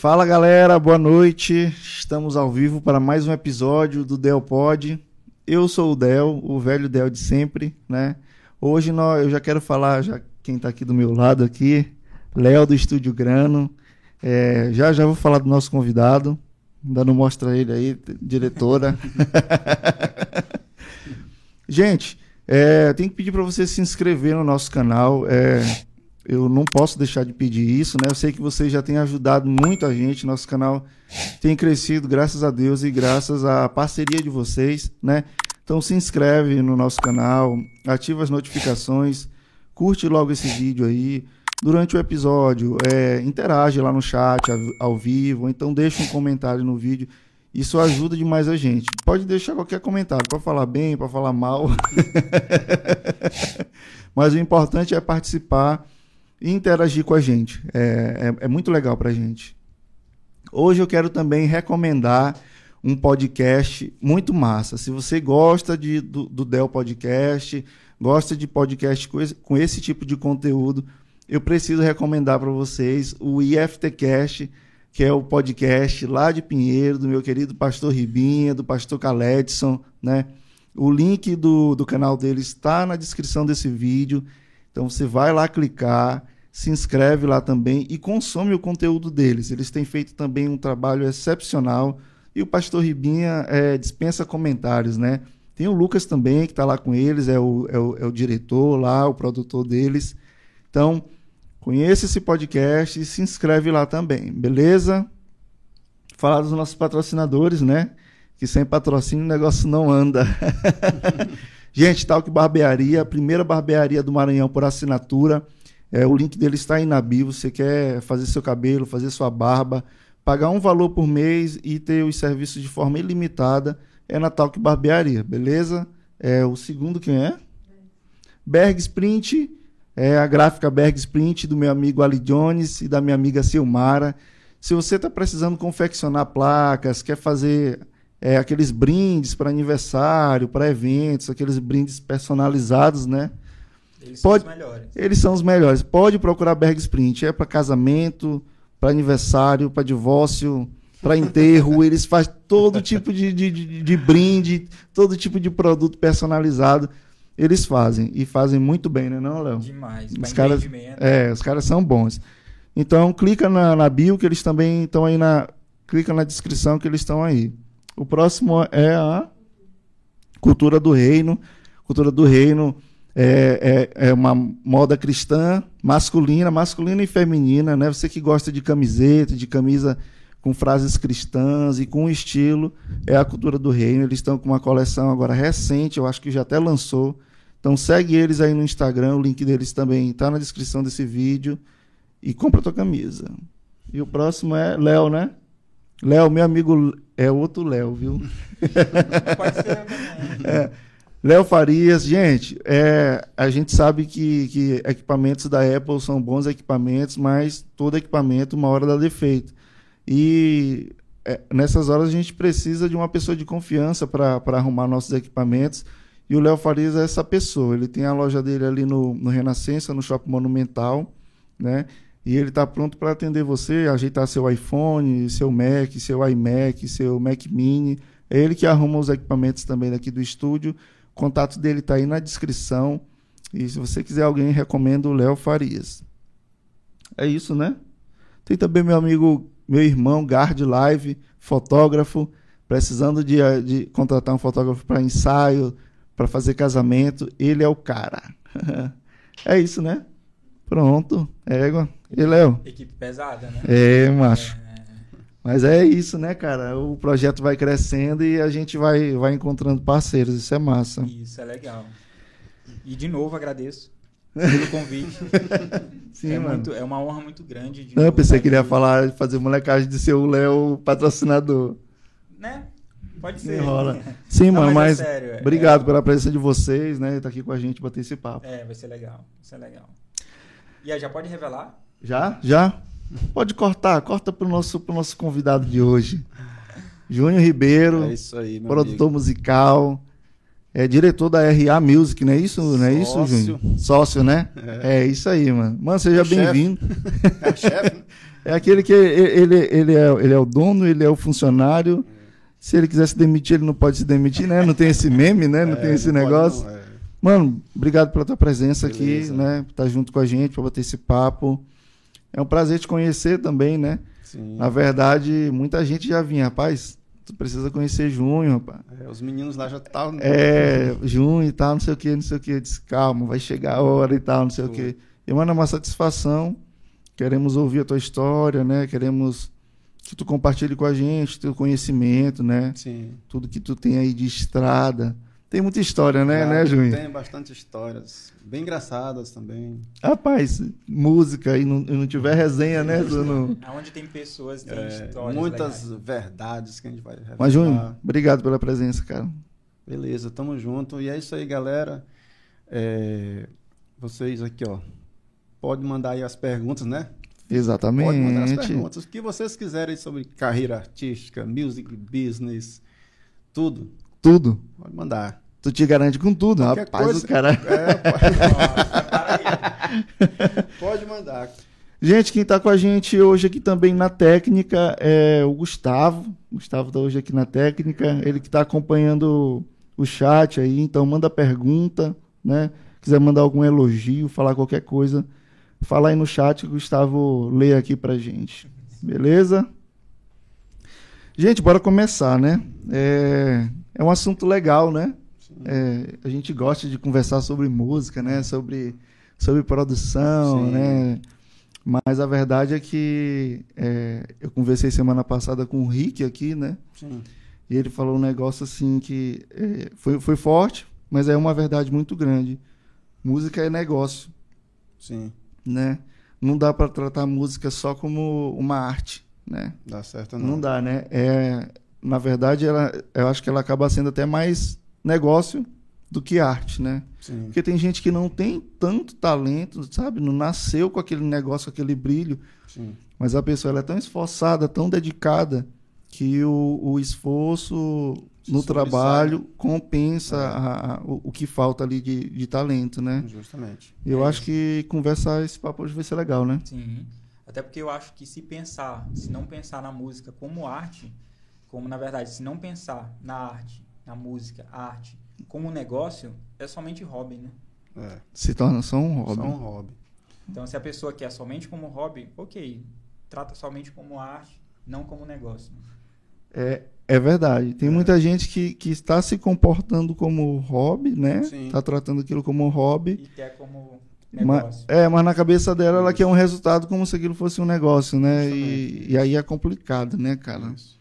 Fala galera, boa noite. Estamos ao vivo para mais um episódio do Del Pod. Eu sou o Del, o velho Del de sempre, né? Hoje nós, eu já quero falar, já quem está aqui do meu lado aqui, Léo do Estúdio Grano. É, já já vou falar do nosso convidado. Ainda não mostra ele aí, diretora. Gente, é, tenho que pedir para você se inscrever no nosso canal. É, eu não posso deixar de pedir isso, né? Eu sei que vocês já têm ajudado muito a gente, nosso canal tem crescido, graças a Deus e graças à parceria de vocês, né? Então se inscreve no nosso canal, ativa as notificações, curte logo esse vídeo aí. Durante o episódio, é, interage lá no chat ao vivo, então deixa um comentário no vídeo. Isso ajuda demais a gente. Pode deixar qualquer comentário, para falar bem, para falar mal. Mas o importante é participar e interagir com a gente. É, é, é muito legal para a gente. Hoje eu quero também recomendar um podcast muito massa. Se você gosta de, do, do Dell Podcast, gosta de podcast com esse, com esse tipo de conteúdo, eu preciso recomendar para vocês o IFTcast, que é o podcast lá de Pinheiro, do meu querido pastor Ribinha, do pastor Caledson, né? O link do, do canal dele está na descrição desse vídeo. Então você vai lá clicar, se inscreve lá também e consome o conteúdo deles. Eles têm feito também um trabalho excepcional e o pastor Ribinha é, dispensa comentários, né? Tem o Lucas também, que está lá com eles, é o, é, o, é o diretor lá, o produtor deles. Então, conheça esse podcast e se inscreve lá também, beleza? Falar dos nossos patrocinadores, né? Que sem patrocínio o negócio não anda. Gente, Talk Barbearia, a primeira barbearia do Maranhão por assinatura. É, o link dele está aí na bio. Você quer fazer seu cabelo, fazer sua barba, pagar um valor por mês e ter os serviços de forma ilimitada, é na Talk Barbearia, beleza? É, o segundo quem é? Berg Sprint, é a gráfica Berg Sprint do meu amigo Ali Jones e da minha amiga Silmara. Se você está precisando confeccionar placas, quer fazer é, aqueles brindes para aniversário, para eventos, aqueles brindes personalizados, né? Eles Pode, são os melhores. Eles são os melhores. Pode procurar Berg Sprint. É para casamento, para aniversário, para divórcio, para enterro. eles fazem todo tipo de, de, de, de brinde, todo tipo de produto personalizado. Eles fazem. E fazem muito bem, né, não, Léo? Demais. Os caras, é, os caras são bons. Então, clica na, na bio que eles também estão aí na. Clica na descrição que eles estão aí. O próximo é a Cultura do Reino. Cultura do Reino é, é, é uma moda cristã, masculina, masculina e feminina, né? Você que gosta de camiseta, de camisa com frases cristãs e com estilo, é a Cultura do Reino. Eles estão com uma coleção agora recente, eu acho que já até lançou. Então segue eles aí no Instagram, o link deles também está na descrição desse vídeo e compra tua camisa. E o próximo é Léo, né? Léo, meu amigo, é outro Léo, viu? Também. É. Léo Farias, gente, é, a gente sabe que, que equipamentos da Apple são bons equipamentos, mas todo equipamento uma hora dá defeito. E é, nessas horas a gente precisa de uma pessoa de confiança para arrumar nossos equipamentos. E o Léo Farias é essa pessoa. Ele tem a loja dele ali no, no Renascença, no Shopping Monumental, né? E ele está pronto para atender você, ajeitar seu iPhone, seu Mac, seu iMac, seu Mac Mini. É ele que arruma os equipamentos também daqui do estúdio. O contato dele está aí na descrição. E se você quiser alguém, recomendo o Léo Farias. É isso, né? Tem também meu amigo, meu irmão, Gard Live, fotógrafo, precisando de, de contratar um fotógrafo para ensaio, para fazer casamento. Ele é o cara. é isso, né? Pronto. Égua. E Léo? Equipe pesada, né? É, macho. Mas é isso, né, cara? O projeto vai crescendo e a gente vai, vai encontrando parceiros. Isso é massa. Isso é legal. E de novo agradeço pelo convite. Sim, é, mano. muito, é uma honra muito grande. de Não, eu pensei estar que ele ia falar, fazer molecagem de ser o Léo patrocinador. Né? Pode ser. Enrola. Sim, Não, mano, mas mas, é sério, é- obrigado pela presença de vocês, né? Tá aqui com a gente bater esse papo. É, vai ser legal. Vai ser legal. E aí, já pode revelar? Já? Já? Pode cortar, corta pro nosso, pro nosso convidado de hoje. Júnior Ribeiro, É isso aí, produtor musical, é diretor da RA Music, não é isso? Não é isso, Sócio. Júnior? Sócio, né? É. isso aí, mano. Mano, seja Chefe. bem-vindo. amigo. É chefe, né? É aquele que ele, ele, é, ele é o dono, ele é o funcionário. Se ele quiser se demitir, ele não pode se demitir, né? Não tem esse meme, né? Não É, tem esse não pode negócio. não, é. Mano, obrigado pela tua presença Beleza. aqui, né? Por estar junto com a gente, para bater esse papo. É um prazer te conhecer também, né? Sim. Na verdade, muita gente já vinha, rapaz. Tu precisa conhecer Junho, rapaz. É, os meninos lá já estavam. É, junho e tal, não sei o que, não sei o que. Eu disse, calma, vai chegar a hora e tal, não sei o que. E, mano, é uma satisfação. Queremos ouvir a tua história, né? Queremos que tu compartilhe com a gente teu conhecimento, né? Sim. Tudo que tu tem aí de estrada. Tem muita história, né, Já né, Junho? Tem bastante histórias. Bem engraçadas também. Rapaz, música e não, e não tiver resenha, né? tu não- Aonde tem pessoas, tem É, histórias muitas legais. verdades que a gente vai revelar. Mas, Junho, obrigado pela presença, cara. Beleza, tamo junto. E é isso aí, galera. É, vocês aqui, ó. Pode mandar aí as perguntas, né? Exatamente. Pode mandar as perguntas. O que vocês quiserem sobre carreira artística, music business, tudo. Tudo. Pode mandar. Tu te garante com tudo, Qualquer rapaz. coisa- O cara... É, pode, pode mandar. Gente, quem está com a gente hoje aqui também na técnica é o Gustavo. O Gustavo está hoje aqui na técnica. Ele que está acompanhando o chat aí, então manda pergunta, né? Quiser mandar algum elogio, falar qualquer coisa, fala aí no chat que o Gustavo lê aqui pra gente. Beleza? Gente, bora começar, né? É, é um assunto legal, né? É, a gente gosta de conversar sobre música, né? Sobre, sobre produção, Sim. né? Mas a verdade é que é, eu conversei semana passada com o Rick aqui, né? Sim. E ele falou um negócio assim que é, foi, foi forte, mas é uma verdade muito grande. Música é negócio, Sim. né? Não dá para tratar música só como uma arte, né? Dá certo não. Não dá, né? É, na verdade, ela, eu acho que ela acaba sendo até mais negócio do que arte, né? Sim. Porque tem gente que não tem tanto talento, sabe? Não nasceu com aquele negócio, com aquele brilho, Sim. mas a pessoa ela é tão esforçada, tão dedicada, que o, o esforço no sobressai. trabalho compensa É. a- a- o, o que falta ali de, de talento, né? Justamente. Eu É acho que conversar esse papo hoje vai ser legal, né? Sim. Até porque eu acho que se pensar, se não pensar na música como arte, como na verdade, se não pensar na arte, na música, arte, como negócio, é somente hobby, né? É. Se torna só um hobby. Só um hobby. Então, se a pessoa quer somente como hobby, ok, trata somente como arte, não como negócio. É, é verdade. Tem muita gente que, que está se comportando como hobby, né? Sim. Está tratando aquilo como um hobby. E quer como Ma- negócio. é, mas na cabeça dela ela quer um resultado como se aquilo fosse um negócio, né? E, e aí é complicado, né, cara? Isso.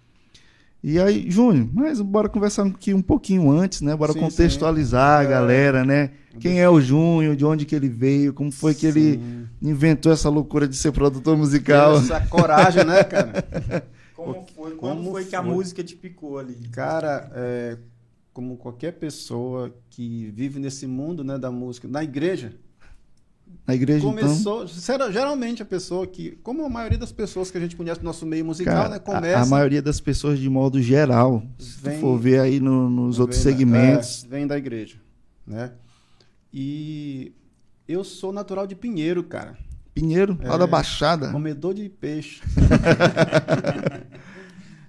E aí, Júnior, mas bora conversar aqui um pouquinho antes, né? Bora Sim, contextualizar a É. galera, né? Quem é o Júnior, de onde que ele veio, como foi que ele Sim. inventou essa loucura de ser produtor musical. Essa coragem, né, cara? Como foi, Como quando foi que a foi? música te picou ali? Cara, é, como qualquer pessoa que vive nesse mundo né, da música, na igreja, Na igreja, então. começou. sera- Geralmente a pessoa que, como a maioria das pessoas que a gente conhece no nosso meio musical, Cara, né, a- começa. a, maioria das pessoas, de modo geral, se Vem- for ver aí no- nos outros da- segmentos, é, vem da igreja, né? E eu sou natural de Pinheiro, cara. Pinheiro, lá É. da Baixada. Comedor de peixe.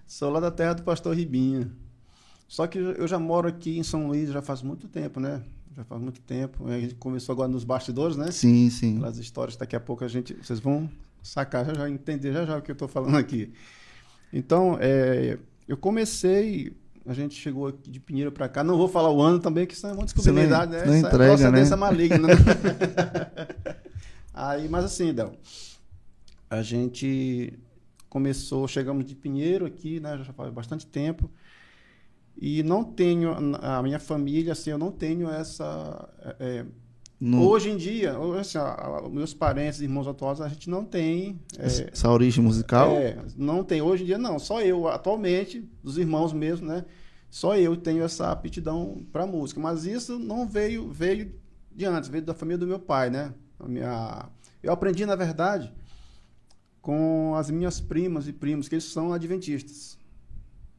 Sou lá da terra do pastor Ribinha. Só que eu já moro aqui em São Luís já faz muito tempo, né? Já faz muito tempo. A gente começou agora nos bastidores, né? Sim, sim. Pelas histórias, daqui a pouco a gente, vocês vão sacar já já, entender já já o que eu estou falando aqui. Então, é, eu comecei, a gente chegou aqui de Pinheiro para cá, não vou falar o ano também, que isso é uma descobribilidade, né? não é entrega, procedência né? maligna, né? Aí, mas assim, Del, a gente começou, chegamos de Pinheiro aqui, né? Já faz bastante tempo. E não tenho, a minha família, assim, eu não tenho essa. é, No- Hoje em dia, assim, a- a- meus parentes, irmãos atuais, a gente não tem. é, Essa origem musical. é, não tem. Hoje em dia, não. Só eu, atualmente, dos irmãos mesmo, né? Só eu tenho essa aptidão para música. Mas isso não veio, veio de antes, veio da família do meu pai, né? Minha, eu aprendi, na verdade, com as minhas primas e primos, que eles são adventistas.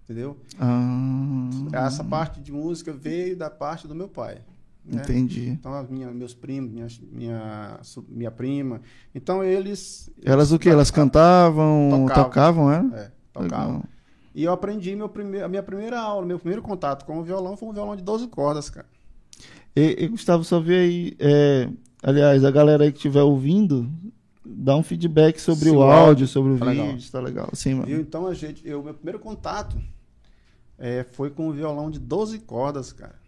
Entendeu? Ah, Essa parte de música veio da parte do meu pai. né? Entendi. Então, minha, meus primos, minha, minha, minha prima. Então, eles. Elas o que? Elas cantavam, Tocavam. tocavam, é? É, tocavam. Legal. E eu aprendi meu primeir, a minha primeira aula, meu primeiro contato com o violão foi um violão de 12 cordas, cara. E, e, Gustavo, só vê aí. é, aliás, a galera aí que estiver ouvindo, dá um feedback sobre Sim, o áudio, sobre o Tá vídeo, legal. tá legal. Sim, mano. Viu? Então, a gente, eu, meu primeiro contato é, foi com um violão de 12 cordas, cara.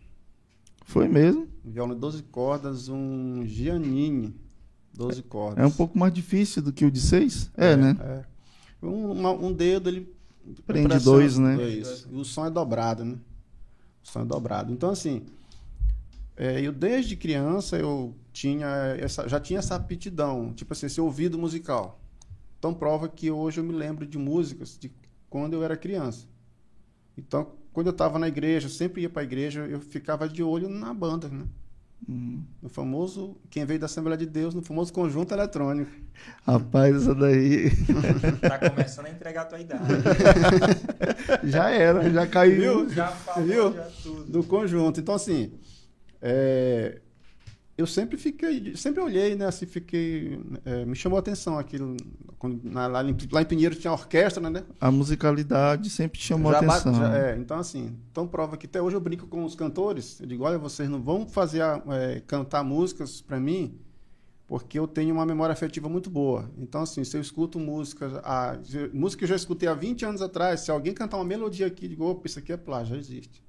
Foi mesmo. Um violão de 12 cordas, um Giannini, 12 cordas. É um pouco mais difícil do que o de seis? É, né? É. Um, uma- um dedo ele Prende pressiona dois, né? dois. E o som é dobrado, né? O som é dobrado. Então assim, é, eu desde criança eu tinha essa, já tinha essa aptidão, tipo assim, esse ouvido musical. Então prova que hoje eu me lembro de músicas de quando eu era criança. Então quando eu estava na igreja, eu sempre ia para a igreja, eu ficava de olho na banda, né? Uhum. No famoso, quem veio da Assembleia de Deus, no famoso conjunto eletrônico. Rapaz, essa daí Tá começando a entregar a tua idade. já era, já caiu. Viu? Já falou, Viu? já tudo. do conjunto. Então, assim, é, eu sempre fiquei, sempre olhei, né? Assim, fiquei, é, me chamou a atenção aquilo. Quando, na- lá, em, lá em Pinheiro tinha orquestra, né? A musicalidade sempre chamou Já ba- atenção. já- é, então, assim, então prova que até hoje eu brinco com os cantores. Eu digo, olha, vocês não vão fazer, a- é, cantar músicas para mim, porque eu tenho uma memória afetiva muito boa. Então, assim, se eu escuto músicas, a, música que eu já escutei há 20 anos atrás, se alguém cantar uma melodia aqui, digo, opa, isso aqui é plágio, já existe.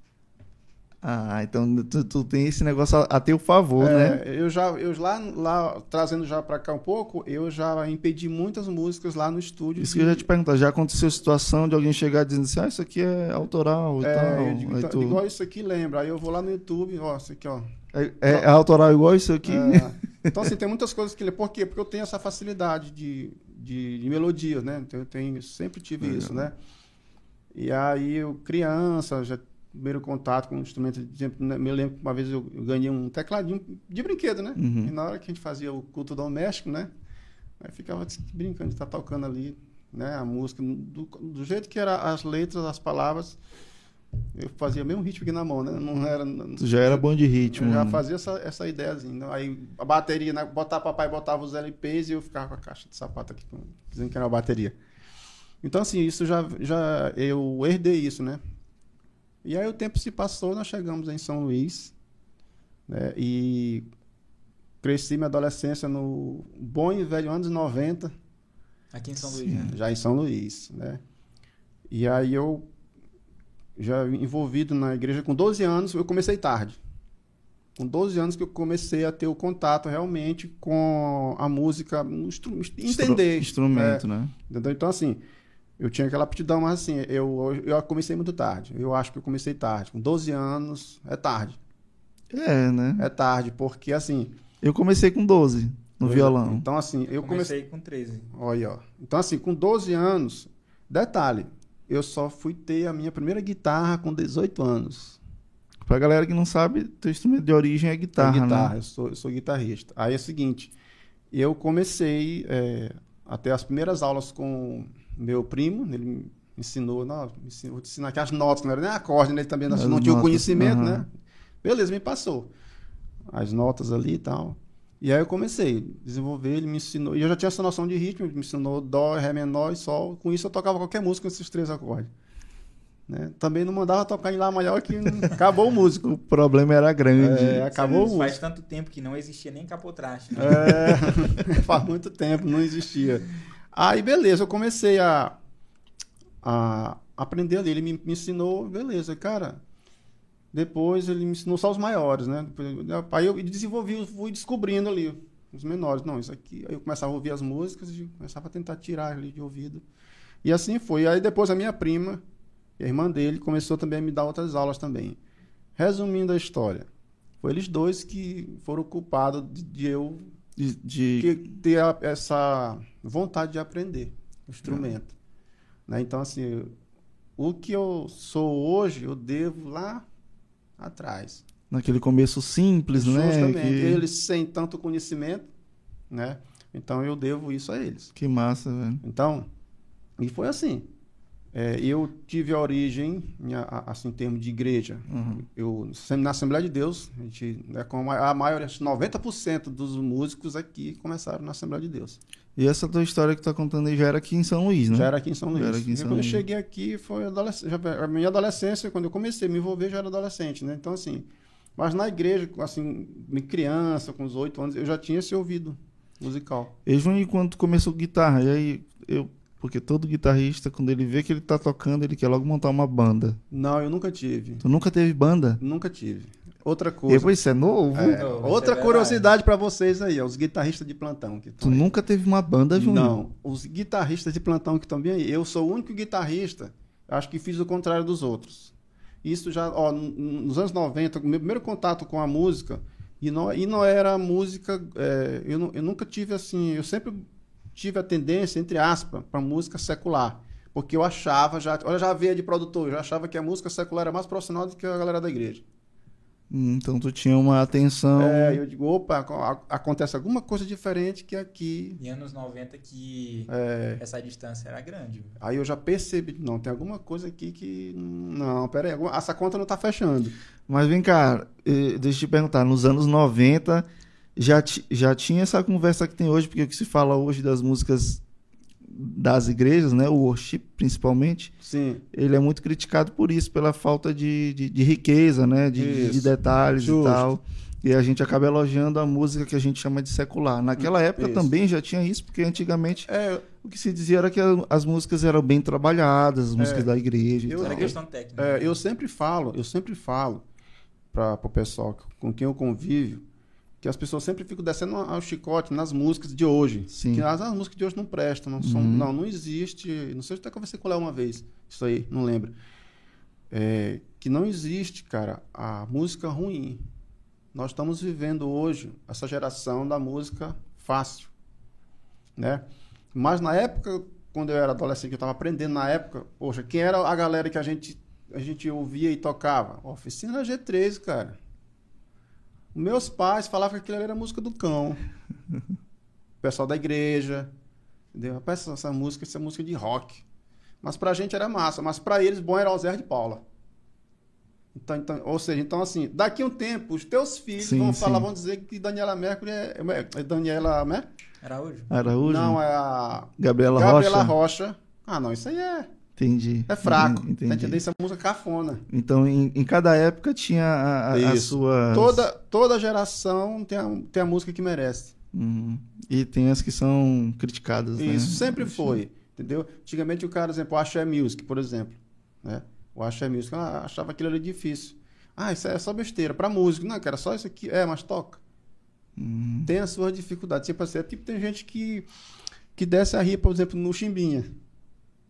Ah, então tu, tu tem esse negócio a, a teu favor, né? É, eu já, eu lá, lá trazendo já para cá um pouco, eu já impedi muitas músicas lá no estúdio. Isso de- que eu já te perguntar, já aconteceu situação de alguém chegar dizendo assim, ah, isso aqui é autoral e é, tal. eu digo, então, tu- igual isso aqui lembra. Aí eu vou lá no YouTube, ó, isso aqui, ó. é, é- é autoral igual isso aqui? É, então, assim, tem muitas coisas que. Por quê? Porque eu tenho essa facilidade de, de, de melodia, né? Então, eu tenho, sempre tive Legal. isso, né? E aí, eu, criança, já primeiro contato com um instrumento, exemplo, né, me lembro que uma vez eu, ganhei um tecladinho de brinquedo, né? Uhum. E na hora que a gente fazia o culto doméstico, né? Aí ficava brincando de estar tocando ali, né? A música, do, do jeito que eram as letras, as palavras, eu fazia mesmo ritmo aqui na mão, né? Não era. Tu já era bom de ritmo. Já né? fazia essa, essa ideiazinha. Então, aí a bateria, né? Botar papai botava os LPs e eu ficava com a caixa de sapato aqui, dizendo que era uma bateria. Então, assim, isso já, já. Eu herdei isso, né? E aí o tempo se passou, nós chegamos em São Luís, né? E cresci minha adolescência no bom e velho anos 90, Aqui em São Sim. Luís, né? já em São Luís, né? E aí eu já envolvido na igreja com 12 anos, eu comecei tarde. Com 12 anos que eu comecei a ter o contato realmente com a música, um instru- Instru- entender. Instrumento, né? é, entendeu? Então, assim, eu tinha aquela aptidão, mas assim, eu, eu comecei muito tarde. Eu acho que eu comecei tarde. Com 12 anos, é tarde. É, né? É tarde, porque assim... Eu comecei com 12 no violão. Então, assim, eu Eu comecei... comecei com 13. Olha, ó. Então, assim, com 12 anos, detalhe, eu só fui ter a minha primeira guitarra com 18 anos. Pra galera que não sabe, teu instrumento de origem é guitarra, É guitarra, né? eu, sou, eu sou guitarrista. Aí é o seguinte, eu comecei é, a ter as primeiras aulas com meu primo, ele me ensinou, não, me ensinou, vou te ensinar aqui as notas, não era nem acorde, né? ele também não, não tinha o conhecimento, aham. né? Beleza, me passou as notas ali e tal. E aí eu comecei a desenvolver, ele me ensinou, e eu já tinha essa noção de ritmo, ele me ensinou dó, ré menor e sol, com isso eu tocava qualquer música com esses três acordes. Né? Também não mandava tocar em Lá maior que acabou o músico. O problema era grande. É, acabou o Isso músico. Faz tanto tempo que não existia nem capotraste, né? É, faz muito tempo, não existia. Aí, beleza, eu comecei a, a aprender ali. Ele me, me ensinou, beleza, cara. Depois ele me ensinou só os maiores, né? Depois, aí eu desenvolvi, fui descobrindo ali os menores. Não, isso aqui. Aí eu começava a ouvir as músicas e começava a tentar tirar ali de ouvido. E assim foi. Aí depois a minha prima, a irmã dele, começou também a me dar outras aulas também. Resumindo a história, foi eles dois que foram culpados de, de eu De, de- que ter essa vontade de aprender o instrumento. Né? Então, assim, o que eu sou hoje, eu devo lá atrás. Naquele começo simples, né? Justamente. Que, Eles sem tanto conhecimento, né? Então, eu devo isso a eles. que massa, velho. Então, e foi assim. É, eu tive a origem, assim, em termos de igreja. Uhum. Eu, na Assembleia de Deus, a gente, né, a maioria, 90% dos músicos aqui começaram na Assembleia de Deus. E essa tua história que tu tá contando aí já era aqui em São Luís, né? Já era aqui em São Já Luís. era aqui em E São quando Luís. eu cheguei aqui, foi adolesc- já, a minha adolescência, quando eu comecei a me envolver, já era adolescente, né? Então, assim, mas na igreja, assim, me criança, com os oito anos, eu já tinha esse ouvido musical. E Júnior, quando tu começou guitarra, e aí eu. Porque todo guitarrista, quando ele vê que ele tá tocando, ele quer logo montar uma banda. Não, eu nunca tive. Tu nunca teve banda? Nunca tive. Outra E coisa. depois isso é novo? É, isso outra é curiosidade pra vocês aí, ó, os guitarristas de plantão que Tu aí. nunca teve uma banda, Júnior? Não, os guitarristas de plantão que estão bem aí. Eu sou o único guitarrista, acho que fiz o contrário dos outros. Isso já, ó, nos anos 90, o meu primeiro contato com a música, e não, e não era música, é, eu, eu nunca tive assim, eu sempre tive a tendência, entre aspas, para música secular. Porque eu achava, já, olha, já veio de produtor, eu já achava que a música secular era mais profissional do que a galera da igreja. Hum, Então tu tinha uma atenção. É, eu digo, opa, ac- ac- acontece alguma coisa diferente que aqui. Em anos 90 que É, essa distância era grande. Aí eu já percebi, não, tem alguma coisa aqui que. Não, pera aí, essa conta não tá fechando. Mas vem cá, eh, deixa eu te perguntar, nos anos 90 já, já tinha essa conversa que tem hoje, porque o que se fala hoje das músicas das igrejas, né, o worship principalmente, Sim. ele é muito criticado por isso, pela falta de, de, de riqueza, né, de, de detalhes Justo. e tal. E a gente acaba elogiando a música que a gente chama de secular. Naquela época Isso. também já tinha isso, porque antigamente É, o que se dizia era que as músicas eram bem trabalhadas, as músicas É. da igreja e Eu- tal. Era questão técnica. é, eu sempre falo, eu sempre falo para o pessoal com quem eu convivo, que as pessoas sempre ficam descendo ao chicote nas músicas de hoje. Sim. Que as, as músicas de hoje não prestam, não são. Uhum. Não, não existe. Não sei se até conversei com ela uma vez. Isso aí, não lembro. É, que não existe, cara, a música ruim. Nós estamos vivendo hoje essa geração da música fácil, né? Mas na época, quando eu era adolescente, eu estava aprendendo na época, poxa, quem era a galera que a gente a gente ouvia e tocava? Oficina G3, cara. Meus pais falavam que aquilo ali era música do cão. O pessoal da igreja, entendeu? Rapaz, essa, essa música, essa música de rock. Mas pra gente era massa, mas pra eles bom era o Zé de Paula. Então, então, ou seja, então assim, daqui a um tempo, os teus filhos Sim, vão sim. falar, vão dizer que Daniela Mercury é, é- é Daniela, né? Era hoje? Araújo? Não, é a Gabriela, Gabriela Rocha? Rocha. Ah, não, isso aí é, Entendi. é fraco. Entendi. Tá entendendo? Isso é música cafona. Então, em, em cada época tinha a, a, a sua. Toda, toda geração tem a, tem a música que merece. Uhum. E tem as que são criticadas, né? Isso, sempre foi. Entendeu? Antigamente o cara, por exemplo, o Axé Music, por exemplo. Né? O Axé Music, ah, achava aquilo ali difícil. Ah, isso é só besteira. Pra músico, não, cara, só isso aqui. É, mas toca. Uhum. Tem as suas dificuldades. Tipo assim, é tipo, tem gente que, que desce a rir, por exemplo, no Chimbinha.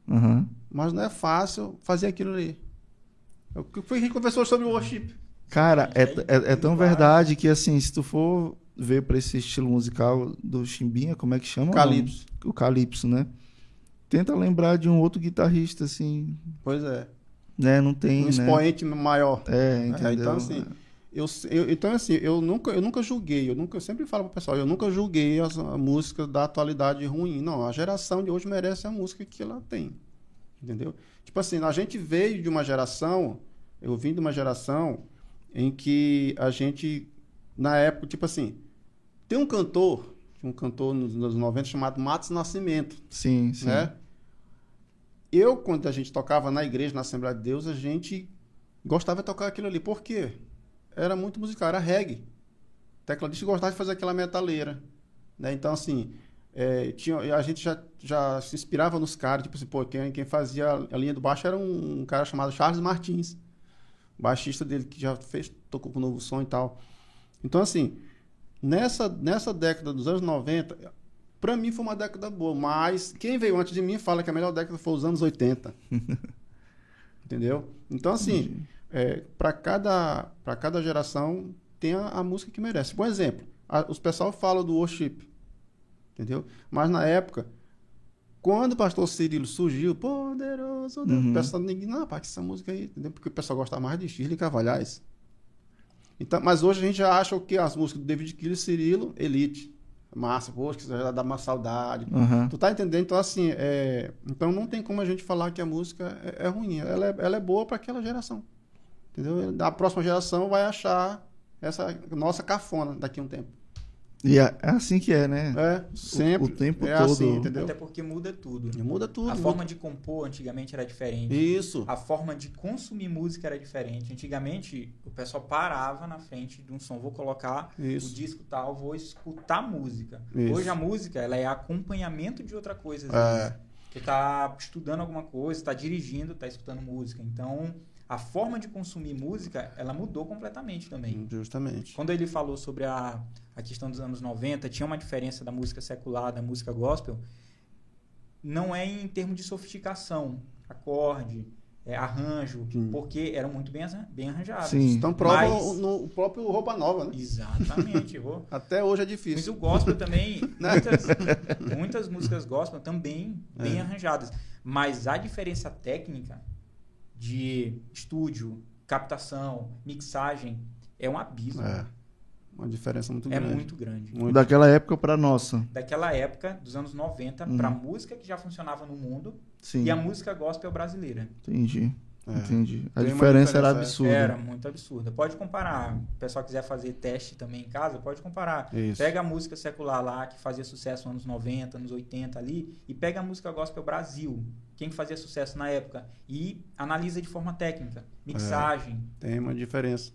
Uhum. Mas não é fácil fazer aquilo ali. O que foi que a gente conversou sobre o worship? Cara, é, é, é tão verdade que, assim, se tu for ver pra esse estilo musical do Chimbinha, como é que chama? Calypso. O Calypso, né? Tenta lembrar de um outro guitarrista, assim, Pois é. né? Não tem, Um né? expoente maior. É, entendeu? então, assim, Eu, eu- então, assim, eu nunca, eu nunca julguei, eu nunca, eu sempre falo pro pessoal, eu nunca julguei as a músicas da atualidade ruim. Não, a geração de hoje merece a música que ela tem. Entendeu? Tipo assim, a gente veio de uma geração, eu vim de uma geração em que a gente, na época, tipo assim, tem um cantor, um cantor nos anos 90 chamado Matos Nascimento Sim, sim. né? Eu, quando a gente tocava na igreja, na Assembleia de Deus, a gente gostava de tocar aquilo ali. Por quê? Era muito musical, era reggae. O tecladista gostava de fazer aquela metaleira. Né? Então, assim, é, tinha, a gente já, já se inspirava nos caras. Tipo assim, pô, quem, quem fazia a linha do baixo era um, um cara chamado Charles Martins. Baixista dele que já fez, tocou com o Novo Som e tal. Então, assim, nessa, nessa década dos anos 90, Pra mim foi uma década boa, mas quem veio antes de mim fala que a melhor década foi os anos 80. Entendeu? Então, assim, é, para cada, pra cada geração tem a, a música que merece. Por exemplo, a- os pessoal falam do worship. Entendeu? Mas na época, quando o pastor Cirilo surgiu, poderoso Deus, Uhum. o pessoal ninguém, não, rapaz, que essa música aí, entendeu? Porque o pessoal gosta mais de Shirley Cavalhais. Então, mas hoje a gente já acha o que as músicas do David Killy e Cirilo, Elite. massa, poxa, que já dá uma saudade. Aham. Tu tá entendendo? Então, assim, é... então não tem como a gente falar que a música é, é ruim. Ela é, ela é boa para aquela geração. Entendeu? A próxima geração vai achar essa nossa cafona daqui a um tempo. E é, é assim que é, né? É, sempre. o tempo é todo. assim, entendeu? Até porque muda tudo. E muda tudo. A muda- forma de compor antigamente era diferente. Isso. A forma de consumir música era diferente. Antigamente, o pessoal parava na frente de um som. Vou colocar Isso. o disco tal, vou escutar música. Isso. Hoje a música ela é acompanhamento de outra coisa. às É. Você tá estudando alguma coisa, está dirigindo, tá escutando música. Então, a forma de consumir música, ela mudou completamente também. Justamente. Quando ele falou sobre a, a questão dos anos 90, tinha uma diferença da música secular, da música gospel, não é em termos de sofisticação, acorde, é, arranjo, Sim. porque eram muito bem, bem arranjados. Sim. Então prova Mas- o- no o próprio Roupa Nova, né? Exatamente. vou- Até hoje é Mas difícil. o gospel também, muitas, muitas músicas gospel também bem É. arranjadas. Mas a diferença técnica de estúdio, captação, mixagem é um abismo. É. Uma diferença muito É grande. muito grande. Muito. Daquela época pra nossa. daquela época, dos anos 90, Uhum. pra música que já funcionava no mundo Sim. e a música gospel brasileira. Entendi. É. Entendi. A uma diferença era diferença, é. absurda. Era muito absurda. Pode comparar. O pessoal quiser fazer teste também em casa, pode comparar. Isso. Pega a música secular lá, que fazia sucesso nos anos 90, anos 80 ali, e pega a música gospel Brasil, quem que fazia sucesso na época, e analisa de forma técnica. Mixagem, Tem uma diferença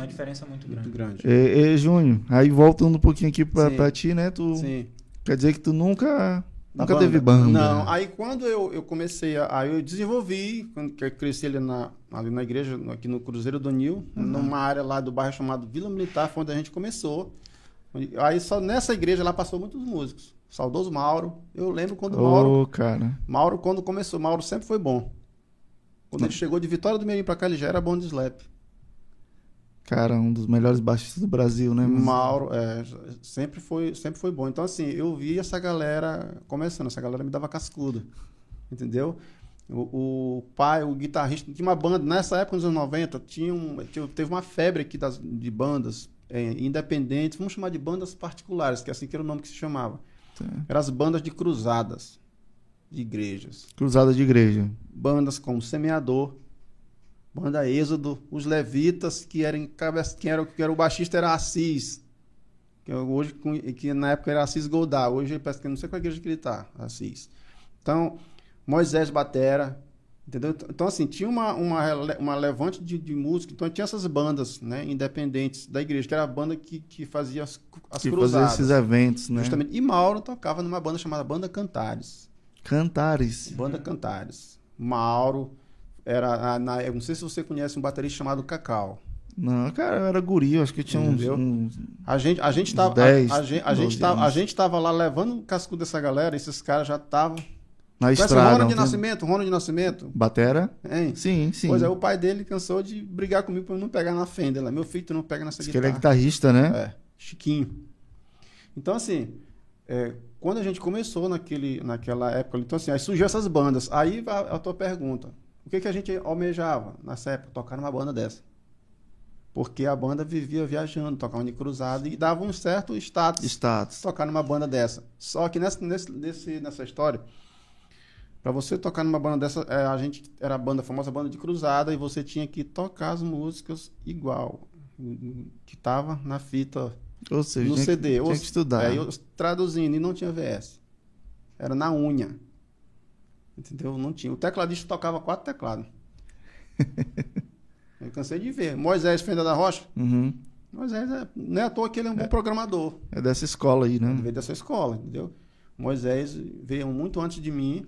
uma diferença muito grande. muito grande. E, e, Júnior, aí voltando um pouquinho aqui pra, pra ti, né? Tu Sim. quer dizer que tu nunca, Na nunca teve banda? Não, aí quando eu, eu comecei, a, aí eu desenvolvi, quando que eu cresci ali na, ali na igreja, aqui no Cruzeiro do Nil, Uhum. numa área lá do bairro chamado Vila Militar, foi onde a gente começou. Aí só nessa igreja lá passou muitos músicos. Saudoso Mauro. Eu lembro quando o Mauro, cara. Mauro, quando começou, Mauro sempre foi bom. Quando ele chegou de Vitória do Mirim pra cá, ele já era bom de slap. Cara, um dos melhores baixistas do Brasil, né? Mas- Mauro, é, sempre foi, sempre foi bom. Então, assim, eu vi essa galera começando, essa galera me dava cascudo, entendeu? O, o pai, o guitarrista, tinha uma banda, nessa época, nos anos 90, tinha um, tinha- teve uma febre aqui das, de bandas é, independentes, vamos chamar de bandas particulares, que é assim que era o nome que se chamava. Tá. Eram as bandas de cruzadas, de igrejas. Cruzada de igreja. Bandas como Semeador, Banda Êxodo, os Levitas, que eram que era, que era o baixista era Assis, que hoje que na época era Assis Goldar, hoje parece que não sei qual igreja que ele tá, Assis. Então, Moisés Batera, entendeu? Então assim, tinha uma uma, uma levante de, de música, então tinha essas bandas, né, independentes da igreja, que era a banda que, que fazia as, as que cruzadas. esses eventos, né? Justamente. E Mauro tocava numa banda chamada Banda Cantares. Cantares. Banda Cantares. Mauro era, na, eu não sei se você conhece um baterista chamado Cacau. Não, cara, eu era guri, eu acho que tinha uns, uns- A gente, a gente tava, 10, a, a gente, a, gente 12 tava, a gente tava lá levando o casco dessa galera, esses caras já estavam. na o estrada. Ronald de tem- Nascimento, Ronald de Nascimento, Batera? hein? Sim, sim. Pois é, o pai dele cansou de brigar comigo pra eu não pegar na Fender. lá. Meu filho, tu não pega nessa Diz que ele é guitarra. guitarrista, né? É, Chiquinho. Então, assim, é, quando a gente começou naquele, naquela época, então assim, aí surgiu essas bandas. Aí vai a, tua pergunta. O que, que a gente almejava nessa época? Tocar numa banda dessa. Porque a banda vivia viajando, tocava de cruzado e dava um certo status Status. tocar numa banda dessa. Só que nessa, nesse, nesse- nessa história, para você tocar numa banda dessa, é, a gente era a banda, a famosa banda de cruzada, e você tinha que tocar as músicas igual, que tava na fita Ou seja, no tinha, CD. que, tinha Ou- que estudar. Aí eu traduzindo, e não tinha VS. Era na unha. Entendeu? Não tinha. O tecladista tocava quatro teclados. eu cansei de ver. Moisés Fenda da Rocha. Uhum. Moisés é, não é à toa que ele é um bom programador. É dessa escola aí, Ele né? veio dessa escola, entendeu? Moisés veio muito antes de mim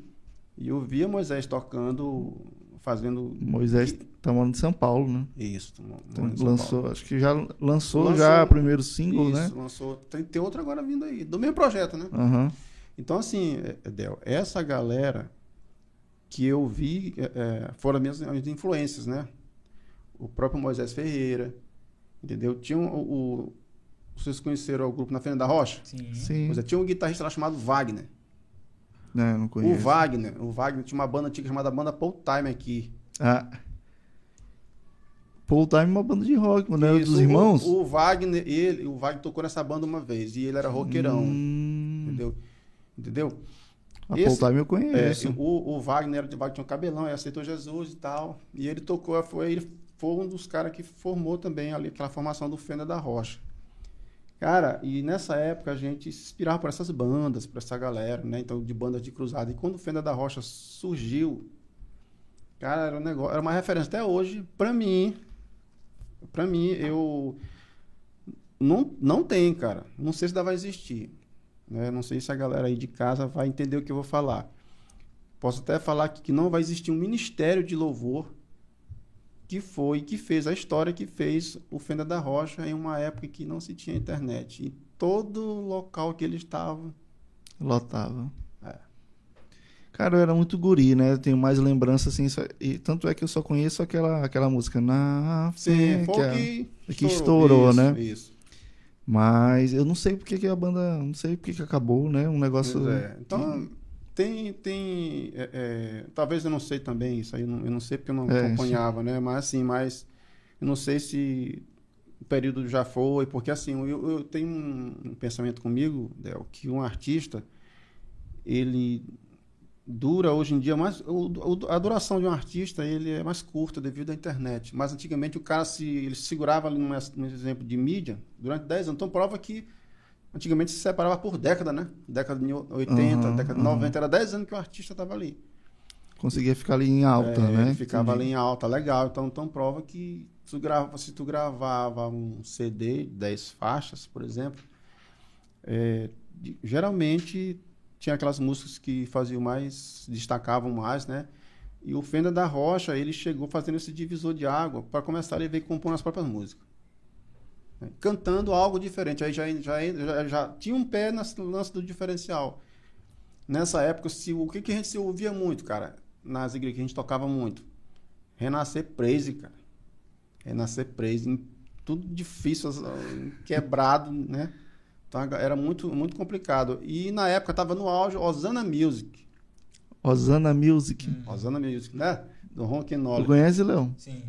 e eu via Moisés tocando, fazendo Moisés tá morando em São Paulo, né? isso. mo- Então, lançou, Paulo. acho que já lançou, Lançou- já o primeiro single, Isso, né? lançou. Tem, tem outro agora vindo aí, do mesmo projeto, né? Aham. Então, assim, é, Del, essa galera que eu vi é, é, foram as minhas, as minhas influências, né? O próprio Moisés Ferreira, entendeu? Tinha um, o, o- vocês conheceram o grupo Na Fenda da Rocha? Sim. Sim. Pois é, tinha um guitarrista lá chamado Wagner. Não, não O conheço. Wagner, o Wagner tinha uma banda antiga chamada Banda Paul Time aqui. Ah. Paul Time é uma banda de rock, né? Isso, Dos irmãos? O, o Wagner, ele, o Wagner tocou nessa banda uma vez e ele era roqueirão, Hum, entendeu? Entendeu? A Esse- Paul Time eu É, conheço. o, o Wagner era de Wagner tinha um cabelão, ele aceitou Jesus e tal. E ele tocou, foi, ele foi um dos caras que formou também ali aquela formação do Fenda da Rocha. Cara, e nessa época a gente se inspirava por essas bandas, por essa galera, né? Então, de bandas de cruzada. E quando o Fenda da Rocha surgiu, cara, era um negócio, era uma referência até hoje, pra mim. Pra mim, eu. Não, não tem, cara. Não sei se ainda vai existir. Né? Não sei se a galera aí de casa vai entender o que eu vou falar. Posso até falar que não vai existir um ministério de louvor que foi, que fez a história que fez o Fenda da Rocha em uma época que não se tinha internet. E todo local que ele estava. Lotava. É. Cara, eu era muito guri, né? Eu tenho mais lembrança, assim. só- E tanto é que eu só conheço aquela, aquela música. Na Sim, foi que que, que estourou, Isso, né? Isso. Mas eu não sei porque que a banda. Não sei porque que acabou, né? Um negócio. É. Então, tem. tem é, é, talvez eu não sei também, isso aí eu não, eu não sei porque eu não É, acompanhava, né? Mas assim, mas eu não sei se o período já foi, porque assim, eu, eu tenho um, um pensamento comigo, Del, que um artista, ele dura hoje em dia mais. o- o- a duração de um artista ele é mais curta devido à internet. Mas antigamente o cara se, ele se segurava ali num, num exemplo de mídia durante 10 anos. Então prova que antigamente se separava por década, né? Década de 80, Aham, década de aham. 90, era 10 anos que o artista estava ali. Conseguia ficar ali em alta, É, né? Ficava Entendi. ali em alta, legal. Então, então prova que tu grava, se tu gravava um CD, 10 faixas, por exemplo, é, de- geralmente tinha aquelas músicas que faziam mais, destacavam mais, né? E o Fenda da Rocha, ele chegou fazendo esse divisor de água. Para começar, ele veio compondo as próprias músicas. né? Cantando algo diferente. Aí já, já, já, já tinha um pé nesse lance do diferencial. Nessa época, se, o que, que a gente se ouvia muito, cara? Nas igrejas que a gente tocava muito. Renascer Praise, cara. Renascer Praise. Tudo difícil, quebrado, né? Então era muito, muito complicado. E na época tava no auge Osana Music. Osana Music. Hum. Osana Music, né? Do Ron Tu Kenoli. conhece, Léo? Sim.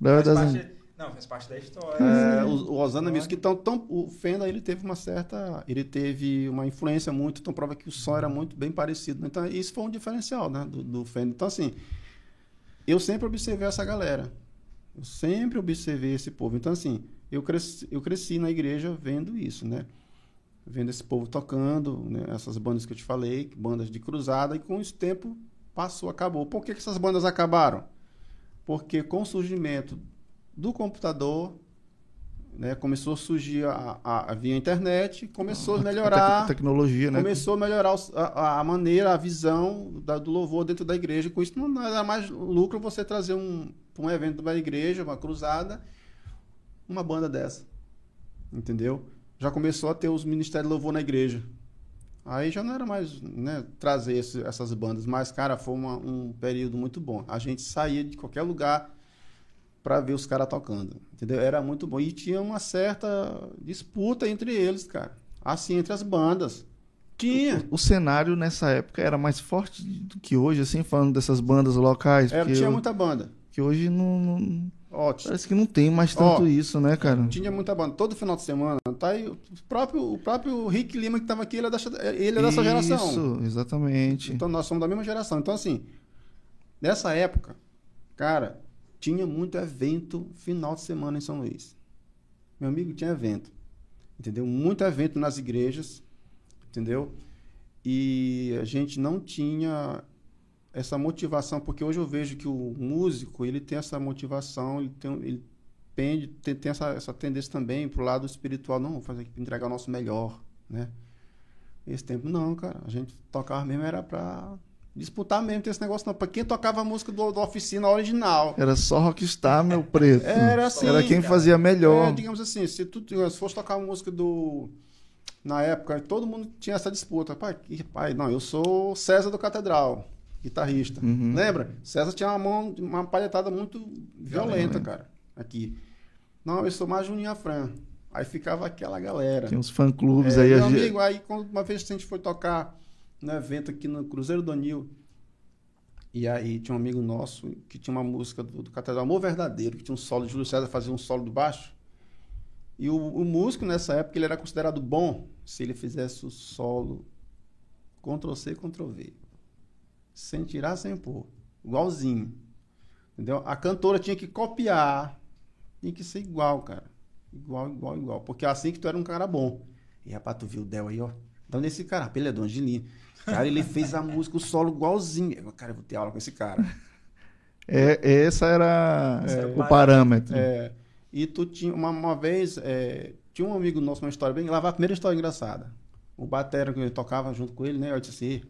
Léo Faz das parte, não, faz parte da história. É, o, o Osana Music, então, então, o Fenda ele teve uma certa, ele teve uma influência muito, então prova que o som era muito bem parecido. né? Então isso foi um diferencial, né, do, do Fenda. Então assim, eu sempre observei essa galera, eu sempre observei esse povo. Então assim, eu cresci, eu cresci na igreja vendo isso, né? Vendo esse povo tocando, né? essas bandas que eu te falei, bandas de cruzada, e com esse tempo passou, acabou. Por que, que essas bandas acabaram? Porque com o surgimento do computador, né, começou a surgir a, a, a via internet, começou a tec- melhorar, tecnologia, né? começou a melhorar a, a maneira, a visão da- do louvor dentro da igreja. Com isso não era mais lucro você trazer um, um evento da igreja, uma cruzada, uma banda dessa. Entendeu? Já começou a ter os ministérios de louvor na igreja. Aí já não era mais né, trazer esse- essas bandas, mas, cara, foi uma- um período muito bom. A gente saía de qualquer lugar para ver os caras tocando, entendeu? Era muito bom. E tinha uma certa disputa entre eles, cara. Assim, entre as bandas. Tinha. O cenário nessa época era mais forte do que hoje, assim, falando dessas bandas locais. Era, porque tinha eu- muita banda. que hoje não, não- Ó, t- Parece que não tem mais tanto Ó, isso, né, cara? tinha muita banda. Todo final de semana, tá aí. O próprio, o próprio Rick Lima que tava aqui, ele é dessa, ele é dessa geração. Isso, exatamente. Então nós somos da mesma geração. Então, assim, nessa época, cara, tinha muito evento final de semana em São Luís. Meu amigo tinha evento. Entendeu? Muito evento nas igrejas. Entendeu? E a gente não tinha essa motivação, porque hoje eu vejo que o músico, ele tem essa motivação, ele tem, ele pende, tem, tem essa, essa tendência também pro lado espiritual, não, fazer aqui entregar o nosso melhor, né? Esse tempo não, cara, a gente tocava mesmo era pra disputar mesmo, tem esse negócio não, pra quem tocava a música do, do oficina original. Era só rockstar, meu preto. Era assim, Era quem cara. fazia melhor. É, digamos assim, se tu se fosse tocar uma música do. Na época, todo mundo tinha essa disputa. Pai, pai não, eu sou César do Catedral, guitarrista. Uhum. Lembra? César tinha uma mão, uma palhetada muito violenta, cara. Aqui. Não, eu sou mais Juninho Afran. Aí ficava aquela galera. Tinha uns fã-clubes É, aí. meu amigo, aí quando uma vez a gente foi tocar no evento aqui no Cruzeiro do Anil, E aí tinha um amigo nosso que tinha uma música do, do Catedral Amor Verdadeiro, que tinha um solo de Júlio César fazia um solo do baixo. E o, o músico nessa época ele era considerado bom se ele fizesse o solo Ctrl C, Ctrl V. Sem tirar, sem pôr. Igualzinho. Entendeu? A cantora tinha que copiar. Tinha que ser igual, cara. Igual, igual, igual. Porque é assim que tu era um cara bom. E rapaz, tu viu o Del aí, ó. Então nesse cara, ele é do Angelino. Cara, ele fez a música, o solo igualzinho. Eu, cara, eu vou ter aula com esse cara. É, essa era é, o parâmetro. É, e tu tinha, uma, uma vez, é, tinha um amigo nosso, uma história bem. Lá vai a primeira história engraçada. O Batera, que eu tocava junto com ele, né? Eu disse assim: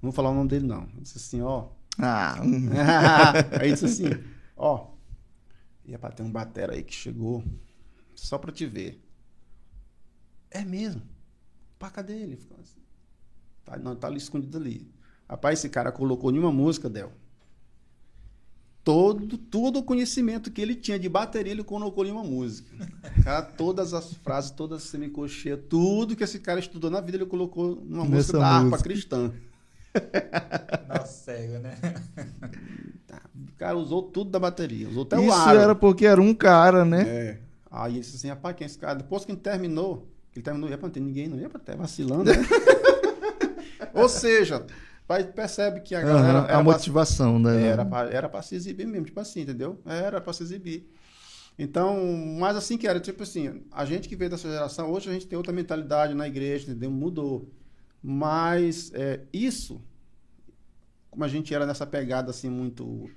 não vou falar o nome dele, não. Eu disse assim: ó. Ah. aí disse assim: ó. Ia pra ter um Batera aí que chegou só pra te ver. É mesmo. Pá, cadê ele? Ficou assim. Tá, não, tá ali escondido ali. Rapaz, esse cara colocou nenhuma música, Del. Todo, todo o conhecimento que ele tinha de bateria, ele colocou em uma música. Cara, todas as frases, todas as semicocheias, tudo que esse cara estudou na vida, ele colocou numa Nessa música da harpa cristã. Nossa, cego, né? Tá, o cara usou tudo da bateria, usou até Isso o ar. era porque era um cara, né? É. Aí ele disse assim, rapaz, quem é esse cara? Depois que ele terminou, ele terminou, ia pra não ter ninguém, não ia pra ter vacilando, né? Ou seja, percebe que a galera. Uhum, a motivação, pra, né? Era pra, era pra se exibir mesmo, tipo assim, entendeu? Era pra se exibir. Então, mas assim que era, tipo assim, a gente que veio dessa geração, hoje a gente tem outra mentalidade na igreja, entendeu? Mudou. Mas é, isso, como a gente era nessa pegada assim, muito.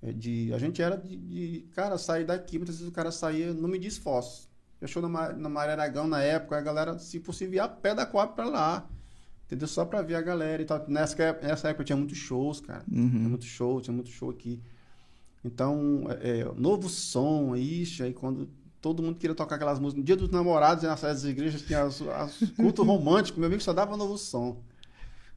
É, de, a gente era de, de, cara, sair daqui, muitas vezes o cara saía, não me esforço. Fechou na, na Maria Aragão na época, a galera, se possível, ia a pé da Coab pra lá. Entendeu? Só pra ver a galera e tal. Nessa, nessa época tinha muitos shows, cara. Uhum. Tinha muito show, tinha muito show aqui. Então, é, é novo som, ixi, aí quando todo mundo queria tocar aquelas músicas. No dia dos namorados, nas das igrejas, tinha as, as culto romântico, meu amigo só dava novo som.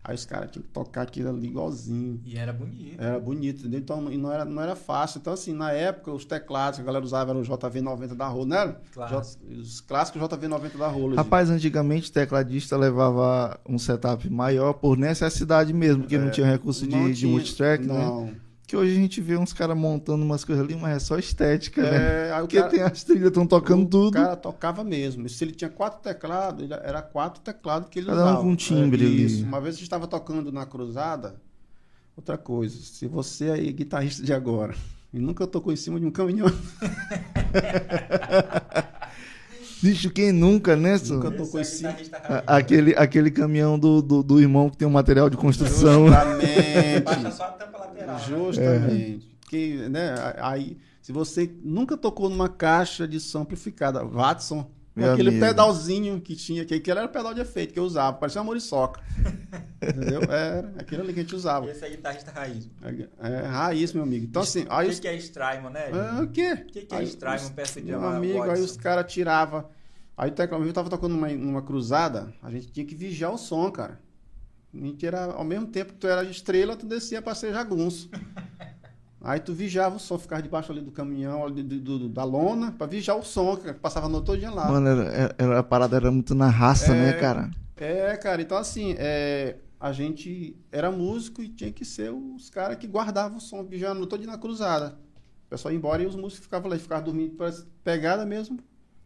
Aí os caras tinham que tocar aquilo ali igualzinho. E era bonito. Era bonito, entendeu? Então, e não era, não era fácil. Então, assim, na época, os teclados que a galera usava eram o JV90 da Rolo, né? Clássico. Os clássicos JV90 da Rolo. Rapaz, antigamente o tecladista levava um setup maior por necessidade mesmo, porque é, não tinha recurso de, tinha, de multitrack, não. né? Que hoje a gente vê uns caras montando umas coisas ali, mas é só estética, é, né? Porque cara, tem as trilhas, estão tocando o tudo. O cara tocava mesmo. Se ele tinha quatro teclados, era quatro teclados que ele Cada usava. um um timbre é, ali. Isso. Uma vez a gente estava tocando na cruzada, outra coisa. Se você aí, guitarrista de agora, e nunca tocou em cima de um caminhão. Bicho, quem nunca, né? Nunca tocou em cima. Aquele, aquele caminhão do, do, do, irmão que tem um material de construção. Justamente. Baixa só a tampa lateral. Justamente. É. Que, né, aí, se você nunca tocou numa caixa de som amplificada, Watson, Meu aquele amigo. pedalzinho que tinha, que aquele era o pedal de efeito que eu usava, parecia uma muriçoca. Entendeu? Era aquele ali que a gente usava. Esse é guitarrista raiz. É, é raiz, meu amigo. Então, assim. Aí o que, os... que é Strymon, né? É, o quê? O que, que é Aí Strymon, peça de Meu amigo, aí Watson? os caras tiravam. Aí o teclado, eu tava tocando numa, numa cruzada, a gente tinha que vigiar o som, cara. A gente era, ao mesmo tempo que tu era estrela, tu descia pra ser jagunço. Aí tu vigiava o som, ficava debaixo ali do caminhão, ali do, do- do- da lona, pra vigiar o som, que passava a noite todo dia lá. Mano, era, era- a parada era muito na raça, É. né, cara? É, cara, então assim, é, a gente era músico e tinha que ser os caras que guardavam o som, vigiando a noite todo dia na cruzada. O pessoal ia embora e os músicos ficavam lá, ficavam dormindo, parece pegada mesmo,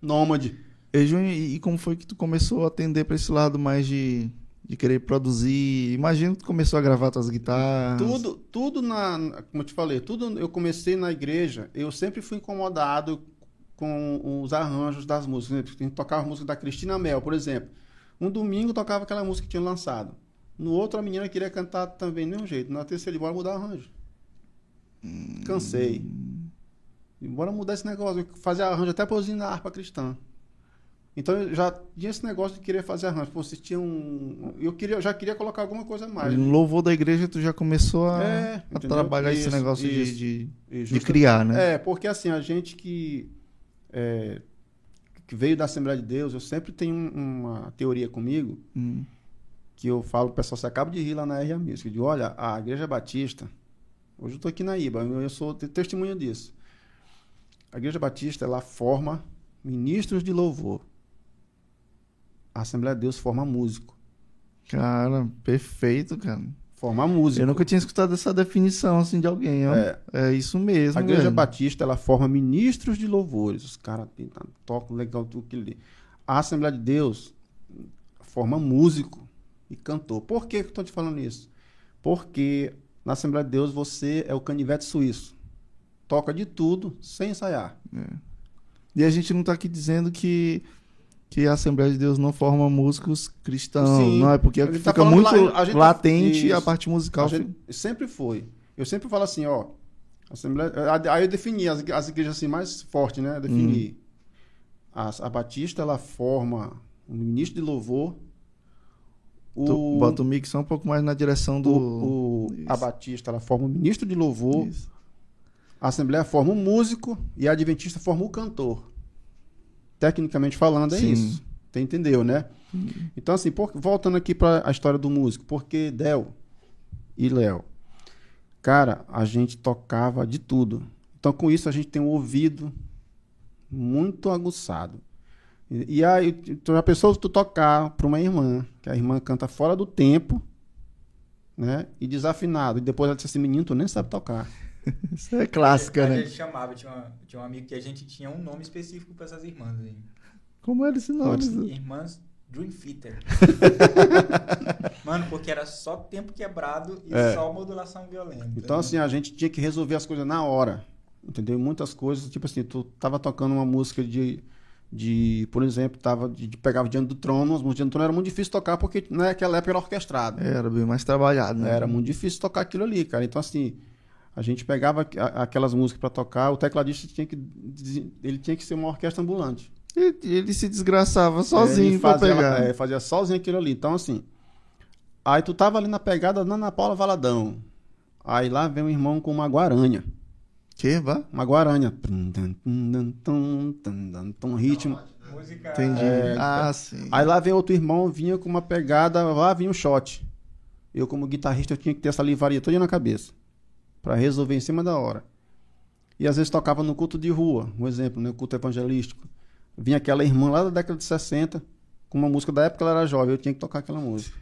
nômade. E, Júnior, e e como foi que tu começou a atender pra esse lado mais de, de querer produzir? Imagino que tu começou a gravar tuas guitarras. Tudo, tudo na, como eu te falei, tudo eu comecei na igreja, eu sempre fui incomodado com os arranjos das músicas. né? A gente tocava a música da Cristina Mel, por exemplo. Um domingo tocava aquela música que tinha lançado. No outro a menina queria cantar também do mesmo jeito. Na terceira, bora mudar o arranjo. Cansei. E bora mudar esse negócio, fazer arranjo até pra usina harpa cristã. Então eu já tinha esse negócio de querer fazer arranjo. Pô, vocês tinham um. Eu, queria, já queria colocar alguma coisa a mais. No louvor da igreja tu já começou a, É, a trabalhar esse Isso, negócio de- isso. de, de, justa- criar, né? É, porque assim, a gente que, é, que veio da Assembleia de Deus, eu sempre tenho um- uma teoria comigo, Hum. que eu falo, pessoal, você acaba de rir lá na RA Music, digo, olha, a Igreja Batista, hoje eu estou aqui na IBA, eu sou te- testemunha disso. A Igreja Batista, ela forma ministros de louvor. A Assembleia de Deus forma músico. Cara, perfeito, cara. forma músico. Eu nunca tinha escutado essa definição assim de alguém, ó. É. É, isso mesmo. A Igreja velho. Batista, ela forma ministros de louvores. Os caras tocam legal tudo que ele. A Assembleia de Deus forma músico e cantor. Por que que eu estou te falando isso? Porque na Assembleia de Deus você é o canivete suíço. Toca de tudo sem ensaiar. E a gente não tá aqui dizendo que, que a Assembleia de Deus não forma músicos cristãos. Sim. não é porque tá fica falando muito a gente- latente a Isso. parte musical. A gente sempre foi. Eu sempre falo assim, ó. Assembleia, aí eu defini as, as igrejas assim mais fortes, né? Defini. A, a Batista, ela forma um ministro de louvor. O, Tu bota o mix só um pouco mais na direção do. o- o- a. Batista, ela forma um ministro de louvor. Isso. A Assembleia forma um músico e a Adventista forma um cantor. Tecnicamente falando, é Sim. isso. Você entendeu, né? Então, assim, por- voltando aqui para a história do músico, porque Del e Léo, cara, a gente tocava de tudo. Então, com isso, a gente tem um ouvido muito aguçado. E, e aí, tu já pensou tu tocar para uma irmã, que a irmã canta fora do tempo, né? E desafinado. E depois ela disse assim: menino, tu nem sabe tocar. Isso é clássica, a né? gente chamava, tinha, uma- tinha um amigo que a gente tinha um nome específico pra essas irmãs aí. Como era esse nome? Irmãs Dream Theater. Mano, porque era só tempo quebrado e É. só modulação violenta. Então, assim, a gente tinha que resolver as coisas na hora. Entendeu? Muitas coisas, tipo assim, tu tava tocando uma música de. de por exemplo, tava de, de pegava Diante do Trono, as músicas Diante do Trono era muito difícil tocar porque naquela época era orquestrado. Era bem mais trabalhado, né? Era muito difícil tocar aquilo ali, cara. Então, assim, a gente pegava aquelas músicas para tocar, o tecladista tinha que. Ele tinha que ser uma orquestra ambulante. E ele se desgraçava sozinho Ele pra fazia, pegar. é, fazia sozinho aquilo ali. Então, assim. Aí tu tava ali na pegada da Ana Paula Valadão. Aí lá vem um irmão com uma guaranha. Que, vá? Uma guaranha. Um ritmo. Música. Entendi. É, ah, sim. Aí lá vem outro irmão, vinha com uma pegada, lá vinha um shot. Eu, como guitarrista, eu tinha que ter essa livraria toda na cabeça. Pra resolver em cima da hora. E às vezes tocava no culto de rua, um exemplo, né? culto evangelístico. Vinha aquela irmã lá da década de 60, com uma música da época que ela era jovem, eu tinha que tocar aquela música.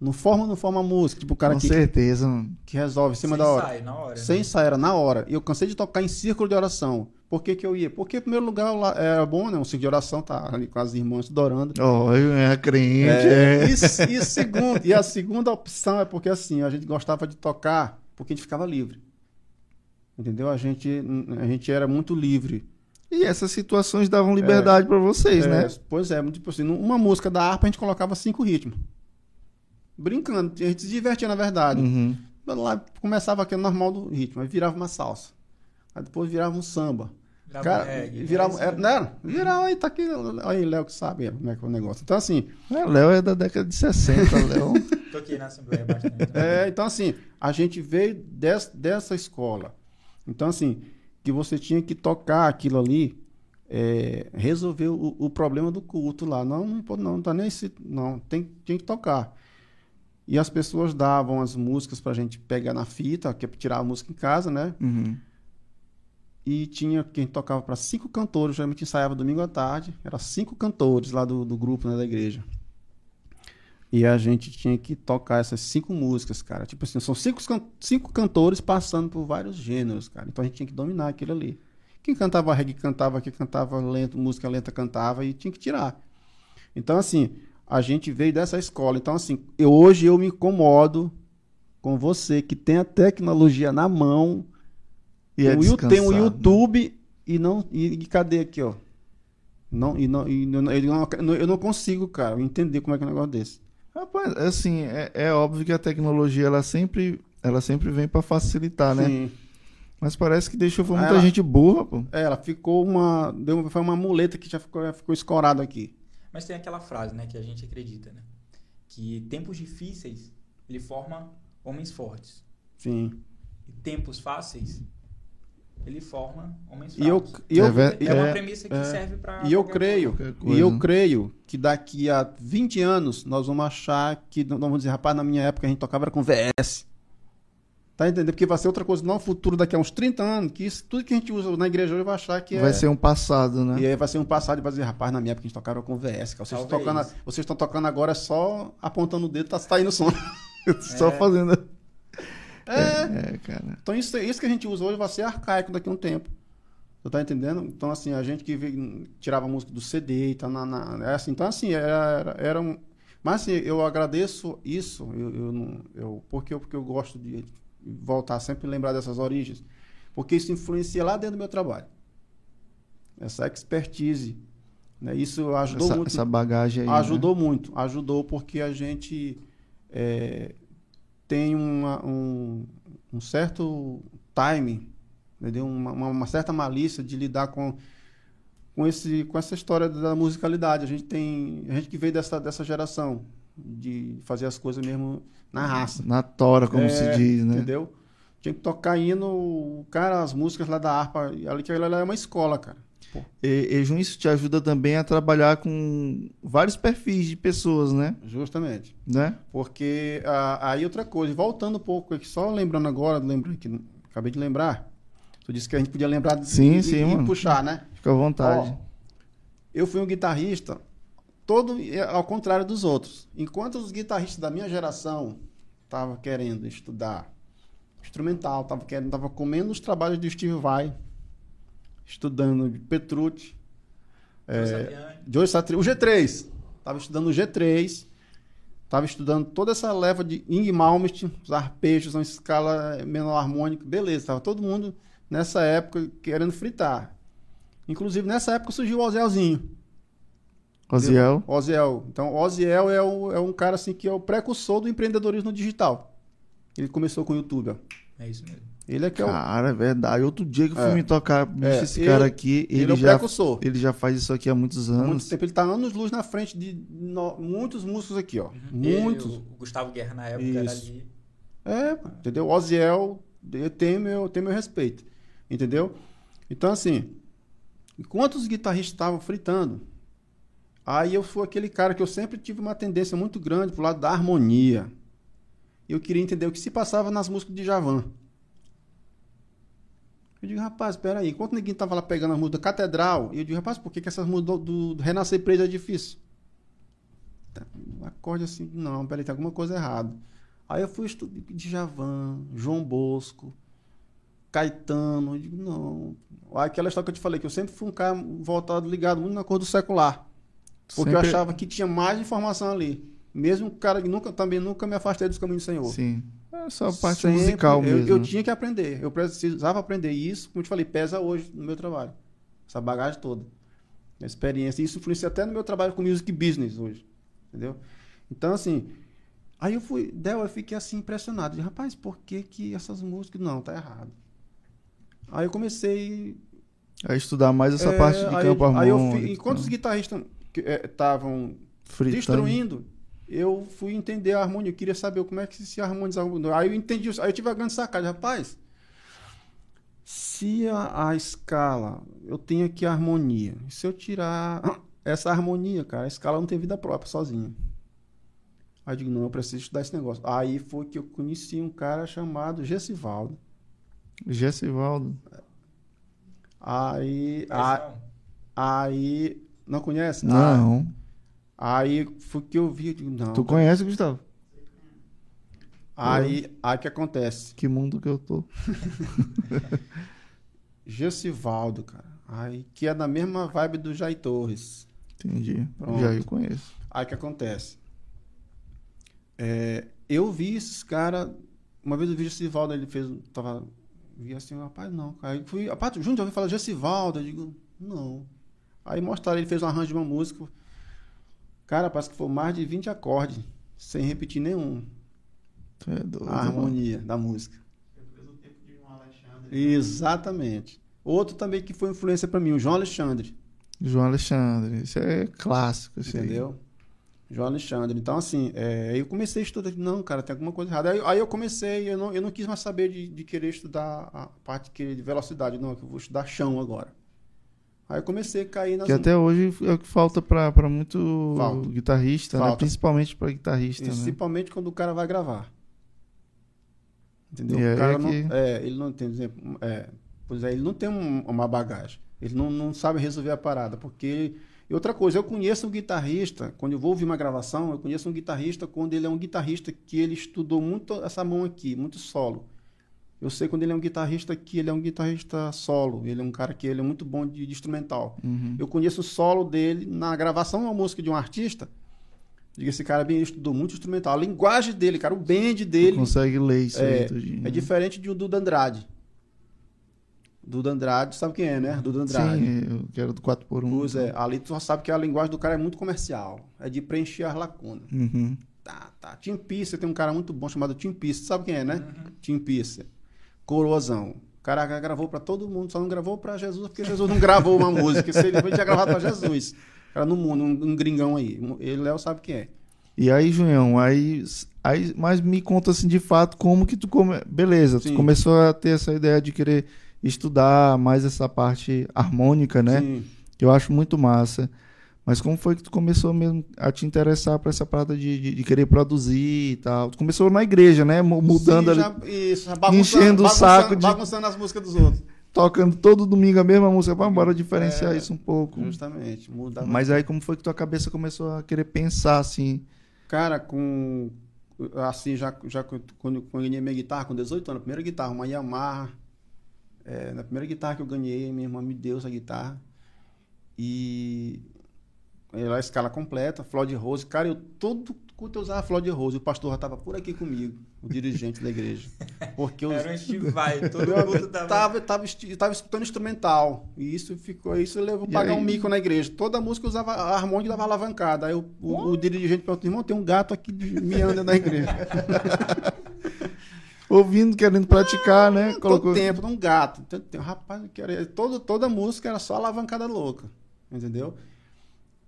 Não forma, não forma música, tipo o cara Com que, certeza, mano. que resolve em cima Sem da hora. ensaio, na hora. Sem né? ensaiar, era na hora. E eu cansei de tocar em círculo de oração. Por que, que eu ia? Porque, em primeiro lugar, lá era bom, né? Um círculo de oração, tá ali com as irmãs adorando. Ó, eu é crente, É, é. E, e segundo, e a segunda opção é porque assim, a gente gostava de tocar porque a gente ficava livre. Entendeu? A gente, a gente era muito livre. E essas situações davam liberdade pra vocês, É, né? Pois é, tipo assim, uma música da harpa a gente colocava cinco ritmos. Brincando, a gente se divertia na verdade. Uhum. Lá começava aquele normal do ritmo, aí virava uma salsa. Aí depois virava um samba. Cara, reggae, virava, né? era, não era? Virava, aí tá aqui, aí Léo que sabe como é que é o negócio. Então assim, É, Léo é da década de 60, Léo. Toquei na Assembleia bastante. É, então assim, a gente veio des- dessa escola. Então assim, que você tinha que tocar aquilo ali, é, resolver o, o problema do culto lá. Não, não, pode- não, não tá nem esse, não, tem, tinha que tocar. E as pessoas davam as músicas pra gente pegar na fita, que é tirar a música em casa, né? Uhum. E tinha quem tocava para cinco cantores, geralmente ensaiava domingo à tarde, era cinco cantores lá do, do grupo, né, da igreja. E a gente tinha que tocar essas cinco músicas, cara. Tipo assim, são cinco, cinco cantores passando por vários gêneros, cara. Então a gente tinha que dominar aquilo ali. Quem cantava reggae cantava, quem cantava lento, música lenta cantava e tinha que tirar. Então assim, a gente veio dessa escola. Então assim, eu, hoje eu me incomodo com você que tem a tecnologia na mão, E é tem, o, tem né? YouTube e não. E, e cadê aqui, ó? Não, e não, e não, eu, não, eu não consigo, cara, entender como é que é um negócio desse. Rapaz, assim, é, é óbvio que a tecnologia ela sempre, ela sempre vem pra facilitar, né? Sim. Mas parece que deixou foi Ah, muita ela- gente burra, pô. É, ela ficou uma. Deu, foi uma muleta que já ficou, já ficou escorada aqui. Mas tem aquela frase, né, que a gente acredita, né? Que tempos difíceis ele forma homens fortes. Sim. E tempos fáceis ele forma homens E eu, fracos. e eu, É É uma é- premissa que é. serve pra. e eu creio, e eu creio que daqui a 20 anos nós vamos achar que. Nós vamos dizer, rapaz, na minha época a gente tocava era com VS. Tá entendendo? Porque vai ser outra coisa no futuro, daqui a uns 30 anos, que isso, tudo que a gente usa na igreja hoje vai achar que é. Vai ser um passado, né? E aí vai ser um passado e vai dizer, rapaz, na minha época a gente tocava com VS, cara. Vocês, estão tocando, vocês estão tocando agora só apontando o dedo, tá, tá no som. Só É. fazendo. É. É, cara. Então isso, isso que a gente usa hoje vai ser arcaico daqui a um tempo. Você tá entendendo? Então, assim, a gente que tirava música do CD e tá na. na- é assim, então, assim, era, era, um. Mas, assim, eu agradeço isso, eu, eu, não- eu, porque, eu, porque eu gosto de voltar sempre lembrar dessas origens, porque isso influencia lá dentro do meu trabalho. Essa expertise. Né? Isso ajudou Essa, muito. essa bagagem aí. né? Ajudou muito, ajudou porque a gente é, tem uma- um, um certo timing, entendeu? Uma, uma- uma certa malícia de lidar com, com, esse, com essa história da musicalidade. A gente tem, a gente que veio dessa, dessa geração de fazer as coisas mesmo na raça. Na tora, como É, se diz, né? Entendeu? Tinha que tocar hino, cara, as músicas lá da harpa, ali que ela é uma escola, cara. E, e isso te ajuda também a trabalhar com vários perfis de pessoas, né? Justamente. né? Porque ah, aí outra coisa, voltando um pouco aqui, só lembrando agora, lembrei que acabei de lembrar. Tu disse que a gente podia lembrar de Sim, e, sim, e mano. puxar, né? Fica à vontade. Ó, eu fui um guitarrista todo é, ao contrário dos outros. Enquanto os guitarristas da minha geração estavam querendo estudar instrumental, estavam querendo, tava comendo os trabalhos de Steve Vai, estudando de Petrucci, É... Joe Satriani, o G3. Tava estudando o G3. Tava estudando toda essa leva de Ing Malmsteen, os arpejos, uma escala menor harmônica. Beleza, tava todo mundo nessa época querendo fritar. Inclusive, nessa época surgiu o Ozelzinho. Osiel. Oziel. Então, o Oziel é, o- é um cara assim que é o precursor do empreendedorismo digital. Ele começou com o YouTube. ó. É isso mesmo. Ele é que é o, Cara, é verdade. Outro dia que eu fui É. me tocar, É, esse ele- cara aqui, ele ele, é o já, precursor. ele já faz isso aqui há muitos Há anos. muito tempo ele tá anos luz na frente de no- muitos músicos aqui, ó. Ele, Muitos. o Gustavo Guerra na época era Isso. ali. É, entendeu? Oziel eu tenho meu, tenho meu respeito. Entendeu? Então, assim, enquanto os guitarristas estavam fritando, aí eu fui aquele cara que eu sempre tive uma tendência muito grande pro lado da harmonia. Eu queria entender o que se passava nas músicas de Javan. Eu digo, rapaz, peraí, enquanto ninguém tava lá pegando as músicas da Catedral, eu digo, rapaz, por que, que essas músicas do, do Renascer Preso é difícil? Tá, um acorde assim, não, peraí, tem alguma coisa errada. Aí eu fui estudar Djavan, João Bosco, Caetano. Eu digo, não. Aí Aquela história que eu te falei, que eu sempre fui um cara voltado, ligado muito na cor do secular. Porque eu Sempre- achava que tinha mais informação ali. Mesmo o cara que nunca, também nunca me afastei dos caminhos do Senhor. Sim. É só a parte Sempre, musical eu, mesmo. Eu né? tinha que aprender. Eu precisava aprender. E isso, como eu te falei, pesa hoje no meu trabalho. Essa bagagem toda. A experiência. Isso influencia até no meu trabalho com music business hoje. Entendeu? Então, assim. Aí eu fui. Del, eu fiquei assim impressionado. Disse, Rapaz, por que, que essas músicas. Não, tá errado. Aí eu comecei. A estudar mais essa é, parte de aí, campo aí eu harmônico. fui, Enquanto os guitarristas estavam fritando. destruindo, eu fui entender a harmonia. Eu queria saber como é que se harmonizava. Aí eu entendi, aí eu tive a grande sacada, rapaz. Se a, a escala, eu tenho aqui a harmonia. e Se eu tirar essa harmonia, cara, a escala não tem vida própria sozinha. Aí eu digo, não, eu preciso estudar esse negócio. Aí foi que eu conheci um cara chamado Gessivaldo. Gessivaldo. Aí, a- Esse aí, não conhece? Não. Aí foi que eu vi, eu digo, não. Tu conhece, Gustavo? Aí, aí que acontece? Que mundo que eu tô. Gessivaldo, cara. Aí, que é da mesma vibe do Jair Torres. Entendi. Pronto. Já eu conheço. Aí que acontece? É, eu vi esses caras. Uma vez eu vi Gessivaldo, ele fez. Tava. Vi assim, rapaz, não. Aí fui. Rapaz, junto eu ouvi falar Gessivaldo. Eu digo, não. Aí mostraram, ele fez um arranjo de uma música. Cara, parece que foi mais de 20 acordes, sem repetir nenhum. Tu é doido. A harmonia da música. Exatamente. Outro também que foi influência pra mim, o João Alexandre. João Alexandre. Isso é clássico. Isso aí. Entendeu? João Alexandre. Então, assim, é, aí eu comecei a estudar. Não, cara, tem alguma coisa errada. Aí, aí eu comecei, eu não, eu não quis mais saber de, de querer estudar a parte que- de velocidade. Não, que eu vou estudar chão agora. Aí eu comecei a cair nas. Que até hoje é o que falta pra muito Falta. guitarrista, né? Falta. Principalmente pra guitarrista, né? Principalmente quando o cara vai gravar. Entendeu? E aí o cara é não, que- é, ele não tem, exemplo, é, pois é, ele não tem um- uma bagagem. Ele não, não sabe resolver a parada, porque ele, E outra coisa, eu conheço um guitarrista, quando eu vou ouvir uma gravação, eu conheço um guitarrista quando ele é um guitarrista que ele estudou muito essa mão aqui, muito solo. Eu sei quando ele é um guitarrista que ele é um guitarrista solo, ele é um cara que ele é muito bom de, de instrumental. Uhum. Eu conheço o solo dele na gravação de uma música de um artista. Diga, esse cara bem, ele estudou muito instrumental. A linguagem dele, cara, o bend dele Consegue ler isso é, aí tudinho. é diferente de um Duda Andrade. Duda Andrade, sabe quem é, né? Duda Andrade. Sim, eu quero do 4x1. Pois é, ali tu já sabe que a linguagem do cara é muito comercial. É de preencher as lacunas. Uhum. Tá, tá. Tim Pissa tem um cara muito bom chamado Tim Pissa. Sabe quem é, né? Uhum. Tim Pissa. Coroazão. O cara gravou pra todo mundo, só não gravou pra Jesus, porque Jesus não gravou uma música. Se ele tinha gravado pra Jesus. Cara no mundo, um, um gringão aí. Ele, Léo, sabe quem é. E aí, Junhão, aí, aí, mas me conta assim de fato como que tu come... beleza, tu Sim. começou a ter essa ideia de querer estudar mais essa parte harmônica, né? Sim. Que eu acho muito massa. Mas como foi que tu começou mesmo a te interessar por essa parada de, de, de querer produzir e tal? Tu começou na igreja, né? Mu- Mudando Sim, ali, já, isso, já bagunçando, enchendo o bagunçando- saco de- Bagunçando as músicas dos outros. tocando todo domingo a mesma música. Vamos bora diferenciar É, isso um pouco. Justamente. Muda Mas aí como foi que tua cabeça começou a querer pensar assim? Cara, com. Assim, já, já quando, quando eu ganhei minha guitarra, com 18 anos, a primeira guitarra, uma Yamaha. É, na primeira guitarra que eu ganhei, minha irmã me deu essa guitarra. E. Ela é a escala completa, Flor de Rose. Cara, eu todo quanto eu usava Flor de Rose, o pastor já estava por aqui comigo, o dirigente da igreja. Porque eu. Era um Steve Vai, todo mundo tava... tava, tava, escutando instrumental. E isso ficou. Isso levou a pagar aí? um mico na igreja. Toda música usava a harmônica dava alavancada. Aí o, o, o dirigente perguntou, irmão, tem um gato aqui de- miando na igreja. Ouvindo, querendo praticar, né? Todo tempo, um gato. Rapaz, eu quero- todo, toda música era só alavancada louca. Entendeu?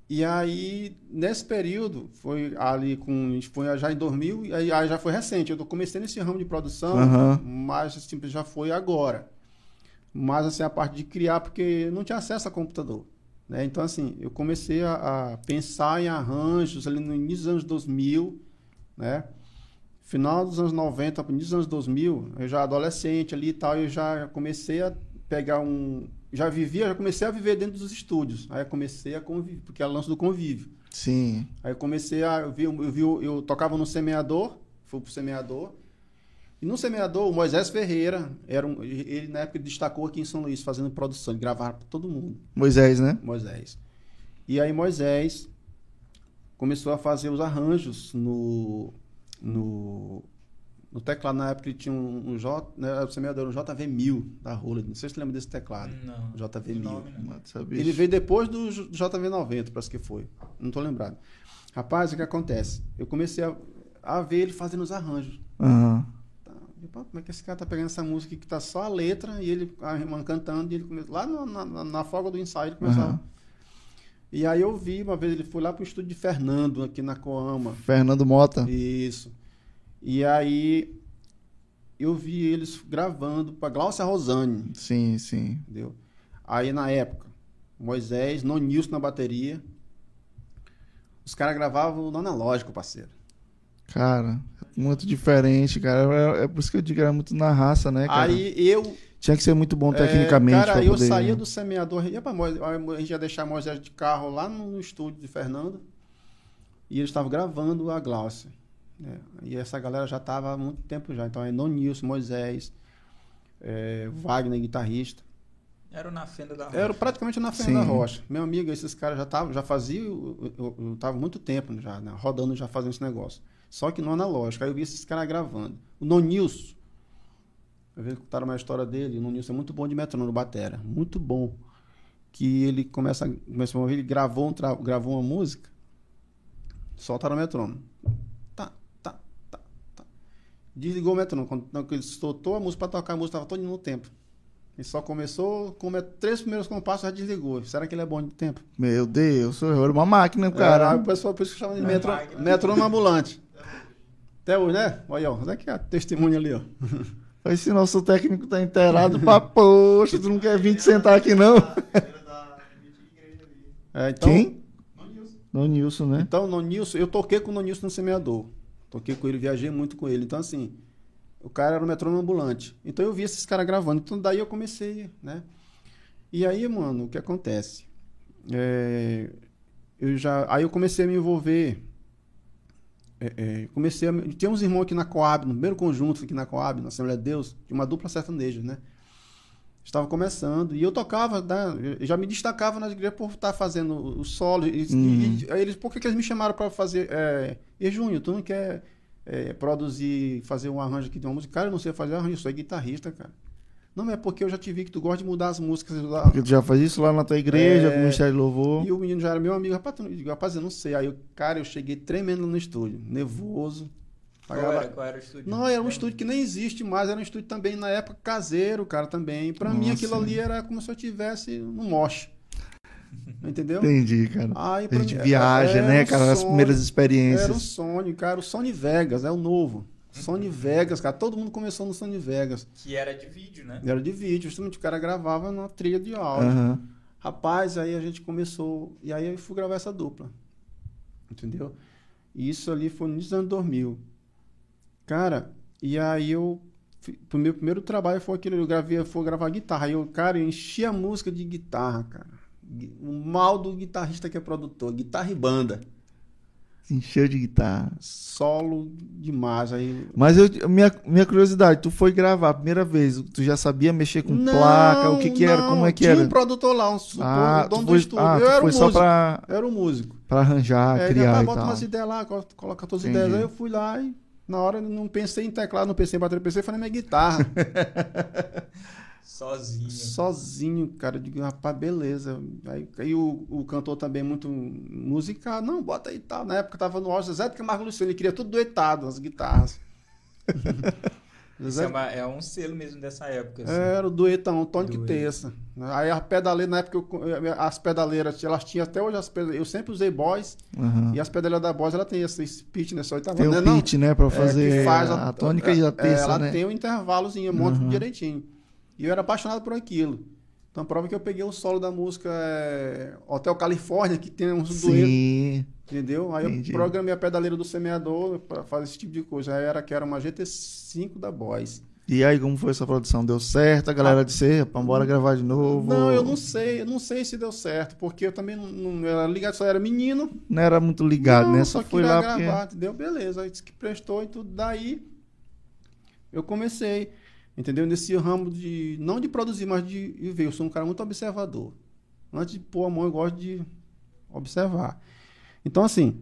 E aí, nesse período, foi ali com. a gente Foi já em 2000, e aí, aí já foi recente. Eu comecei nesse ramo de produção, Aham. mas assim, já foi agora. Mas assim, a parte de criar, porque não tinha acesso a computador. Né? Então, assim, eu comecei a, a pensar em arranjos ali no início dos anos 2000, né? Final dos anos 90, início dos anos 2000, eu já adolescente ali e tal, eu já comecei a pegar um. Já vivia, já comecei a viver dentro dos estúdios. Aí comecei a conviver, porque é o lance do convívio. Sim. Aí comecei a. Eu, vi, eu, vi, eu tocava no semeador, fui pro semeador. E no semeador, o Moisés Ferreira, era um, ele na época destacou aqui em São Luís, fazendo produção, ele gravava para todo mundo. Moisés, né? Moisés. E aí Moisés começou a fazer os arranjos no, no, no teclado. Na época ele tinha um, um J, né, o semeador, um JV1000 da Rola. Não sei se você lembra desse teclado. Não. JV1000. Nome, não. Mata essa bicha. Ele veio depois do J- JV90, parece que foi. Não tô lembrado. Rapaz, o que acontece? Eu comecei a, a ver ele fazendo os arranjos. Aham. Tá, eu, como é que esse cara tá pegando essa música que tá só a letra e ele a irmã cantando e ele começou lá na, na, folga do ensaio ele começou. a- Aham. E aí eu vi uma vez ele foi lá pro estúdio de Fernando aqui na Coama. Fernando Mota. Isso. E aí eu vi eles gravando para Glaucia Rosane, Sim, sim. entendeu? Aí na época, Moisés, Nonilson na bateria. Os caras gravavam no analógico, parceiro. Cara, muito diferente, cara. É, é por isso que eu digo, era muito na raça, né, cara? Aí eu Tinha que ser muito bom É, tecnicamente cara, pra eu poder... saía do semeador, ia pra Moisés, a gente ia deixar Moisés de carro lá no, no estúdio de Fernando e eles estavam gravando a Glaucia. Né? E essa galera já estava há muito tempo já. Então é Nonilson, Moisés, é, Wagner, guitarrista. Era o na fenda da Era Rocha. praticamente na Fernanda Sim. Rocha. Meu amigo, esses caras já estavam, já faziam, eu, eu, eu tava muito tempo já, né, rodando já fazendo esse negócio. Só que no analógico. Aí eu vi esses caras gravando. O Nonilson, eu vi contaram uma história dele, o Nonilson é muito bom de metrônomo, batera, muito bom. Que ele começa, começa a ouvir, ele gravou, um tra- gravou uma música, soltaram o metrônomo. Desligou o metrônomo. Quando, ele soltou a música para tocar, a música estava todo no tempo. Ele só começou, como é três primeiros compassos, já desligou. Será que ele é bom de tempo? Meu Deus, eu era uma máquina, Cara, cara. o pessoal por isso que chama de É metro, máquina. metrônomo ambulante. Até hoje, né? Olha, ó, olha aqui a testemunha ali, ó. Esse nosso técnico tá inteirado pra poxa, tu não quer vir te sentar aqui, não? É, então, Quem? No Nilson, né? Então, no Nilson, eu toquei com o Nilson no semeador. Toquei com ele, viajei muito com ele. Então, assim, o cara era um metrônomo ambulante. Então, eu vi esses caras gravando. Então, daí eu comecei, né? E aí, mano, o que acontece? É, eu já, aí eu comecei a me envolver. É, é, comecei a, tinha uns irmãos aqui na Coab, no primeiro conjunto aqui na Coab, na Assembleia de Deus, tinha uma dupla sertaneja, né? Estava começando e eu tocava, né? eu já me destacava na igreja por estar fazendo o solo. E, Uhum. e- aí eles, por que, que eles me chamaram para fazer? É, e Júnior, tu não quer é, produzir, fazer um arranjo aqui de uma música? Cara, eu não sei fazer arranjo, eu sou guitarrista, cara. Não, mas é porque eu já te vi que tu gosta de mudar as músicas. lá. Porque tu já faz isso lá na tua igreja, É. com o Ministério de Louvor. E o menino já era meu amigo, rapaz, tu rapaz, eu não sei. Aí, eu, cara, eu cheguei tremendo no estúdio, nervoso. Qual Pagava- era, qual era o estúdio? Não, era um estúdio que nem existe mais, era um estúdio também na época caseiro, cara, também. Pra mim aquilo ali era como se eu tivesse no moche. Entendeu? Entendi, cara. Aí, A gente mim, viaja, era né, um cara? As sonho, primeiras Era um experiências. Sony, cara, o Sony Vegas, é o novo. Sony Vegas, cara, todo mundo começou no Sony Vegas. Que era de vídeo, né? Era de vídeo, justamente o cara gravava na trilha de áudio. Aham. Rapaz, aí a gente começou. E aí eu fui gravar essa dupla. Entendeu? E isso ali foi no início dos anos 2000. Cara, e aí eu. O meu primeiro trabalho foi aquele. Eu gravei, foi gravar guitarra. Aí eu, cara, eu enchi a música de guitarra, cara. O mal do guitarrista que é produtor. Guitarra e banda. Encheu de guitarra. Solo demais. Aí. Mas eu, minha, minha curiosidade, tu foi gravar a primeira vez, tu já sabia mexer com Não, placa, o que que era, não, como é que tinha era? um produtor lá, um, ah, dono tu do foi, estúdio. ah, eu era foi um só músico. pra, Era um músico. pra arranjar, É, criar e bota tal. umas ideias lá, co- coloca todas as ideias. Aí eu fui lá e na hora eu não pensei em teclado, não pensei em bateria, pensei foi na minha guitarra. Sozinho. sozinho, cara. Eu digo, rapaz, beleza. Aí, aí o, o cantor também muito musical. Não, bota aí e tal. Na época tava no auge, Zé de Camargo e Luciano, ele queria tudo duetado, as guitarras. Isso é, uma- é um selo mesmo dessa época. assim. Era o duetão, tônico e Dueto. terça. Aí a pedaleira, na época, eu- as pedaleiras, elas tinham até hoje as pedaleiras. Eu sempre usei boys. Aham. E as pedaleiras da boys, ela tem esse, esse pitch, né? Só oitava. Tem né? o Não, pitch, né, pra É, fazer que faz a, tônica e a terça, ela né? tem um intervalozinho, monta Uhum. direitinho. E eu era apaixonado por aquilo. Então, prova que eu peguei o solo da música é, Hotel Califórnia, que tem uns duetos, Sim, entendeu? Aí Entendi. eu programei a pedaleira do semeador para fazer esse tipo de coisa. Aí era que era uma GT5 da Boys. E aí, como foi essa produção? Deu certo? A galera disse, "Epa, bora gravar de novo? Não, eu não sei, eu não sei se deu certo, porque eu também não, não era ligado, só era menino. Não era muito ligado, Não, né? Só, foi queria lá gravar, porque... entendeu? Beleza, aí disse que prestou e tudo. Daí eu comecei, entendeu? Nesse ramo de, não de produzir, mas de ver. Eu sou um cara muito observador. Antes de pôr a mão, eu gosto de observar. Então, assim,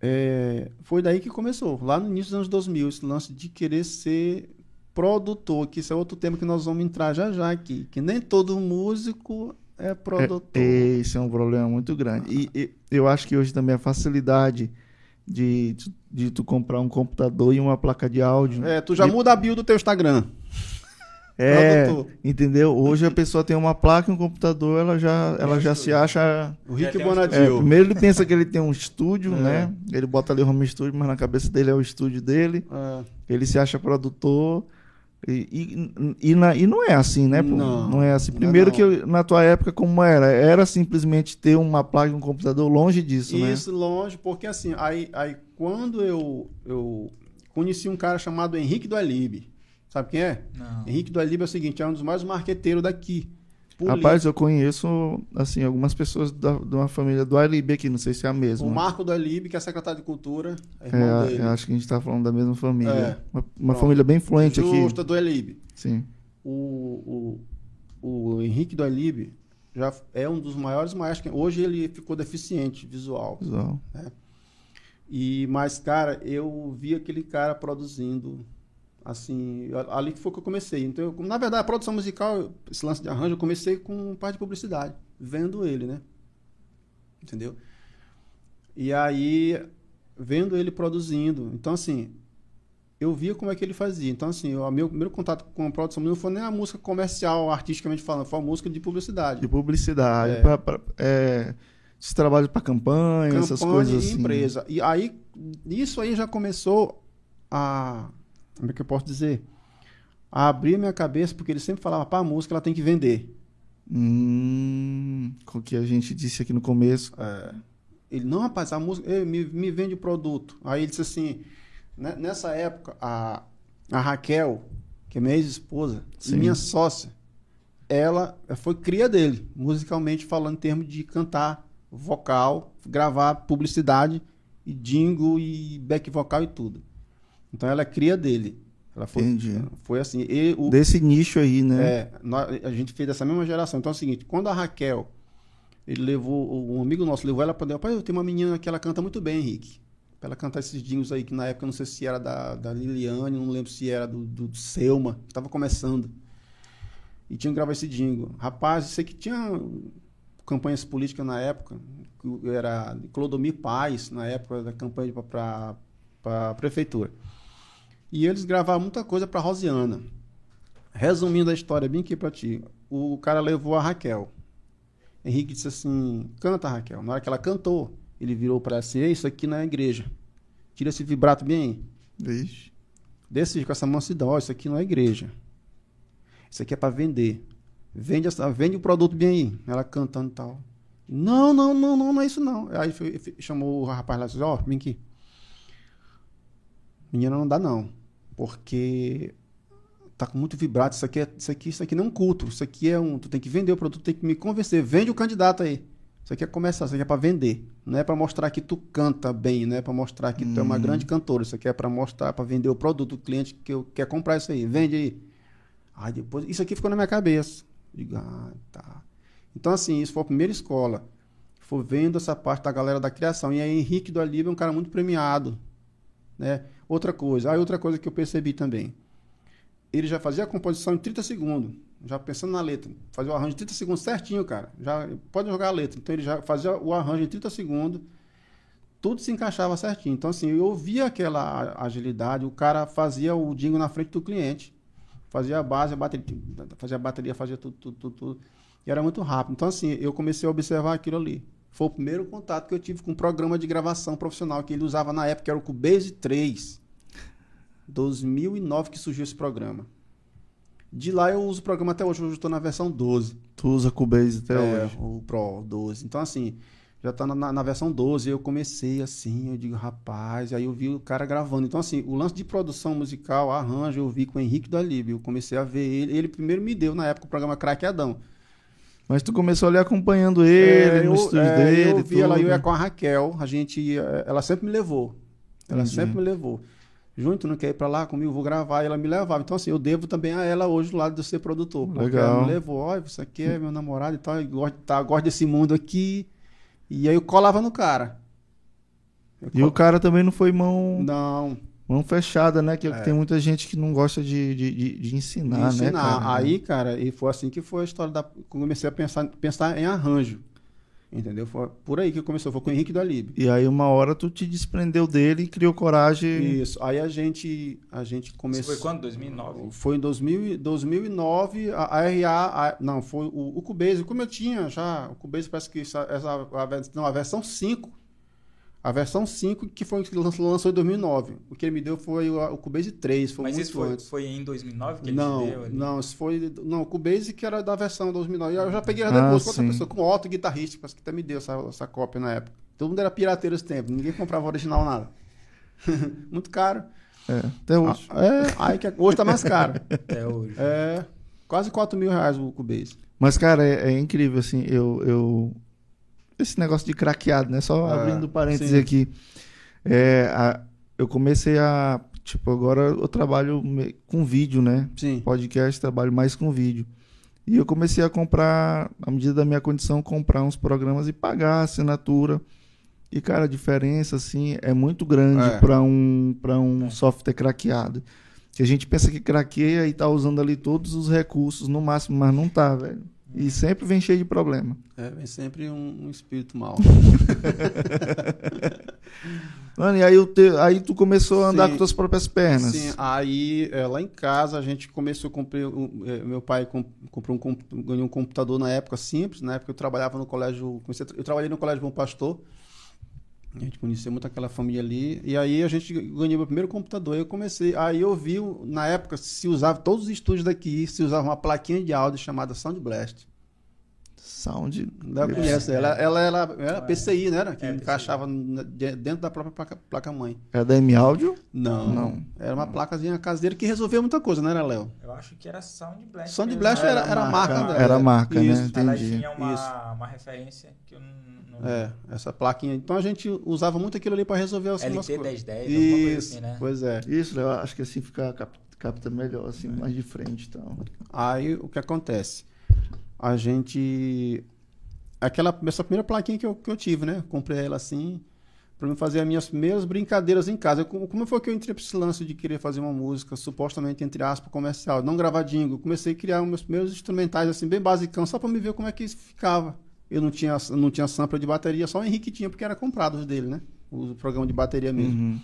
é, foi daí que começou, lá no início dos anos 2000, esse lance de querer ser produtor, que isso é outro tema que nós vamos entrar já já aqui, que nem todo músico é produtor. É, esse é um problema muito grande. E, e eu acho que hoje também a facilidade de, de, de tu comprar um computador e uma placa de áudio. É, tu já E- muda a bio do teu Instagram. É, produtor. entendeu? Hoje a pessoa tem uma placa e um computador, ela já, ela já se acha. O Rick um É, Bonadio. primeiro ele pensa que ele tem um estúdio, É. né? Ele bota ali home studio, mas na cabeça dele é o estúdio dele. É. Ele se acha produtor. E, e, e, na- e não é assim, né? pô? Não, é assim. não é Primeiro não. que eu- na tua época, como era? Era simplesmente ter uma placa e um computador longe disso, né? Isso, longe, porque assim, aí, aí quando eu, eu conheci um cara chamado Henrique do Alib, sabe quem é? Não. Henrique do Alib é o seguinte, é um dos mais marqueteiros daqui. Poli- Rapaz, eu conheço assim algumas pessoas da, de uma família do Alibi aqui, não sei se é a mesma. o Marco do Alib, que é secretário de Cultura, é irmão É, dele. eu acho que a gente tá falando da mesma família. É. Uma, uma família bem influente Justo, aqui. do Alib. Sim. O, o, o Henrique do Alib já é um dos maiores maestros. Hoje ele ficou deficiente visual. Visual. E, mas, cara, eu vi aquele cara produzindo, assim, ali que foi que eu comecei. Então, eu- na verdade, a produção musical, esse lance de arranjo, eu comecei com parte de publicidade, vendo ele, né? Entendeu? E aí, vendo ele produzindo. Então, assim, eu via como é que ele fazia. Então, assim, o meu primeiro contato com a produção não foi nem a música comercial, artisticamente falando, foi a música de publicidade. De publicidade. É. pra- pra- é, esse trabalho para campanha, essas campanha coisas e assim. empresa. E aí, isso aí já começou a. Como é que eu posso dizer? A abrir minha cabeça, porque ele sempre falava, pá, a música ela tem que vender. Hum, com o que a gente disse aqui no começo. Ele, não, rapaz, a música, ei, me, me vende o produto. Aí ele disse assim, né, nessa época, a, a Raquel, que é minha ex-esposa, minha sócia, ela foi cria dele, musicalmente falando em termos de cantar vocal, gravar publicidade e jingle e back vocal e tudo. Então ela é cria dele. Ela foi, Entendi. foi assim. E o, Desse nicho aí, né? é, a gente fez dessa mesma geração. Então é o seguinte, quando a Raquel, ele levou, um amigo nosso levou ela para dentro, pai, eu tenho uma menina que ela canta muito bem, Henrique. Pra ela cantar esses jingles aí, que na época eu não sei se era da, da Liliane, não lembro se era do, do, do Selma, que tava começando. E tinha que gravar esse jingle. Rapaz, eu sei que tinha campanhas políticas na época, que era Clodomir Paz, na época da campanha para a prefeitura. E eles gravavam muita coisa para Rosiana. Resumindo a história bem aqui para ti, o cara levou a Raquel. Henrique disse assim: canta, Raquel. Na hora que ela cantou, ele virou para assim: "Ei, isso aqui não é igreja. Tira esse vibrato bem aí. Vixe. Com essa mansidão, ó, isso aqui não é igreja. Isso aqui é para vender. Vende, essa, vende o produto bem aí. Ela cantando e tal. Não, não, não, não, não é isso não. Aí foi- chamou o rapaz lá e disse: Ó, vem aqui. Menina, não dá não. Porque tá muito vibrato. Isso aqui, é, isso aqui, isso aqui não é um culto. Isso aqui é um. Tu tem que vender o produto, tem que me convencer. Vende o candidato aí. Isso aqui é começar, isso aqui é para vender. Não é para mostrar que tu canta bem, não é para mostrar que tu é uma grande cantora. Isso aqui é para mostrar, para vender o produto do cliente que eu, quer comprar isso aí. Vende aí. Aí depois, isso aqui ficou na minha cabeça. Digo, ah, tá. Então, assim, isso foi a primeira escola. Foi vendo essa parte da galera da criação. E aí, Henrique do Alívio é um cara muito premiado. Né? Outra coisa, aí outra coisa que eu percebi também. Ele já fazia a composição em 30 segundos, já pensando na letra. Fazia o arranjo em 30 segundos certinho, cara. Já pode jogar a letra. Então ele já fazia o arranjo em 30 segundos. Tudo se encaixava certinho. Então assim, eu via aquela agilidade, o cara fazia o dingo na frente do cliente. Fazia a base, a bateria, fazia a bateria, fazia tudo, tudo, tudo, tudo. E era muito rápido. Então assim, eu comecei a observar aquilo ali. Foi o primeiro contato que eu tive com um programa de gravação profissional que ele usava na época, que era o Cubase 3. 2009 que surgiu esse programa. De lá eu uso o programa até hoje, hoje eu estou na versão 12. Tu usa Cubase até É, hoje. o Pro 12. Então, assim, já tá na, na- versão 12. Eu comecei assim, eu digo, rapaz, aí eu vi o cara gravando. Então, assim, o lance de produção musical, arranjo, eu vi com o Henrique do Alíbio. Eu comecei a ver ele. Ele primeiro me deu, na época, o programa Craqueadão. Mas tu começou ali acompanhando ele, É, no eu, estúdio é, dele. Eu vi ela, ia com a Raquel, a gente ia- ela sempre me levou. Ela Entendi. sempre me levou. Junto, tu não quer ir pra lá comigo, vou gravar, e ela me levava. Então, assim, eu devo também a ela hoje do lado de ser produtor. Porque Legal. ela me levou, olha, isso aqui é meu namorado e tal, eu gosto, tá, gosto desse mundo aqui. E aí eu colava no cara. Eu E o col- cara também não foi mão, Não, mão fechada, né? Que É. tem muita gente que não gosta de, de, de, de ensinar, de né, ensinar. cara? Aí, cara, e foi assim que foi a história da. Comecei a pensar, pensar em arranjo. Entendeu? Foi por aí que começou, foi com o Henrique do Alíbio. E aí uma hora tu te desprendeu dele e criou coragem. Isso. Aí a gente, a gente Isso começou. foi quando? 2009? Foi em 2000, e- 2009, a, a RA, a- não, foi o, o Cubase, como eu tinha já, o Cubase parece que essa, essa a, não, a versão 5, a versão 5 que foi que lançou, lançou em 2009. O que ele me deu foi o, o Cubase 3, foi Mas muito isso foi, antes. foi em 2009 que ele Não, te deu ali? não, isso foi, não, o Cubase que era da versão 2009. Eu já peguei Ah, depois com outra pessoa, com outro guitarrista, parece que até me deu essa, essa cópia na época. Todo mundo era pirateiro esse tempo, ninguém comprava original nada. muito caro. É, até hoje. Ah, é, aí que hoje tá mais caro. Até hoje. É, quase 4 mil reais o Cubase. Mas, cara, é, é incrível, assim, eu, eu... Esse negócio de craqueado, né? Só É, abrindo parênteses sim. aqui. É, a- eu comecei a... Tipo, agora eu trabalho com vídeo, né? Sim. Podcast, trabalho mais com vídeo. E eu comecei a comprar, à medida da minha condição, comprar uns programas e pagar a assinatura. E, cara, a diferença, assim, é muito grande É. para um, pra um É. software craqueado. Que a gente pensa que craqueia e tá usando ali todos os recursos no máximo, mas não tá, velho. E sempre vem cheio de problema. É, vem sempre um, um espírito mal. Mano, e aí, te- aí tu começou a andar Sim. com tuas próprias pernas. Sim, aí é, lá em casa a gente começou a comprar. um, é, meu pai com- comprou um, comp- ganhou um computador na época simples, na época eu trabalhava no colégio. comecei eu trabalhei no colégio Bom Pastor. A gente conhecia muito aquela família ali. E aí a gente ganhou meu primeiro computador. Aí eu comecei. Aí eu vi, na época, se usava, todos os estúdios daqui, se usava uma plaquinha de áudio chamada Sound Blast. Sound. Ela conhece, ela, ela era, era PCI, né? Era, que É, PCI. encaixava de- dentro da própria placa- placa-mãe. É da M Audio? Não, Não. Era uma placazinha caseira que resolvia muita coisa, né, Léo? Eu acho que era Sound Blast. Sound Blast né? era, era a marca Era, dela. era a marca, Isso. né? Ela Entendi. tinha uma, Isso. uma uma referência que eu não. É, essa plaquinha. Então a gente usava muito aquilo ali para resolver as nossas LT coisas. 1010, alguma coisa Isso, assim, né? pois é. Isso, eu acho que assim fica cap- capta melhor, assim, mais de frente e tal. Aí o que acontece? A gente. Aquela, essa primeira plaquinha que eu, que eu tive, né? Comprei ela assim, para mim fazer as minhas primeiras brincadeiras em casa. Eu, como como foi que eu entrei para esse lance de querer fazer uma música, supostamente, entre aspas, comercial, não gravadinho? Eu comecei a criar meus primeiros instrumentais, assim, bem basicão, só para me ver como é que isso ficava. Eu não tinha, não tinha sampler de bateria, só o Henrique tinha, porque era comprado os dele, né? O programa de bateria mesmo. Uhum.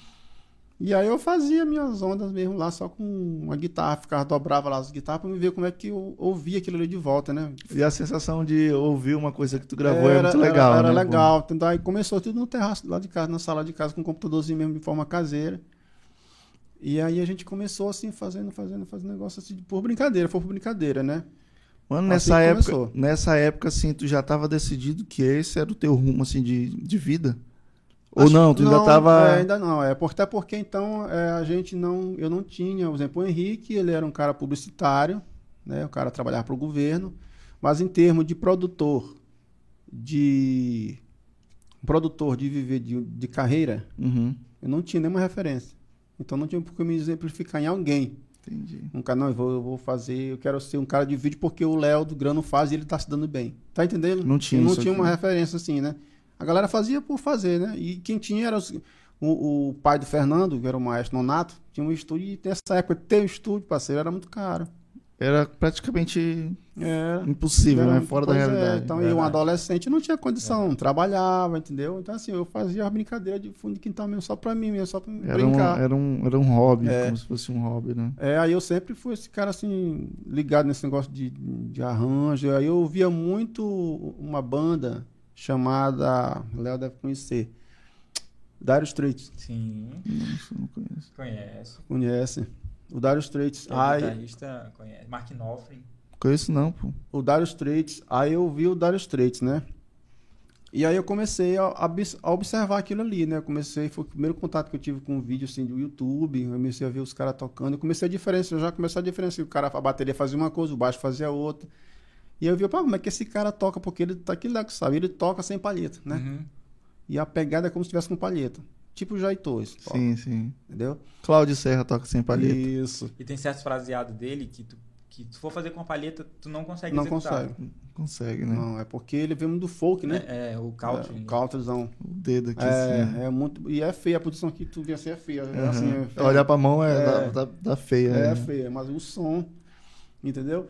E aí eu fazia minhas ondas mesmo lá, só com uma guitarra, ficava, dobrava lá as guitarras pra me ver como é que eu ouvia aquilo ali de volta, né? E a sensação de ouvir uma coisa que tu gravou é muito legal, Era, né? era legal. Então, aí começou tudo no terraço lá de casa, na sala de casa, com um computadorzinho mesmo de forma caseira. E aí a gente começou assim, fazendo, fazendo, fazendo negócio assim, por brincadeira, foi por brincadeira, né? Mano, Assim nessa que época, começou. nessa época, assim, tu já tava decidido que esse era o teu rumo, assim, de, de vida? Ou Acho- não, tu ainda tava... é, ainda não, é até porque então é, a gente não, eu não tinha, por exemplo, o Henrique, ele era um cara publicitário, né, o cara trabalhava para o governo, mas em termos de produtor, de produtor de viver de, de carreira, Uhum, eu não tinha nenhuma referência. Então não tinha por que me exemplificar em alguém. Entendi. Um cara, não, eu vou, eu vou fazer, eu quero ser um cara de vídeo porque o Léo do Grano faz e ele tá se dando bem. Tá entendendo? Não tinha Eu não tinha aqui. uma referência assim, né? A galera fazia por fazer, né? E quem tinha era os- o, o pai do Fernando, que era o maestro Nonato, tinha um estúdio e nessa época ter um estúdio, parceiro, era muito caro. Era praticamente É. impossível, né? Fora da é, realidade. então, e um verdade. adolescente não tinha condição, trabalhava, entendeu? Então, assim, eu fazia as brincadeiras de fundo de quintal mesmo, só pra mim mesmo, só pra Era um, brincar. era, um, era um hobby, É. como se fosse um hobby, né? É, aí eu sempre fui esse cara assim, ligado nesse negócio de, de arranjo. Aí eu ouvia muito uma banda chamada. O Léo deve conhecer. Dire Straits. Sim, Nossa, não conheço. conheço. Conhece? O Dire Straits. É Aí, guitarrista, conhece. Mark Knopfler. Conheço não, pô. o Dire Straits. Aí eu vi o Dire Straits, né? E aí eu comecei a, a obs- a observar aquilo ali, né? Eu comecei, foi o primeiro contato que eu tive com um vídeo assim do YouTube. Eu comecei a ver os caras tocando. Eu comecei a diferenciar, eu já comecei a diferenciar. O cara, a bateria fazia uma coisa, o baixo fazia outra. E eu vi, pá, como é que esse cara toca? Porque ele tá aqui lá que sabe, ele toca sem palheta, né? Uhum. E a pegada é como se tivesse com palheta. Tipo o Jair Torres. toca, Sim, sim. Entendeu? Cláudio Serra toca sem palheta. Isso. E tem certos fraseados dele que tu, que tu for fazer com a palheta, tu não consegue Não executar. consegue. Consegue, né? Não, é porque ele veio do folk, né? É, é, o country. É, countryzão. O dedo aqui, É, assim. é muito. E é feia a posição que tu vê assim, é feia. É, Aham. assim, é feia. Olhar pra mão é, É. Da, da, da feia, É né? feia, mas o som, entendeu?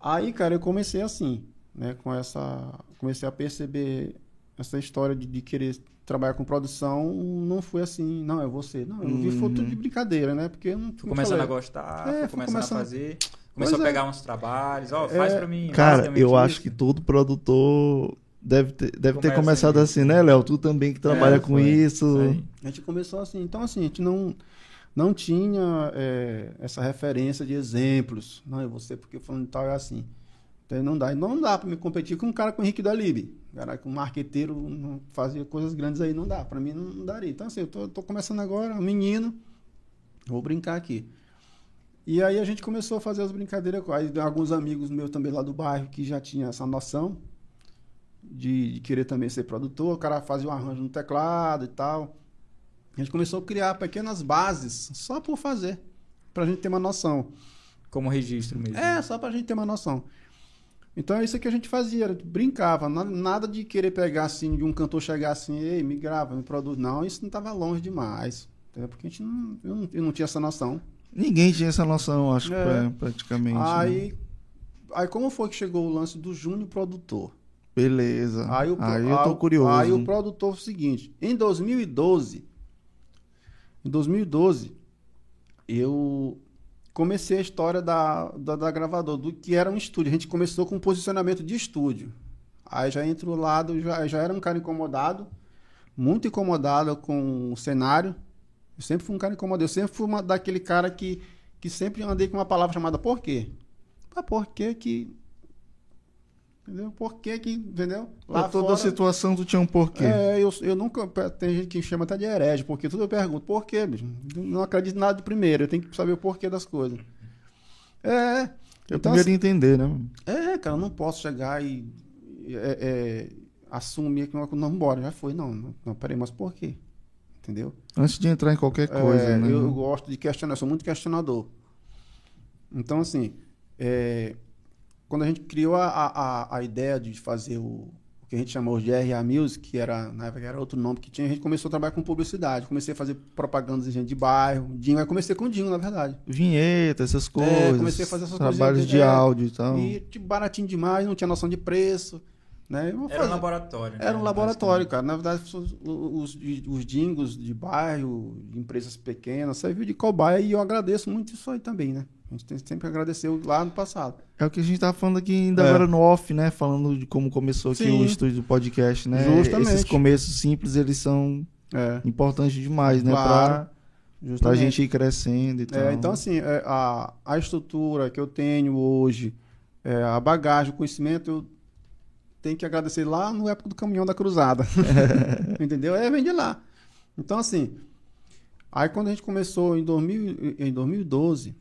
Aí, cara, eu comecei assim, né? Com essa. Comecei a perceber essa história de, de querer trabalhar com produção. Não foi assim, não, é você. Não, eu vi foi tudo de brincadeira, né? Porque eu não. Fui começando falei, a gostar, É, fui começando, começando- a fazer. Começou Pois a é. pegar uns trabalhos. Ó, faz É, pra mim. Cara, eu acho isso. que todo produtor deve ter, deve ter Começa começado aí. assim, né, Léo? Tu também que trabalha É, com foi. isso. A gente começou assim. Então, assim, a gente não, não tinha é, essa referência de exemplos. Não, é você porque falando tal é assim. Então, não dá. Não dá pra me competir com um cara com o Henrique da Lib. Cara, com um marqueteiro não fazia coisas grandes aí, não dá. Pra mim, não, daria. Então, assim, eu tô, tô começando agora, um menino. Vou brincar aqui. E aí a gente começou a fazer as brincadeiras. com- Aí alguns amigos meus também lá do bairro que já tinham essa noção de, de querer também ser produtor. O cara fazia um arranjo no teclado e tal. A gente começou a criar pequenas bases só por fazer, pra gente ter uma noção. Como registro mesmo. É, só pra gente ter uma noção. Então é isso que a gente fazia, brincava, na- nada de querer pegar assim, de um cantor chegar assim, ei, me grava, me produz. Não, isso não tava longe demais. entendeu? Porque a gente não, eu não, eu não tinha essa noção. Ninguém tinha essa noção, acho, É. pra- praticamente. né? Aí, aí como foi que chegou o lance do Júnior Produtor? Beleza. Aí, Aí, o, pro- eu tô aí- curioso. Aí o produtor foi o seguinte, em 2012, em 2012, eu comecei a história da, da, da gravadora, do que era um estúdio. A gente começou com um posicionamento de estúdio. Aí já entrou lado, já, já era um cara incomodado, muito incomodado com o cenário. Eu sempre fui um cara incomodado. Eu sempre fui uma, daquele cara que, que sempre andei com uma palavra chamada por quê? Ah, por quê que. Entendeu? Por quê que. Entendeu? Pra toda situação tu tinha um porquê. É, eu, eu nunca. Tem gente que chama até de herege, porque tudo eu pergunto, por quê, bicho? Não acredito em nada de primeiro, eu tenho que saber o porquê das coisas. É. Eu então, primeiro entender, né? assim, é, cara, eu não posso chegar e. é, é, assumir que não, não bora, já foi. Não, não, não, peraí, mas por quê? Entendeu? Antes de entrar em qualquer coisa, É, né? Eu gosto de questionar, eu sou muito questionador. Então, assim, é, quando a gente criou a, a, a ideia de fazer o, o que a gente chamou de RA Music, que era, na época era outro nome que tinha, a gente começou a trabalhar com publicidade. Comecei a fazer propagandas de gente de bairro, Dinho. Aí comecei com o Dinho, na verdade. Vinheta, essas coisas. comecei a fazer essas Trabalhos coisinhas, de é, áudio e tal. E tipo, baratinho demais, não tinha noção de preço. Né? Era um fazer- laboratório. né? era um laboratório, cara. Na verdade, os, os, os dingos de bairro, de empresas pequenas, serviu de cobaia e eu agradeço muito isso aí também, né? A gente tem sempre agradeceu lá no passado. É o que a gente tava falando aqui ainda É. agora no off, né? Falando de como começou aqui Sim. o estúdio do podcast, né? Justamente. Esses começos simples, eles são É, importantes demais, né? Claro. Pra, pra justamente. gente ir crescendo e tal. É, então, assim, é, a, a estrutura que eu tenho hoje, é, a bagagem, o conhecimento, eu tenho que agradecer lá no época do caminhão da cruzada. Entendeu? É, vem de lá. Então, assim, aí quando a gente começou em, 2000, em 2012.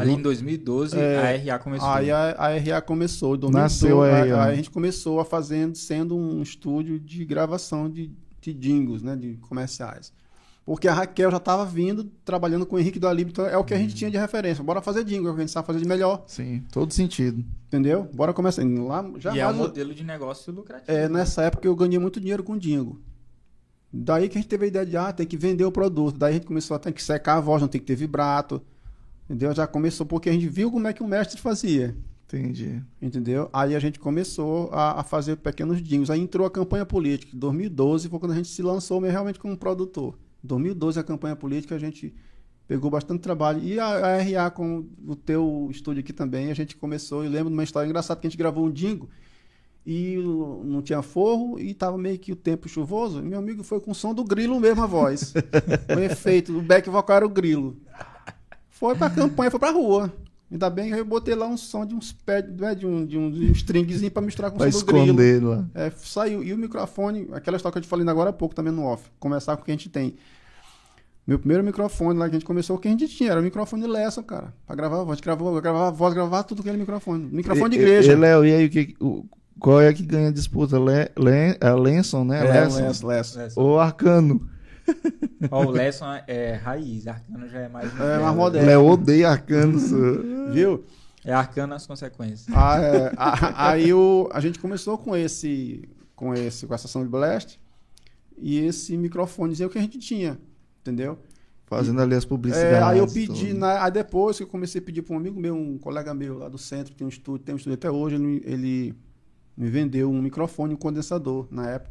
Ali em 2012, É, a RA começou. Aí a, a RA começou. Em 2012, Nasceu a aí- RA. Aí a gente começou a fazendo, sendo um estúdio de gravação de, de jingles, né? De comerciais. Porque a Raquel já estava vindo, trabalhando com o Henrique do Alibe, então é o que a gente Uhum. tinha de referência. Bora fazer jingle, é o que a gente sabe fazer de melhor, Sim, todo sentido. entendeu? Bora começar. Lá, já e é um modelo de negócio lucrativo. é, nessa época eu ganhei muito dinheiro com jingle. Daí que a gente teve a ideia de, ah, tem que vender o produto. Daí a gente começou a ter que secar a voz, não tem que ter vibrato. Entendeu? Já começou porque a gente viu como é que o mestre fazia. Entendi. Entendeu? Aí a gente começou a, a fazer pequenos jingles. Aí entrou a campanha política. Em 2012 foi quando a gente se lançou realmente como produtor. Em 2012 a campanha política a gente pegou bastante trabalho. E a, a RA com o teu estúdio aqui também, a gente começou. Eu lembro de uma história engraçada que a gente gravou um jingle e não tinha forro e tava meio que o tempo chuvoso. Meu amigo foi com o som do grilo mesmo a voz. o efeito, o back vocal era o grilo. Foi pra campanha, foi pra rua. Ainda bem que eu botei lá um som de uns pés, né, de um, de um, de um stringzinho pra misturar com o som do grilo. esconder lá. É, saiu. E o microfone, aquela história que eu te falei ainda agora há pouco também no off. Começar com o que a gente tem. Meu primeiro microfone lá que a gente começou, o que a gente tinha era o microfone Lesson, cara. Pra gravar a voz. A gente gravava, gravava a voz, gravava tudo com aquele microfone. Microfone de E- igreja. E, e, Léo, e aí, o que, o, qual é que ganha a disputa? Le, Le, é Lenson, né? É, Lenson? Lesson, Lesson. Lesson. Ou Arcano? Ó, o Lesson é raiz, Arcano já é mais. É, mais moderno. Léo odeia Arcano. Viu? É Arcano as consequências. Ah, é, a- aí o, a gente começou com esse, com esse, com essa Sound Blast e esse microfonezinho que a gente tinha, entendeu? Fazendo ali as publicidades. É, aí eu pedi, na- aí depois que eu comecei a pedir para um amigo meu, um colega meu lá do centro, que tem um estúdio, tem um estúdio até hoje, ele, ele me vendeu um microfone, um condensador, na época,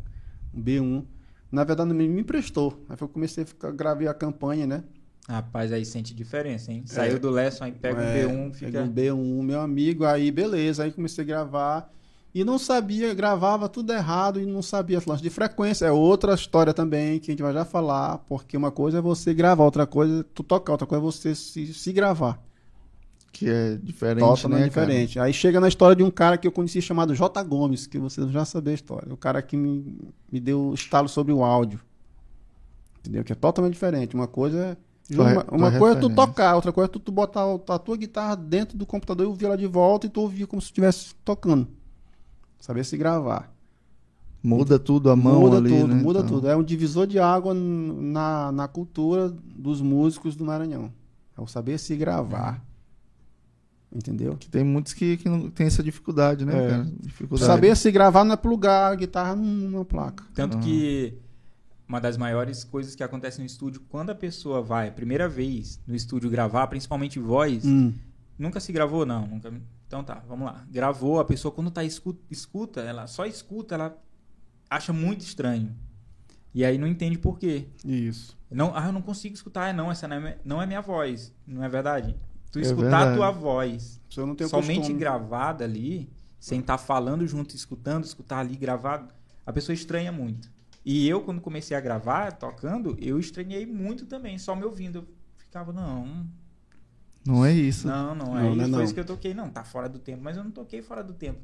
um B1. Na verdade, ele me emprestou. Aí eu comecei a ficar, gravei a campanha, né? Rapaz, aí sente diferença, hein? Saiu do Lesson, aí pega É, o B1, fica. Pega um B1, meu amigo, aí beleza, aí comecei a gravar. E não sabia, gravava tudo errado e não sabia lance de frequência. É outra história também que a gente vai já falar, porque uma coisa é você gravar, outra coisa é tu tocar, outra coisa é você se, se gravar. Que é diferente, Totalmente né, cara? diferente. Aí chega na história de um cara que eu conheci chamado J. Gomes, que vocês já sabem a história. O cara que me, me deu estalo sobre o áudio. Entendeu? Que é totalmente diferente. Uma coisa é. Uma uma coisa é tu tocar, outra coisa é tu, tu botar a tua guitarra dentro do computador e ouvir ela de volta e tu ouvir como se estivesse tocando. Saber se gravar. Muda tudo a mão muda ali, tudo, né? muda Então, tudo. É um divisor de água na, na cultura dos músicos do Maranhão. É o saber se gravar. Entendeu? Que tem muitos que, que não tem essa dificuldade, né, É. cara? Dificuldade. Saber se gravar não é plugar a guitarra num- numa placa. Tanto Uhum. que uma das maiores coisas que acontece no estúdio, quando a pessoa vai a primeira vez no estúdio gravar, principalmente voz, Hum. nunca se gravou, não. Nunca... Então tá, vamos lá. Gravou, a pessoa quando tá escuta, escuta, ela só escuta, ela acha muito estranho. E aí não entende por quê. Isso. Não, ah, eu não consigo escutar, não, essa não é, minha- não é minha voz. Não é verdade? Tu É escutar verdade. a tua voz Se eu não tenho somente costume. gravada ali, sem estar falando junto, escutando, escutar ali gravado, a pessoa estranha muito. E eu, quando comecei a gravar, tocando, eu estranhei muito também, só me ouvindo. Eu ficava, não, Não é isso. não, não, Não, é, não é isso, não. foi isso que eu toquei. Não, tá fora do tempo, mas eu não toquei fora do tempo.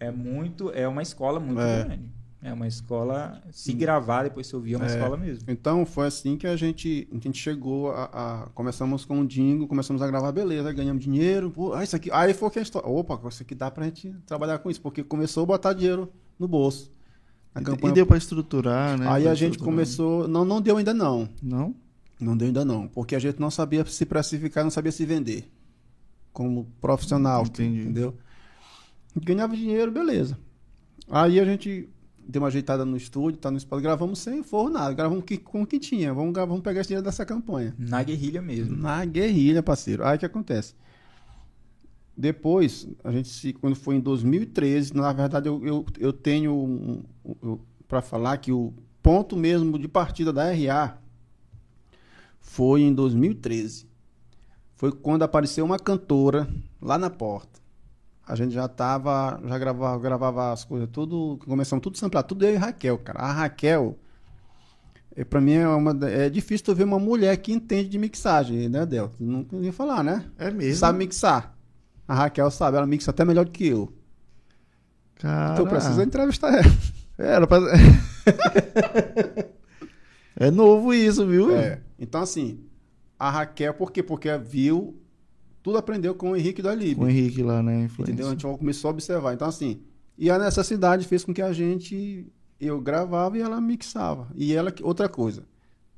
É muito, é uma escola muito É. grande. É uma escola, se gravar, depois se ouvir, é uma É. escola mesmo. Então foi assim que a gente, a gente chegou a, a- Começamos com o Dingo, começamos a gravar, beleza, ganhamos dinheiro. Pô, ah, isso aqui. Aí foi que a história. Opa, isso aqui dá pra gente trabalhar com isso, porque começou a botar dinheiro no bolso. A E- campanha- E deu pra estruturar, né? Aí a gente começou. Não, não deu ainda não. Não? Não deu ainda não. Porque a gente não sabia se precificar, não sabia se vender. Como profissional. Entendi. Entendeu? Ganhava dinheiro, beleza. Aí a gente deu uma ajeitada no estúdio, tá no espaço, gravamos sem forro nada, gravamos com o que tinha. Vamos, vamos pegar esse dinheiro dessa campanha. Na guerrilha mesmo. Na guerrilha, parceiro. Aí o que acontece? Depois, a gente se, quando foi em 2013, na verdade eu, eu, eu tenho para falar que o ponto mesmo de partida da RA foi em 2013. Foi quando apareceu uma cantora lá na porta. A gente já tava, já gravava, gravava as coisas tudo, começamos tudo samplar, tudo eu e Raquel, cara. A Raquel, é, pra mim é uma é difícil tu ver uma mulher que entende de mixagem, né, Del? Nunca ia falar, né? É mesmo. Sabe mixar. A Raquel sabe, ela mixa até melhor do que eu. Cara. Então precisa entrevistar ela. Era pra... é novo isso, viu? É. Então, assim, a Raquel, por quê? Porque viu, tudo aprendeu com o Henrique do Alibe. Com o Henrique lá, né? Influência. Entendeu? A gente começou a observar. Então, assim, e a necessidade fez com que a gente, eu gravava e ela mixava. E ela, outra coisa,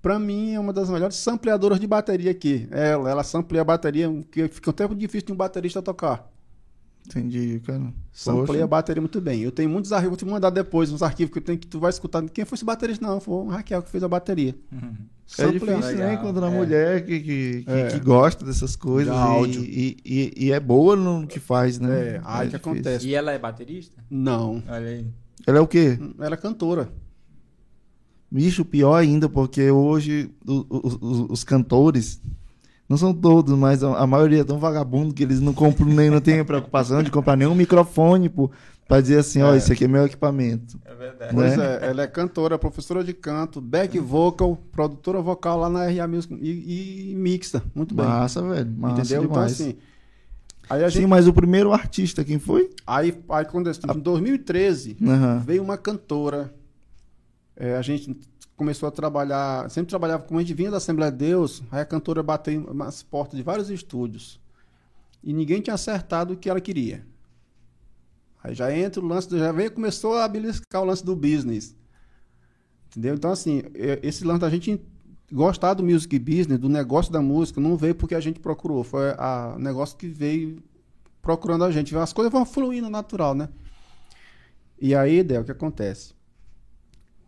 pra mim é uma das melhores sampleadoras de bateria aqui. Ela, ela sampleia a bateria, que fica um tempo difícil de um baterista tocar. Entendi, cara. Sampleia Poxa. a bateria muito bem. Eu tenho muitos arquivos, vou te mandar depois, uns arquivos que eu tenho que tu vai escutar. Quem foi esse baterista? Não, foi o Raquel que fez a bateria. Uhum. É difícil, né? Encontrar uma é. mulher que, que, que, É. que gosta dessas coisas De e, áudio. e, e, e é boa no que faz, né? É, aí que difícil. acontece. E ela é baterista? Não, Olha aí. Ela é o quê? ela é cantora. Bicho, pior ainda, porque hoje o- o- os, os cantores, não são todos, mas a, a maioria é tão vagabundo que eles não compram nem não têm a preocupação de comprar nenhum microfone pô, pra dizer assim, ó, É. esse aqui é meu equipamento. É verdade. Pois Né? é, ela é cantora, professora de canto, back vocal, produtora vocal lá na RA Music e, e mixa. Muito bem. Massa, velho. Massa entendeu? demais. Então, assim. Aí a Sim, gente. mas o primeiro artista, quem foi? Aí, aí quando em 2013, Aham. veio uma cantora. É, a gente começou a trabalhar, sempre trabalhava como a gente vinha da Assembleia de Deus, aí a cantora bateu nas portas de vários estúdios. E ninguém tinha acertado o que ela queria. Aí já entra o lance, do- já veio, começou a beliscar o lance do business. Entendeu? Então, assim, esse lance da gente gostar do music business, do negócio da música, não veio porque a gente procurou. Foi o negócio que veio procurando a gente. As coisas vão fluindo natural, né? E aí, Del, o que acontece?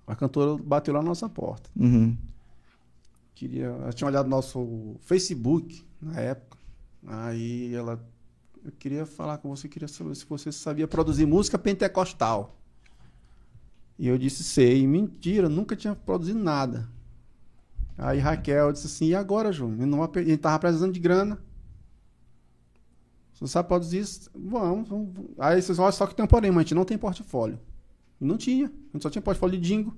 A cantora bateu lá na nossa porta. Uhum. Queria, ela tinha olhado nosso Facebook na época. Aí ela. Eu queria falar com você, queria saber se você sabia produzir música pentecostal. E eu disse, sei. Mentira, nunca tinha produzido nada. Aí Raquel disse assim, e agora, João? Ele não- A gente tava precisando de grana. Você sabe produzir vamos. vamos. Aí vocês olha só que tem um porém, mas a gente não tem portfólio. Não tinha. A gente só tinha portfólio de Dingo.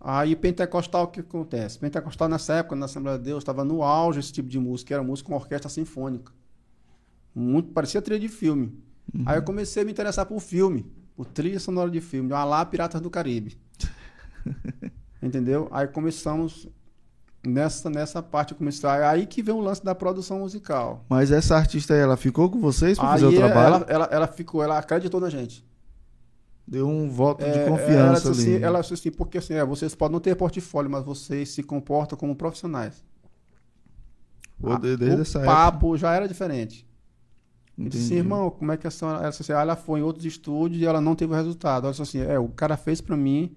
Aí pentecostal, o que acontece? Pentecostal nessa época, na Assembleia de Deus, estava no auge esse tipo de música, era música com orquestra sinfônica. Muito, parecia trilha de filme. Aí eu comecei a me interessar por filme, por trilha sonora de filme, lá Piratas do Caribe. Entendeu? Aí começamos nessa, nessa parte, comecei, aí que vem o lance da produção musical. Mas essa artista ela ficou com vocês Aí fazer o trabalho? ela, ela, ela ficou, ela acreditou na gente. Deu um voto É, de ela confiança disse ali. assim, ela disse assim, porque assim, é, vocês podem não ter portfólio, mas vocês se comportam como profissionais. Pô, Ah, de- desde o essa papo já era diferente. Eu disse, Entendi. irmão, como é que a senhora. Ela, disse assim, ah, ela foi em outros estúdios e ela não teve o resultado. Ela disse assim, é, o cara fez pra mim,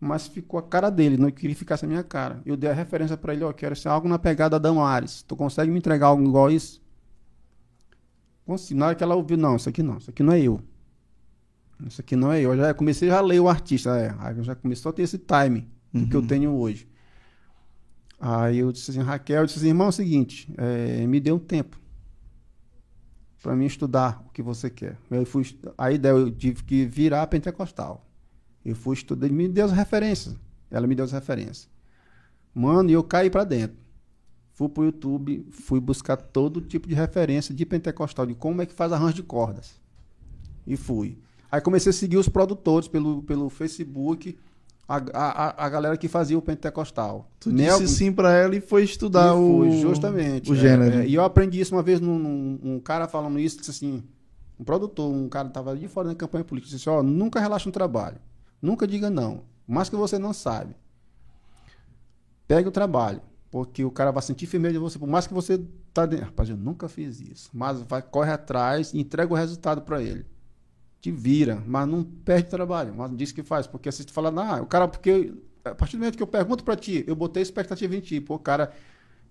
mas ficou a cara dele, não queria ficar sem a minha cara. Eu dei a referência pra ele, ó, quero ser algo na pegada da Damares. Tu consegue me entregar algo igual isso? Consigo. Na hora que ela ouviu, não, isso aqui não, isso aqui não é eu. Isso aqui não é eu. Eu já comecei já a ler o artista, é. Aí eu já começou a ter esse time do que eu Uhum. tenho hoje. Aí eu disse assim, Raquel, eu disse assim, irmão, é o seguinte, é, me dê um tempo para mim estudar o que você quer. Eu fui, aí eu tive que virar pentecostal. Eu fui estudar, me deu as referências. Ela me deu as referências. Mano, e eu caí para dentro. Fui pro YouTube, fui buscar todo tipo de referência de pentecostal, de como é que faz arranjo de cordas. E fui. Aí comecei a seguir os produtores pelo, pelo Facebook, a, a, a galera que fazia o pentecostal. Tu Nel- disse sim pra ela e foi estudar e o, fui, justamente. o é, gênero. é, e eu aprendi isso uma vez num, num- um cara falando isso, disse assim, um produtor, um cara que tava de fora da campanha política, disse assim, ó, nunca relaxa no trabalho. Nunca diga não. Mas que você não sabe. Pegue o trabalho. Porque o cara vai sentir firmeza de você. Por mais que você tá dentro. Rapaz, eu nunca fiz isso. Mas vai, corre atrás e entrega o resultado para ele. Te vira, mas não perde trabalho. Mas diz que faz. Porque se tu falar, ah, o cara, porque. A partir do momento que eu pergunto para ti, eu botei expectativa em ti. Pô, cara,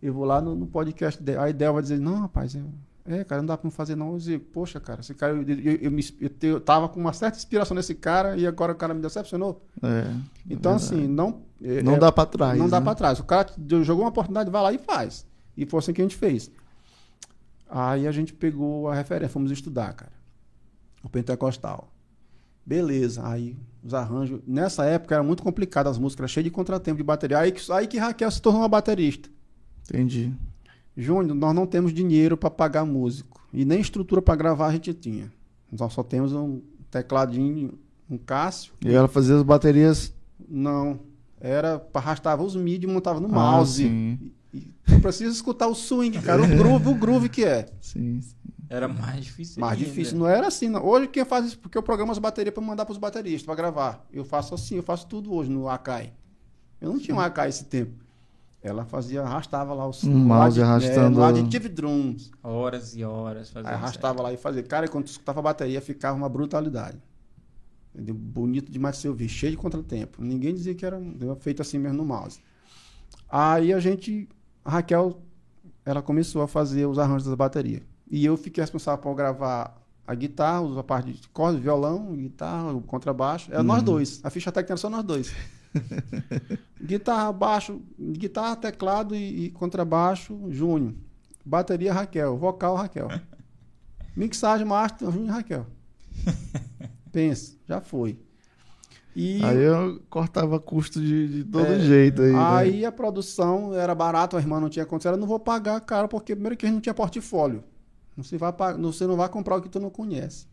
eu vou lá no, no podcast. A ideia vai dizer, não, rapaz, eu- é, cara, não dá pra não fazer não. Eu digo, poxa, cara, esse cara, eu, eu, eu, me- eu eu tava com uma certa inspiração nesse cara e agora o cara me decepcionou. É, Então, é assim, não. é- não é- dá pra trás. não dá né? pra trás. O cara jogou uma oportunidade, vai lá e faz. E foi assim que a gente fez. Aí a gente pegou a referência, fomos estudar, cara. O pentecostal. Beleza. Aí os arranjos. Nessa época era muito complicado as músicas, cheio de contratempo de bateria. Aí que, aí que Raquel se tornou uma baterista. Entendi. Júnior, nós não temos dinheiro para pagar músico. E nem estrutura para gravar a gente tinha. Nós só temos um tecladinho, um Cássio. E ela fazia as baterias. Não. Era, arrastava os MIDI e montava no Ah, mouse. sim. E tu precisa escutar o swing, cara. O groove, o groove que é. Sim, sim. Era mais difícil Mais ainda. difícil. Não era assim. Não. Hoje quem faz isso, porque eu programo as baterias para mandar para os bateristas, para gravar. Eu faço assim, eu faço tudo hoje no Akai. Eu não tinha um Akai esse tempo. Ela fazia, arrastava lá o Um mouse arrastando- É, no Additive Drums. Horas e horas fazendo arrastava lá e fazia. Cara, e quando tu escutava a bateria, ficava uma brutalidade. Entendeu? Bonito demais de se ouvir, cheio de contratempo. Ninguém dizia que era feito assim mesmo no mouse. Aí a gente, a Raquel, ela começou a fazer os arranjos da bateria. E eu fiquei responsável por gravar a guitarra, a parte de corda, violão, guitarra, o contrabaixo. Era nós dois. A ficha técnica era só nós dois. guitarra, baixo, guitarra, teclado e, e contrabaixo, Júnior. Bateria, Raquel. Vocal, Raquel. Mixagem, master, Júnior e Raquel. Pensa, já foi. E Aí eu cortava custo de, de todo É, jeito aí. né? aí a produção era barata, a irmã não tinha condição. Ela não vou pagar caro, porque primeiro que a gente não tinha portfólio. Não se vai você não vai comprar o que tu não conhece.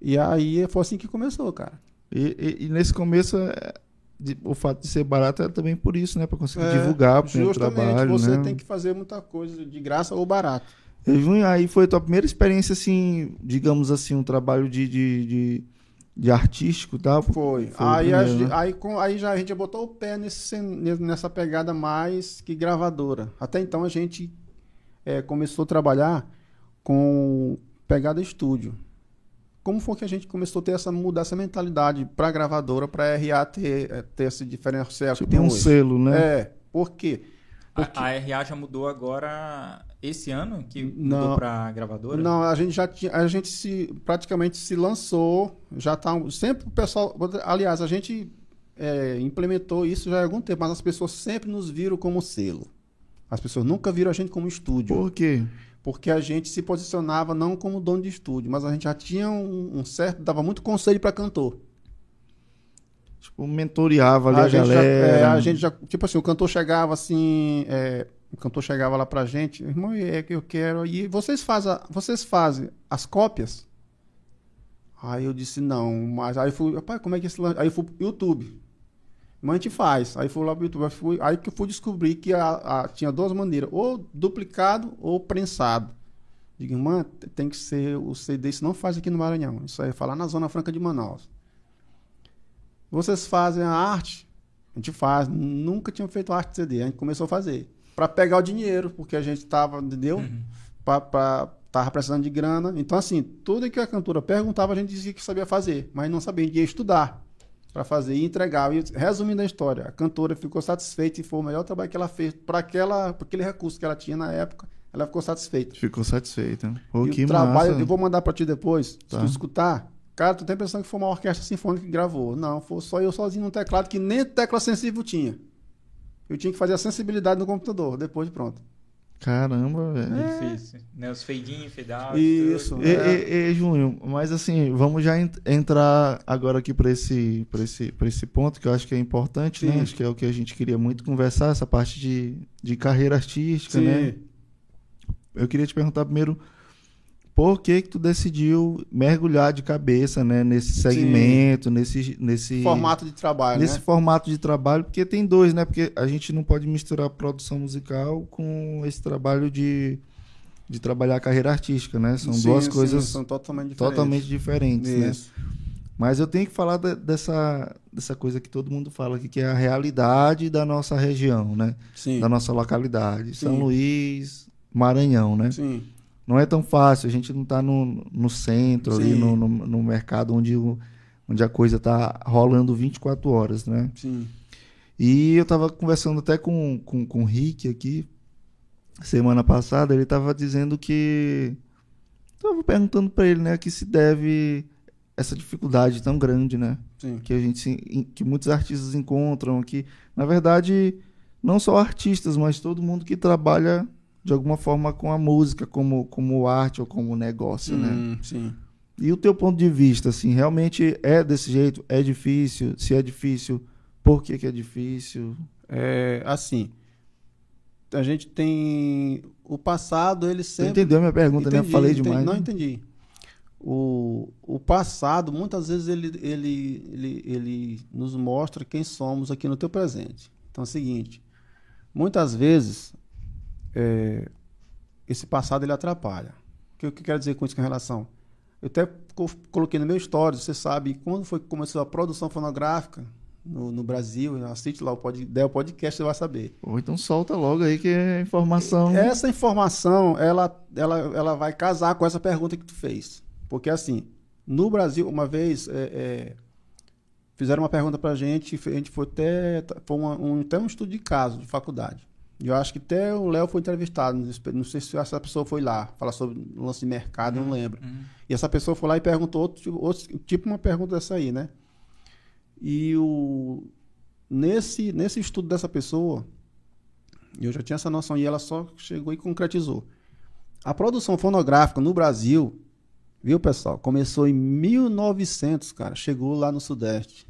E aí foi assim que começou, cara. E, e- e nesse começo, é, de- o fato de ser barato é também por isso, né? Pra conseguir É, divulgar pro Justamente, trabalho, você né? tem que fazer muita coisa de graça ou barato. E, aí foi a tua primeira experiência, assim, digamos assim, um trabalho de, de, de, de artístico, tá? Foi. Foi o aí, a primeiro, né? aí, com- aí já a gente botou o pé nesse, nessa pegada mais que gravadora. Até então a gente é, começou a trabalhar com pegada estúdio. Como foi que a gente começou a ter essa mudar essa mentalidade para gravadora, para RA ter, é, ter esse diferencial que Tipo tem um hoje? selo, né? É. Por quê? A, a RA já mudou agora esse ano que Não. mudou pra gravadora? Não, a gente já tinha, a gente se praticamente se lançou, já tá sempre o pessoal, aliás, a gente é, implementou isso já há algum tempo, mas as pessoas sempre nos viram como selo. As pessoas nunca viram a gente como estúdio, Por quê? Porque a gente se posicionava não como dono de estúdio, mas a gente já tinha um, um certo, dava muito conselho para cantor. Tipo, mentoreava ali a, gente já, galera. é, a gente já, tipo assim, o cantor chegava assim, é, o cantor chegava lá pra gente, irmão, é que eu quero, e vocês fazem, a- vocês fazem as cópias? Aí eu disse, não, mas aí fui, rapaz, como é que esse lan- Aí eu fui pro YouTube. Mas a gente faz. Aí fui lá pro YouTube, aí, fui- aí que eu fui descobrir que a- a- tinha duas maneiras, ou duplicado ou prensado. Digo, irmã, tem que ser o CD, isso não faz aqui no Maranhão. Isso aí é falar na Zona Franca de Manaus. Vocês fazem a arte? A gente faz. Nunca tinha feito arte de CD. A gente começou a fazer. Para pegar o dinheiro, porque a gente tava, entendeu? Pra, pra- tava precisando de grana. Então, assim, tudo que a cantora perguntava, a gente dizia que sabia fazer. Mas não sabia, a gente ia estudar para fazer e entregar. E, resumindo a história, a cantora ficou satisfeita e foi o melhor trabalho que ela fez para aquele recurso que ela tinha na época. Ela ficou satisfeita. Ficou satisfeita. Pô, e que o trabalho, massa. eu vou mandar para ti depois, Tá. se tu escutar. Cara, tu tem a impressão que foi uma orquestra sinfônica que gravou. Não, foi só eu sozinho no teclado, que nem tecla sensível tinha. Eu tinha que fazer a sensibilidade no computador, depois pronto. Caramba, velho. É difícil. Né? Os fade out. Isso. tudo. E, É. e, e, Júnior, mas assim, vamos já en- entrar agora aqui para esse, pra esse, pra esse ponto que eu acho que é importante, né? Sim. Acho que é o que a gente queria muito conversar, essa parte de, de carreira artística, né? Eu queria te perguntar primeiro por que que tu decidiu mergulhar de cabeça, né, nesse segmento, nesse nesse Formato de trabalho, nesse né? formato de trabalho, porque tem dois, né? Porque a gente não pode misturar produção musical com esse trabalho de, de trabalhar a carreira artística, né? São Sim, duas sim, coisas são totalmente diferentes. totalmente diferentes, né? Isso. Mas eu tenho que falar de- dessa, dessa coisa que todo mundo fala aqui, que é a realidade da nossa região, né? Sim. Da nossa localidade. São. Luís, Maranhão, né? Sim. Não é tão fácil, a gente não está no, no centro, ali no, no, no mercado onde, o- onde a coisa está rolando 24 horas, né? Sim. E eu estava conversando até com, com, com o Rick aqui, semana passada, ele estava dizendo que. Estava perguntando para ele, né, que se deve essa dificuldade tão grande, né? Sim. Que a gente que muitos artistas encontram que, na verdade, não só artistas, mas todo mundo que trabalha de alguma forma com a música, como, como arte ou como negócio, né? Hum, sim. E o teu ponto de vista, assim, realmente é desse jeito? É difícil? Se é difícil, por que, que é difícil? É, assim, a gente tem o passado, ele sempre entendeu a minha pergunta, né? Eu Entendi, Falei entendi. demais. Não né? entendi. O, o passado, muitas vezes, ele, ele, ele, ele nos mostra quem somos aqui no teu presente. Então é o seguinte, muitas vezes, é, esse passado ele atrapalha. O que eu quero dizer com isso com relação? Eu até co- coloquei no meu stories, você sabe, quando foi que começou a produção fonográfica no, no Brasil, assiste lá o pod, o podcast, você vai saber. Ou então solta logo aí que é informação. Essa informação, ela, ela, ela vai casar com essa pergunta que tu fez. Porque, assim, no Brasil, uma vez, é, é, fizeram uma pergunta pra gente, a gente foi até, foi uma- um, até um estudo de caso, de faculdade. Eu acho que até o Léo foi entrevistado, não sei se essa pessoa foi lá, falar sobre o lance de mercado, eu não lembro. Uhum. E essa pessoa foi lá e perguntou outro, tipo- outro- tipo uma pergunta dessa aí, né? E o, nesse, nesse estudo dessa pessoa, eu já tinha essa noção e ela só chegou e concretizou. A produção fonográfica no Brasil, viu pessoal, começou em 1900, cara, chegou lá no Sudeste.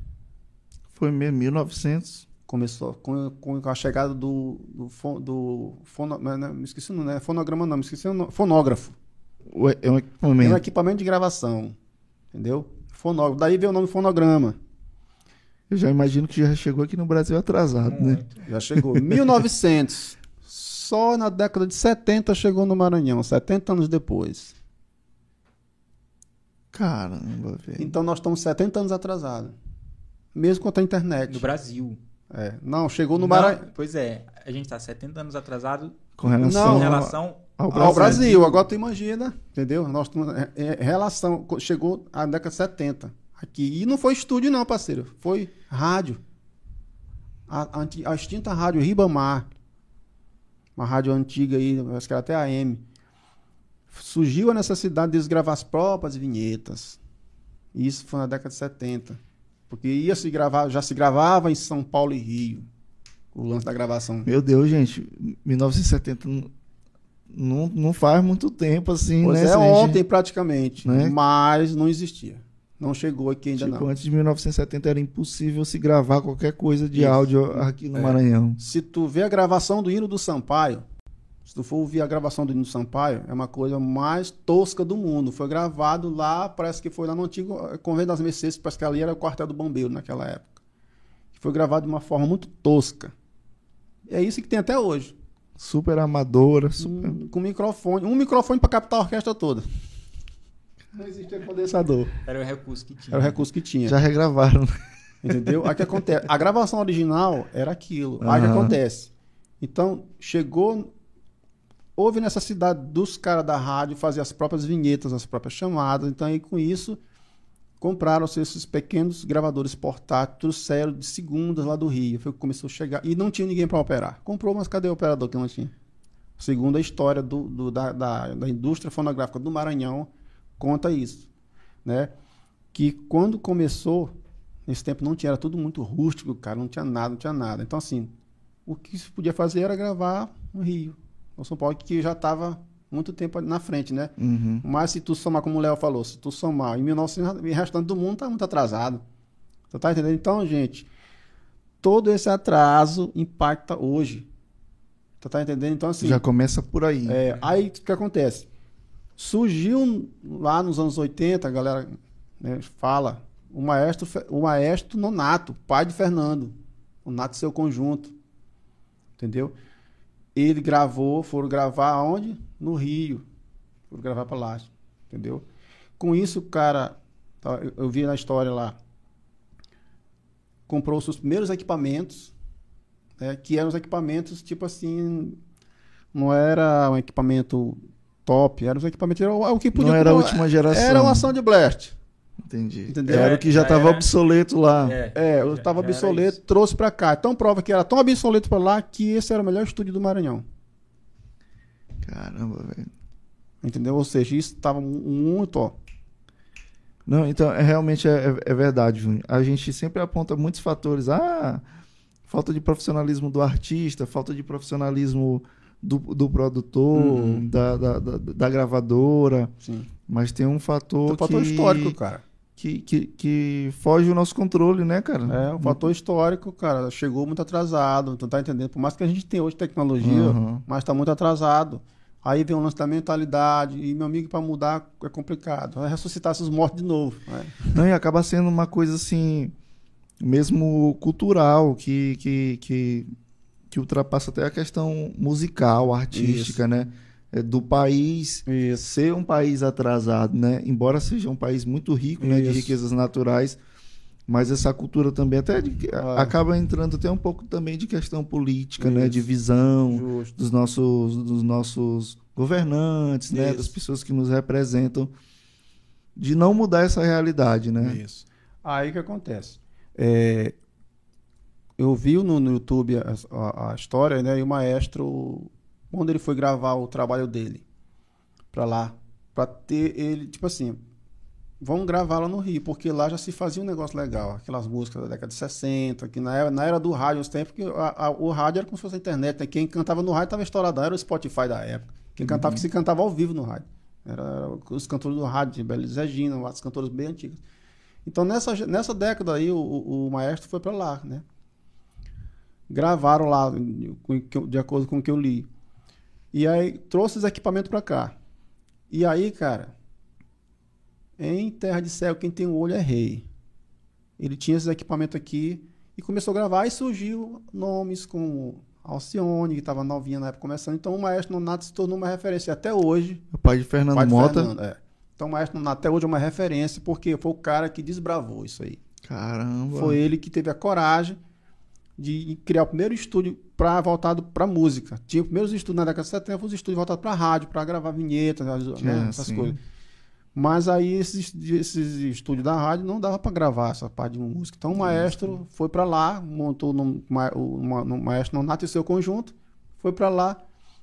Foi mesmo, 1900. Começou com, com a chegada do, do, fon- do fono, não, não, me esqueci, não é fonograma não, me esqueci o nome, fonógrafo. Ué, É um É um equipamento. equipamento de gravação, entendeu? Fonógrafo. Daí veio o nome fonograma. Eu já imagino que já chegou aqui no Brasil atrasado, né? Muito. Já chegou. 1900. Só na década de 70 chegou no Maranhão, 70 anos depois. Caramba, velho. Então nós estamos 70 anos atrasados. Mesmo com a internet. No Brasil. É. Não, chegou no Maranhão. Pois é, a gente tá 70 anos atrasado Com relação, Não, relação ao Ao Brasil. Brasil, agora tu imagina, entendeu? Nós é, é, relação, chegou a década de 70 aqui. E não foi estúdio, não, parceiro. Foi rádio. A, a a extinta rádio Ribamar. Uma rádio antiga aí, acho que era até AM. Surgiu a necessidade de gravar as próprias vinhetas. Isso foi na década de 70. Porque ia se gravar, já se gravava em São Paulo e Rio. O lance da gravação. Meu Deus, gente. 1970 não, não, faz muito tempo assim, Pois né? é, gente- ontem praticamente. Né? Mas não existia. Não chegou aqui ainda Tipo, não. antes de 1970 era impossível se gravar qualquer coisa de Isso. áudio aqui no É. Maranhão. Se tu vê a gravação do hino do Sampaio, se tu for ouvir a gravação do hino do Sampaio, é uma coisa mais tosca do mundo. Foi gravado lá, parece que foi lá no antigo eh, Convento das Mercedes, parece que ali era o quartel do bombeiro naquela época. Foi gravado de uma forma muito tosca. É isso que tem até hoje. Super amadora, super. Um- com microfone. Um microfone para captar a orquestra toda. Não existia condensador. era o recurso que tinha. Era o recurso que tinha. Já regravaram. Entendeu? Aí que acontece. A gravação original era aquilo. Aí que Aham. acontece. Então, chegou. Houve necessidade dos caras da rádio fazer as próprias vinhetas, as próprias chamadas. Então, aí com isso, compraram-se esses pequenos gravadores portáteis, trouxeram de segundas lá do Rio. Foi que começou a chegar. E não tinha ninguém para operar. Comprou, mas cadê o operador que não tinha? Segundo a história do, do- da, da, da indústria fonográfica do Maranhão, conta isso. Né? Que quando começou, nesse tempo não tinha, era tudo muito rústico, cara, não tinha nada, não tinha nada. Então, assim, o que se podia fazer era gravar no Rio, no São Paulo, que já estava muito tempo na frente, né? Uhum. Mas se tu somar, como o Léo falou, se tu somar em 1900, o restante do mundo tá muito atrasado. Tu tá entendendo? Então, gente, todo esse atraso impacta hoje. Tu tá entendendo? Então, assim, Já começa por aí. é, aí o que acontece? Surgiu lá nos anos 80, a galera né, fala, o maestro, o maestro Nonato, pai de Fernando. O Nato seu conjunto. Entendeu? Ele gravou, foram gravar onde? No Rio. Foram gravar para lá. Entendeu? Com isso, o cara, tá, eu, vi na história lá, comprou os seus primeiros equipamentos, né, que eram os equipamentos, tipo assim, não era um equipamento top, era os equipamentos, era o, o que podia Não era a última geração. Era uma ação de blast. Entendi. Entendeu? Era o que já É, estava era- obsoleto lá. É, eu já- estava já era obsoleto, isso. trouxe pra cá. Então prova que era tão obsoleto pra lá que esse era o melhor estúdio do Maranhão. Caramba, velho. Entendeu? Ou seja, isso estava muito, ó. Não, então, é, realmente é, é- é verdade, Júnior. A gente sempre aponta muitos fatores. Ah, falta de profissionalismo do artista, falta de profissionalismo do, do produtor, Uhum. da, da, da, da gravadora. Sim. Mas tem um fator, Tem um fator que, histórico, cara. Que, que, que foge o nosso controle, né, cara? É, um fator histórico, cara. Chegou muito atrasado. Tu tá entendendo? Por mais que a gente tenha hoje tecnologia, Uhum. mas tá muito atrasado. Aí vem o lance da mentalidade. E, meu amigo, para mudar é complicado. Vai ressuscitar esses mortos de novo. né? Não, e acaba sendo uma coisa assim, mesmo cultural, que, que, que, que ultrapassa até a questão musical, artística, né? É, do país Isso. ser um país atrasado, né? Embora seja um país muito rico, né? De riquezas naturais, mas essa cultura também até de- Ah. acaba entrando até um pouco também de questão política, né? Isso. De visão Justo. dos nossos, dos nossos governantes, né? Isso. Das pessoas que nos representam, de não mudar essa realidade, né? Isso. Aí o que acontece? É, eu vi no, no YouTube a, a- a história, né? E o maestro, quando ele foi gravar o trabalho dele pra lá, pra ter ele, tipo assim, vamos gravar lá no Rio, porque lá já se fazia um negócio legal, aquelas músicas da década de 60, que na era, na era do rádio, os tempos que a- a- o rádio era como se fosse a internet, né? Quem cantava no rádio tava estouradão, era o Spotify da época. Quem cantava que se cantava ao vivo no rádio. Era os cantores do rádio, Belis Regina, as cantoras bem antigas. Então, nessa, nessa década aí, o, o- o maestro foi para lá, né? Gravaram lá, de acordo com o que eu li. E aí, trouxe os equipamentos para cá. E aí, cara, em Terra de Céu, quem tem o olho é rei. Ele tinha esses equipamentos aqui e começou a gravar. E surgiu nomes como Alcione, que estava novinha na época começando. Então, o maestro Nonato se tornou uma referência até hoje. O pai de Fernando Pai de Mota. Fernando, é. Então, o maestro Nonato até hoje é uma referência, porque foi o cara que desbravou isso aí. Caramba. Foi ele que teve a coragem de criar o primeiro estúdio pra, voltado para música. Tinha os primeiros estúdios na década de 70, os estúdios voltados para rádio, para gravar vinhetas, né, É, essas sim. coisas. Mas aí esses, esses estúdios da rádio não dava para gravar essa parte de música. Então o maestro foi para lá, montou no, no maestro Nonato e seu conjunto, foi para lá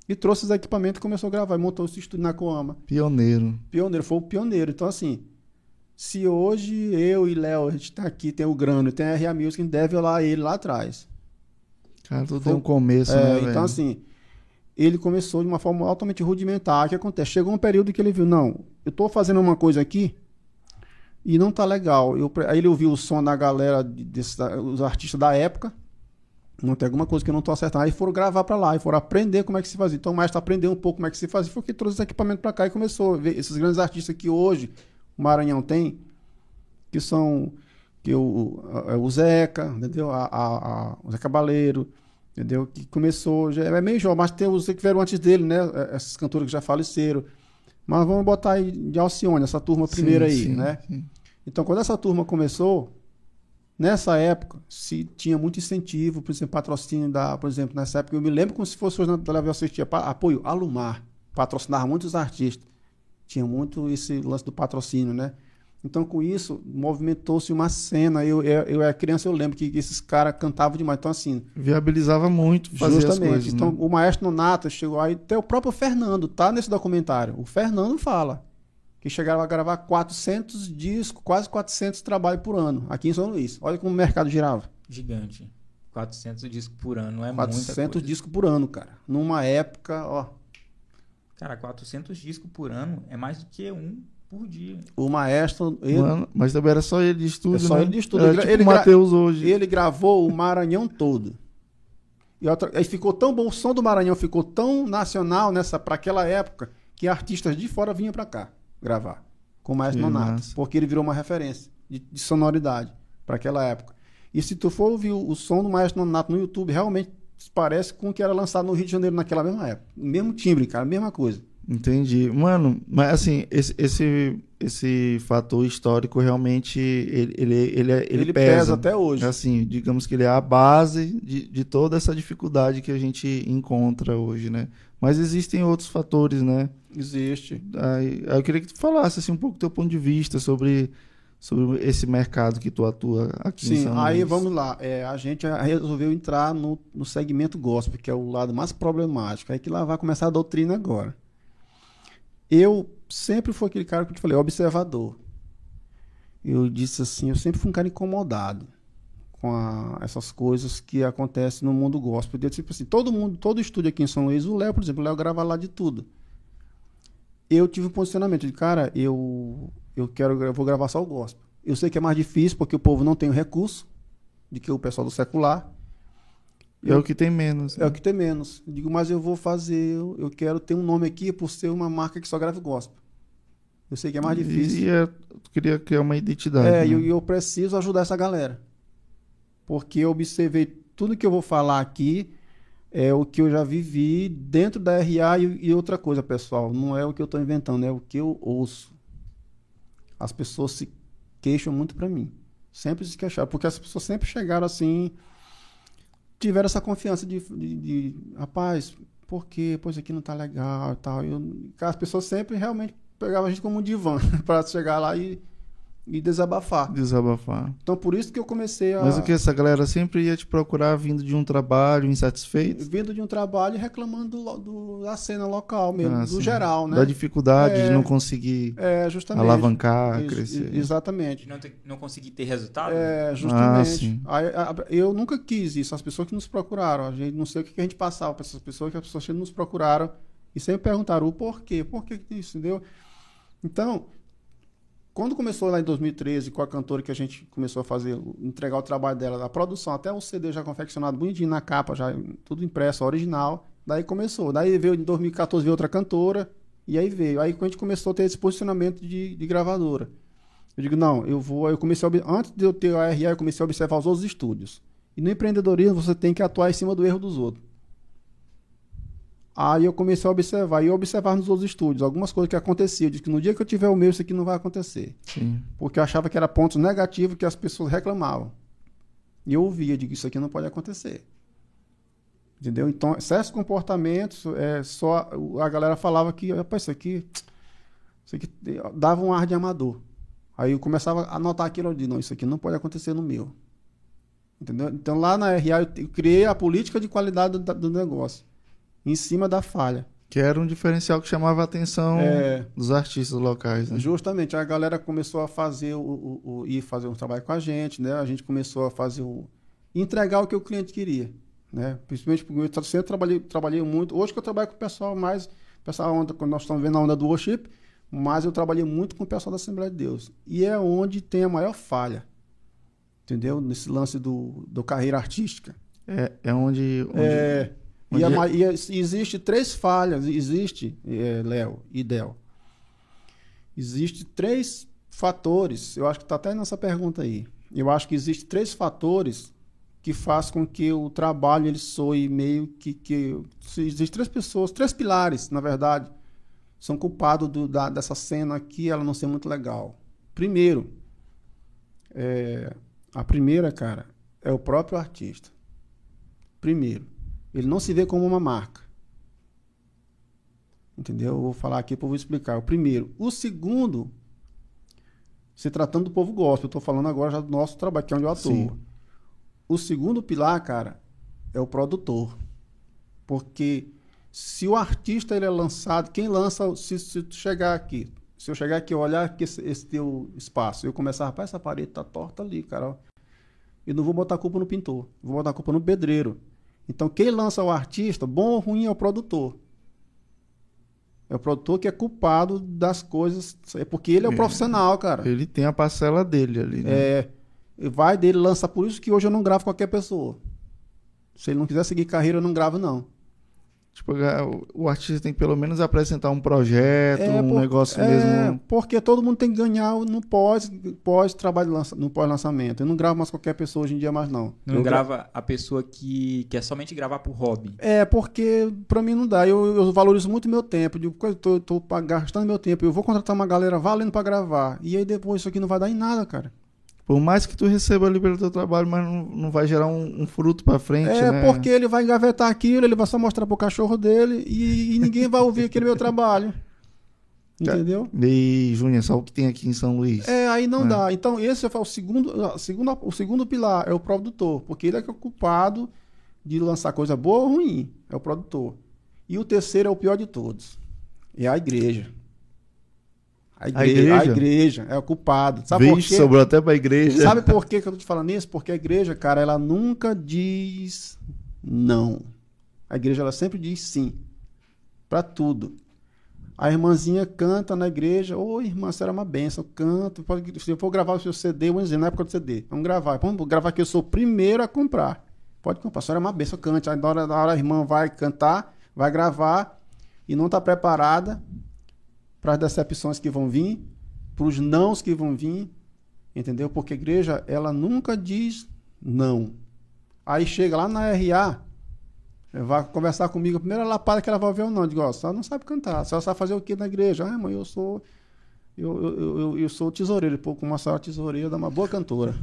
e trouxe os equipamentos e começou a gravar. E montou esse estúdio na Coama Pioneiro. pioneiro, foi o pioneiro. Então, assim, se hoje eu e Léo, a gente tá aqui, tem o Grano, tem a RA Music, a gente deve olhar ele lá atrás. Cara, tudo tem um começo, É, né, então, velho? assim, ele começou de uma forma altamente rudimentar. O que acontece? Chegou um período que ele viu, não, eu tô fazendo uma coisa aqui e não tá legal. Eu, aí ele ouviu o som da galera, de- desses, da- os artistas da época, não tem alguma coisa que eu não tô acertando. Aí foram gravar pra lá, e foram aprender como é que se fazia. Então o maestro aprendeu um pouco como é que se fazia, foi que trouxe os equipamentos pra cá e começou a ver esses grandes artistas que hoje o Maranhão tem, que são que o, a- o Zeca, entendeu? A, a- a- o Zé Cabaleiro, entendeu? Que começou, já é meio jovem, mas tem os que vieram antes dele, né? Essas cantoras que já faleceram. Mas vamos botar aí de Alcione, essa turma primeira Sim, aí, sim, né? sim. Então, quando essa turma começou, nessa época, se tinha muito incentivo, por exemplo, patrocínio da, por exemplo, nessa época, eu me lembro como se fosse hoje na televisão, eu assistia apoio Alumar, patrocinava muitos artistas. Tinha muito esse lance do patrocínio, né? Então, com isso, movimentou-se uma cena. Eu, eu, eu era criança, eu lembro que esses caras cantavam demais. Então, assim, Viabilizava muito fazer as Justamente. coisas, então, né? o maestro Nonato chegou aí, até o próprio Fernando, tá nesse documentário. O Fernando fala que chegaram a gravar 400 discos, quase 400 trabalhos por ano, aqui em São Luís. Olha como o mercado girava. Gigante. 400 discos por ano é 400 muita coisa. discos por ano, cara. Numa época, ó, Cara, 400 discos por ano é mais do que um por dia. o maestro, ele, Mano, mas também era só ele de estúdio, É só né? ele de estúdio. Era tipo ele Matheus hoje. ele gravou o Maranhão todo. E outra, aí ficou tão bom, o som do Maranhão ficou tão nacional nessa para aquela época que artistas de fora vinham para cá gravar com o Maestro Nonato, porque ele virou uma referência de, de sonoridade para aquela época. E se tu for ouvir o, o som do Maestro Nonato no YouTube, realmente parece com o que era lançado no Rio de Janeiro naquela mesma época. O mesmo timbre, cara, a mesma coisa. Entendi. Mano, mas assim, esse, esse, esse fator histórico realmente ele, ele, ele, ele Ele, pesa. pesa. até hoje. Assim, digamos que ele é a base de, de toda essa dificuldade que a gente encontra hoje, né? Mas existem outros fatores, né? Existe. Aí, aí eu queria que tu falasse assim, um pouco do teu ponto de vista sobre, sobre esse mercado que tu atua aqui em Sim, São aí Luís. vamos lá. É, a gente resolveu entrar no, no segmento gospel, que é o lado mais problemático. Aí que lá vai começar a doutrina agora. Eu sempre fui aquele cara que eu te falei, observador. Eu disse assim, eu sempre fui um cara incomodado com a- essas coisas que acontecem no mundo gospel. Eu, tipo assim, todo mundo, todo estúdio aqui em São Luís, o Léo, por exemplo, o Léo grava lá de tudo. Eu tive um posicionamento de, cara, eu, eu quero, eu vou gravar só o gospel. Eu sei que é mais difícil porque o povo não tem o recurso de que o pessoal do secular. É o que tem menos. É o que tem menos. Eu digo, mas eu vou fazer, eu, eu quero ter um nome aqui por ser uma marca que só grava gospel. Eu sei que é mais difícil. E, é, tu queria criar uma identidade. É, né? e eu, eu preciso ajudar essa galera. Porque eu observei tudo que eu vou falar aqui é o que eu já vivi dentro da RA e, e outra coisa, pessoal. Não é o que eu estou inventando, é o que eu ouço. As pessoas se queixam muito para mim. Sempre se queixaram. Porque as pessoas sempre chegaram assim. Tiveram essa confiança de, de, de rapaz, por quê? Pois aqui não tá legal e tal. Eu, as pessoas sempre realmente pegavam a gente como um divã para chegar lá e, e desabafar. Desabafar. Então por isso que eu comecei a. Mas o que essa galera sempre ia te procurar vindo de um trabalho insatisfeito? Vindo de um trabalho e reclamando do, do- da cena local mesmo, Ah, do sim. geral, né? Da dificuldade É. de não conseguir É, justamente. alavancar, Ex- crescer. ex- Exatamente. De não, ter- não conseguir ter resultado? É, Ah, justamente. sim. Aí, a- eu nunca quis isso. As pessoas que nos procuraram, a gente não sei o que que a gente passava para essas pessoas, que as pessoas que nos procuraram e sempre perguntaram o porquê, por que que isso, entendeu? Então, quando começou lá em 2013 com a cantora que a gente começou a fazer, entregar o trabalho dela, da produção, até o CD já confeccionado bonitinho na capa, já tudo impresso, original, daí começou. Daí veio em 2014 veio outra cantora, e aí veio. Aí a gente começou a ter esse posicionamento de, de gravadora. Eu digo, não, eu vou. Eu comecei a, antes de eu ter a RA, eu comecei a observar os outros estúdios. E no empreendedorismo você tem que atuar em cima do erro dos outros. Aí eu comecei a observar, e observar nos outros estúdios algumas coisas que aconteciam. Eu disse que no dia que eu tiver o meu, isso aqui não vai acontecer. Sim. Porque eu achava que era pontos negativos que as pessoas reclamavam. E eu ouvia, digo, isso aqui não pode acontecer. Entendeu? Então, certos comportamentos, é, só a galera falava que, rapaz, isso aqui, isso aqui dava um ar de amador. Aí eu começava a notar aquilo, eu digo, não, isso aqui não pode acontecer no meu. Entendeu? Então, lá na RA, eu, eu criei a política de qualidade do, do negócio, em cima da falha. Que era um diferencial que chamava a atenção É, dos artistas locais, né? Justamente, a galera começou a fazer o, o, o- ir fazer um trabalho com a gente, né? A gente começou a fazer o entregar o que o cliente queria, né? Principalmente porque eu sempre trabalhei, trabalhei muito. Hoje que eu trabalho com o pessoal mais, pessoal onda, quando nós estamos vendo a onda do worship, mas eu trabalhei muito com o pessoal da Assembleia de Deus. E é onde tem a maior falha. Entendeu? Nesse lance do, do carreira artística. É, é onde, onde É, onde e, a é- e a- existe três falhas, existe, é, Léo e Del. Existe três fatores, eu acho que está até nessa pergunta aí. Eu acho que existe três fatores que faz com que o trabalho ele soe meio que que existem três pessoas, três pilares, na verdade, são culpados do- da- dessa cena aqui ela não ser muito legal. Primeiro, é, a primeira, cara, é o próprio artista. Primeiro, ele não se vê como uma marca. Entendeu? Eu vou falar aqui para eu vou explicar. O primeiro. O segundo, se tratando do povo gospel, eu estou falando agora já do nosso trabalho, que é onde eu atuo. Sim. O segundo pilar, cara, é o produtor. Porque se o artista ele é lançado, quem lança, se, se tu chegar aqui, se eu chegar aqui e olhar aqui esse, esse teu espaço, eu começar, rapaz, essa parede tá torta ali, cara. E não vou botar culpa no pintor, vou botar culpa no pedreiro. Então, quem lança o artista, bom ou ruim, é o produtor. É o produtor que é culpado das coisas. É porque ele é o É. profissional, cara. ele tem a parcela dele ali, né? É, vai dele, lança. Por isso que hoje eu não gravo qualquer pessoa. Se ele não quiser seguir carreira, eu não gravo, não. Tipo, o- artista tem que pelo menos apresentar um projeto, É, um por- negócio é, mesmo. porque todo mundo tem que ganhar no pós, pós trabalho no pós lançamento. Eu não gravo mais qualquer pessoa hoje em dia mais não. Não Eu gra- grava a pessoa que quer somente gravar por hobby. É, porque pra mim não dá. Eu, eu valorizo muito meu tempo. Digo, "Coisa, tô, tô gastando meu tempo. Eu vou contratar uma galera valendo pra gravar. E aí depois isso aqui não vai dar em nada, cara. Por mais que tu receba ali pelo teu trabalho, mas não, não vai gerar um, um fruto pra frente, É, né? porque ele vai engavetar aquilo, ele vai só mostrar pro cachorro dele e, e ninguém vai ouvir aquele meu trabalho. Entendeu? E, Júnior, só o que tem aqui em São Luís. É, aí não É. dá. Então, esse é o segundo, a segunda- o segundo pilar, é o produtor, porque ele é que é o culpado de lançar coisa boa ou ruim, é o produtor. E o terceiro é o pior de todos, é a igreja. A igreja, igreja? a igreja é o culpado. Sabe por Vixe, quê? sobrou até pra igreja. Sabe por que eu tô te falando isso? Porque a igreja, cara, ela nunca diz não. A igreja, ela sempre diz sim. Pra tudo. A irmãzinha canta na igreja. Ô, irmã, você era uma benção. Canto. Pode- Se eu for gravar o seu CD, vamos dizer, na época do CD. Vamos gravar. Vamos gravar que eu sou o primeiro a comprar. Pode comprar. A senhora é uma benção, cante. Aí na hora, na hora a irmã vai cantar, vai gravar e não está preparada para as decepções que vão vir, para os nãos que vão vir, entendeu? Porque a igreja, ela nunca diz não. Aí chega lá na RA, vai conversar comigo, a primeira lapada que ela vai ver ou não, eu digo, ó, só não sabe cantar, só sabe fazer o que na igreja? Ah, mãe, eu sou eu, eu, eu, eu- sou tesoureiro, pô, com uma senhora tesoureira, dá uma boa cantora.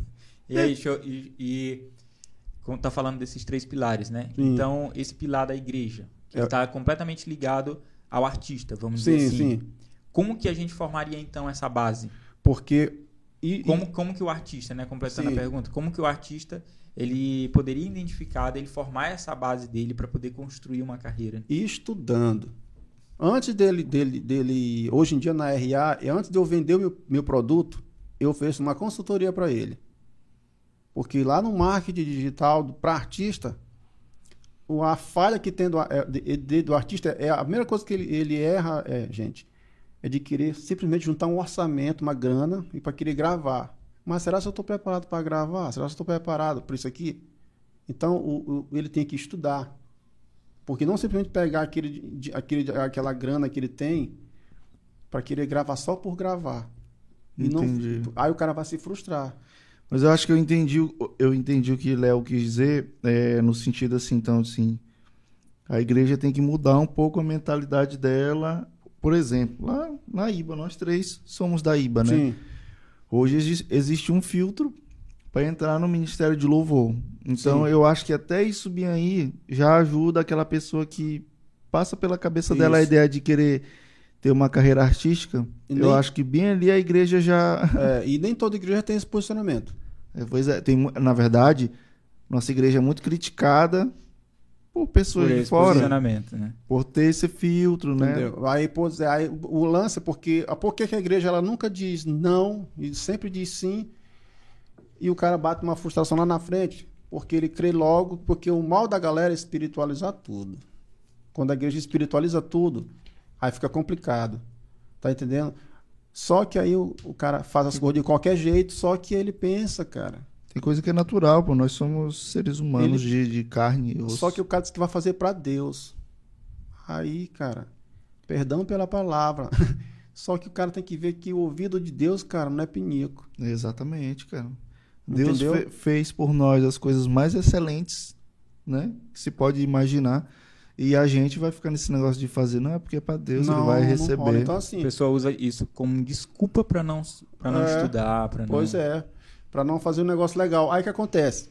E aí, eu- e, e como tá falando desses três pilares, né? Sim. Então, esse pilar da igreja, que É. está completamente ligado ao artista, vamos Sim, dizer assim. sim. Como que a gente formaria então essa base? Porque e, e- Como, como que o artista, né, completando Sim. a pergunta, como que o artista ele poderia identificar, ele formar essa base dele para poder construir uma carreira? e estudando. Antes dele, dele, dele, hoje em dia na RA, antes de eu vender o meu, meu produto, eu ofereço uma consultoria para ele. Porque lá no marketing digital para artista, a falha que tem do, é, do artista é a primeira coisa que ele, ele erra, é, gente, é de querer simplesmente juntar um orçamento, uma grana, e para querer gravar. Mas será que eu estou preparado para gravar? Será que eu estou preparado para isso aqui? Então, o- o- ele tem que estudar. Porque não simplesmente pegar aquele, aquele, aquela grana que ele tem para querer gravar só por gravar. E não, Entendi. aí o cara vai se frustrar. Mas eu acho que eu entendi, o- eu entendi o que Léo quis dizer, é, no sentido assim, então, assim, a igreja tem que mudar um pouco a mentalidade dela. Por exemplo, lá na IBA, nós três somos da IBA, né? Sim, Hoje exi- existe um filtro para entrar no Ministério de Louvor. Então Sim. eu acho que até isso bem aí já ajuda aquela pessoa que passa pela cabeça dela a Isso. ideia de querer ter uma carreira artística. E Eu nem- acho que bem ali a igreja já. é, e nem toda igreja tem esse posicionamento. É, pois é, tem, na verdade, nossa igreja é muito criticada por pessoas Por de fora, né? por ter esse filtro, né? Entendeu? Aí, pois é, aí o lance é porque a por que que a igreja ela nunca diz não e sempre diz sim e o cara bate uma frustração lá na frente porque ele crê logo porque o mal da galera é espiritualizar tudo. Quando a igreja espiritualiza tudo, aí fica complicado. Tá entendendo? Só que aí o, o cara faz as coisas de qualquer jeito, só que ele pensa, cara. Tem coisa que é natural, pô. Nós somos seres humanos de, de carne e osso. Só que o cara diz que vai fazer pra Deus. Aí, cara, perdão pela palavra. Só que o cara tem que ver que o ouvido de Deus, cara, não é pinico. Exatamente, cara. Deus fe- fez por nós as coisas mais excelentes, né? Que se pode imaginar. E a gente vai ficar nesse negócio de fazer, não é porque é pra Deus, ele vai não receber. Então, A assim, pessoa usa isso como desculpa para não para não É. estudar, para não pois é, pra não fazer um negócio legal. Aí o que acontece?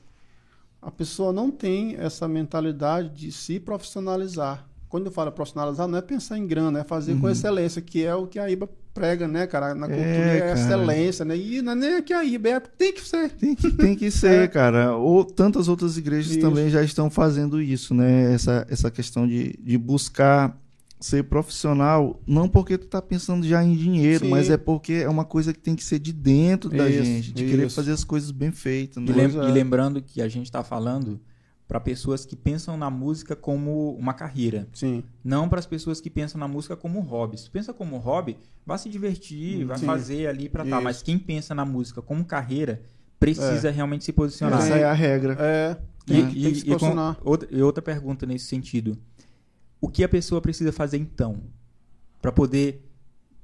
A pessoa não tem essa mentalidade de se profissionalizar. Quando eu falo profissionalizar, não é pensar em grana, é fazer com Uhum. excelência, que é o que a IBA prega, né, cara? Na É, cultura é, cara. excelência, né? E não é nem que a IBA, é, tem que ser. Tem que, tem que ser, É. cara. Ou tantas outras igrejas Isso. também já estão fazendo isso, né? Essa, essa questão de, de buscar ser profissional, não porque tu tá pensando já em dinheiro, Sim. mas é porque é uma coisa que tem que ser de dentro da Isso, gente, de querer isso. fazer as coisas bem feitas, E, né? lem- é. e lembrando que a gente está falando para pessoas que pensam na música como uma carreira, Sim. não para as pessoas que pensam na música como hobby. Se pensa como hobby, vai se divertir, vai Sim. fazer ali para tá. Mas quem pensa na música como carreira precisa realmente se posicionar. Essa é a regra. É, E, tem, e- tem que se e com- posicionar. outra, e outra pergunta nesse sentido. O que a pessoa precisa fazer então? Para poder.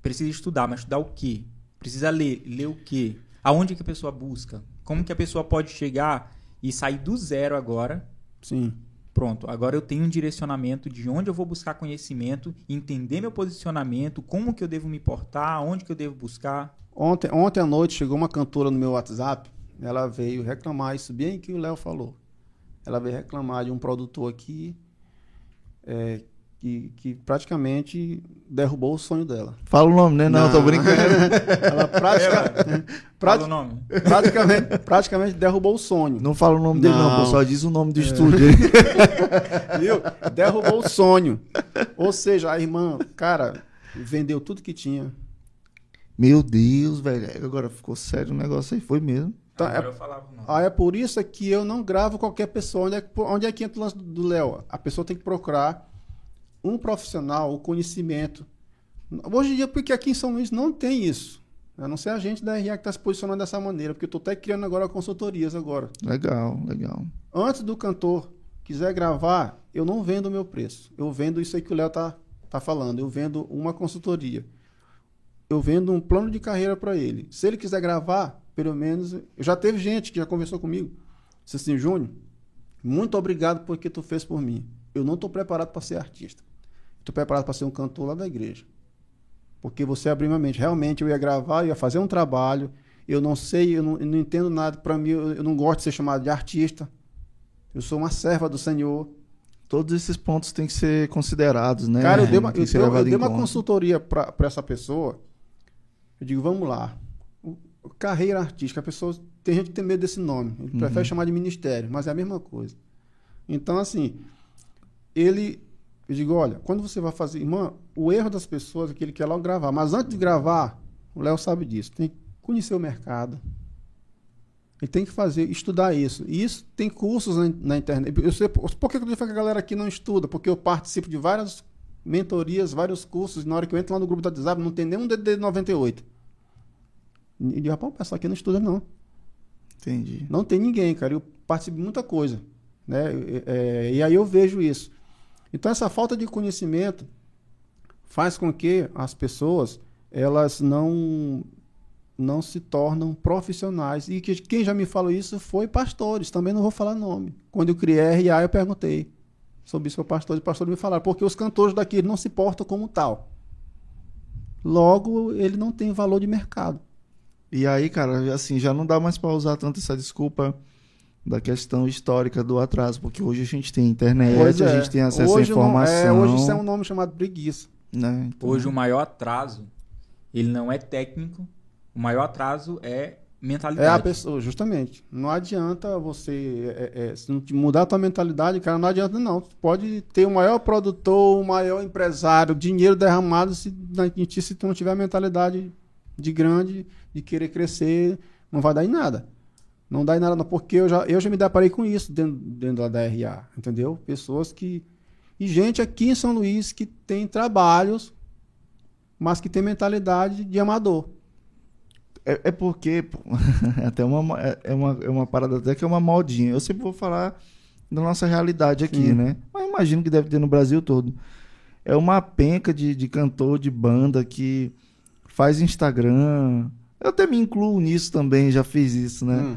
Precisa estudar, mas estudar o quê? Precisa ler. Ler o quê? Aonde que a pessoa busca? Como que a pessoa pode chegar e sair do zero agora? Sim. Pronto, agora eu tenho um direcionamento de onde eu vou buscar conhecimento, entender meu posicionamento, como que eu devo me portar, onde que eu devo buscar. Ontem, ontem à noite chegou uma cantora no meu WhatsApp, ela veio reclamar isso bem que o Léo falou. Ela veio reclamar de um produtor aqui é, que, que praticamente derrubou o sonho dela. Fala o nome, né? Não, tô brincando. Ela pratica- Fala prati- o nome. praticamente, praticamente derrubou o sonho. Não fala o nome dele, não, Não. pô, só diz o nome do estúdio. Viu? Derrubou o sonho. Ou seja, a irmã, cara, vendeu tudo que tinha. Meu Deus, velho. Agora ficou sério o negócio aí, foi mesmo. Tá, agora é-. Ah, é por isso que eu não gravo qualquer pessoa. Onde é, que- onde é que entra o lance do Léo? A pessoa tem que procurar um profissional, o conhecimento. Hoje em dia, porque aqui em São Luís não tem isso. A não ser a gente da RA que está se posicionando dessa maneira, porque eu estou até criando agora consultorias agora. Legal, legal. Antes do cantor quiser gravar, eu não vendo o meu preço. Eu vendo isso aí que o Léo tá, tá falando. Eu vendo uma consultoria. Eu vendo um plano de carreira para ele. Se ele quiser gravar, pelo menos. Já teve gente que já conversou comigo. Disse assim, Júnior, muito obrigado por que tu fez por mim. Eu não estou preparado para ser artista. Estou preparado para ser um cantor lá da igreja. Porque você abriu minha mente. Realmente eu ia gravar, eu ia fazer um trabalho. Eu não sei, eu não, eu não entendo nada. Para mim, eu, eu não gosto de ser chamado de artista. Eu sou uma serva do Senhor. Todos esses pontos têm que ser considerados, né? Cara, eu dei uma, eu, ser eu- dei uma consultoria para essa pessoa. Eu digo, vamos lá. Carreira artística, a pessoa tem gente que tem medo desse nome. Ele Uhum. prefere chamar de ministério, mas é a mesma coisa. Então, assim, ele. Eu digo, olha, quando você vai fazer. Irmã, o erro das pessoas é que ele quer logo gravar. Mas antes de gravar, o Léo sabe disso. Tem que conhecer o mercado. Ele tem que fazer, estudar isso. E isso tem cursos na, na internet. Eu sei, por que eu digo que a galera aqui não estuda? Porque eu participo de várias mentorias, vários cursos. E na hora que eu entro lá no grupo da WhatsApp, não tem nenhum DD 98. E digo, rapaz, o pessoal aqui não estuda, não. Entendi. Não tem ninguém, cara. Eu participo de muita coisa. Né? E- é, e aí eu vejo isso. Então, essa falta de conhecimento faz com que as pessoas elas não não se tornam profissionais. E que, quem já me falou isso foi pastores, também não vou falar nome. Quando eu criei RA, eu perguntei sobre isso para pastores, e pastores me falaram, porque os cantores daqui não se portam como tal. Logo, ele não tem valor de mercado. E aí, cara, assim, já não dá mais pra usar tanto essa desculpa da questão histórica do atraso, porque hoje a gente tem internet, Pois a é. gente tem acesso Hoje à não- informação. é, hoje isso é um nome chamado preguiça. né? Então, Hoje o maior atraso, ele não é técnico, o maior atraso é mentalidade. É a pessoa, justamente. Não adianta você é, é, se não mudar a tua mentalidade, cara, não adianta não. Tu pode ter o maior produtor, o maior empresário, dinheiro derramado se, se tu não tiver a mentalidade de grande, de querer crescer, não vai dar em nada. Não dá em nada, não, porque eu já, eu já me deparei com isso dentro, dentro da DRA, entendeu? Pessoas que. E gente aqui em São Luís que tem trabalhos, mas que tem mentalidade de amador. É, é porque, pô, até uma, é- é, uma, é uma parada até que é uma modinha. Eu sempre vou falar da nossa realidade aqui, Sim. né? Mas imagino que deve ter no Brasil todo. É uma penca de, de cantor, de banda que faz Instagram. Eu até me incluo nisso também, já fiz isso, né? Hum.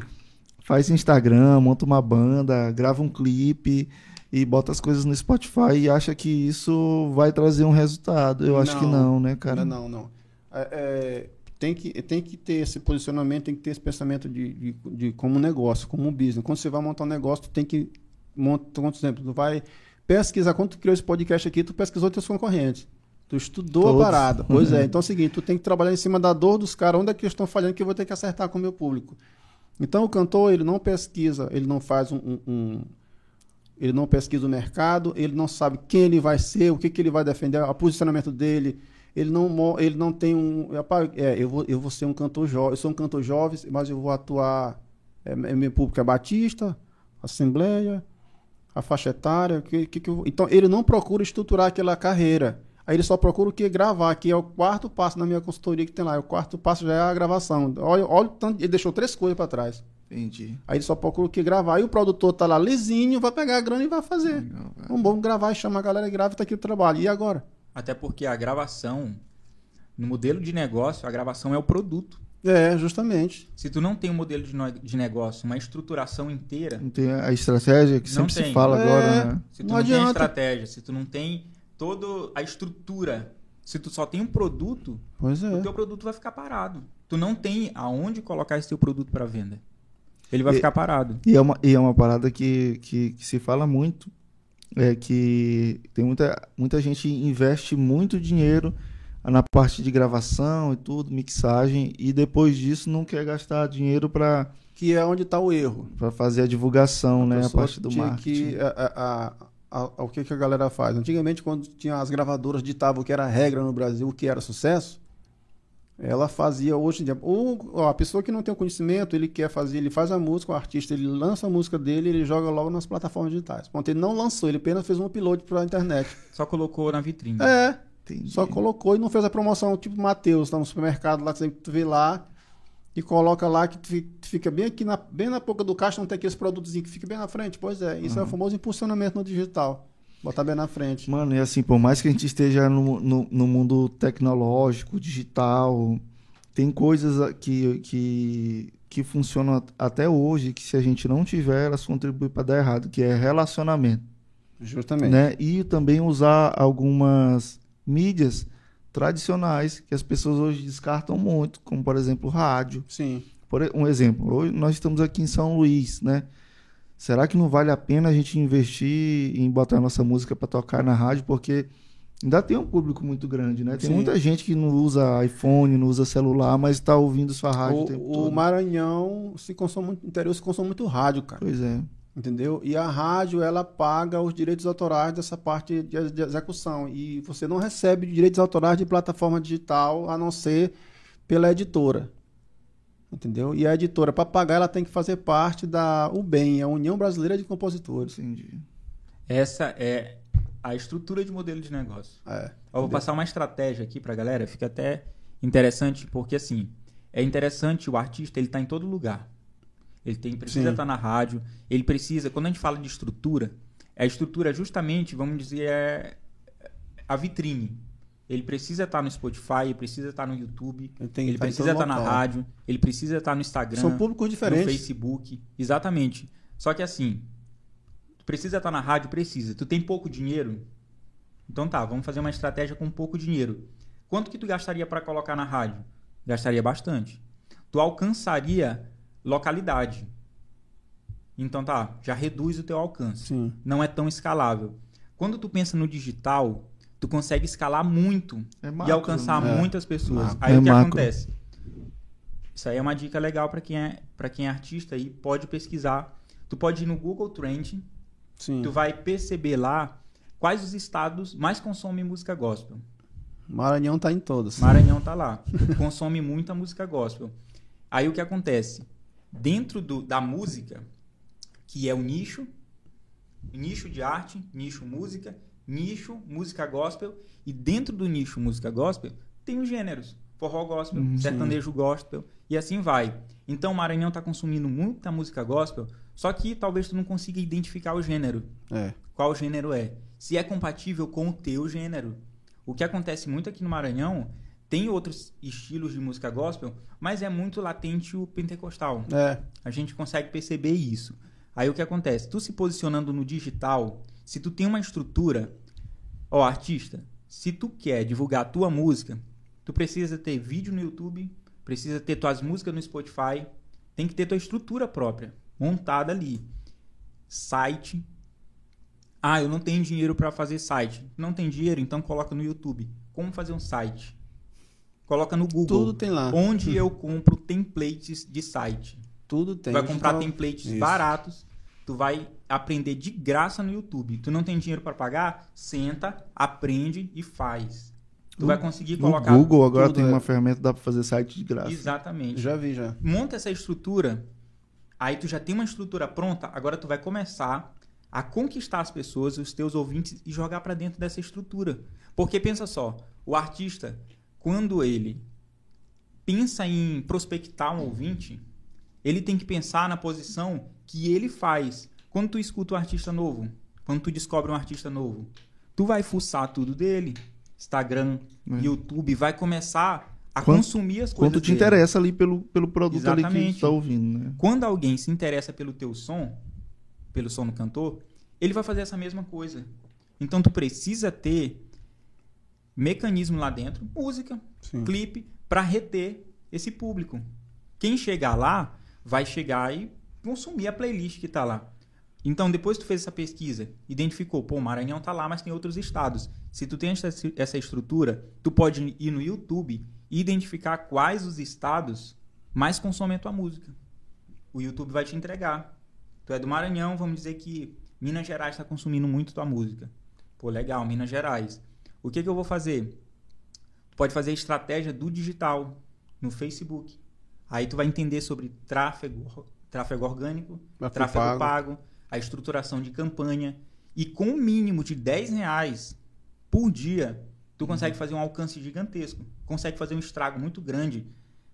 Faz Instagram, monta uma banda, grava um clipe e bota as coisas no Spotify e acha que isso vai trazer um resultado. Eu acho que Não. não, né, cara? Não, não, não. É, é, tem, que, tem que ter esse posicionamento, tem que ter esse pensamento de, de, de como negócio, como um business. Quando você vai montar um negócio, tu tem que montar, por exemplo, tu vai pesquisar, quando tu criou esse podcast aqui, tu pesquisou teus concorrentes. Tu estudou Todos. a parada. Pois é. Então é o seguinte, tu tem que trabalhar em cima da dor dos caras, onde é que eles estão falhando, que eu vou ter que acertar com o meu público. Então o cantor, ele não pesquisa, ele não faz um- um- um ele não pesquisa o mercado, ele não sabe quem ele vai ser, o que, que ele vai defender, o posicionamento dele. Ele não, ele não tem um. É, eu, vou, eu vou ser um cantor jovem, eu sou um cantor jovem, mas eu vou atuar. É, é, meu público é Batista, Assembleia, a faixa etária. Que, que, que eu então ele não procura estruturar aquela carreira. Aí ele só procura o que? Gravar, que é o quarto passo na minha consultoria que tem lá. O quarto passo já é a gravação. Olha, olha o tanto. Ele deixou três coisas para trás. Entendi. Aí ele só procura o que gravar. Aí o produtor tá lá lisinho, vai pegar a grana e vai fazer. Legal. Vamos, vamos gravar, chama a galera e grava e tá aqui o trabalho. E agora? Até porque a gravação, no modelo de negócio, a gravação é o produto. É, justamente. Se tu não tem um modelo de, no- de negócio, uma estruturação inteira, Não tem a estratégia que sempre tem. se fala É. agora, né? se tu Não não, tem adianta. estratégia, se tu não tem toda a estrutura, se tu só tem um produto, Pois é. o teu produto vai ficar parado. Tu não tem aonde colocar esse teu produto para venda. Ele vai E- ficar parado. E é uma, e é uma parada que, que, que se fala muito. É que tem muita, muita gente investe muito dinheiro na parte de gravação e tudo, mixagem, e depois disso não quer gastar dinheiro para Que é onde tá o erro. fazer a divulgação, né? A parte do tinha marketing. Que, a, a- a- a- o que, que a galera faz? Antigamente, quando tinha as gravadoras ditavam o que era regra no Brasil, o que era sucesso, ela fazia hoje em dia. Ou, ó, a pessoa que não tem o conhecimento, ele quer fazer, ele faz a música, o artista, ele lança a música dele, ele joga logo nas plataformas digitais. Ponto, ele não lançou, ele apenas fez um upload pra internet. Só colocou na vitrine. É, Entendi. só colocou e não fez a promoção, tipo Matheus, tá no supermercado lá, você vê lá e coloca lá que fica bem aqui na, bem na boca do caixa, não tem aqueles produtos que fica bem na frente. Pois é, isso é o famoso impulsionamento no digital. Botar bem na frente. Mano, e assim, por mais que a gente esteja no, no, no mundo tecnológico, digital, tem coisas que, que, que funcionam at- até hoje que se a gente não tiver, elas contribuem para dar errado, que é relacionamento. Justamente. né? E também usar algumas mídias tradicionais que as pessoas hoje descartam muito, como por exemplo rádio. Sim. Por um exemplo, hoje nós estamos aqui em São Luís, né? Será que não vale a pena a gente investir em botar nossa música para tocar na rádio? Porque ainda tem um público muito grande, né? Tem Sim. muita gente que não usa iPhone, não usa celular, mas está ouvindo sua rádio o, tempo O, o. Maranhão se consome muito, interior se consome muito rádio, cara. Pois é. Entendeu? E a rádio, ela paga os direitos autorais dessa parte de, de execução. E você não recebe direitos autorais de plataforma digital, a não ser pela editora. Entendeu? E a editora, para pagar, ela tem que fazer parte da UBEM, a União Brasileira de Compositores. Entendi. Essa é a estrutura de modelo de negócio. É. Eu vou passar uma estratégia aqui pra galera, fica até interessante, porque assim, é interessante o artista, ele tá em todo lugar. Ele tem, precisa Sim. estar na rádio, ele precisa, quando a gente fala de estrutura, a estrutura é justamente, vamos dizer, é a vitrine. Ele precisa estar no Spotify, ele precisa estar no YouTube, Ele ele estar precisa estar na rádio, ele precisa estar no Instagram, São públicos no diferentes. Facebook. Exatamente. Só que assim, tu precisa estar na rádio? Precisa. Tu tem pouco dinheiro? Então tá, vamos fazer uma estratégia com pouco dinheiro. Quanto que tu gastaria para colocar na rádio? Gastaria bastante. Tu alcançaria localidade. Então tá, já reduz o teu alcance. Sim. Não é tão escalável. Quando tu pensa no digital, tu consegue escalar muito É e macro, alcançar né? muitas pessoas. Macro. Aí É o que macro. acontece? Isso aí é uma dica legal para quem é para quem é artista e pode pesquisar. Tu pode ir no Google Trend, Sim. tu vai perceber lá quais os estados mais consomem música gospel. Maranhão tá em todas. Maranhão tá lá. Consome muita música gospel. Aí o que acontece? Dentro do, da música, que é o nicho, nicho de arte, nicho música, nicho música gospel, e dentro do nicho música gospel tem os gêneros. Forró gospel, Uhum, sertanejo gospel, e assim vai. Então o Maranhão tá consumindo muita música gospel, só que talvez tu não consiga identificar o gênero É. qual gênero é. Se é compatível com o teu gênero. O que acontece muito aqui no Maranhão, tem outros estilos de música gospel, mas é muito latente o pentecostal. É. A gente consegue perceber isso. Aí o que acontece? Tu se posicionando no digital, se tu tem uma estrutura, ó, artista, se tu quer divulgar a tua música, tu precisa ter vídeo no YouTube, precisa ter tuas músicas no Spotify, tem que ter tua estrutura própria, montada ali. Site. Ah, eu não tenho dinheiro para fazer site. Não tem dinheiro, então coloca no YouTube. Como fazer um site? Coloca no Google. Tudo tem lá. Onde eu compro templates de site. Tudo tem. Tu vai comprar Digital- templates Isso. baratos, tu vai aprender de graça no YouTube. Tu não tem dinheiro para pagar? Senta, aprende e faz. Tu No- vai conseguir No colocar Google agora tem uma ferramenta que dá para fazer site de graça. Exatamente. Já vi, já. Monta essa estrutura, aí tu já tem uma estrutura pronta, agora tu vai começar a conquistar as pessoas, os teus ouvintes e jogar para dentro dessa estrutura. Porque pensa só, o artista, quando ele pensa em prospectar um ouvinte, ele tem que pensar na posição que ele faz. Quando tu escuta um artista novo, quando tu descobre um artista novo, tu vai fuçar tudo dele, Instagram, É. YouTube, vai começar a Quanto- consumir as coisas Quanto te dele. interessa ali pelo, pelo produto ali que Exatamente. tu tá ouvindo, né? Quando alguém se interessa pelo teu som, pelo som do cantor, ele vai fazer essa mesma coisa. Então tu precisa ter mecanismo lá dentro, música, Sim. clipe, para reter esse público. Quem chegar lá vai chegar e consumir a playlist que tá lá. Então, depois que tu fez essa pesquisa, identificou, pô, o Maranhão tá lá, mas tem outros estados. Se tu tem essa, essa estrutura, tu pode ir no YouTube e identificar quais os estados mais consomem a tua música. O YouTube vai te entregar. Tu é do Maranhão, vamos dizer que Minas Gerais está consumindo muito tua música. Pô, legal, Minas Gerais. O que, que eu vou fazer? Tu pode fazer estratégia do digital no Facebook. Aí tu vai entender sobre tráfego, tráfego orgânico, Tráfego tráfego pago. pago. a estruturação de campanha. E com um mínimo de 10 reais por dia, tu consegue fazer um alcance gigantesco. Consegue fazer um estrago muito grande.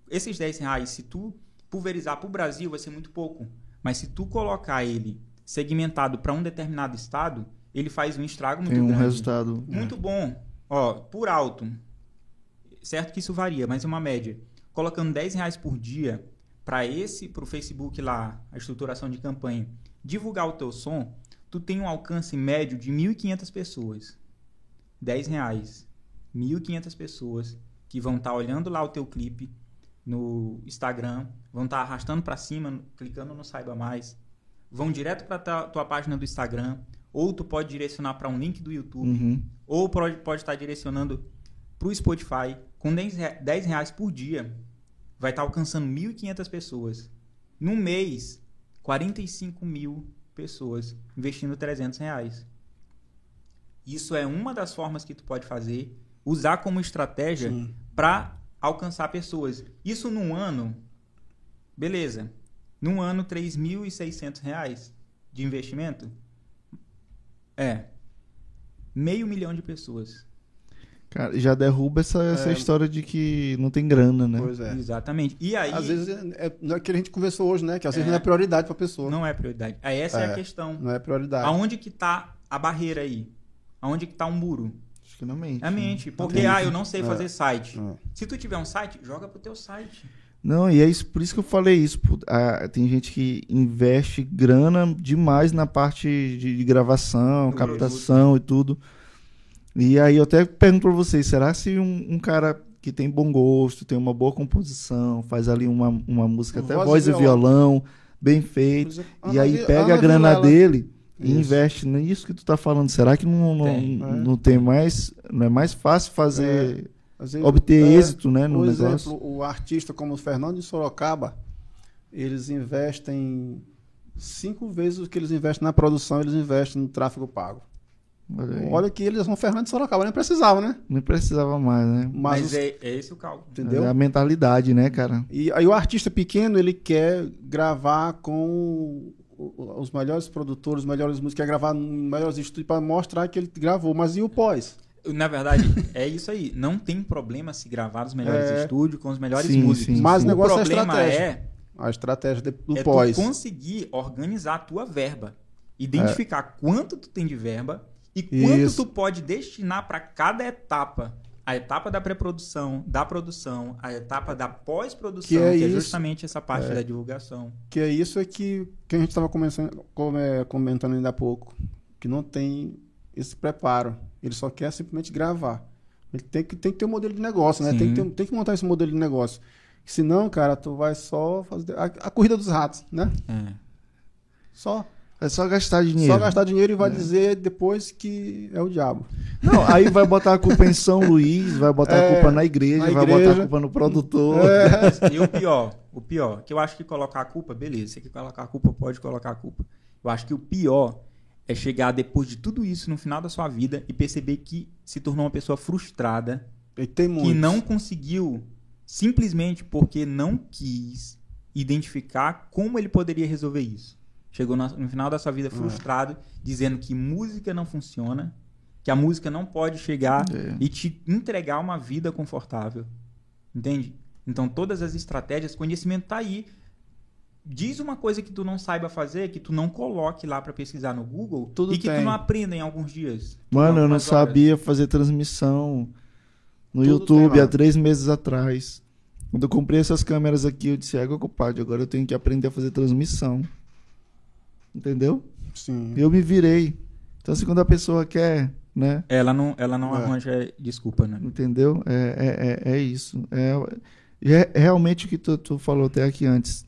Esses 10 reais, se tu pulverizar para o Brasil, vai ser muito pouco. Mas se tu colocar ele segmentado para um determinado estado, ele faz um estrago muito Tem um grande. resultado. Muito bom. Ó, por alto. Certo que isso varia, mas é uma média. Colocando 10 reais por dia para esse, pro Facebook lá, a estruturação de campanha, divulgar o teu som, tu tem um alcance médio de 1.500 pessoas. 10 reais. 1.500 pessoas que vão estar olhando lá o teu clipe no Instagram, vão estar arrastando para cima, clicando no Saiba Mais, vão direto para tua, tua página do Instagram, ou tu pode direcionar para um link do YouTube, Uhum. ou pode, pode estar direcionando para o Spotify com 10 rea- 10 reais por dia. Vai estar alcançando 1.500 pessoas. No mês, 45 mil pessoas investindo 300 reais. Isso é uma das formas que tu pode fazer, usar como estratégia para alcançar pessoas. Isso num ano, beleza. Num ano, 3.600 reais de investimento. É. Meio milhão de pessoas. Cara, já derruba essa, essa É. história de que não tem grana, né? Pois é. Exatamente. E aí, Às vezes é, é não é que a gente conversou hoje, né? Que às vezes É. não é prioridade pra pessoa. Não, não é prioridade. Aí essa é, a É. questão. é prioridade. Aonde que tá a barreira aí? Aonde que tá um muro? Acho que na mente. É a né? mente. Porque, mente. ah, eu não sei É. fazer site. É. Se tu tiver um site, joga pro teu site. Não, e é isso, por isso que eu falei isso. Ah, tem gente que investe grana demais na parte de, de gravação, captação e tudo. E aí eu até pergunto pra vocês, será se um, um cara que tem bom gosto, tem uma boa composição, faz ali uma, uma música até Voz e voz e violão, bem feito, exemplo, e aí pega Ana a grana Vilela- dele e Isso. investe nisso que tu tá falando. Será que não, não, Tem, não, é. não tem mais, não é mais fácil fazer, Às vezes, obter é, êxito, né, no Por negócio? exemplo, o artista como o Fernando de Sorocaba, eles investem cinco vezes o que eles investem na produção, eles investem no tráfego pago. Olha que eles são Fernando de Sorocaba, nem precisava, né? Não precisava mais, né? Mas, Mas, os- é, é esse o cálculo. entendeu? É a mentalidade, né, cara? E aí o artista pequeno, ele quer gravar com os melhores produtores, os melhores músicos, quer gravar nos melhores estúdios para mostrar que ele gravou. Mas e o pós? Na verdade, é isso aí. Não tem problema se gravar nos melhores É. estúdios, com os melhores Sim, músicos. sim, Mas sim. o negócio é problema estratégia. é, A estratégia de- do é pós. tu conseguir organizar a tua verba. Identificar quanto tu tem de verba e quanto Isso. tu pode destinar para cada etapa. A etapa da pré-produção, da produção, a etapa da pós-produção, Que que, é é, isso. justamente essa parte da divulgação. Que é isso é que, que a gente estava comentando ainda há pouco. Que não tem esse preparo. Ele só quer simplesmente gravar. Ele tem que, tem que ter um modelo de negócio, né? Sim. Tem que, ter- tem que montar esse modelo de negócio. Senão, cara, tu vai só fazer a, a corrida dos ratos, né? É. Só, É só gastar dinheiro. só gastar dinheiro e vai dizer depois que é o diabo. Não, aí vai botar a culpa em São Luís, vai botar a É, culpa na igreja, na vai botar igreja. a culpa no produtor. É. E o pior, o pior, que eu acho que colocar a culpa, beleza, você quer colocar a culpa, pode colocar a culpa. Eu acho que o pior é chegar depois de tudo isso no final da sua vida e perceber que se tornou uma pessoa frustrada, E que não conseguiu simplesmente porque não quis identificar como ele poderia resolver isso. Chegou no final da sua vida frustrado, dizendo que música não funciona, que a música não pode chegar É. e te entregar uma vida confortável. Entende? Então todas as estratégias, conhecimento tá aí. Diz uma coisa que tu não saiba fazer, que tu não coloque lá pra pesquisar no Google Tudo e que tem. tu não aprenda em alguns dias. Mano, eu não horas. sabia fazer transmissão no Tudo YouTube há três meses atrás. Quando eu comprei essas câmeras aqui, eu disse, água compadre, agora eu tenho que aprender a fazer transmissão. Entendeu? Sim. Eu me virei. Então, assim, quando a pessoa quer, né? Ela não, ela não É. arranja desculpa, né? Entendeu? É, é, é, é isso. É, é realmente o que tu, tu falou até aqui antes.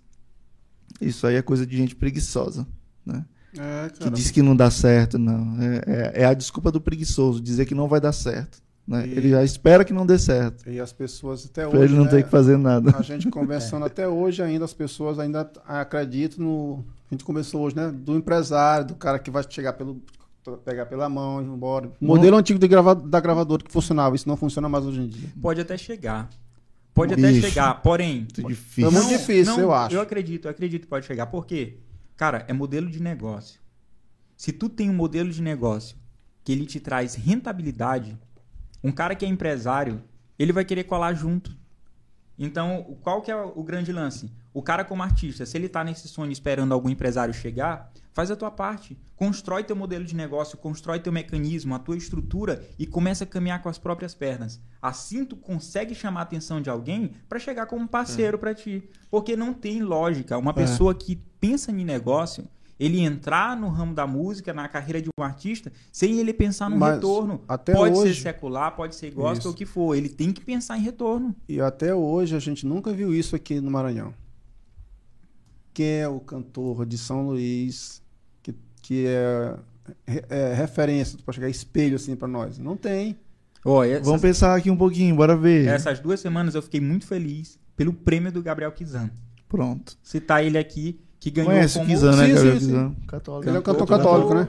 Isso aí é coisa de gente preguiçosa, né? É, Que diz que não dá certo, não. É, é, é a desculpa do preguiçoso, dizer que não vai dar certo. Né? E- Ele já espera que não dê certo. E as pessoas até Pra hoje. ele não né, ter que fazer nada. A gente conversando até hoje ainda, as pessoas ainda acreditam no. A gente começou hoje, né? Do empresário, do cara que vai chegar pelo. pegar pela mão e ir embora. Modelo antigo de grava, da gravadora que funcionava, isso não funciona mais hoje em dia. Pode até chegar. Pode até Bicho. chegar, porém. Muito É difícil. muito difícil, eu acho. Eu acredito, eu acredito que pode chegar. Por quê? Cara, é modelo de negócio. Se tu tem um modelo de negócio que ele te traz rentabilidade, um cara que é empresário, ele vai querer colar junto. Então, qual que é o grande lance? O cara como artista, se ele tá nesse sonho esperando algum empresário chegar, faz a tua parte. Constrói teu modelo de negócio, constrói teu mecanismo, a tua estrutura e começa a caminhar com as próprias pernas. Assim tu consegue chamar a atenção de alguém para chegar como parceiro pra ti. Porque não tem lógica uma pessoa que pensa em negócio, ele entrar no ramo da música, na carreira de um artista, sem ele pensar no Mas retorno. até pode hoje- ser secular, pode ser gospel, o que for. Ele tem que pensar em retorno. E até hoje a gente nunca viu isso aqui no Maranhão. Quem é o cantor de São Luís que, que é, é referência para chegar espelho assim para nós? Não tem. Ó, essas, Vamos pensar aqui um pouquinho, bora ver. essas duas semanas eu fiquei muito feliz pelo prêmio do Gabriel Kizan. Pronto. Citar ele aqui, que ganhou Conhece o como, Kizan, né, Sim, Gabriel sim, sim. Kizan? Católico. Ele é um cantor católico, né?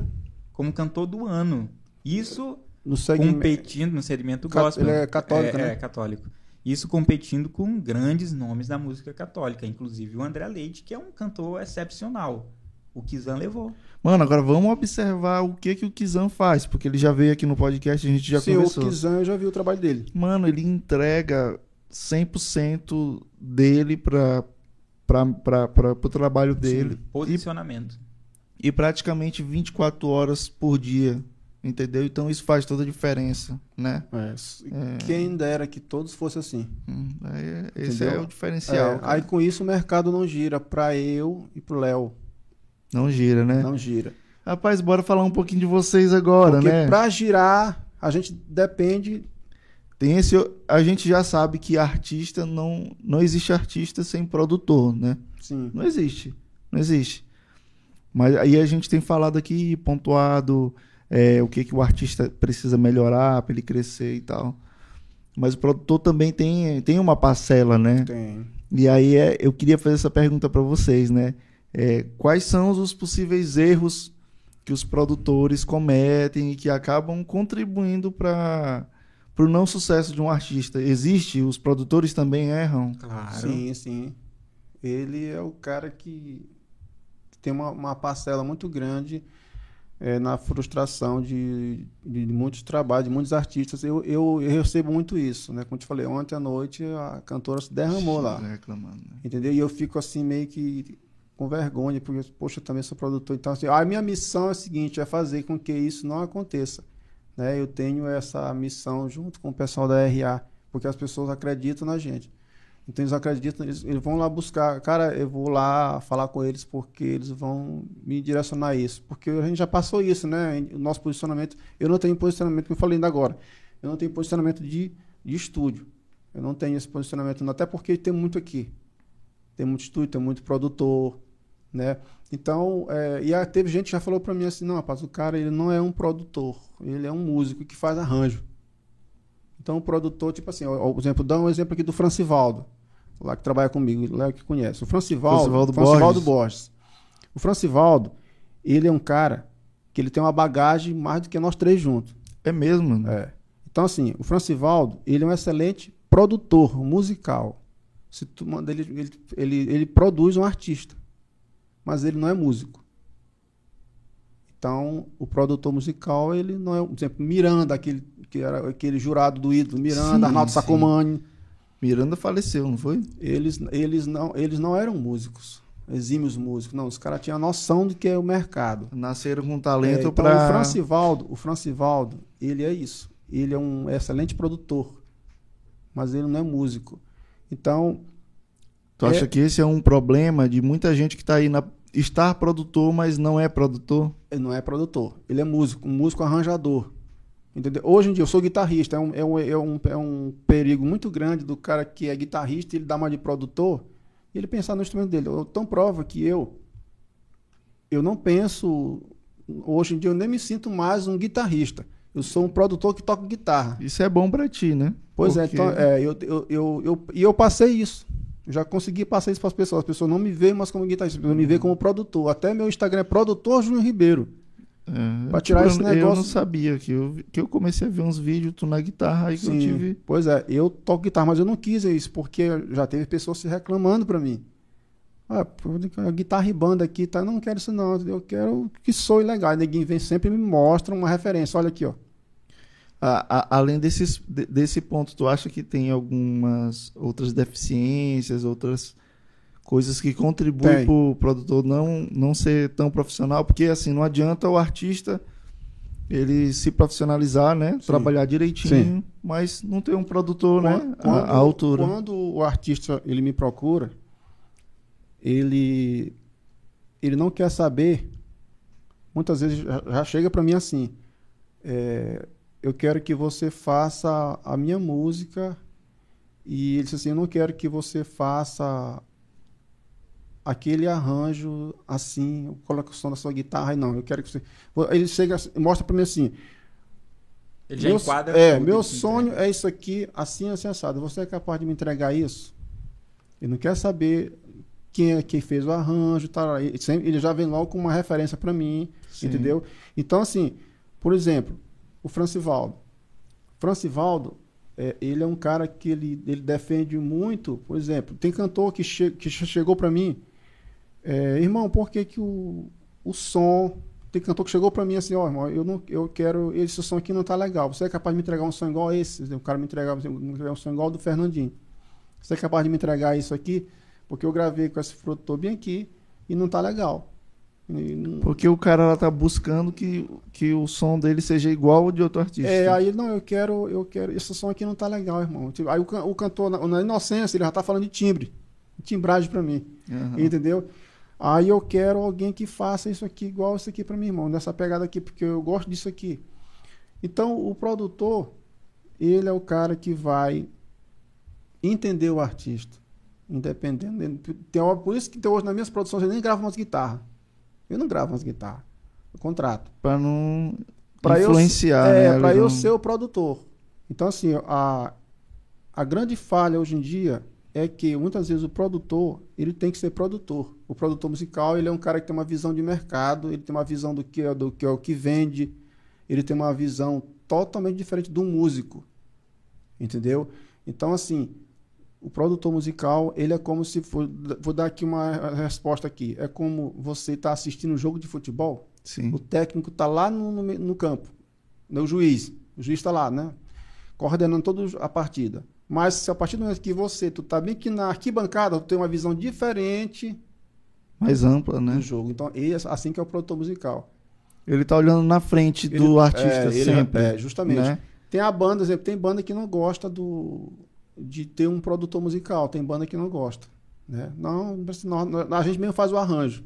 como cantor do ano. Isso No segmento. competindo no segmento gospel. ele é católico, é, né? É, católico. Isso competindo com grandes nomes da música católica, inclusive o André Leite, que é um cantor excepcional. O Kizan levou. Mano, agora vamos observar o que que o Kizan faz, porque ele já veio aqui no podcast, a gente já Sim, conversou. o Kizan eu já vi o trabalho dele. Mano, ele entrega 100% dele para para o trabalho dele Posicionamento. e praticamente 24 horas por dia, entendeu? Então isso faz toda a diferença, né? É, Quem dera que todos fossem assim. Hum, aí é- esse Entendeu? é o diferencial. É, aí com isso o mercado não gira para eu e pro Léo. Não gira, né? Não gira. Rapaz, bora falar um pouquinho de vocês agora, Porque né? para girar, a gente depende. Tem esse, a gente já sabe que artista não não existe artista sem produtor, né? Sim. Não existe, não existe. Mas aí a gente tem falado aqui, pontuado é, o que que o artista precisa melhorar para ele crescer e tal. Mas o produtor também tem, tem uma parcela, né? Tem. E aí é, eu queria fazer essa pergunta para vocês, né? É, quais são os possíveis erros que os produtores cometem e que acabam contribuindo para o não sucesso de um artista? Existe? Os produtores também erram? Claro. Sim, sim. Ele é o cara que, tem uma, uma parcela muito grande é, na frustração de, de muitos trabalhos, de muitos artistas. Eu, eu, eu recebo muito isso, né? Como te falei, ontem à noite a cantora se derramou lá. Reclamando. né? Entendeu? E eu fico assim meio que com vergonha, porque, poxa, eu também sou produtor. Então, assim, a minha missão é a seguinte, é fazer com que isso não aconteça. Né? Eu tenho essa missão junto com o pessoal da RA, porque as pessoas acreditam na gente. Então eles acreditam, eles, eles vão lá buscar. Cara, eu vou lá falar com eles porque eles vão me direcionar isso. Porque a gente já passou isso, né? O nosso posicionamento. Eu não tenho posicionamento, como eu falei ainda agora. Eu não tenho posicionamento de, de estúdio. Eu não tenho esse posicionamento, não, até porque tem muito aqui. Tem muito estúdio, tem muito produtor, né? Então, é, e teve gente que já falou pra mim assim, não, rapaz, o cara ele não é um produtor, ele é um músico que faz arranjo. Então, o produtor, tipo assim, por exemplo, dá um exemplo aqui do Francivaldo, lá que trabalha comigo, o Léo que conhece. O Francivaldo, Francivaldo Francivaldo Borges. Borges. O Francivaldo, ele é um cara que ele tem uma bagagem mais do que nós três juntos. É mesmo, mano. É. Então, assim, o Francivaldo, ele é um excelente produtor musical. Se tu manda ele, ele, ele, ele produz um artista, mas ele não é músico. Então, o produtor musical, ele não é, por exemplo, Miranda, aquele, que era aquele jurado do ídolo, Miranda, Sim, Arnaldo sim. Sacomani, Miranda faleceu, não foi? eles, eles, não, eles não eram músicos. exímios músicos. Não, os caras tinham a noção do que é o mercado. Nasceram com É, talento então, para. o Francivaldo, o Francivaldo, ele é isso. Ele é um excelente produtor, mas ele não é músico. Então, Tu acha é- que esse é um problema de muita gente que tá aí na. estar produtor, mas não é produtor? ele não é produtor, ele é músico, um músico arranjador. Entendeu? Hoje em dia, eu sou guitarrista, é um, é, um, é, um, é um perigo muito grande do cara que é guitarrista, ele dá uma de produtor, e ele pensar no instrumento dele. Eu, tão prova que eu, eu não penso, hoje em dia eu nem me sinto mais um guitarrista. Eu sou um produtor que toca guitarra. Isso é bom pra ti, né? Pois é, Porque- então, é, eu, eu, eu, eu, e eu passei isso. Eu já consegui passar isso para as pessoas. As pessoas não me veem mais como guitarrista, pessoas me veem como produtor. Até meu Instagram é produtor Júnior Ribeiro. É, Pra tirar eu, esse Eu negócio- não sabia que eu, que eu comecei a ver uns vídeos tu na guitarra aí que eu tive. Pois é, eu toco guitarra, mas eu não quis isso, porque já teve pessoas se reclamando para mim. Ah, guitarra e banda aqui, tá? Eu não quero isso não, eu quero que soe legal. Ninguém vem sempre e me mostra uma referência. Olha aqui, ó. A- a- além desses, de- desse ponto, tu acha que tem algumas outras deficiências, outras coisas que contribuem para o produtor não, não ser tão profissional? Porque assim, não adianta o artista ele se profissionalizar, né? Sim. Trabalhar direitinho, mas não ter um produtor, né? A- a, altura. Quando o artista ele me procura, ele ele não quer saber. Muitas vezes já, já chega para mim assim: é, eu quero que você faça a minha música e ele disse assim: eu não quero que você faça aquele arranjo assim, coloca o som da sua guitarra, não. Eu quero que você. Ele chega, mostra para mim assim: Ele já meu, enquadra. É, meu isso, sonho é isso aqui, assim, assim, assado. Você é capaz de me entregar isso? Ele não quer saber quem é que fez o arranjo, tal. Ele, sempre- ele já vem logo com uma referência para mim, Sim. entendeu? Então, assim, por exemplo, o Francivaldo. Francivaldo, é, ele é um cara que ele, ele defende muito, por exemplo, tem cantor que, che que che- chegou para mim, é, irmão, por que, que o, o som. Tem cantor que chegou para mim assim, ó, irmão, eu não eu quero. Esse som aqui não tá legal. Você é capaz de me entregar um som igual a esse? O cara me entregar um som igual ao do Fernandinho. Você é capaz de me entregar isso aqui? Porque eu gravei com esse produtor bem aqui e não tá legal. Não- Porque o cara lá tá buscando que, que o som dele seja igual ao de outro artista. É, aí não, eu quero, eu quero. Esse som aqui não tá legal, irmão. Tipo, Aí o, o cantor, na, na inocência, ele já tá falando de timbre. Timbragem para mim. Aham. Entendeu? Aí eu quero alguém que faça isso aqui igual isso aqui para mim, irmão, nessa pegada aqui, porque eu gosto disso aqui. Então, o produtor, ele é o cara que vai entender o artista, independente. dele. Tem hora- por isso que hoje nas minhas produções eu nem gravo umas guitarras. Eu não gravo umas guitarras. Eu contrato. Pra não Pra eu- influenciar, é, né? para eu não- ser o produtor. Então, assim, a, a grande falha hoje em dia é que muitas vezes o produtor ele tem que ser produtor. O produtor musical ele é um cara que tem uma visão de mercado, ele tem uma visão do que é, do que é o que vende, ele tem uma visão totalmente diferente do músico, entendeu? Então, assim, o produtor musical ele é como se for, vou dar aqui uma resposta aqui, é como você está assistindo um jogo de futebol Sim. o técnico está lá no, no, no campo, né, o juiz. O juiz está lá, né? Coordenando toda a partida. Mas se a partir do momento que você, tu tá bem que na arquibancada, tu tem uma visão diferente Mais ampla, né? do jogo. Então, esse, assim que é o produtor musical. Ele tá olhando na frente do Ele- artista é, ele- sempre. é, justamente. né? Tem a banda, exemplo, tem banda que não gosta do de ter um produtor musical, tem banda que não gosta, né? Não, não, a gente mesmo faz o arranjo.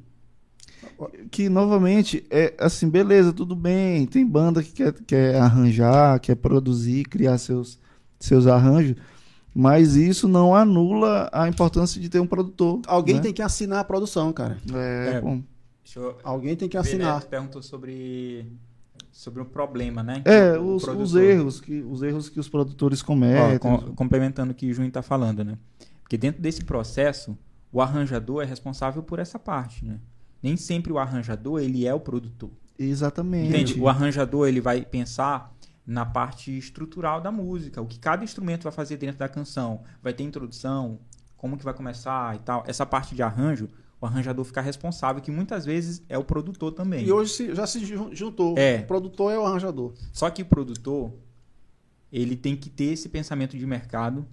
Que novamente é assim, beleza, tudo bem. Tem banda que quer, quer arranjar, quer produzir, criar seus, seus arranjos, mas isso não anula a importância de ter um produtor. Alguém né? tem que assinar a produção, cara. É, É. eu Alguém tem que assinar. Tu perguntou sobre sobre um problema, né? É, os, os produtor- erros que os erros que os produtores Ó, cometem. com- complementando o que o Junho está falando, né? Porque dentro desse processo, o arranjador é responsável por essa parte, né? Nem sempre o arranjador, ele é o produtor. Exatamente. Entende? O arranjador, ele vai pensar na parte estrutural da música, o que cada instrumento vai fazer dentro da canção. Vai ter introdução, como que vai começar e tal. Essa parte de arranjo, o arranjador fica responsável, que muitas vezes é o produtor também. E hoje se- já se jun- juntou. É. O produtor é o arranjador. Só que o produtor, ele tem que ter esse pensamento de mercado.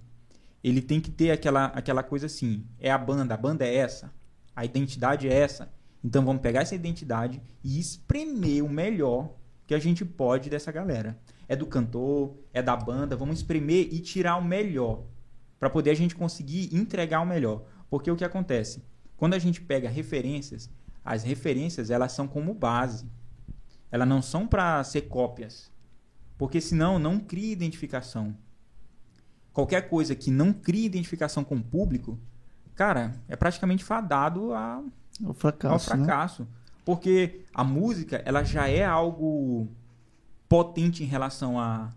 Ele tem que ter aquela, aquela coisa assim: é a banda, a banda é essa. A identidade é essa. Então vamos pegar essa identidade e espremer o melhor que a gente pode dessa galera. É do cantor, é da banda, vamos espremer e tirar o melhor para poder a gente conseguir entregar o melhor. Porque o que acontece? Quando a gente pega referências, as referências elas são como base. Elas não são para ser cópias. Porque senão não cria identificação. Qualquer coisa que não cria identificação com o público, cara, é praticamente fadado a, O fracasso. ao né? fracasso. Porque a música, ela já é algo potente em relação a,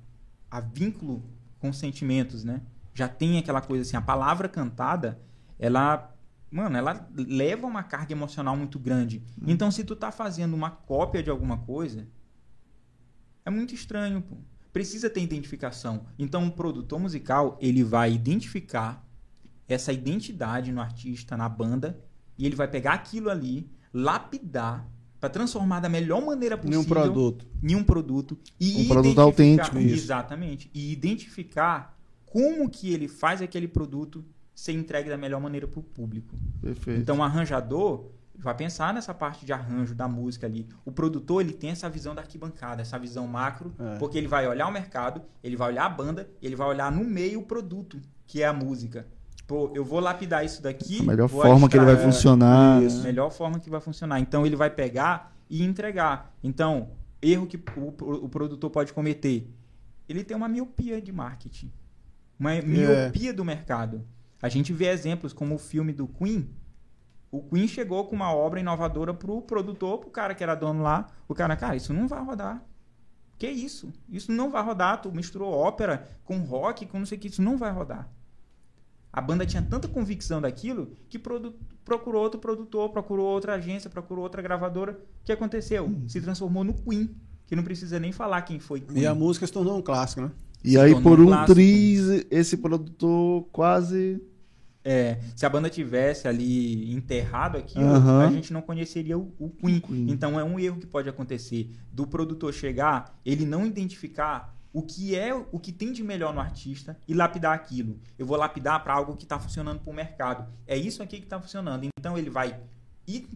a vínculo com sentimentos, né? Já tem aquela coisa assim, a palavra cantada, ela, mano, ela leva uma carga emocional muito grande. Então, se tu tá fazendo uma cópia de alguma coisa, é muito estranho, pô. Precisa ter identificação. Então, o produtor musical, ele vai identificar essa identidade no artista, na banda, e ele vai pegar aquilo ali, lapidar, para transformar da melhor maneira possível Nenhum produto. em um produto e Um produto autêntico, isso. Exatamente. E identificar como que ele faz aquele produto ser entregue da melhor maneira para o público. Perfeito. Então, o arranjador vai pensar nessa parte de arranjo da música ali. O produtor, ele tem essa visão da arquibancada, essa visão macro, É. porque ele vai olhar o mercado, ele vai olhar a banda, ele vai olhar no meio o produto, que é a música. Pô, eu vou lapidar isso daqui. a melhor forma que ele vai funcionar. Isso. melhor forma que vai funcionar. Então ele vai pegar e entregar. Então, erro que o, o produtor pode cometer. Ele tem uma miopia de marketing. Uma miopia do mercado. A gente vê exemplos como o filme do Queen. O Queen chegou com uma obra inovadora pro produtor, pro cara que era dono lá. O cara, cara, isso não vai rodar. Que isso? Isso não vai rodar. Tu misturou ópera com rock, com não sei o que. Isso não vai rodar. A banda tinha tanta convicção daquilo que produ- procurou outro produtor, procurou outra agência, procurou outra gravadora. O que aconteceu? Se transformou no Queen, que não precisa nem falar quem foi Queen. E a música se tornou um clássico, né? E se aí, por um um triz, esse produtor quase. É, se a banda tivesse ali enterrado aquilo, Aham. a gente não conheceria o, o Queen. O Queen. Então é um erro que pode acontecer do produtor chegar, ele não identificar o que é o que tem de melhor no artista e lapidar aquilo. Eu vou lapidar para algo que está funcionando para o mercado. É isso aqui que está funcionando. Então ele vai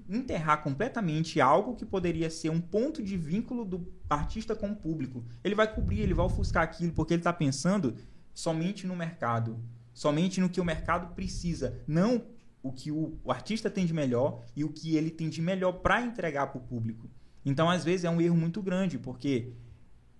enterrar completamente algo que poderia ser um ponto de vínculo do artista com o público. Ele vai cobrir, ele vai ofuscar aquilo porque ele está pensando somente no mercado, somente no que o mercado precisa, não o que o, o artista tem de melhor e o que ele tem de melhor para entregar para o público. Então, às vezes, é um erro muito grande, porque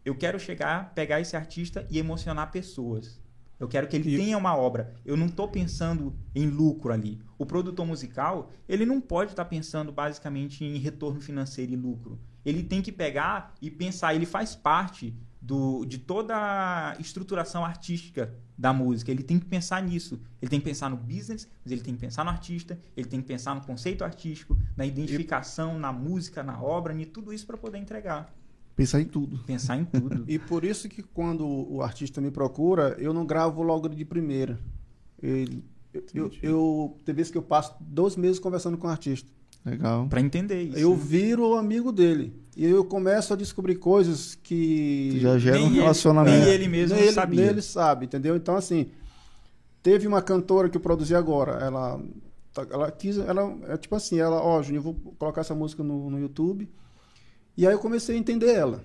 eu quero chegar, pegar esse artista e emocionar pessoas. Eu quero que ele E- tenha uma obra. Eu não estou pensando em lucro ali. O produtor musical, ele não pode estar pensando basicamente em retorno financeiro e lucro. Ele tem que pegar e pensar, ele faz parte do, de toda a estruturação artística da música. Ele tem que pensar nisso. Ele tem que pensar no business, mas ele tem que pensar no artista, ele tem que pensar no conceito artístico, na identificação, na música, na obra, em tudo isso para poder entregar. Pensar em tudo. Pensar em tudo. E por isso que quando o artista me procura, eu não gravo logo de primeira. Ele- eu, eu, tem vezes que eu passo dois meses conversando com o artista. Legal. Para entender isso. Eu viro o amigo dele. E eu começo a descobrir coisas que. Que já gera um Nem ele- relacionamento. nem ele mesmo nem ele, sabia. nem ele sabe, entendeu? Então, assim, teve uma cantora que eu produzi agora. Ela, tá- ela quis, ela, é tipo assim, ela, ó, Júnior, eu vou colocar essa música no, no YouTube. E aí eu comecei a entender ela.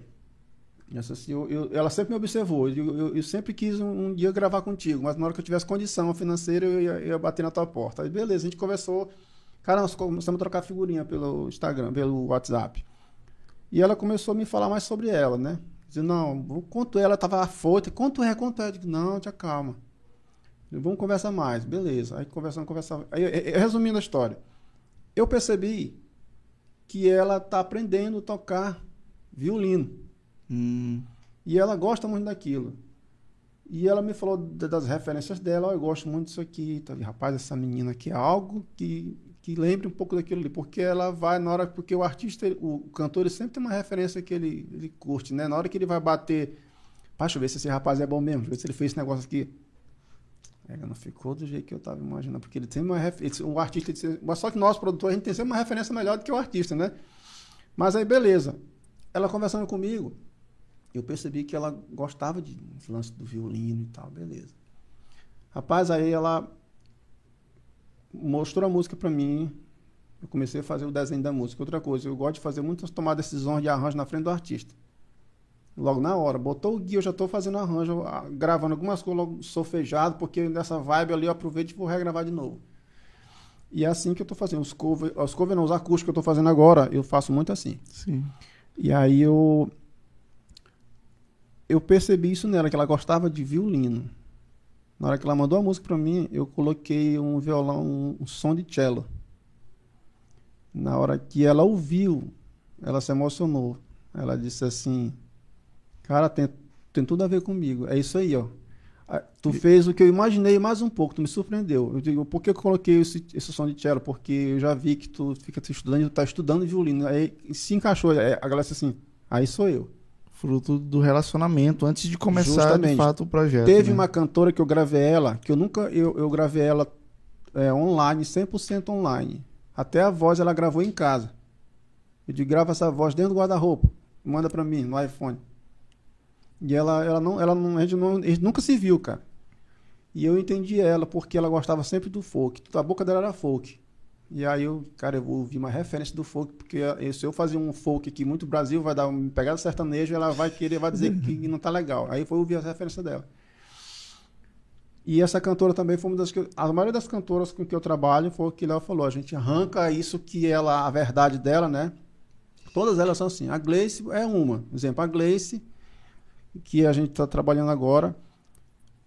Assim, eu- eu- ela sempre me observou. Eu, eu- sempre quis um, um dia gravar contigo, mas na hora que eu tivesse condição financeira, eu ia, ia bater na tua porta. Aí, beleza, a gente conversou. Cara, nós começamos a trocar figurinha pelo Instagram, pelo WhatsApp. E ela começou a me falar mais sobre ela, né? Dizendo, não, quanto ela estava afoita, quanto é, quanto é? Eu digo, não, te acalma. Vamos conversar mais, beleza. Aí conversando, conversando. Aí, eh, eh, resumindo a história, eu percebi que ela está aprendendo a tocar violino. Hum, E ela gosta muito daquilo. E ela me falou da- das referências dela, ó, eu gosto muito disso aqui. Tá? Rapaz, essa menina aqui é algo que, que lembre um pouco daquilo ali. Porque ela vai na hora. Porque o artista, o cantor, ele sempre tem uma referência que ele, ele curte, né? Na hora que ele vai bater. Pá, deixa eu ver se esse rapaz é bom mesmo. Deixa eu ver se ele fez esse negócio aqui. É, não ficou do jeito que eu estava imaginando. Porque ele tem uma referência. O artista. Mas só que nós, produtores, a gente tem sempre uma referência melhor do que o artista, né? Mas aí, beleza. Ela conversando comigo, eu percebi que ela gostava de uns lances do violino e tal, beleza. Rapaz, aí ela mostrou a música pra mim, Eu comecei a fazer o desenho da música. Outra coisa, eu gosto de fazer muitas tomar decisões de arranjo na frente do artista. Logo na hora. Botou o guia, eu já estou fazendo arranjo, gravando algumas coisas logo sofejado, porque nessa vibe ali eu aproveito e vou regravar de novo. E é assim que eu estou fazendo. Os cover, os cover não, os acústicos que eu estou fazendo agora, eu faço muito assim. Sim. E aí eu eu percebi isso nela, que ela gostava de violino. Na hora que ela mandou a música para mim, eu coloquei um violão, um, um som de cello. Na hora que ela ouviu, ela se emocionou. Ela disse assim: Cara, tem, tem tudo a ver comigo. É isso aí, ó. Tu fez o que eu imaginei mais um pouco, tu me surpreendeu. Eu digo, por que eu coloquei esse, esse som de cello? Porque eu já vi que tu fica estudando, tu tá estudando violino. Aí se encaixou. Aí a galera disse assim, aí sou eu. Fruto do relacionamento antes de começar de Justamente. fato o projeto. Teve né? uma cantora que eu gravei ela, que eu nunca, eu, eu gravei ela é, online, 100% online. Até a voz ela gravou em casa. Eu digo, grava essa voz dentro do guarda-roupa, manda pra mim no iPhone. E ela, ela não, ela não, a gente não, a gente nunca se viu, cara. E eu entendi ela porque ela gostava sempre do folk. A boca dela era folk. E aí eu, cara, eu vou ouvir uma referência do folk, porque eh, se eu fazer um folk aqui muito Brasil, vai dar uma pegada sertaneja, ela vai querer, vai dizer que não tá legal. Aí foi ouvir a referência dela. E essa cantora também foi uma das que. a maioria das cantoras com que eu trabalho foi o que Léo falou. A gente arranca isso que ela, a verdade dela, né? Todas elas são assim. A Gleice é uma. Por exemplo, a Gleice, que a gente está trabalhando agora,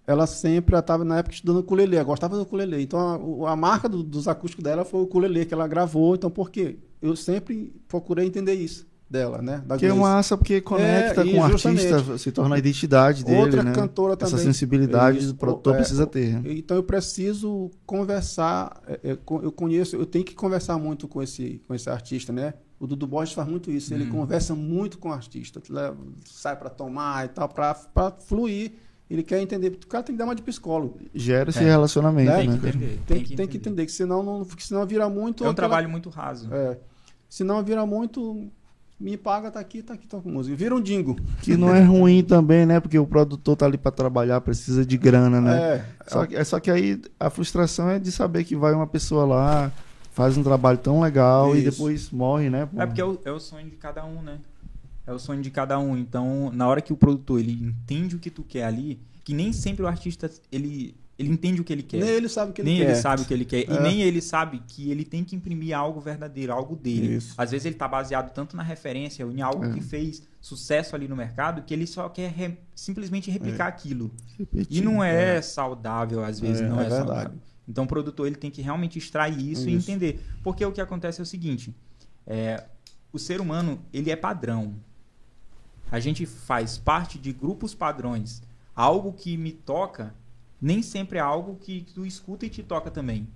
ela sempre estava na época estudando ukulele, ela gostava do ukulele. Então a, a marca do- dos acústicos dela foi o ukulele que ela gravou. Então por quê? Eu sempre procurei entender isso dela, né? Da Que é massa porque conecta É, com o artista, se torna a identidade dele, Outra né? cantora Essa também. sensibilidade Isso. do produtor É, precisa ter. Então eu preciso conversar. é, é, Eu conheço, eu tenho que conversar muito com esse, com esse artista, né? O Dudu Borges faz muito isso. Ele conversa muito com o artista, que leva- sai para tomar e tal, para fluir. Ele quer entender. O cara tem que dar uma de psicólogo. Gera esse É. relacionamento, Tem Tem né? que entender. Tem, que, tem que entender que senão não, porque senão vira muito. É um aquela- trabalho muito raso. É, senão vira muito. Me paga, tá aqui, tá aqui, tá com música. Vira um dingo. Que não é ruim também, né? Porque o produtor tá ali pra trabalhar, precisa de grana, né? É, Só, que, é só que aí a frustração é de saber que vai uma pessoa lá, faz um trabalho tão legal e Isso. depois morre, né? pô? É porque é o, é o sonho de cada um, né? É o sonho de cada um. Então, na hora que o produtor ele entende o que tu quer ali, que nem sempre o artista ele, ele entende o que ele quer. nem ele sabe o que ele nem quer. ele sabe o que ele quer. E É. nem ele sabe que ele tem que imprimir algo verdadeiro, algo dele. Isso. Às vezes ele tá baseado tanto na referência, em algo É. que fez sucesso ali no mercado, que ele só quer re- simplesmente replicar aquilo. Repetir. E não é, saudável, às vezes É, não é, é saudável. Então o produtor ele tem que realmente extrair isso, e Isso. entender. Porque o que acontece é o seguinte: é, o ser humano ele é padrão. A gente faz parte de grupos padrões. Algo que me toca nem sempre é algo que tu escuta e te toca também.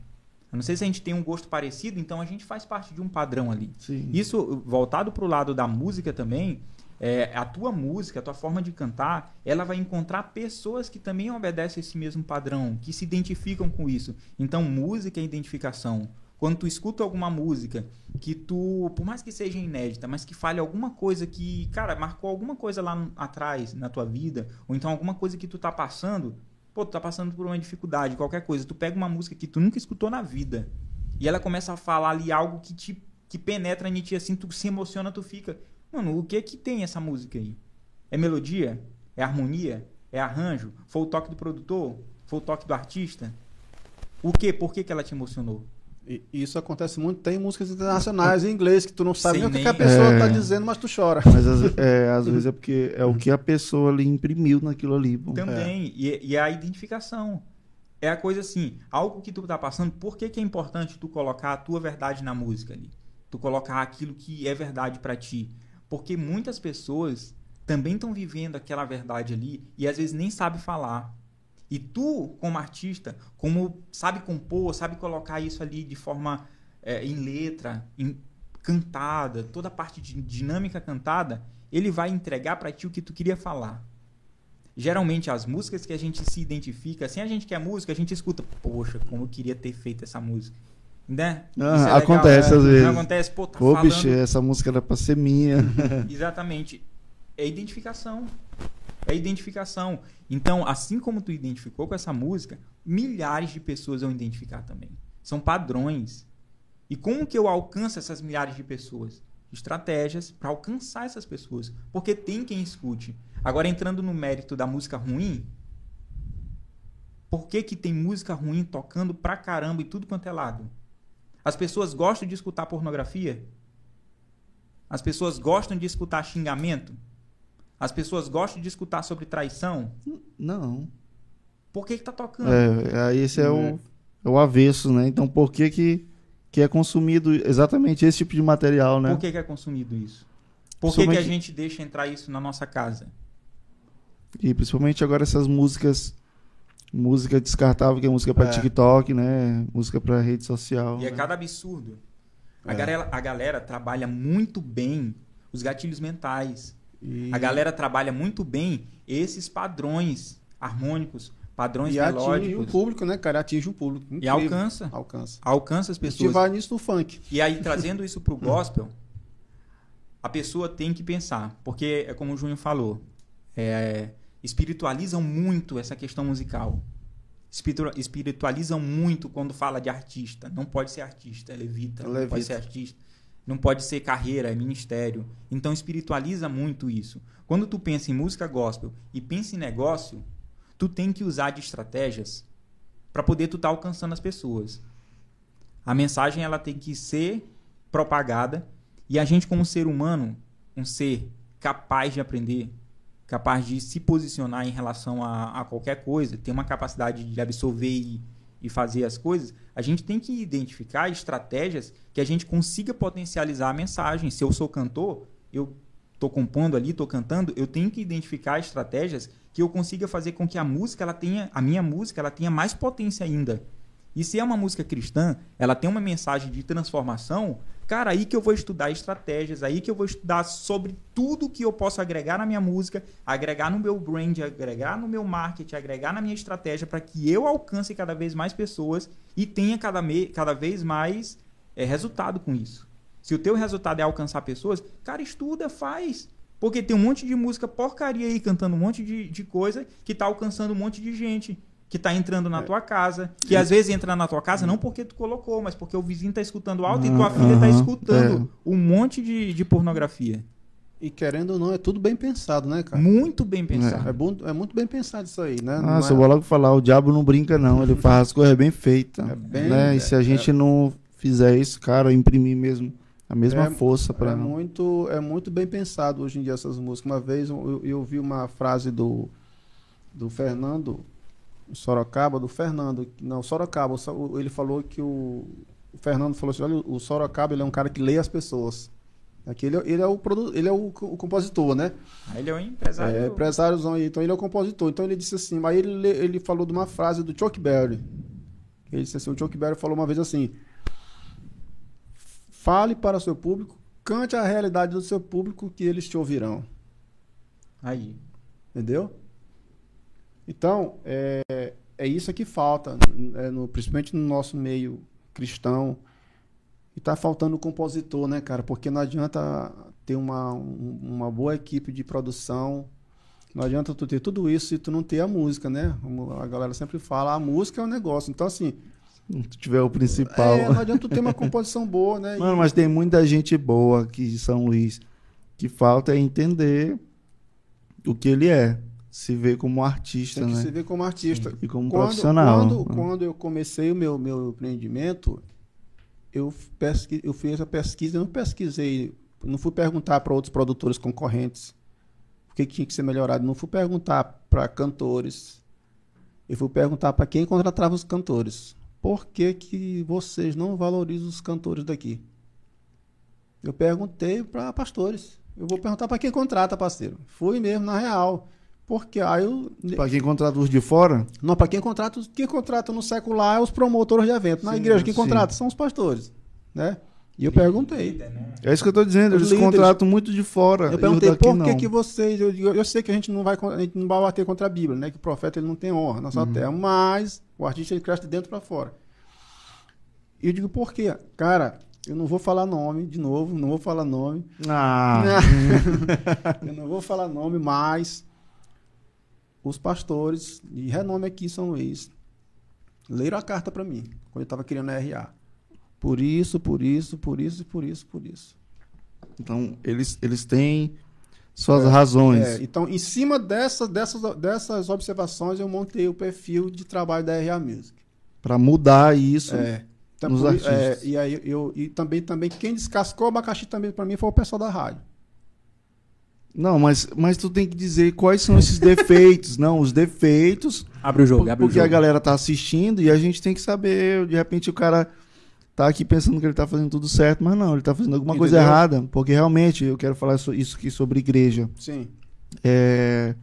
Eu não sei se a gente tem um gosto parecido, então a gente faz parte de um padrão ali. Sim. Isso, voltado para o lado da música também, é, a tua música, a tua forma de cantar, ela vai encontrar pessoas que também obedecem esse mesmo padrão, que se identificam com isso. Então, música é identificação. Quando tu escuta alguma música que tu, por mais que seja inédita, mas que fale alguma coisa que, cara, marcou alguma coisa lá atrás na tua vida, ou então alguma coisa que tu tá passando, pô, tu tá passando por uma dificuldade, qualquer coisa, tu pega uma música que tu nunca escutou na vida, e ela começa a falar ali algo que te que penetra em ti assim, tu se emociona, tu fica, mano, o que que tem essa música aí? É melodia? É harmonia? É arranjo? Foi o toque do produtor? Foi o toque do artista? O que? Por que que ela te emocionou? E isso acontece muito. Tem músicas internacionais em inglês que tu não sabe Sem nem o que, nem- que a pessoa É. tá dizendo, mas tu chora. Mas às, é, às vezes é porque é o que a pessoa ali imprimiu naquilo ali. pô. Também. E, e a identificação. É a coisa assim, algo que tu tá passando, por que, que é importante tu colocar a tua verdade na música ali? Tu colocar aquilo que é verdade pra ti. Porque muitas pessoas também estão vivendo aquela verdade ali e às vezes nem sabe falar. E tu, como artista, como sabe compor, sabe colocar isso ali de forma é, em letra, em cantada, toda a parte de dinâmica cantada, ele vai entregar pra ti o que tu queria falar. Geralmente as músicas que a gente se identifica, assim a gente quer música, a gente escuta, poxa, como eu queria ter feito essa música. Né? Ah, é legal, acontece né? às vezes. Acontece, pô, tá falando. bicho, essa música era pra ser minha. Exatamente. É identificação. É identificação. Então, assim como tu identificou com essa música, milhares de pessoas vão identificar também. São padrões. E como que eu alcanço essas milhares de pessoas? Estratégias para alcançar essas pessoas. Porque tem quem escute. Agora, entrando no mérito da música ruim, por que, que tem música ruim tocando pra caramba e tudo quanto é lado? As pessoas gostam de escutar pornografia? As pessoas gostam de escutar xingamento? As pessoas gostam de escutar sobre traição? Não. Por que, que tá tocando? É, aí esse é, o, é o avesso, né? Então por que, que, que é consumido exatamente esse tipo de material, né? Por que, que é consumido isso? Por que, que a gente deixa entrar isso na nossa casa? E principalmente agora essas músicas, música descartável, que é música para É. TikTok, né? Música para rede social. E é né? cada absurdo. A, É. galera, a galera trabalha muito bem os gatilhos mentais. E, A galera trabalha muito bem esses padrões harmônicos, padrões e atinge o melódicos. público, né, cara? Atinge o público. E Incrível. alcança. Alcança. Alcança as pessoas. vai nisso no funk. E aí, trazendo isso pro gospel, a pessoa tem que pensar. Porque, é como o Júnior falou, é, espiritualizam muito essa questão musical. Espiritu- Espiritualizam muito quando fala de artista. Não pode ser artista, é levita. Não Levita. pode ser artista. Não pode ser carreira, é ministério. Então espiritualiza muito isso. Quando tu pensa em música gospel e pensa em negócio, tu tem que usar de estratégias para poder tu estar alcançando as pessoas. A mensagem ela tem que ser propagada e a gente como ser humano, um ser capaz de aprender, capaz de se posicionar em relação a, a qualquer coisa, ter uma capacidade de absorver e, e fazer as coisas, a gente tem que identificar estratégias que a gente consiga potencializar a mensagem. Se eu sou cantor, eu estou compondo ali, estou cantando, eu tenho que identificar estratégias que eu consiga fazer com que a música, ela tenha, a minha música, ela tenha mais potência ainda. E se é uma música cristã, ela tem uma mensagem de transformação, cara, aí que eu vou estudar estratégias, aí que eu vou estudar sobre tudo que eu posso agregar na minha música, agregar no meu brand, agregar no meu marketing, agregar na minha estratégia para que eu alcance cada vez mais pessoas e tenha cada, me, cada vez mais é, resultado com isso. Se o teu resultado é alcançar pessoas, cara, estuda, faz. Porque tem um monte de música porcaria aí, cantando um monte de, de coisa que tá alcançando um monte de gente. Que tá entrando na tua casa. Que às vezes entra na tua casa não porque tu colocou, mas porque o vizinho tá escutando alto e tua Ah, filha tá aham, escutando um monte de, de pornografia. E querendo ou não, é tudo bem pensado, né, cara? Muito bem pensado. É, bom- é muito bem pensado isso aí, né? Ah, Não só é- vou logo falar, o diabo não brinca não, ele faz as coisas bem feitas. É bem- né? E se a gente não fizer isso, cara, imprimir mesmo a mesma É- força para É muito, é muito bem pensado hoje em dia essas músicas. Uma vez eu, eu vi uma frase do, do Fernando Sorocaba, do Fernando, não, Sorocaba, ele falou que o, o Fernando falou assim, olha, o Sorocaba ele é um cara que lê as pessoas. Aqui ele, é- ele é o produ, ele é o, o compositor, né? Ele é um empresário. É, empresáriozão aí, então ele é o compositor. Então ele disse assim, aí ele, ele falou de uma frase do Chuck Berry. Ele disse assim, o Chuck Berry falou uma vez assim: Fale para o seu público, cante a realidade do seu público que eles te ouvirão. Aí. Entendeu? Então, é, é isso que falta, é, no- principalmente no nosso meio cristão. E tá faltando o compositor, né, cara? Porque não adianta ter uma, um- uma boa equipe de produção. Não adianta tu ter tudo isso se tu não ter a música, né? Como a galera sempre fala, a música é um negócio. Então, assim, Se tu tiver o principal. é, não adianta tu ter uma composição boa, né? Mano, E- mas tem muita gente boa aqui de São Luís. Que falta é entender o que ele é. Se ver como artista, tem que né? se ver como artista. E como quando, profissional. Quando, né? quando eu comecei o meu, meu empreendimento, eu, pesqui, eu fiz a pesquisa, eu não pesquisei, não fui perguntar para outros produtores concorrentes o que, que tinha que ser melhorado, não fui perguntar para cantores, eu fui perguntar para quem contratava os cantores. Por que, que vocês não valorizam os cantores daqui? Eu perguntei para pastores. Eu vou perguntar para quem contrata, parceiro. Fui mesmo, na real. Porque aí eu, Pra quem contrata os de fora, não, para quem contrata, quem contrata no secular é os promotores de evento. Na Sim, igreja, quem sim. contrata são os pastores, né? E eu perguntei. né? é isso que eu tô dizendo. Os Eles líderes. contratam muito de fora. Eu perguntei daqui por que, não. que vocês. Eu, eu sei que a gente não vai a gente não vai bater contra a Bíblia, né? Que o profeta ele não tem honra na Uhum. sua terra, mas o artista ele cresce de dentro para fora. E eu digo por quê? Cara, eu não vou falar nome de novo, não vou falar nome. Ah, eu não vou falar nome, mas os pastores de renome aqui em São Luís leram a carta para mim, quando eu estava querendo a RA. Por isso, por isso, por isso, por isso, por isso. Então, eles, eles têm suas razões. É, então, em cima dessas, dessas, dessas observações, eu montei o perfil de trabalho da RA Music. Para mudar isso. É. Então, Nos por- artistas. é, e aí eu e também também quem descascou o abacaxi também para mim foi o pessoal da rádio. Não, mas, mas tu tem que dizer quais são esses defeitos. Não, os defeitos. Abre o jogo, abre o porque jogo. a galera tá assistindo e a gente tem que saber. De repente o cara tá aqui pensando que ele tá fazendo tudo certo, mas não, ele tá fazendo alguma coisa Entendeu? errada. Porque realmente eu quero falar so- isso aqui sobre igreja. Sim. É,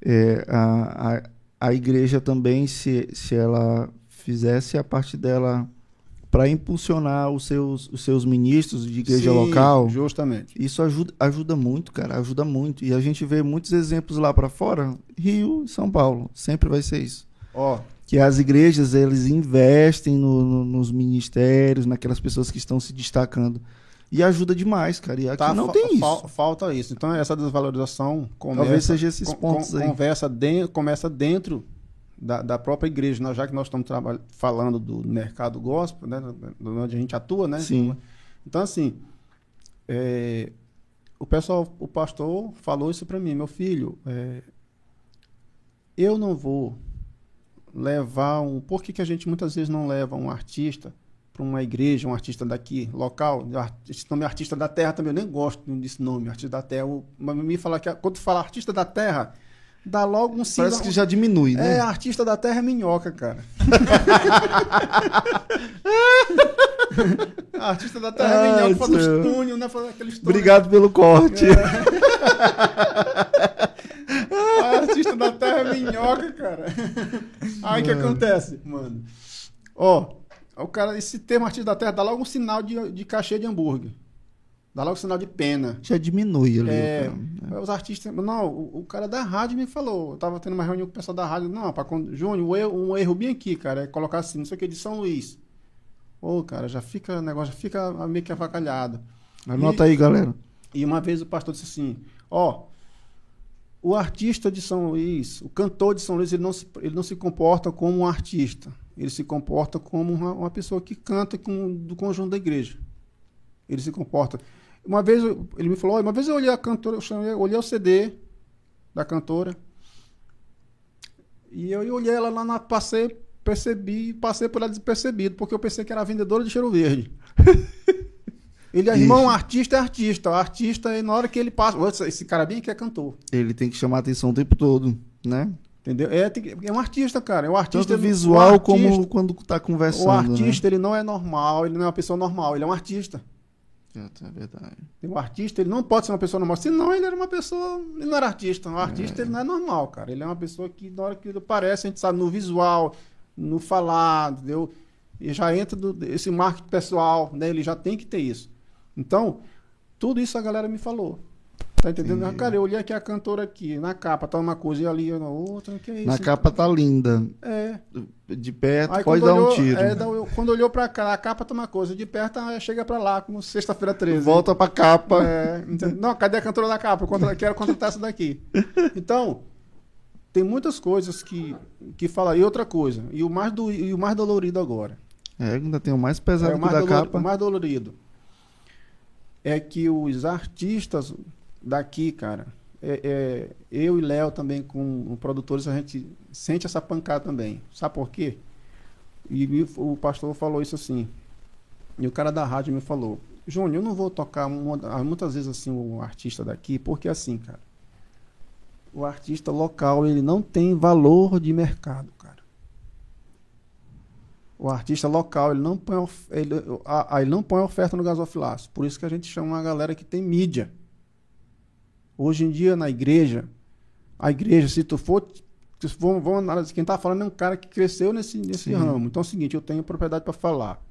é, a, a, a igreja também, se, se ela fizesse a parte dela para impulsionar os seus, os seus ministros de igreja Sim, local, Justamente. isso ajuda, ajuda muito, cara, ajuda muito. E a gente vê muitos exemplos lá para fora, Rio e São Paulo, sempre vai ser isso. Ó, Que as igrejas, eles investem no- no- nos ministérios, naquelas pessoas que estão se destacando. E ajuda demais, cara. E aqui tá, não tem isso. fal- falta isso. Então essa desvalorização Talvez começa, seja esses pontos con- aí. conversa den- começa dentro da, da própria igreja, né? já que nós estamos falando do mercado gospel, né? onde a gente atua, né? Sim. Então, assim, é, o pessoal, o pastor falou isso para mim, meu filho, é, eu não vou levar um. Por que, que a gente muitas vezes não leva um artista para uma igreja, um artista daqui, local? Esse nome é artista da terra também, eu nem gosto desse nome, artista da terra. O- me fala que quando fala artista da terra, dá logo um Parece que já diminui, né? É, artista da terra é minhoca, cara. artista da terra é minhoca, faz os túnel, né? Faz aqueles túnel. Obrigado pelo corte. Ah, artista da terra é minhoca, cara. Aí o que acontece, mano? Ó, o cara, esse termo artista da terra dá logo um sinal de, de cachê de hambúrguer. Dá logo sinal de pena. Já diminui ali. É, cara. os artistas. Não, o, o cara da rádio me falou. Eu tava tendo uma reunião com o pessoal da rádio. Não, pra, quando- Júnior, um erro, um erro bem aqui, cara, é colocar assim, não sei o que, de São Luís. Ô, cara, já fica, o negócio já fica meio que avacalhado. Anota aí, galera. E uma vez o pastor disse assim: Ó, o artista de São Luís, o cantor de São Luís, ele não se, ele não se comporta como um artista. Ele se comporta como uma, uma pessoa que canta com, do conjunto da igreja. Ele se comporta. Uma vez ele me falou: "Ó, uma vez eu olhei a cantora, eu chamei- olhei o CD da cantora. E eu, eu olhei ela lá na. Passei, percebi, passei por ela despercebido, porque eu pensei que era vendedora de cheiro verde. Ele é irmão, artista é artista. O artista, é na hora que ele passa. "Ô, esse- cara bem que é cantor. Ele tem que chamar atenção o tempo todo, né? Entendeu? É, é um artista, cara. É um artista. Tanto ele- visual artista- como quando tá conversando. O artista, ele não é normal, ele não é uma pessoa normal, ele é um artista. É verdade. O artista, ele não pode ser uma pessoa normal. Senão, ele era uma pessoa. Ele não era artista. O artista, ele não é normal, cara. Ele é uma pessoa que, na hora que ele aparece, a gente sabe no visual, no falar, entendeu? E já entra do, esse marketing pessoal, né? Ele já tem que ter isso. Então, tudo isso a galera me falou. Tá entendendo? Cara, eu olhei aqui a cantora aqui, na capa, tá uma coisa e ali na outra. Que é isso? Na capa tá linda. É. De perto Aí pode dar um olhou- tiro. é, quando olhou pra cá, a capa tá uma coisa, de perto chega pra lá, como sexta-feira 13. Volta pra capa. É, não, cadê a cantora da capa? Eu quero contratar essa daqui. Então, tem muitas coisas que, que fala. E outra coisa, e o mais, do, e o mais dolorido agora. É, ainda tem o mais pesado é, o mais, da dolor- capa. o mais dolorido é que os artistas daqui, cara, é- é, eu e Léo também, com produtores, a gente sente essa pancada também. Sabe por quê? E o pastor falou isso assim. E o cara da rádio me falou: Júnior, eu não vou tocar mu- muitas vezes assim o artista daqui, porque assim, cara, o artista local ele não tem valor de mercado, cara. O artista local ele não põe ele, a- a- ele não põe oferta no gasofilaço. Por isso que a gente chama uma galera que tem mídia. Hoje em dia na igreja, a igreja, se tu for se for- vamos analisar, quem está falando é um cara que cresceu nesse, nesse Sim. ramo. Então é o seguinte, eu tenho propriedade para falar.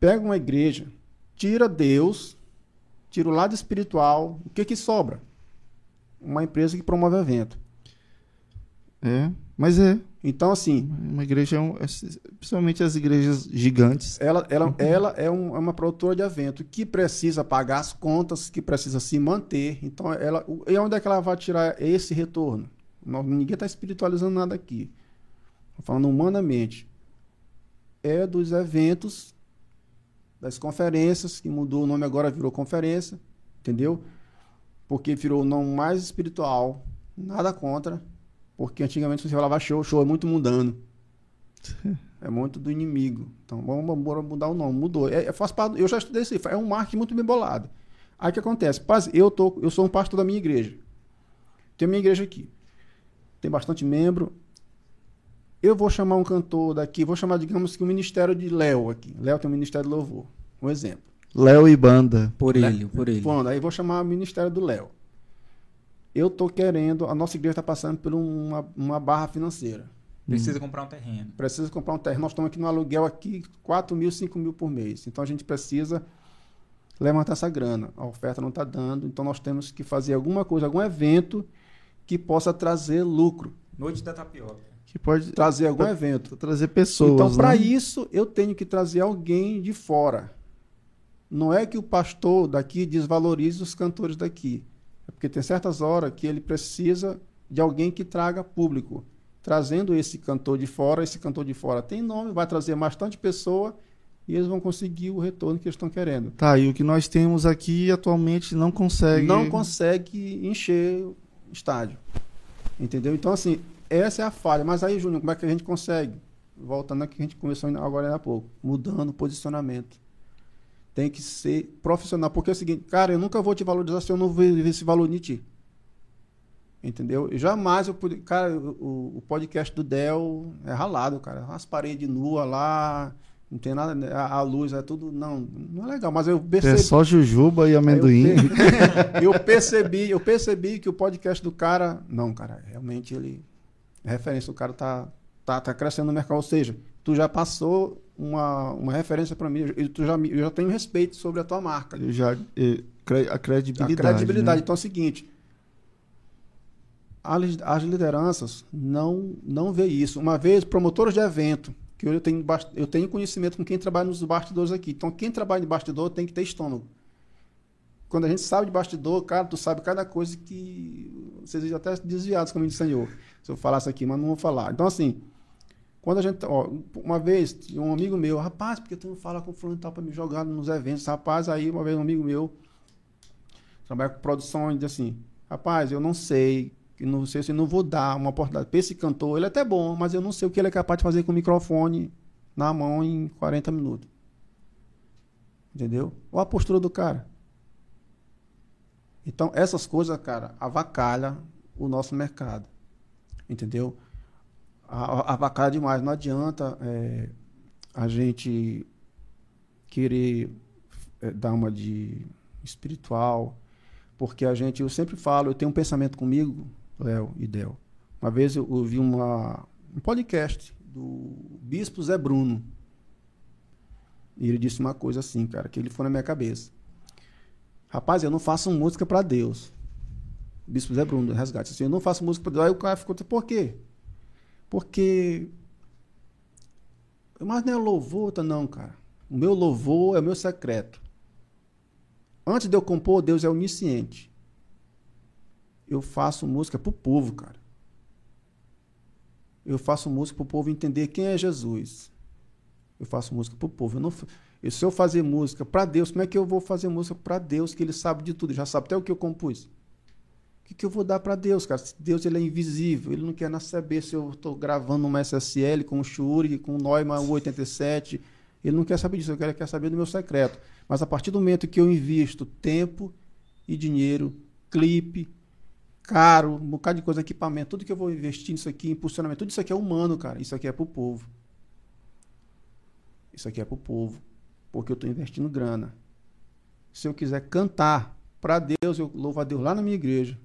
Pega uma igreja, tira Deus, tira o lado espiritual, o que que sobra? Uma empresa que promove evento. É, mas é. Então, assim, Uma igreja, é um- é- principalmente as igrejas gigantes. ela, ela, ela é, um- é uma produtora de evento que precisa pagar as contas, que precisa se manter. Então, ela, e onde é que ela vai tirar esse retorno? Não- ninguém está espiritualizando nada aqui. Estou falando humanamente. é dos eventos, das conferências, que mudou o nome agora, virou conferência, entendeu? Porque virou o nome mais espiritual, nada contra, porque antigamente você falava show, show é muito mundano. É muito do inimigo. Então vamos, vamos mudar o nome. Mudou. É, é, faz parte, eu já estudei isso. É um marketing muito bem bolado. Aí o que acontece? Eu, tô, eu sou um pastor da minha igreja. Tem minha igreja aqui. Tem bastante membro. Eu vou chamar um cantor daqui, vou chamar, digamos que o ministério de Léo aqui. Léo tem o ministério de louvor. Um exemplo. Léo e banda. Por ele, por ele. Bom, aí vou chamar o ministério do Léo. Eu tô querendo, a nossa igreja está passando por uma, uma barra financeira. Precisa comprar um terreno. Precisa comprar um terreno. Nós estamos aqui no aluguel aqui 4 mil, 5 mil por mês. Então a gente precisa levantar essa grana. A oferta não está dando, então nós temos que fazer alguma coisa, algum evento que possa trazer lucro. Noite da tapioca. Que pode trazer algum evento. Trazer pessoas. Então, para né? isso, eu tenho que trazer alguém de fora. Não é que o pastor daqui desvalorize os cantores daqui. É porque tem certas horas que ele precisa de alguém que traga público. Trazendo esse cantor de fora, esse cantor de fora tem nome, vai trazer bastante pessoa e eles vão conseguir o retorno que eles estão querendo. Tá, e o que nós temos aqui atualmente não consegue. Não consegue encher o estádio. Entendeu? Então, assim, essa é a falha. Mas aí, Júnior, como é que a gente consegue? Voltando aqui que a gente começou agora há pouco, mudando o posicionamento. Tem que ser profissional. Porque é o seguinte, cara, eu nunca vou te valorizar se eu não ver esse valor em ti. Entendeu? Eu jamais eu pude. Cara, o, o podcast do Del é ralado, cara. As paredes nuas lá não tem nada, a, a, luz é tudo. Não, não é legal, mas eu percebi. É só jujuba e amendoim. Eu, eu, percebi, eu percebi que o podcast do cara. Não, cara, realmente ele. É referência, o cara tá, tá, tá crescendo no mercado. Ou seja, tu já passou uma, uma referência para mim. Eu, tu já, eu já tenho respeito sobre a tua marca. Eu já. Eu, a credibilidade. A credibilidade. Né? Então é o seguinte. As lideranças não, não vê isso. Uma vez, promotores de evento que eu tenho, eu tenho conhecimento com quem trabalha nos bastidores aqui. Então, quem trabalha de bastidor tem que ter estômago. Quando a gente sabe de bastidor, cara, tu sabe cada coisa que vocês até desviados, como disse o Senhor. Se eu falasse aqui, mas não vou falar. Então, assim, quando a gente. Ó, uma vez, um amigo meu, rapaz, porque tu não fala com o fulano tal para me jogar nos eventos? Rapaz, aí uma vez um amigo meu trabalha com produção e diz assim: rapaz, eu não sei não sei se não vou dar uma oportunidade esse cantor. Ele é até bom, mas eu não sei o que ele é capaz de fazer com o microfone na mão em 40 minutos. Entendeu? Ou a postura do cara. Então, essas coisas, cara, avacalha o nosso mercado. Entendeu? Avacalha demais. Não adianta é, a gente querer é, dar uma de espiritual, porque a gente, eu sempre falo, eu tenho um pensamento comigo Léo e Del. Uma vez eu ouvi uma, um podcast do Bispo Zé Bruno. E ele disse uma coisa assim, cara, que ele foi na minha cabeça. Rapaz, eu não faço música para Deus. Bispo Zé Bruno, Resgate. Assim, eu não faço música para Deus. Aí o cara ficou, por quê? Porque. Mas não é louvor, não, cara. O meu louvor é o meu secreto. Antes de eu compor, Deus é onisciente eu faço música pro povo, cara. Eu faço música pro povo entender quem é Jesus. Eu faço música pro povo. Eu não, eu, se eu fazer música para Deus, como é que eu vou fazer música para Deus, que ele sabe de tudo, já sabe até o que eu compus? Que, que eu vou dar para Deus, cara? Deus ele é invisível, ele não quer saber se eu estou gravando uma SSL com o Shure, com o Neumann 87. Ele não quer saber disso, ele quer saber do meu secreto. Mas a partir do momento que eu invisto tempo e dinheiro, clipe, caro, um bocado de coisa, equipamento, tudo que eu vou investir nisso aqui, impulsionamento, tudo isso aqui é humano, cara. Isso aqui é pro povo. Isso aqui é pro povo. Porque eu estou investindo grana. Se eu quiser cantar para Deus, eu louvo a Deus lá na minha igreja.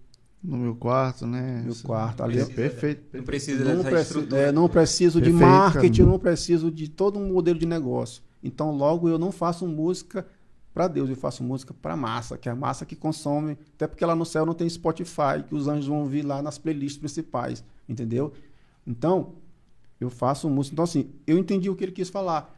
No meu quarto, né? No meu quarto. Ali é perfeito. Não precisa não dessa estrutura. É, não preciso perfeito, de marketing, não preciso de todo um modelo de negócio. Então, logo, eu não faço música para Deus, eu faço música para massa, que é a massa que consome, até porque lá no céu não tem Spotify, que os anjos vão ouvir lá nas playlists principais, entendeu? Então, eu faço música. Então, assim, eu entendi o que ele quis falar.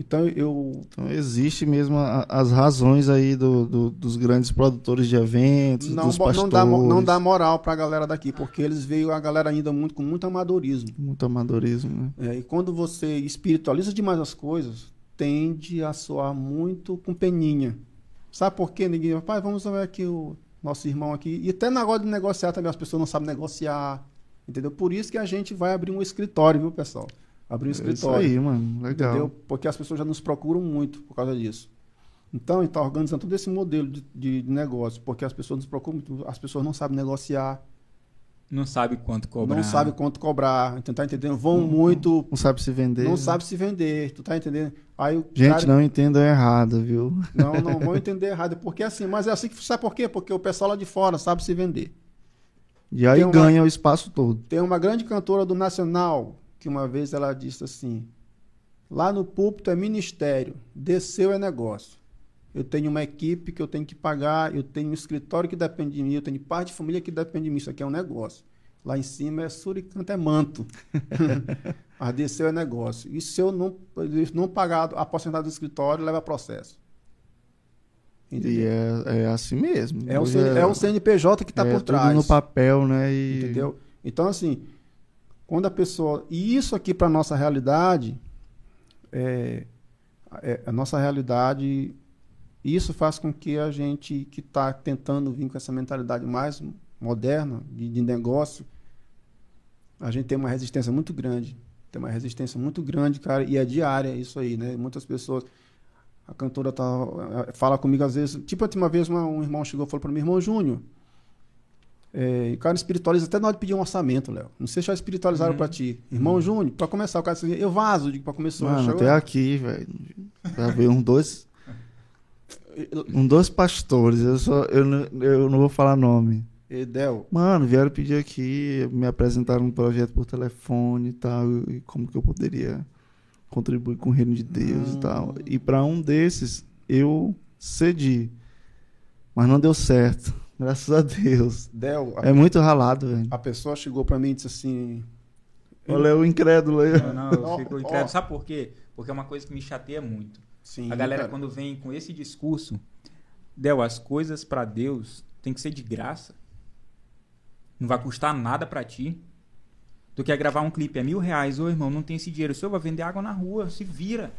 Então eu. Então existe mesmo a- as razões aí do, do- dos grandes produtores de eventos, Não, dos pastores. não, dá, não dá moral pra galera daqui, porque eles veio a galera ainda muito com muito amadorismo. Muito amadorismo, né? É, e quando você espiritualiza demais as coisas, tende a soar muito com peninha. Sabe por quê? Ninguém, rapaz, vamos ver aqui o nosso irmão aqui. E até na hora de negociar também, as pessoas não sabem negociar. Entendeu? Por isso que a gente vai abrir um escritório, viu, pessoal? Abrir um É isso escritório. aí, mano. Legal. Entendeu? Porque as pessoas já nos procuram muito por causa disso. Então, a gente está organizando todo esse modelo de, de- negócio, porque as pessoas nos procuram muito, as pessoas não sabem negociar, Não sabe quanto cobrar. não sabem quanto cobrar, tu tá entendendo? Vão muito, Não sabe se vender. não né? sabe se vender, tu tá entendendo? Aí o Gente, cara- não entendam errado, viu? não, não vão entender errado, porque assim, mas é assim que sabe por quê? Porque o pessoal lá de fora sabe se vender. E aí uma- ganha o espaço todo. Tem uma grande cantora do Nacional que uma vez ela disse assim: lá no púlpito é ministério, desceu é negócio. Eu tenho uma equipe que eu tenho que pagar, eu tenho um escritório que depende de mim, eu tenho parte de família que depende de mim. Isso aqui é um negócio. Lá em cima é suricanta, é manto. Mas desceu é negócio. E se eu não, não pagar a porcentagem do escritório, leva processo. E Entendeu? é, é assim mesmo. É, Hoje CN é o CNPJ que está é por tudo trás. no papel, né? E... Entendeu? Então, assim, quando a pessoa. E isso aqui, para nossa realidade, é, é- a nossa realidade, isso faz com que a gente que está tentando vir com essa mentalidade mais moderna de, de negócio, a gente tem uma resistência muito grande. Tem uma resistência muito grande, cara, e é diária isso aí, né? Muitas pessoas. A cantora tá, fala comigo às vezes. Tipo, uma vez uma- um irmão chegou e falou para mim, irmão Júnior. É, o cara espiritualiza até na hora de pedir um orçamento, Léo. Não sei se já espiritualizaram Uhum. pra ti. Irmão Júnior, pra começar, o cara assim, eu vazo, digo, pra começar. Mano, até aqui, velho. Já veio um dois. Um dois pastores. Eu, só, eu, não, eu não vou falar nome. Edel, Mano, vieram pedir aqui, me apresentaram um projeto por telefone e tal, e como que eu poderia contribuir com o reino de Deus Hum. e tal. E para um desses, eu cedi. Mas não deu certo. Graças a Deus. Del, a, É muito ralado, velho. a pessoa chegou pra mim e disse assim. Olha o incrédulo aí. Não, não, eu fico incrédulo. Sabe por quê? Porque é uma coisa que me chateia muito. Sim, A galera, cara. quando vem com esse discurso, Del, as coisas pra Deus tem que ser de graça. Não vai custar nada pra ti. Tu quer gravar um clipe, é mil reais. Ô, irmão, não tem esse dinheiro. O senhor vai vender água na rua, se vira.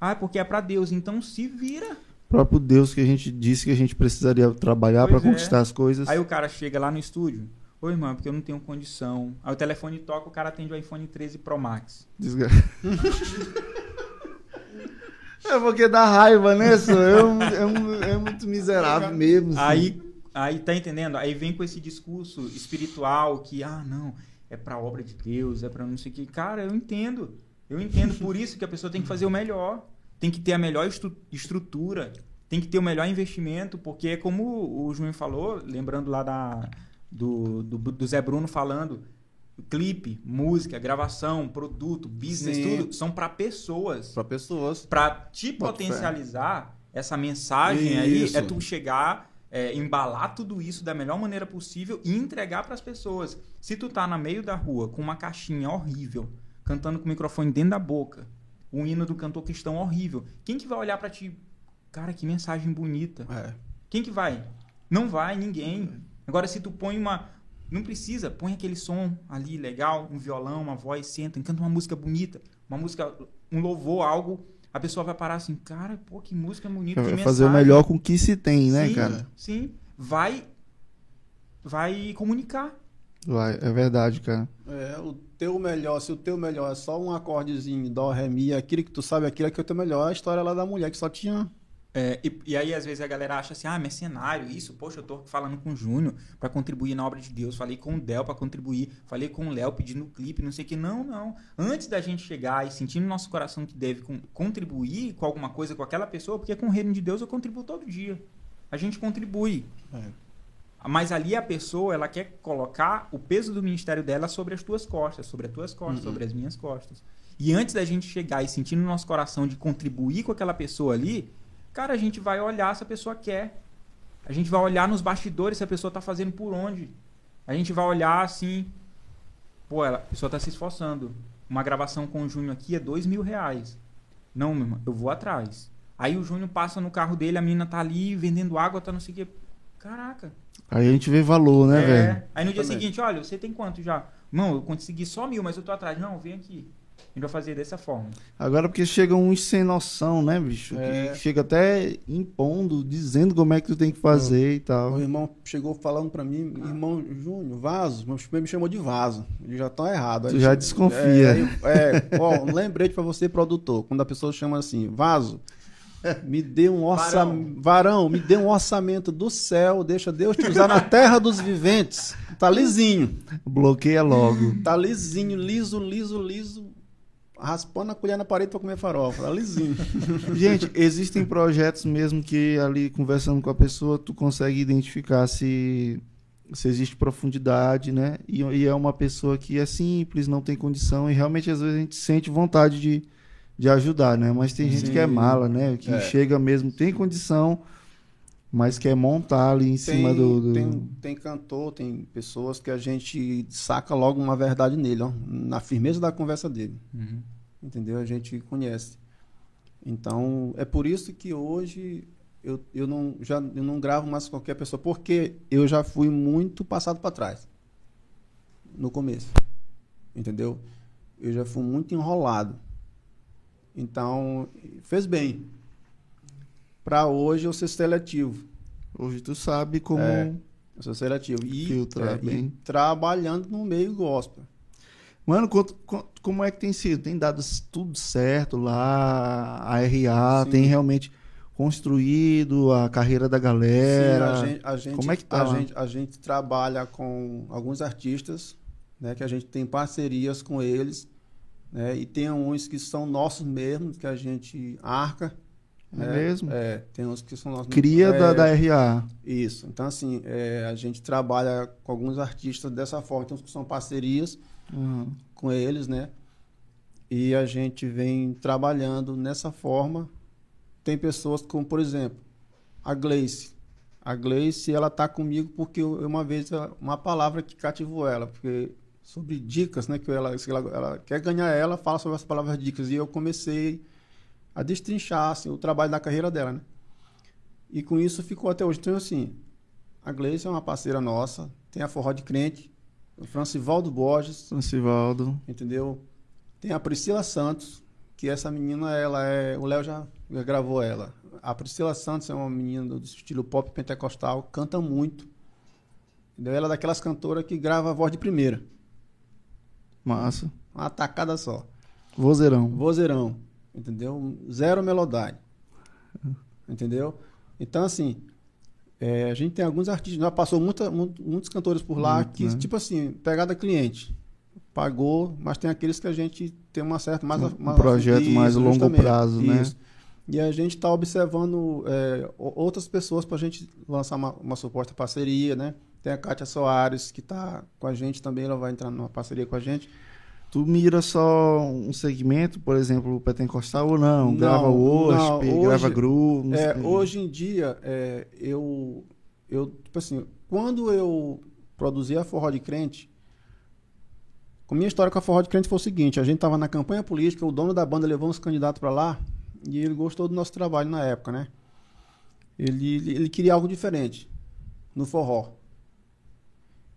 Ah, é porque é pra Deus. Então se vira. Próprio Deus que a gente disse que a gente precisaria trabalhar para é. conquistar as coisas. Aí o cara chega lá no estúdio. Ô, irmão, é porque eu não tenho condição. Aí o telefone toca, o cara atende o iPhone 13 Pro Max. Desgra... é porque dá raiva, né? É, é é muito miserável mesmo. assim. Aí, aí tá entendendo? Aí vem com esse discurso espiritual que, ah, não, é pra obra de Deus, é pra não sei o que. Cara, eu entendo. Eu entendo. Por isso que a pessoa tem que fazer o melhor. Tem que ter a melhor estru- estrutura. Tem que ter o melhor investimento. Porque é como o Júnior falou, lembrando lá da, do, do, do Zé Bruno falando. Clipe, música, gravação, produto, business, Sim. tudo são pra pessoas Pra pessoas. para te fé. potencializar essa mensagem aí Isso. é tu chegar é, embalar tudo isso da melhor maneira possível e entregar para as pessoas se tu tá no meio da rua com uma caixinha horrível cantando com o microfone dentro da boca um hino do cantor cristão horrível. Quem que vai olhar para ti? Cara que mensagem bonita. É. quem que vai? Não vai ninguém. Agora se tu põe uma não precisa, põe aquele som ali legal, um violão, uma voz, senta, canta uma música bonita, uma música, um louvor, algo, a pessoa vai parar assim, cara, pô, que música bonita, Vai fazer o melhor com o que se tem, né, sim, cara? Sim, vai, vai comunicar. Vai, é verdade, cara. É, o teu melhor, se o teu melhor é só um acordezinho, dó, ré, mi, aquilo que tu sabe, aquilo é que é o teu melhor, a história lá da mulher que só tinha. É, e, e aí, às vezes, a galera acha assim, ah, mercenário, isso, poxa, eu tô falando com o Júnior pra contribuir na obra de Deus, falei com o Del pra contribuir, falei com o Léo pedindo clipe, não sei o que. Não, não. Antes da gente chegar e sentir no nosso coração que deve con- contribuir com alguma coisa com aquela pessoa, porque com o reino de Deus eu contribuo todo dia. A gente contribui. É. Mas ali a pessoa, ela quer colocar o peso do ministério dela sobre as tuas costas, sobre as tuas costas, Uhum. sobre as minhas costas. E antes da gente chegar e sentir no nosso coração de contribuir com aquela pessoa ali, cara, a gente vai olhar se a pessoa quer. A gente vai olhar nos bastidores se a pessoa tá fazendo por onde. A gente vai olhar assim, pô, ela, a pessoa tá se esforçando. Uma gravação com o Júnior aqui é dois mil reais. Não, meu irmão, eu vou atrás. Aí o Júnior passa no carro dele, a menina tá ali vendendo água, tá não sei o quê. Caraca. Aí a gente vê valor, né, É. velho? Aí no dia Também. seguinte, olha, você tem quanto já? Não, eu consegui só mil, mas eu tô atrás. Não, vem aqui. A gente vai fazer dessa forma. Agora porque chega uns sem noção, né, bicho? É. Que chega até impondo, dizendo como é que tu tem que fazer e O tal. irmão chegou falando pra mim, irmão Júnior, vaso, meu primeiro me chamou de vaso. Ele já tá errado. Tu Aí já desconfia. É, é, ó, um lembrete pra você, produtor. Quando a pessoa chama assim, vaso, me dê um orçamento. Varão, me dê um orçamento do céu, deixa Deus te usar na terra dos viventes. Tá lisinho. Bloqueia logo. Tá lisinho, liso, liso, liso. Raspando a colher na parede pra comer farofa. Tá lisinho. Gente, existem projetos mesmo que ali conversando com a pessoa tu consegue identificar se, se existe profundidade, né? E, e é uma pessoa que é simples, não tem condição e realmente às vezes a gente sente vontade de, de ajudar, né? Mas tem gente Sim. que é mala, né? Que É. chega mesmo, tem condição, mas quer montar ali em cima do. do- Tem, tem cantor, tem pessoas que a gente saca logo uma verdade nele, ó, na firmeza da conversa dele. Entendeu? A gente conhece. Então, é por isso que hoje eu, eu, não, já, eu não gravo mais com qualquer pessoa, porque eu já fui muito passado para trás. No começo. Entendeu? Eu já fui muito enrolado. Então, fez bem. Para hoje eu ser seletivo. Hoje tu sabe como. É. Eu sou seletivo. E, Filtrar é, e bem. trabalhando no meio gospel. Mano, quanto- quanto- como é que tem sido? Tem dado tudo certo lá? A RA Sim. tem realmente construído a carreira da galera? Sim, a gente, a gente, como é que tá a gente, a gente trabalha com alguns artistas, né, que a gente tem parcerias com eles, né, e tem uns que são nossos mesmos, que a gente arca. É né, mesmo? É, tem uns que são nossos Cria é, da, da RA. Isso. Então, assim, é, a gente trabalha com alguns artistas dessa forma. Tem uns que são parcerias Uhum. com eles, né? E a gente vem trabalhando nessa forma. Tem pessoas como, por exemplo, a Gleice. A Gleice, ela tá comigo porque eu- uma vez uma palavra que cativou ela, porque sobre dicas, né, que ela, ela, ela quer ganhar ela, fala sobre essa palavra dicas e eu comecei a destrinchar assim, o trabalho da carreira dela, né? E com isso ficou até hoje. Então assim, a Gleice é uma parceira nossa, tem a Forró de Crente, o Francivaldo Borges, Francivaldo. entendeu? Tem a Priscila Santos, que essa menina, ela é. O Léo já, já gravou ela. A Priscila Santos é uma menina do estilo pop pentecostal, canta muito. Entendeu? Ela é daquelas cantoras que grava a voz de primeira. Massa. Uma tacada só. Vozeirão. Vozeirão. Entendeu? Zero melodade. Entendeu? Então, assim, é, a gente tem alguns artistas, já passou muita, mu- muitos cantores por lá Muito, que, né? tipo assim, pegada cliente. Pagou, mas tem aqueles que a gente tem uma certa. Mais, Um mais- projeto mais longo prazo, né? isso. E a gente está observando é, outras pessoas para a gente lançar uma, uma suposta parceria, né? Tem a Kátia Soares, que está com a gente também, ela vai entrar numa parceria com a gente. Tu mira só um segmento, por exemplo, o pentecostal ou não? Não, grava hoje- grava groove. não É, hoje em dia, é, eu, eu, tipo assim, quando eu produzi a Forró de Crente, com minha história com a Forró de Crente foi o seguinte, a gente estava na campanha política, o dono da banda levou uns candidatos para lá e ele gostou do nosso trabalho na época, né? Ele, ele, ele queria algo diferente no forró.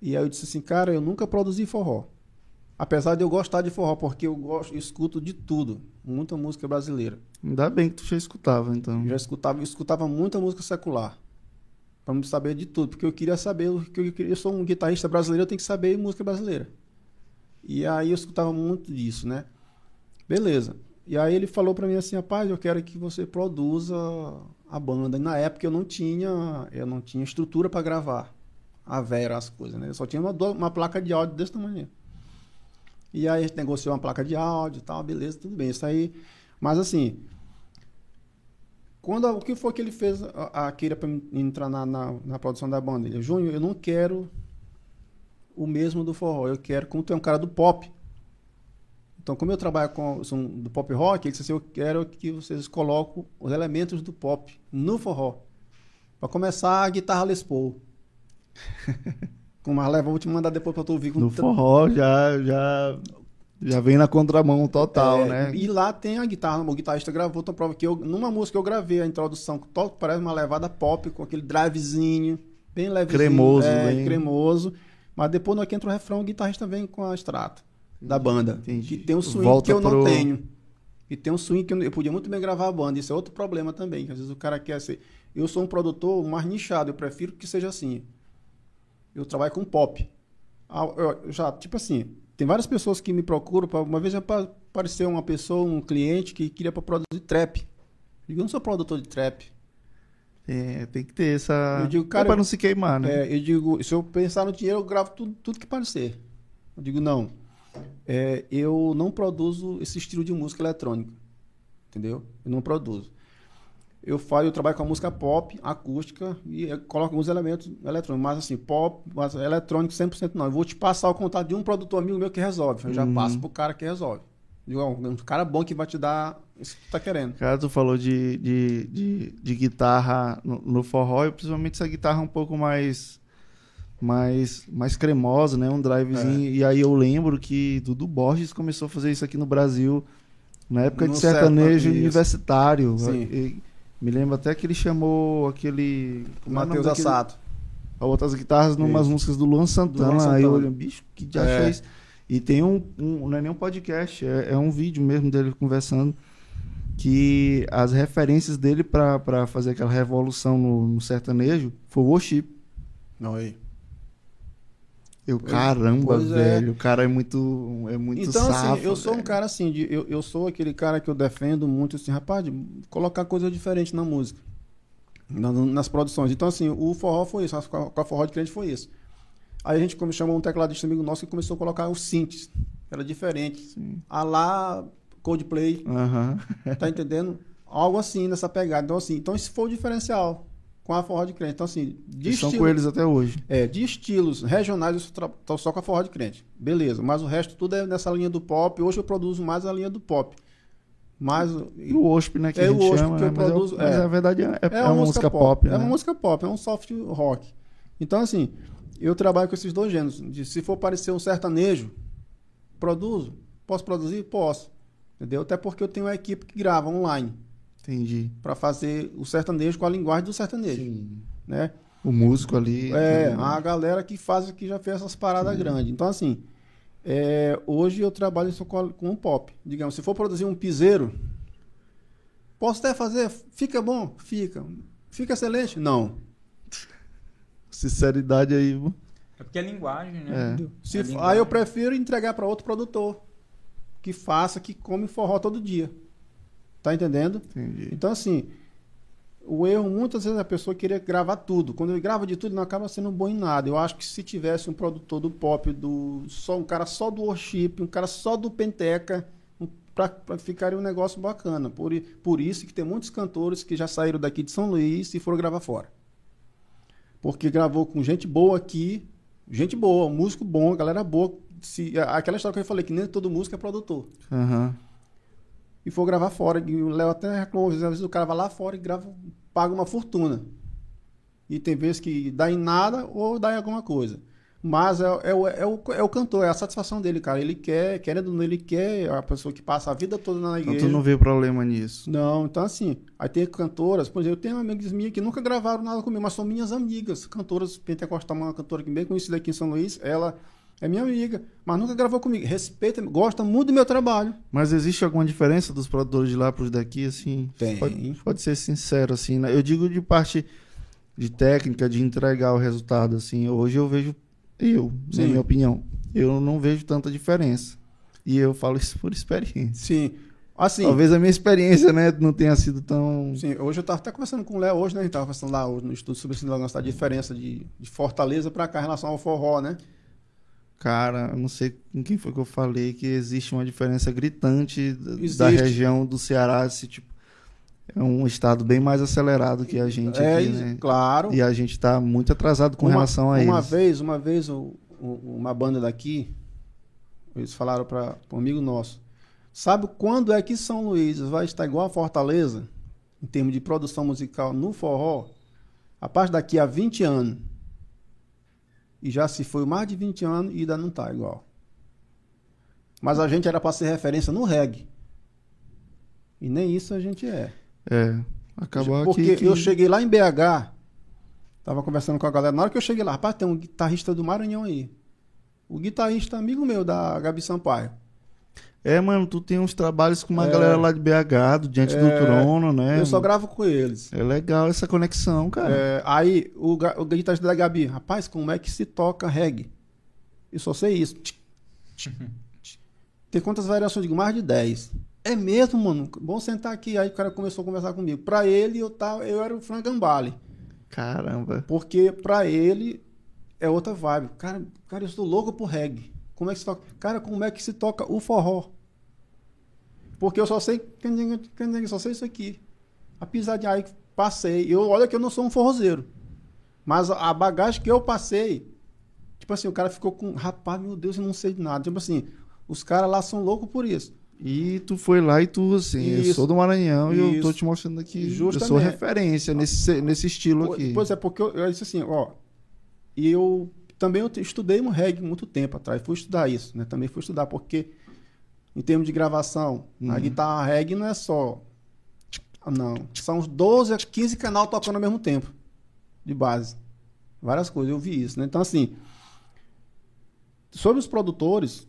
E aí eu disse assim, cara, eu nunca produzi forró. Apesar de eu gostar de forró, porque eu gosto, eu escuto de tudo, muita música brasileira. Ainda bem que tu já escutava, então. Eu já escutava, eu escutava muita música secular. Pra me saber de tudo, porque eu queria saber, o que eu, queria, eu sou um guitarrista brasileiro, eu tenho que saber música brasileira. E aí eu escutava muito disso, né? Beleza. E aí ele falou pra mim assim, rapaz, eu quero que você produza a banda. E na época eu não tinha, eu não tinha estrutura pra gravar a Vera, as coisas, né? Eu só tinha uma, uma placa de áudio desse tamanho. E aí a gente negociou uma placa de áudio e tal, beleza, tudo bem. Isso aí. Mas assim, quando, o que foi que ele fez a, a Keira para entrar na, na, na produção da banda? Ele, Júnior, eu não quero o mesmo do forró, eu quero, como tu é um cara do pop. Então, como eu trabalho com sou do pop rock, ele disse assim, eu quero que vocês coloquem os elementos do pop no forró. Para começar, a guitarra Les Paul. Com uma leva, vou te mandar depois para tu ouvir. Com No forró já, já Já vem na contramão total, É, né? E lá tem a guitarra, o guitarrista gravou, então prova que eu, numa música eu gravei a introdução, que parece uma levada pop, com aquele drivezinho, bem levezinho. Cremoso, é, bem- cremoso. Mas depois, hora que entra o refrão, o guitarrista vem com a extrato da banda. Entendi. Que tem um swing Volta que eu pro- não tenho. E tem um swing que eu, não- eu podia muito bem gravar a banda. Isso é outro problema também, que às vezes o cara quer ser... Eu sou um produtor mais nichado, eu prefiro que seja assim. Eu trabalho com pop. Ah, eu- já, tipo assim, tem várias pessoas que me procuram. pra- uma vez já pa- apareceu uma pessoa, um cliente que queria para produzir trap. Eu digo, eu não sou produtor de trap. É, tem que ter essa. Eu digo, É cara, pra não se queimar, né? É, eu digo, se eu pensar no dinheiro, eu gravo tudo, tudo que parecer. Eu digo, não. É, eu não produzo esse estilo de música eletrônica. Entendeu? Eu não produzo. Eu faço, eu trabalho com a música pop, acústica e coloco alguns elementos eletrônicos, mas assim, pop, mas eletrônico 100% não. Eu vou te passar o contato de um produtor amigo meu que resolve. Eu já Uhum. passo pro cara que resolve. Digo, um cara bom que vai te dar isso que tu tá querendo. Cara, tu falou de, de, de, de guitarra no, no forró, e principalmente essa guitarra um pouco mais mais mais cremosa, né? Um drivezinho. É. E aí eu lembro que Dudu Borges começou a fazer isso aqui no Brasil na época No de sertanejo serta- isso. universitário. Sim. E- me lembro até que ele chamou aquele é Matheus Assato. outras guitarras numas músicas do Luan Santana. Luan Aí eu Santana. olhei, bicho, que já É. fez. E tem um, um- Não é nem um podcast, é, é um vídeo mesmo dele conversando. Que as referências dele pra pra fazer aquela revolução no, no sertanejo foi o worship. Não, aí. Eu, Pois- caramba, pois é. velho, o cara é muito. É muito Então, safo, assim, eu sou um cara assim, de- eu, eu sou aquele cara que eu defendo muito, assim, rapaz, colocar coisa diferente na música, na- nas produções. Então, assim, o forró foi isso, com a, forró de crente foi isso. Aí a gente come- chamou um tecladista amigo nosso que começou a colocar os synths, era diferente. Sim. A lá Coldplay, Aham. tá entendendo? Algo assim, nessa pegada. Então, assim, então esse foi o diferencial com a forró de crente. Então, assim, de estilo- com eles até hoje. é, de estilos regionais eu só tô só com a forró de crente. Beleza, mas o resto tudo é nessa linha do pop. Hoje eu produzo mais a linha do pop. Mas E o worship, né? Que É a o gente worship chama, que eu né, mas é o- produzo, Mas é. a verdade é, é, é uma música pop, É né? uma música pop, é um soft rock. Então, assim, eu trabalho com esses dois gêneros. De, se for parecer um sertanejo, produzo. Posso produzir? Posso. Entendeu? Até porque eu tenho uma equipe que grava online Entendi. para fazer o sertanejo com a linguagem do sertanejo, Sim. né? O músico ali. É, né? a galera que faz que já fez essas paradas grandes. Então, assim, é, hoje eu trabalho só com, um pop. Digamos, se for produzir um piseiro, posso até fazer, fica bom? Fica. Fica excelente? Não. Sinceridade aí. viu? É porque é linguagem, né? É. Se, É aí linguagem. eu prefiro entregar para outro produtor que faça, que come forró todo dia. Tá entendendo? Entendi. Então, assim, o erro, muitas vezes a pessoa queria gravar tudo. Quando ele grava de tudo, não acaba sendo bom em nada. Eu acho que se tivesse um produtor do pop, do só um cara só do worship, um cara só do penteca, um, pra ficaria um negócio bacana. Por, por isso que tem muitos cantores que já saíram daqui de São Luís e foram gravar fora. Porque gravou com gente boa aqui, gente boa, músico bom, galera boa. Se, aquela história que eu falei, que nem todo músico é produtor Aham. E for gravar fora. E o Léo até reclamou, às vezes o cara vai lá fora e grava, paga uma fortuna. E tem vezes que dá em nada ou dá em alguma coisa. Mas é, é, o- é, o, é o cantor, é a satisfação dele, cara. Ele quer, querendo ou não, ele quer a pessoa que passa a vida toda na Então igreja. tu não vê problema nisso. Não, então assim, aí tem cantoras, por exemplo, eu tenho amigas minhas que nunca gravaram nada comigo, mas são minhas amigas, cantoras pentecostal, uma cantora que bem conhecida aqui em São Luís, ela é minha amiga, mas nunca gravou comigo, respeita, gosta muito do meu trabalho. Mas existe alguma diferença dos produtores de lá pros daqui, assim? Tem. Pode, pode ser sincero, assim, né? Eu digo de parte de técnica, de entregar o resultado, assim. Hoje eu vejo, eu, na Sim. minha opinião, eu não vejo tanta diferença. E eu falo isso por experiência. Sim, assim, Talvez a minha experiência, né, não tenha sido tão... Sim, hoje eu estava até conversando com o Léo hoje, né? A gente estava conversando lá hoje no estudo sobre esse negócio da diferença de, de Fortaleza para cá em relação ao forró, né? Cara, eu não sei com quem foi que eu falei que existe uma diferença gritante da- da Existe. região do Ceará, assim, tipo, é um estado bem mais acelerado que a gente é, aqui, isso, né? claro. E a gente está muito atrasado com uma, relação a uma eles. vez, uma vez o- o- uma banda daqui, eles falaram para um amigo nosso, sabe quando é que São Luís vai estar igual a Fortaleza em termos de produção musical no forró? A parte daqui a 20 anos. E já se foi mais de 20 anos e ainda não está igual. Mas a gente era para ser referência no reggae. E nem isso a gente é. É. Acabou Porque aqui. que- eu cheguei lá em BH, tava conversando com a galera. Na hora que eu cheguei lá, rapaz, tem um guitarrista do Maranhão aí. O guitarrista amigo meu da Gabi Sampaio. É, mano, tu tem uns trabalhos com uma É. galera lá de BH, do Diante do É. Trono, né? Eu só gravo com eles. É legal essa conexão, cara. É, aí o, o guitarrista da Gabi, rapaz, como é que se toca reggae? Eu só sei isso. Tem quantas variações? Digo, mais de 10. É mesmo, mano. Bom sentar aqui. Aí o cara começou a conversar comigo. Pra ele, eu, tava, eu era o Frank Gambale. Caramba. Porque pra ele é outra vibe. Cara, cara, eu estou louco por reggae. Como é que se toca? Cara, como é que se toca o forró? Porque eu só sei, só sei isso aqui. A pisadinha aí passei. Eu, olha que eu não sou um forrozeiro. Mas a bagagem que eu passei, tipo assim, o cara ficou com, rapaz, meu Deus, eu não sei de nada. Tipo assim, os caras lá são loucos por isso. E tu foi lá e tu, assim, eu Isso. sou do Maranhão e eu tô Isso. te mostrando aqui. Eu sou Justamente. referência nesse, nesse estilo aqui. Pois é, porque eu, eu disse assim, ó. E eu também eu estudei um reggae muito tempo atrás. Fui estudar isso, né? Também fui estudar, porque em termos de gravação, a Uhum. guitarra reggae não é só. Não. São uns 12 a 15 canal tocando ao mesmo tempo. De base. Várias coisas, eu vi isso, né? Então, assim. Sobre os produtores,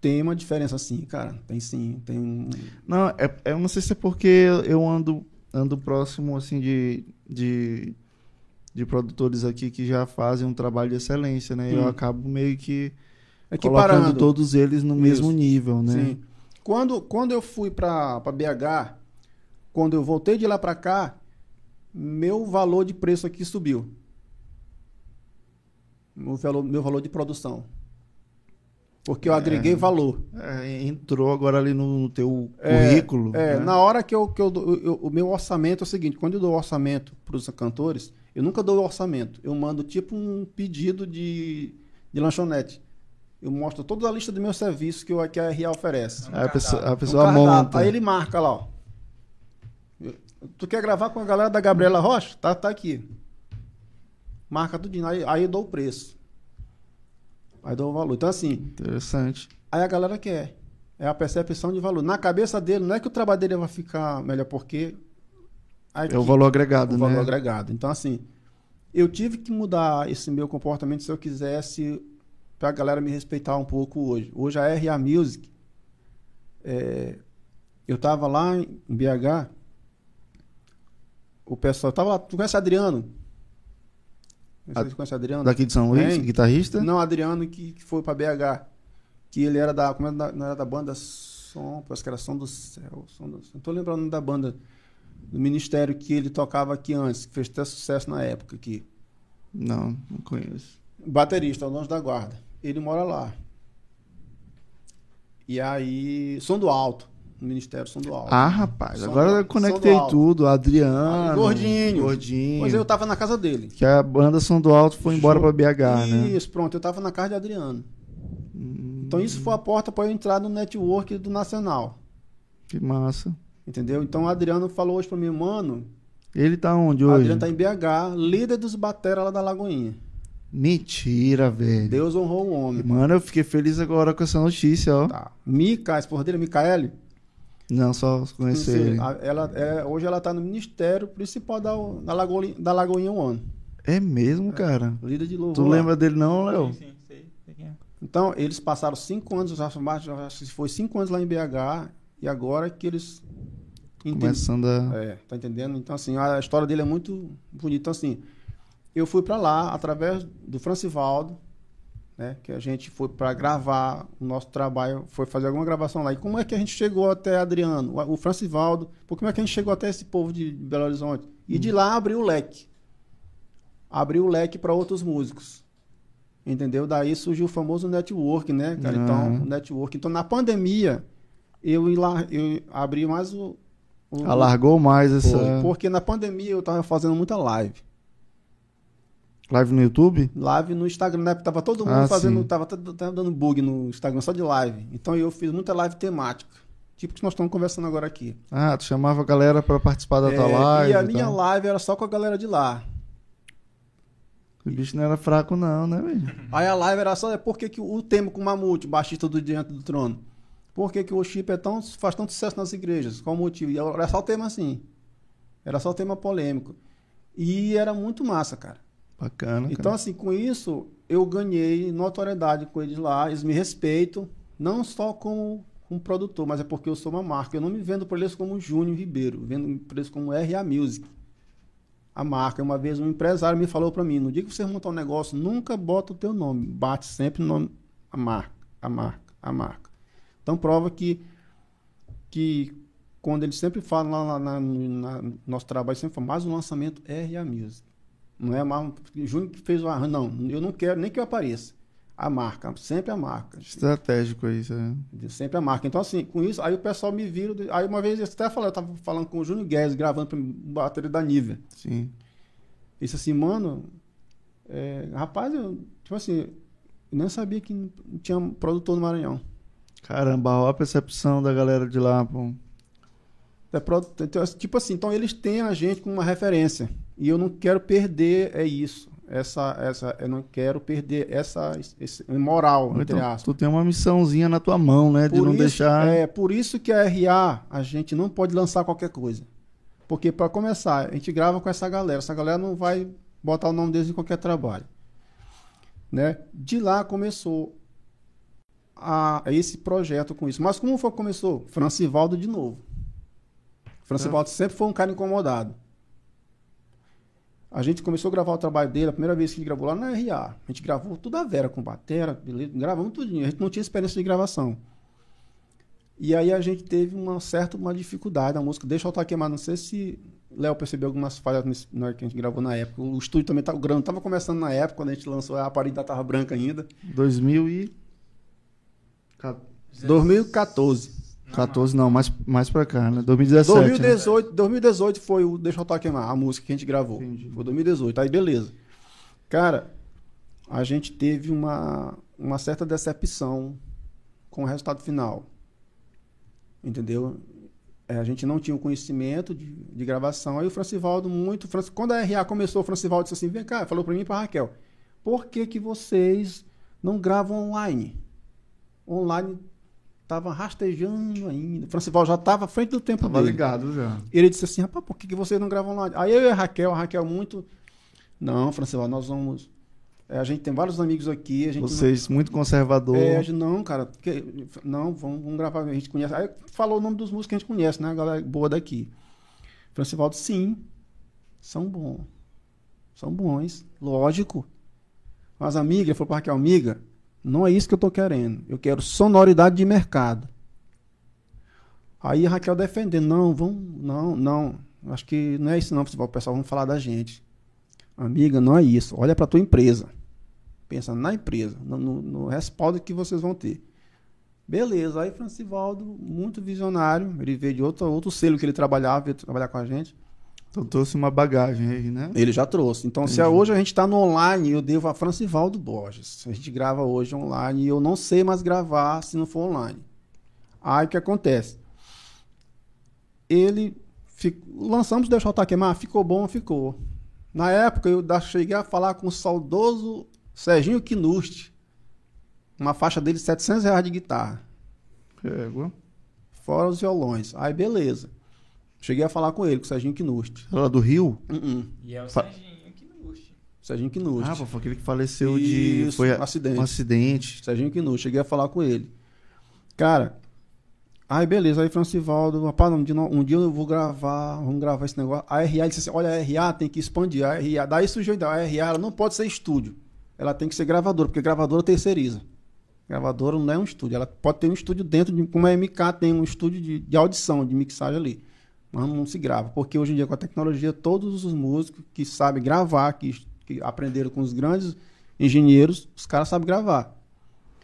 tem uma diferença sim, cara. Tem sim. Tem um. Não, é, eu não sei se é porque eu ando, ando próximo, assim, de, de, de produtores aqui que já fazem um trabalho de excelência, né? Eu Hum. acabo meio que Equiparando. colocando todos eles no mesmo Isso. nível, né? Sim. Quando, quando eu fui para BH, quando eu voltei de lá para cá, meu valor de preço aqui subiu. Meu valor, meu valor de produção. Porque eu agreguei valor. É, entrou agora ali no, no teu É, currículo. É, né? na hora que eu, que eu, eu- o meu orçamento é o seguinte, quando eu dou orçamento para os cantores, eu nunca dou orçamento. Eu mando tipo um pedido de, de lanchonete. Eu mostro toda a lista do meu serviço que, o, que a RA oferece. Aí a pessoa, a Um pessoa cardápio. monta. Aí ele marca lá, ó. Tu quer gravar com a galera da Gabriela Rocha? Tá, tá aqui. Marca tudinho. Aí, aí eu dou o preço. Aí dou o valor. Então, assim, Interessante. aí a galera quer. É a percepção de valor. Na cabeça dele, não é que o trabalho dele vai ficar melhor, porque. aqui- É o valor agregado, o né? valor agregado. Então, assim, eu tive que mudar esse meu comportamento se eu quisesse pra galera me respeitar um pouco hoje. Hoje a RA Music, é, eu tava lá em BH, o pessoal tava tu conhece Adriano? Não sei conhece Adriano. Daqui de São Luís, guitarrista? Não, Adriano que, que foi pra BH. Que ele era da. Como é da, não era da banda Som, parece que era Som do Céu. Som do, não tô lembrando da banda do ministério que ele tocava aqui antes, que fez até sucesso na época aqui. Não, não conheço. Baterista, o Anjo da Guarda. Ele mora lá. E aí. Som do Alto. No Ministério Som do Alto. Ah, rapaz, Som agora do- eu conectei tudo. Adriano. Ah, Gordinho. Gordinho. Mas eu tava na casa dele. Que a banda Som do Alto foi embora pra BH, né? Isso, pronto. Eu tava na casa de Adriano. Hum, Então isso foi a porta para eu entrar no network do Nacional. que massa. Entendeu? Então o Adriano falou hoje pra mim, mano. Ele tá onde O hoje? Adriano tá em BH, líder dos batera lá da Lagoinha. Mentira, velho. Deus honrou o homem. Mano, eu fiquei feliz agora com essa notícia, ó. Tá. Mica, a esposa dele, Micaele. Não, só conhecer ele. ela, é, hoje ela tá no ministério principal da, da, Lagoinha, da Lagoinha One. É mesmo, cara. Líder de louvor. Tu lá. lembra dele não, Léo? Sim, sim, sei. sei quem é. Então, eles passaram cinco anos, já, já foi cinco anos lá em BH, e agora que eles. entendem- Começando a... É, tá entendendo? Então, assim, a história dele é muito bonita. Então, assim, eu fui para lá através do Francivaldo, né? Que a gente foi para gravar o nosso trabalho, foi fazer alguma gravação lá. E como é que a gente chegou até Adriano, o Francivaldo? Como é que a gente chegou até esse povo de Belo Horizonte? E de lá abriu o leque. Abriu o leque para outros músicos. Entendeu? Daí surgiu o famoso network, né, cara? Ah. Então, network. Então, na pandemia, eu, lá, eu abri mais o. o- Alargou mais essa Porque na pandemia eu tava fazendo muita live. Live no YouTube? Live no Instagram, né? Tava todo mundo Ah, fazendo, sim. tava, tava dando bug no Instagram só de live. Então eu fiz muita live temática. Tipo que nós estamos conversando agora aqui. Ah, tu chamava a galera pra participar da tua É, live e a e minha tal. live era só com a galera de lá. O bicho não era fraco, não, né, velho? Aí a live era só, é por que, que o tema com o Mamute, baixista do Diante do Trono? Por que, que o chip é tão, faz tanto sucesso nas igrejas? Qual o motivo? E era só o tema assim. Era só o tema polêmico. E era muito massa, cara. Bacana. Então, assim, com isso, eu ganhei notoriedade com eles lá, eles me respeitam, não só como, como produtor, mas é porque eu sou uma marca. Eu não me vendo por eles como Júnior Ribeiro, vendo por eles como RA Music. A marca. Uma vez um empresário me falou para mim, no dia que você montar um negócio, nunca bota o teu nome, bate sempre nome, a marca, a marca, a marca. Então prova que, que quando eles sempre falam lá na, na, na nosso trabalho, sempre falam, mas o lançamento RA Music. Não é mais Júnior que fez o arranjo. Não, eu não quero nem que eu apareça. A marca, sempre a marca. Estratégico isso, é. Sempre a marca. Então, assim, com isso, aí o pessoal me vira. Aí uma vez, eu até falei, eu tava falando com o Júnior Guedes, gravando pra bateria da Nívea. Sim. Disse assim, mano, é, rapaz, eu, tipo assim, eu nem sabia que não tinha produtor no Maranhão. Caramba, olha a percepção da galera de lá, pô. É então, tipo assim, então eles têm a gente como uma referência. E eu não quero perder é isso. Essa, essa, eu não quero perder essa esse, moral, entre Então, aspas. tu tem uma missãozinha na tua mão, né? De Por não isso- deixar. É, por isso que a RA, a gente não pode lançar qualquer coisa. Porque, para começar, a gente grava com essa galera. Essa galera não vai botar o nome deles em qualquer trabalho. Né? De lá começou a, esse projeto com isso. Mas como foi que começou? Francivaldo de novo. Francivaldo sempre foi um cara incomodado. A gente começou a gravar o trabalho dele, a primeira vez que ele gravou lá na RA. A gente gravou tudo a Vera, com batera, beleza, gravamos tudo. A gente não tinha experiência de gravação. E aí a gente teve uma certa uma dificuldade na música. Deixa eu estar queimado. Não sei se Léo percebeu algumas falhas na hora que a gente gravou na época. O estúdio também tá, o grão estava começando na época, quando a gente lançou, a parede ainda estava branca ainda. 2014 2014. Não, mais, mais pra cá, né? 2017. né? 2018, 2018 foi o Deixa eu estar queimar, a música que a gente gravou. Entendi. Foi 2018. Aí beleza. Cara, a gente teve uma, uma certa decepção com o resultado final. Entendeu? É, a gente não tinha o conhecimento de, de gravação. Aí o Francivaldo, muito. Franci- Quando a RA começou, o Francivaldo disse assim: vem cá, falou pra mim e pra Raquel: por que, que vocês não gravam online? Online tava rastejando ainda. O Francivaldo já estava à frente do tempo Tava dele. ligado já. Ele disse assim, rapaz, por que, que vocês não gravam lá? Aí eu e a Raquel, a Raquel muito... Não, Francisco, nós vamos... é, a gente tem vários amigos aqui, a gente... Vocês muito conservador. Não, é, a gente, não, cara, porque- não, vamos, vamos gravar, a gente conhece. Aí falou o nome dos músicos que a gente conhece, né, a galera boa daqui. Francivaldo, sim, são bons. São bons, lógico. Mas amiga, ele falou pra Raquel, amiga, não é isso que eu tô querendo. Eu quero sonoridade de mercado. Aí a Raquel defendendo, não, vamos, não, não. Acho que não é isso não, o pessoal vão falar da gente. Amiga, não é isso. Olha para tua empresa. Pensa na empresa, no, no- no respaldo que vocês vão ter. Beleza, aí Francivaldo, muito visionário, ele veio de outro, outro selo que ele trabalhava, veio trabalhar com a gente. Então trouxe uma bagagem aí, né? Ele já trouxe. Então, se Entendi. hoje a gente está no online, eu devo a Francivaldo Borges. A gente grava hoje online e eu não sei mais gravar se não for online. Aí o que acontece? Ele. fi- Lançamos Deixa eu queimar, ficou bom, ficou. Na época eu da- cheguei a falar com o saudoso Serginho Quinuste. Uma faixa dele, 700 reais de guitarra. Égua. Fora os violões. Aí beleza. Cheguei a falar com ele, com o Serginho Quinuste. Ela do Rio? Uh-uh. E é o Fa- Serginho que luxo. Serginho Quinuste. Ah, foi aquele que faleceu de. Isso, Foi um acidente. um acidente. Serginho Quinu, cheguei a falar com ele. Cara, aí beleza, aí Francivaldo, rapaz, um dia, um dia eu vou gravar, vamos gravar esse negócio. A RA disse assim: olha, a RA tem que expandir. A RA, daí surgiu a ideia, a RA ela não pode ser estúdio, ela tem que ser gravadora, porque gravadora terceiriza. Gravadora não é um estúdio, ela pode ter um estúdio dentro, de, como a MK tem um estúdio de, de audição, de mixagem ali. Mas não se grava, porque hoje em dia com a tecnologia, todos os músicos que sabem gravar, que, que aprenderam com os grandes engenheiros, os caras sabem gravar.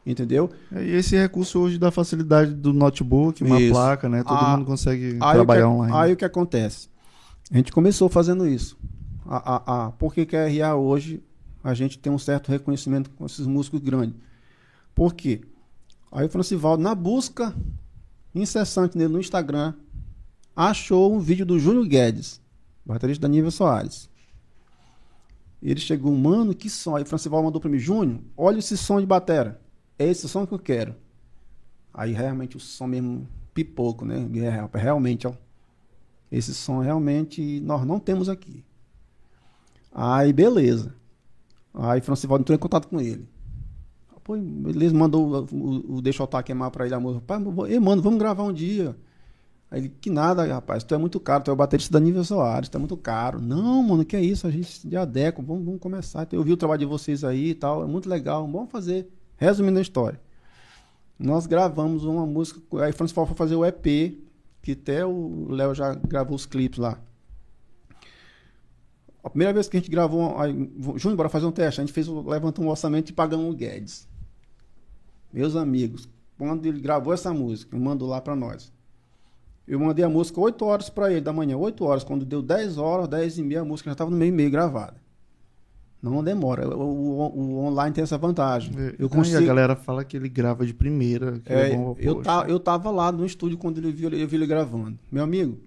Entendeu? E esse recurso hoje dá facilidade do notebook, uma Isso. placa, né? Todo Ah, mundo consegue trabalhar que, online. Aí o que acontece? A gente começou fazendo isso. A, a, a, por que, que a RA hoje a gente tem um certo reconhecimento com esses músicos grandes? Por quê? Aí o Francivaldo, na busca incessante nele no Instagram, achou um vídeo do Júnior Guedes, baterista da Nível Soares. Ele chegou, mano, que som. Aí o Francival mandou pra mim, Júnior, olha esse som de batera. É esse som que eu quero. Aí realmente o som mesmo pipoco, né? É, realmente, ó. Esse som realmente nós não temos aqui. Aí, beleza. Aí Francivaldo entrou em contato com ele. Pô, beleza, mandou o, o, o Deixa eu queimar pra ele a música. Pai, mano, vamos gravar um dia. Aí ele, que nada, rapaz, tu é muito caro, tu é o baterista da Nível Soares, tu é muito caro. Não, mano, que é isso, a gente de adequa, vamos, vamos começar. Eu vi o trabalho de vocês aí e tal, é muito legal, vamos fazer. Resumindo a história. Nós gravamos uma música, aí Francis foi fazer o EP, que até o Léo já gravou os clipes lá. A primeira vez que a gente gravou, aí, Júnior, bora fazer um teste, a gente fez, levantou um orçamento e pagamos o Guedes. Meus amigos, quando ele gravou essa música, mandou lá para nós. Eu mandei a música 8 horas para ele da manhã, 8 horas. Quando deu 10 horas, 10 e meia, a música já estava no meio e meio gravada. Não demora. O, o, o, online tem essa vantagem. É, eu consigo... E a galera fala que ele grava de primeira. É, é eu, tá, eu tava lá no estúdio quando ele viu, eu vi ele gravando. Meu amigo,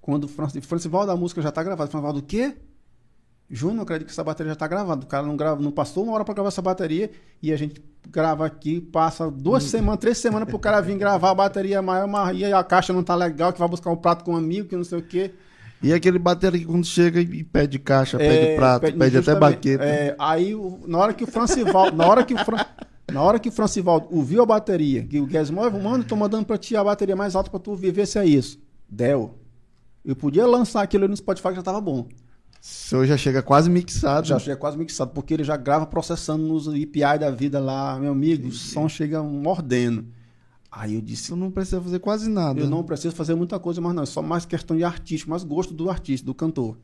quando o Francival da música já tá gravado, Francival do quê? Júnior, acredito que essa bateria já está gravada. O cara não, grava, não passou uma hora para gravar essa bateria e a gente grava aqui, passa duas hum. semanas, três semanas para o cara vir gravar a bateria maior, e a caixa não tá legal, que vai buscar um prato com um amigo, que não sei o quê. E aquele bateria que quando chega e pede caixa, é, pede prato, pede, pede até baqueta. É, aí, na hora que o Francival, na hora que o Fran, na hora que o Francivaldo ouviu a bateria, que o Guedes, mano, tô mandando para ti a bateria mais alta para tu ouvir, ver se é isso. Deu. Eu podia lançar aquilo no Spotify que já tava bom. O senhor já chega quase mixado. Já chega quase mixado, porque ele já grava processando nos API da vida lá, meu amigo, o som chega mordendo. Aí eu disse. Eu não preciso fazer quase nada. Eu não preciso fazer muita coisa, mas não, é só mais questão de artista, mais gosto do artista, do cantor.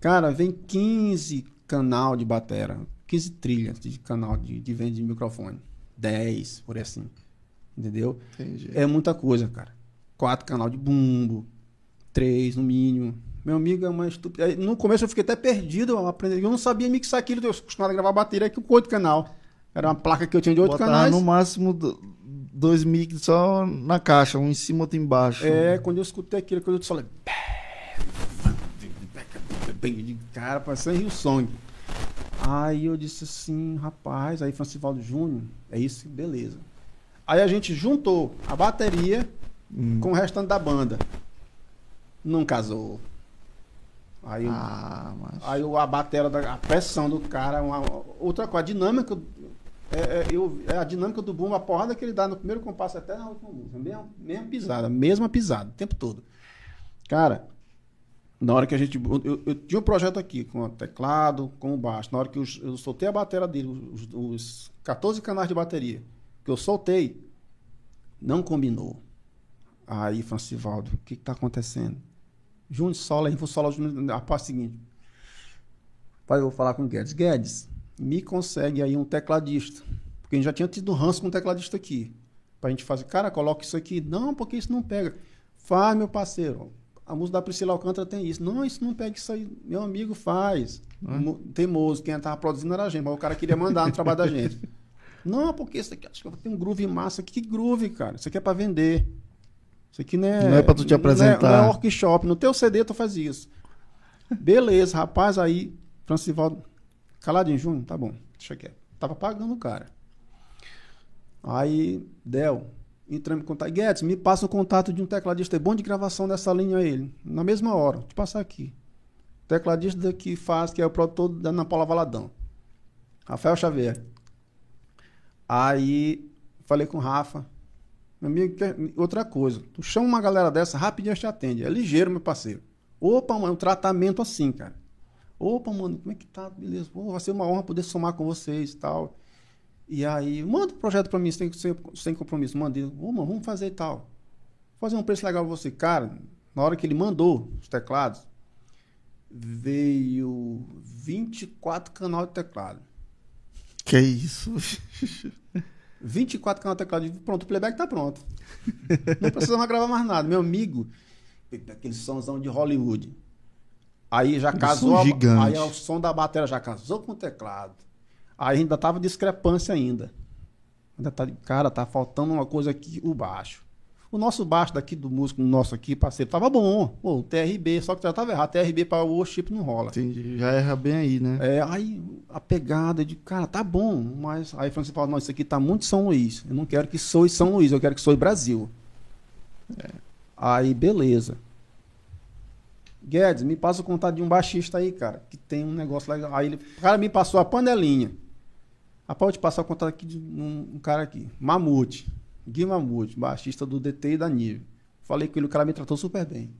Cara, vem 15 canal de batera, 15 trilhas de canal de, de venda de microfone. 10, por assim. Entendeu? Entendi. É muita coisa, cara. Quatro canal de bumbo, três no mínimo. Meu amigo é uma estupidez. No começo eu fiquei até perdido, eu, aprendi, eu não sabia mixar aquilo, eu acostumado a gravar bateria aqui com oito canal. Era uma placa que eu tinha de oito canais. no máximo dois mix só na caixa, um em cima, outro embaixo. É, quando eu escutei aquilo, quando eu falei. Cara, parecendo Rio Song. Aí eu disse assim, rapaz, aí Francivaldo Júnior, é isso, beleza. Aí a gente juntou a bateria hum. com o restante da banda. Não casou. Aí, ah, mas... aí a bateria, da, a pressão do cara, uma, outra coisa, a dinâmica, é, é, eu, é a dinâmica do boom, a porrada que ele dá no primeiro compasso até na última música, mesma, mesma pisada, mesma pisada, o tempo todo. Cara, na hora que a gente. Eu, eu, tinha um projeto aqui com o teclado, com o baixo. Na hora que eu, eu soltei a bateria dele, os, os 14 canais de bateria, que eu soltei, não combinou. Aí, Francivaldo, o que está acontecendo? Júnior Sola, Info Sola, a parte seguinte. Pai, eu vou falar com o Guedes. Guedes, me consegue aí um tecladista. Porque a gente já tinha tido ranço com um tecladista aqui. Pra gente fazer, cara, coloca isso aqui. Não, porque isso não pega. Faz, meu parceiro. A música da Priscila Alcântara tem isso. Não, isso não pega isso aí. Meu amigo faz. Hum? Teimoso. Quem tava produzindo era a gente, mas o cara queria mandar no trabalho da gente. Não, porque isso aqui, acho que tem um groove massa. Que groove, cara? Isso aqui é pra vender. Isso aqui não é. Não é pra tu te apresentar. Não é, não é workshop. No teu CD tu faz isso. Beleza, rapaz, aí, Francivaldo. Caladinho, Júnior, tá bom, deixa quieto. Tava pagando o cara. Aí, Del, entramos em contato. Guedes, me passa o contato de um tecladista bom de gravação dessa linha aí. Na mesma hora, vou te passar aqui. O tecladista que faz, que é o produtor da Ana Paula Valadão. Rafael Xavier. Aí, falei com o Rafa. Outra coisa, tu chama uma galera dessa, rapidinho te atende. É ligeiro, meu parceiro. Opa, mano, um tratamento assim, cara. Opa, mano, como é que tá? Beleza, Pô, vai ser uma honra poder somar com vocês e tal. E aí, manda um projeto pra mim, sem, sem, sem compromisso. Manda, Ô, mano, vamos fazer e tal. Vou fazer um preço legal pra você. Cara, na hora que ele mandou os teclados, veio 24 canal de teclado. Que isso? 24 canal teclado. Pronto, o playback tá pronto. Não precisa mais gravar mais nada. Meu amigo, aquele somzão de Hollywood. Aí já casou. Aí o som da bateria já casou com o teclado. Aí ainda tava discrepância ainda. Ainda tá, cara, tá faltando uma coisa aqui, o baixo. O nosso baixo daqui do músico nosso aqui, parceiro, tava bom. Pô, o TRB, só que já tava errado. TRB para o worship não rola. Entendi. Já erra bem aí, né? É, aí a pegada de, cara, tá bom, mas aí Francisco fala, não, isso aqui tá muito São Luís. Eu não quero que soe São Luís, eu quero que soe Brasil. É. Aí, beleza. Guedes, me passa o contato de um baixista aí, cara, que tem um negócio legal. Aí ele, o cara me passou a panelinha. Rapaz, eu te passar o contato aqui de um, um cara aqui, Mamute. Gui baixista do DT e da Nível. Falei com ele, o cara me tratou super bem.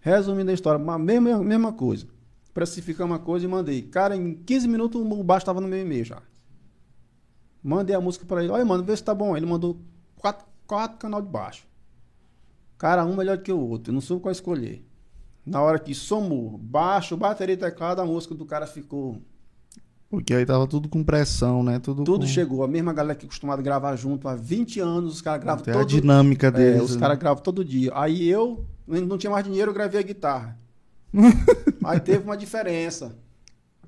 Resumindo a história, a mesma, mesma coisa. Precificar uma coisa e mandei. Cara, em 15 minutos o baixo estava no meu e-mail já. Mandei a música para ele. Olha, mano, vê se tá bom. Ele mandou quatro, quatro canal de baixo. Cara, um melhor que o outro. Eu não soube qual escolher. Na hora que somou baixo, bateria e teclado, a música do cara ficou porque aí tava tudo com pressão, né? Tudo, tudo com... chegou. A mesma galera que é acostumada a gravar junto há 20 anos, os caras gravam Até todo... a dinâmica deles. É, os né? caras gravam todo dia. Aí eu, não tinha mais dinheiro, eu gravei a guitarra. aí teve uma diferença.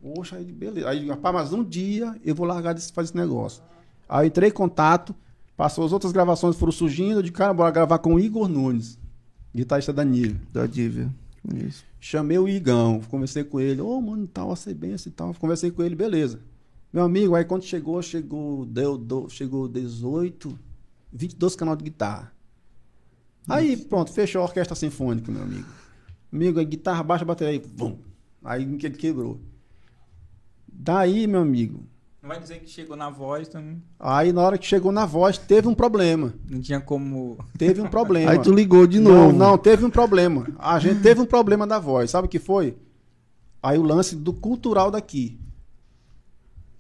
Poxa, aí beleza. Aí, rapaz, mas um dia eu vou largar de fazer esse negócio. Aí entrei em contato, passou as outras gravações, foram surgindo, de cara, bora gravar com o Igor Nunes, guitarrista da Nívia. Da Nívia. Isso. Chamei o Igão, conversei com ele. Ô, oh, mano, tal, sei bem assim tal. Conversei com ele, beleza. Meu amigo, aí quando chegou, chegou, deu, do, chegou 18, 22 canal de guitarra. Aí, pronto, fechou a orquestra sinfônica, meu amigo. Amigo, aí guitarra, baixa, bateria, aí, vum. Aí ele quebrou. Daí, meu amigo, não vai dizer que chegou na voz também. Aí na hora que chegou na voz, teve um problema. Não tinha como. Teve um problema. Aí tu ligou de novo. Não, não, teve um problema. A gente teve um problema da voz. Sabe o que foi? Aí o lance do cultural daqui.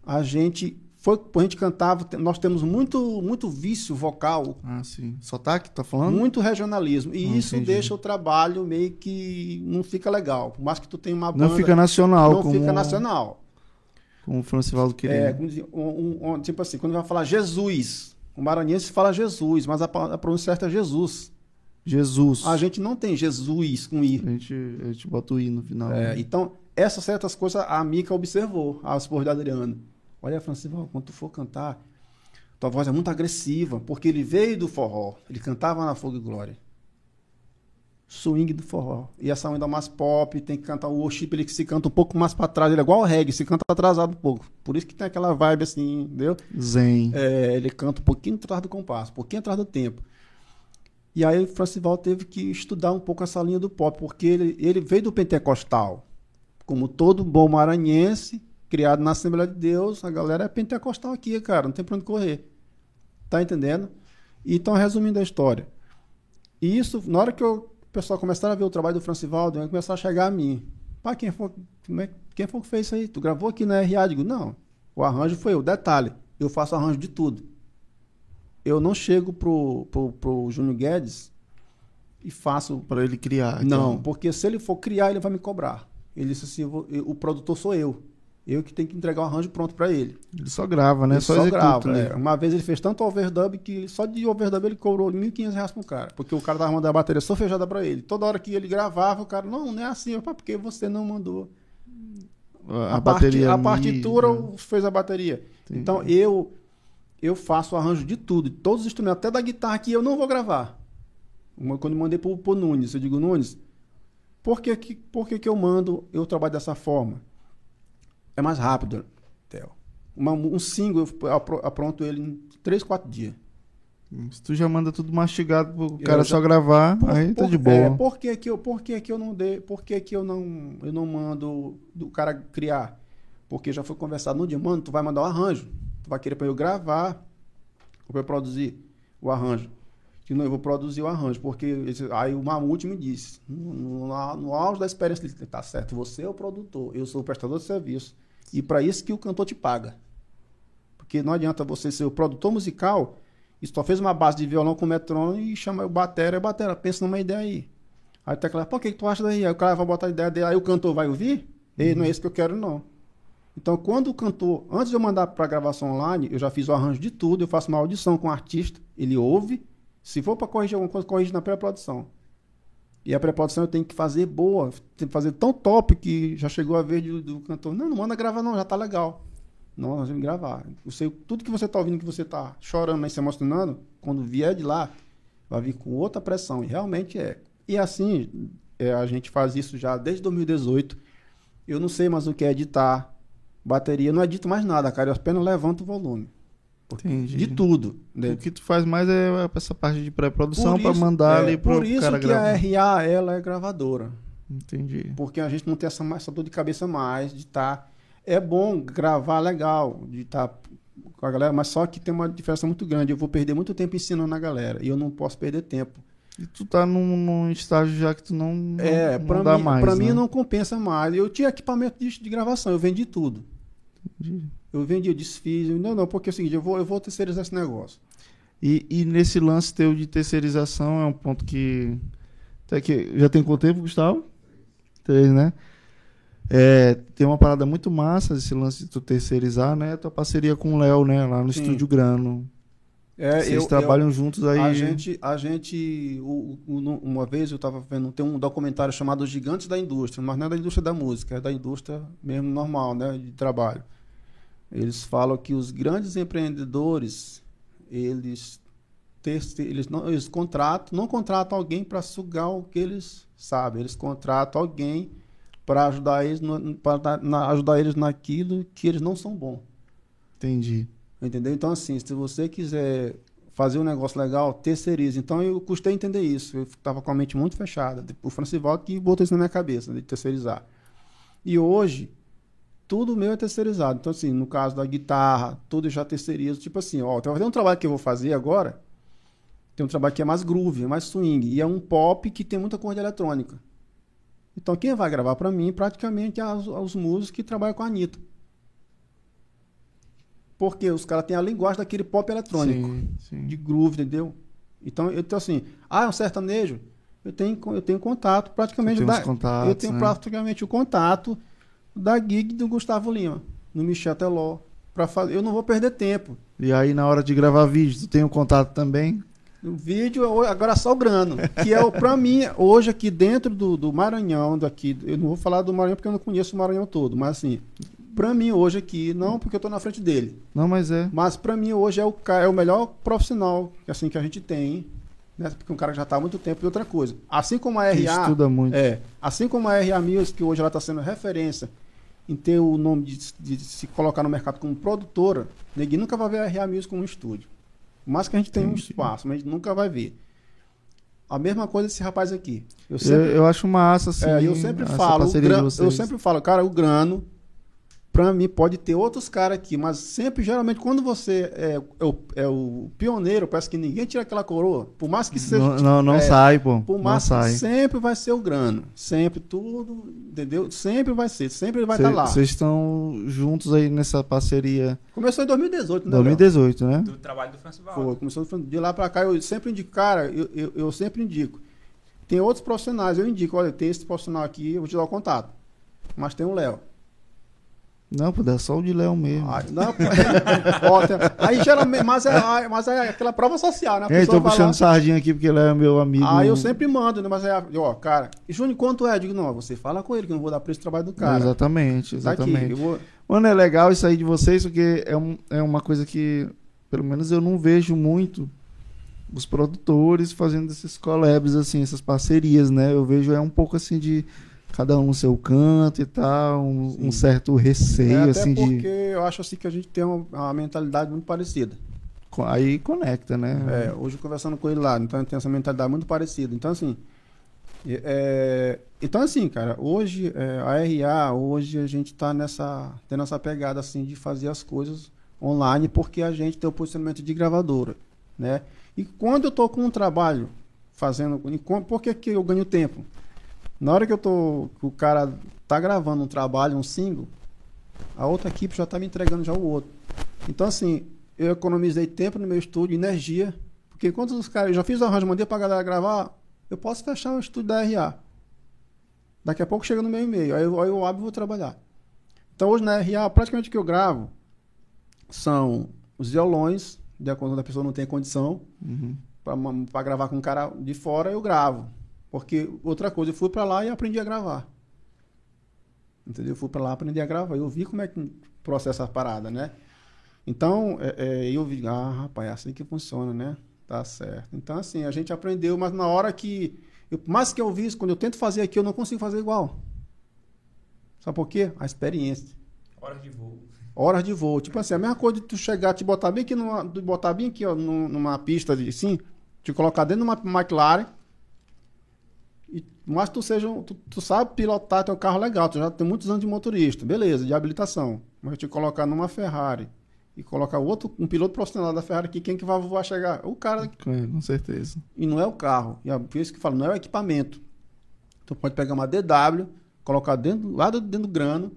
A gente foi, a gente cantava, nós temos muito muito vício vocal. Ah, sim. Sotaque, tá falando? Muito regionalismo. E ah, isso entendi. deixa o trabalho meio que não fica legal. Por mais que tu tenha uma banda. Não fica nacional. Não como... fica nacional. Como o Francivaldo queria. É, um, um, tipo assim, quando vai falar Jesus, o maranhense fala Jesus, mas a, a pronúncia certa é Jesus. Jesus. A gente não tem Jesus com I. A gente, a gente bota o I no final. É, né? Então, essas certas coisas a Mica observou, a esposa de Adriano. Olha, Francivaldo, quando tu for cantar, tua voz é muito agressiva, porque ele veio do forró, ele cantava na Fogo e Glória swing do forró. E essa onda mais pop, tem que cantar o worship, ele que se canta um pouco mais para trás, ele é igual o reggae, se canta atrasado um pouco. Por isso que tem aquela vibe assim, entendeu? Zen. É, ele canta um pouquinho atrás do compasso, um pouquinho atrás do tempo. E aí o Francival teve que estudar um pouco essa linha do pop, porque ele, ele veio do pentecostal. Como todo bom maranhense, criado na Assembleia de Deus, a galera é pentecostal aqui, cara, não tem pra onde correr. Tá entendendo? Então, resumindo a história. Isso, na hora que eu pessoal começaram a ver o trabalho do Francivaldo, e começaram a chegar a mim. Pá, quem foi, é, quem foi que fez isso aí? Tu gravou aqui na RA? Digo, não. O arranjo foi eu. Detalhe, eu faço arranjo de tudo. Eu não chego pro, pro, pro Júnior Guedes e faço. Para ele criar. Não, então. porque se ele for criar, ele vai me cobrar. Ele disse assim: vou, eu, o produtor sou eu. Eu que tenho que entregar o arranjo pronto para ele. Ele só grava, né? Ele só, só grava. Né? É. Uma vez ele fez tanto overdub que só de overdub ele cobrou R$ 1.500 pro cara. Porque o cara tava mandando a bateria fechada para ele. Toda hora que ele gravava, o cara, não, não é assim. Opa, porque você não mandou. A, a bateria. a partitura né? fez a bateria. Então eu eu faço o arranjo de tudo. De todos os instrumentos, até da guitarra que eu não vou gravar. Quando eu mandei pro, pro Nunes, eu digo, Nunes, por que, que, por que, que eu mando, eu trabalho dessa forma? É mais rápido, Theo. Uma, um single, eu apronto ele em 3, 4 dias. Se tu já manda tudo mastigado pro cara já... só gravar, por, aí tá por, de boa. É, por que que eu, por que que eu não dei, por que que eu não, eu não mando do cara criar? Porque já foi conversado no dia, mano, tu vai mandar o um arranjo. Tu vai querer para eu gravar, ou para eu produzir o arranjo. Que não, eu vou produzir o arranjo, porque esse, aí o Mamute me disse, no, no, no auge da experiência, ele tá certo, você é o produtor, eu sou o prestador de serviço. E para isso que o cantor te paga. Porque não adianta você ser o produtor musical e só fez uma base de violão com metrônomo e chama o batera, batera, pensa numa ideia aí. Aí tem aquela, pô, o que, que tu acha daí? Aí o cara vai botar a ideia dele, aí o cantor vai ouvir? Uhum. E não é isso que eu quero, não. Então, quando o cantor, antes de eu mandar para gravação online, eu já fiz o arranjo de tudo, eu faço uma audição com o artista, ele ouve, se for para corrigir alguma coisa, corrige na pré-produção. E a pré-produção eu tenho que fazer boa, tenho que fazer tão top que já chegou a vez do, do cantor. Não, não manda gravar não, já tá legal. Não, nós vamos gravar. Tudo que você tá ouvindo, que você tá chorando, mas se emocionando, quando vier de lá, vai vir com outra pressão. E realmente é. E assim, é, a gente faz isso já desde 2018. Eu não sei mais o que é editar bateria, eu não edito mais nada, cara. Eu apenas levanto o volume. Entendi. De tudo. né? O que tu faz mais é essa parte de pré-produção para mandar é, ali pro Por isso cara que gravar. a RA ela é gravadora. Entendi. Porque a gente não tem essa, essa dor de cabeça mais de estar. É bom gravar legal, de estar com a galera, mas só que tem uma diferença muito grande. Eu vou perder muito tempo ensinando a galera e eu não posso perder tempo. E tu tá num, num estágio já que tu não, não, é, não pra dá mim, mais, pra né? mim não compensa mais. Eu tinha equipamento de, de gravação, eu vendi tudo. Entendi. Eu vendi, eu desfiz. eu- Não, não, porque é o seguinte, eu vou, eu vou terceirizar esse negócio. E, e nesse lance teu de terceirização é um ponto que. Até que já tem quanto tempo, Gustavo? Três, né? É, tem uma parada muito massa esse lance de tu terceirizar, né? Tua parceria com o Léo, né? Lá no Sim. Estúdio Grano. É, Vocês eu- eu- trabalham juntos aí. A gente, a gente o- o- uma vez eu estava vendo, tem um documentário chamado Gigantes da Indústria, mas não é da indústria da música, é da indústria mesmo normal, né, de trabalho. Eles falam que os grandes empreendedores, eles eles não eles contratam, não contratam alguém para sugar o que eles sabem, eles contratam alguém para ajudar eles para ajudar eles naquilo que eles não são bons. Entendi. Entendeu? Então, assim, se você quiser fazer um negócio legal, terceirize. Então, eu custei entender isso. Eu estava com a mente muito fechada. O Francival que botou isso na minha cabeça, de terceirizar. E hoje, tudo meu é terceirizado. Então, assim, no caso da guitarra, tudo eu já terceirizo. Tipo assim, ó, tem um trabalho que eu vou fazer agora. Tem um trabalho que é mais groove, mais swing. E é um pop que tem muita cor de eletrônica. Então, quem vai gravar para mim, praticamente, é os, os músicos que trabalham com a Anitta. Porque os caras têm a linguagem daquele pop eletrônico, Sim, sim. de groove, entendeu? Então, eu tenho assim, ah, é um sertanejo, eu tenho, eu tenho contato praticamente da, contatos, eu tenho né? praticamente o contato da gig do Gustavo Lima, no Michel Teló, para fazer, eu não vou perder tempo. E aí, na hora de gravar vídeo, tu tem um contato também? O vídeo é agora só o grano, que é o para mim hoje aqui dentro do, do Maranhão daqui, eu não vou falar do Maranhão porque eu não conheço o Maranhão todo, mas assim, para mim hoje aqui, não porque eu tô na frente dele, Não, mas é. Mas pra mim hoje é o, é o melhor profissional assim, que a gente tem, né? Porque um cara que já tá há muito tempo e outra coisa. Assim como a Que RA. estuda muito. É. Assim como a RA Music, que hoje ela está sendo referência em ter o nome de, de se colocar no mercado como produtora, ninguém nunca vai ver a RA Music como um estúdio. Mais que a gente tenha um espaço, mas a gente nunca vai ver. A mesma coisa esse rapaz aqui. Eu Eu, sempre, eu acho massa, assim. é, eu sempre essa falo, gran- eu sempre falo, cara, o grano, pra mim, pode ter outros caras aqui, mas sempre, geralmente, quando você é, é o, é o pioneiro, parece que ninguém tira aquela coroa, por mais que seja. Não, não, não é, sai, pô. Por Não mais que sai. sempre vai ser o grano. Sempre tudo, entendeu? Sempre vai ser, sempre vai estar lá. Vocês estão juntos aí nessa parceria Começou em 2018, né? Léo? 2018, né? Do trabalho do Francival. Foi, começou de lá pra cá, eu sempre indico, cara, eu, eu, eu sempre indico. Tem outros profissionais, eu indico, olha, tem esse profissional aqui, eu vou te dar o contato. Mas tem o Léo. Não, pô, dá só o de Léo mesmo. Aí, não, pô, ó, tem- aí geralmente, mas é, mas é aquela prova social, né? A Ei, tô puxando lá- sardinha aqui porque Léo é meu amigo. Aí eu sempre mando, né? Mas é, ó, cara, e Júnior, quanto é? Eu digo, não, você fala com ele, que eu não vou dar preço do trabalho do cara. Exatamente, Tá aqui, exatamente. vou... Mano, é legal isso aí de vocês, porque é, um, é uma coisa que, pelo menos eu não vejo muito os produtores fazendo esses collabs, assim, essas parcerias, né? Eu vejo é um pouco assim de cada um no seu canto e tal, um, um certo É, receio, até assim, porque de. eu acho assim que a gente tem uma, uma mentalidade muito parecida. Aí conecta, né? É, hoje conversando com ele lá, então tem essa mentalidade muito parecida. Então, assim. é, é, então, assim, cara, hoje é, a RA, hoje a gente tá nessa, tendo essa pegada assim de fazer as coisas online porque a gente tem o posicionamento de gravadora, né? E quando eu tô com um trabalho fazendo, e com- por que, que eu ganho tempo? Na hora que eu tô, que o cara tá gravando um trabalho, um single, a outra equipe já tá me entregando já o outro. Então, assim, eu economizei tempo no meu estúdio, energia, porque enquanto os caras, eu já fiz o arranjo, mandei pra galera gravar, eu posso fechar o estúdio da RA. Daqui a pouco chega no meu e-mail, aí eu, aí eu abro e vou trabalhar. Então hoje na RA, praticamente o que eu gravo são os violões, de acordo quando a pessoa não tem condição, Uhum. para gravar com um cara de fora, eu gravo. Porque outra coisa, eu fui para lá e aprendi a gravar. Entendeu? Eu fui para lá aprendi a gravar. Eu vi como é que processa a parada, né? Então, é, é, eu vi, ah, rapaz, é assim que funciona, né? Tá certo. Então, assim, a gente aprendeu, mas na hora que. Eu, mais que eu vi isso, quando eu tento fazer aqui, eu não consigo fazer igual. Sabe por quê? A experiência. Hora de voo. Horas de voo. Tipo assim, a mesma coisa de tu chegar, te botar bem aqui numa, botar bem aqui, ó, num- numa pista de assim, te colocar dentro de uma McLaren. E, mas tu seja, um- tu, tu sabe pilotar teu carro legal, tu já tem muitos anos de motorista, beleza, de habilitação. Mas te colocar numa Ferrari e colocar outro, um piloto profissional da Ferrari aqui, quem que vai voar chegar? O cara É, com certeza. e não é o carro. E é por isso que eu falo, não é o equipamento. Tu pode pegar uma DW, colocar dentro, lá dentro do grano,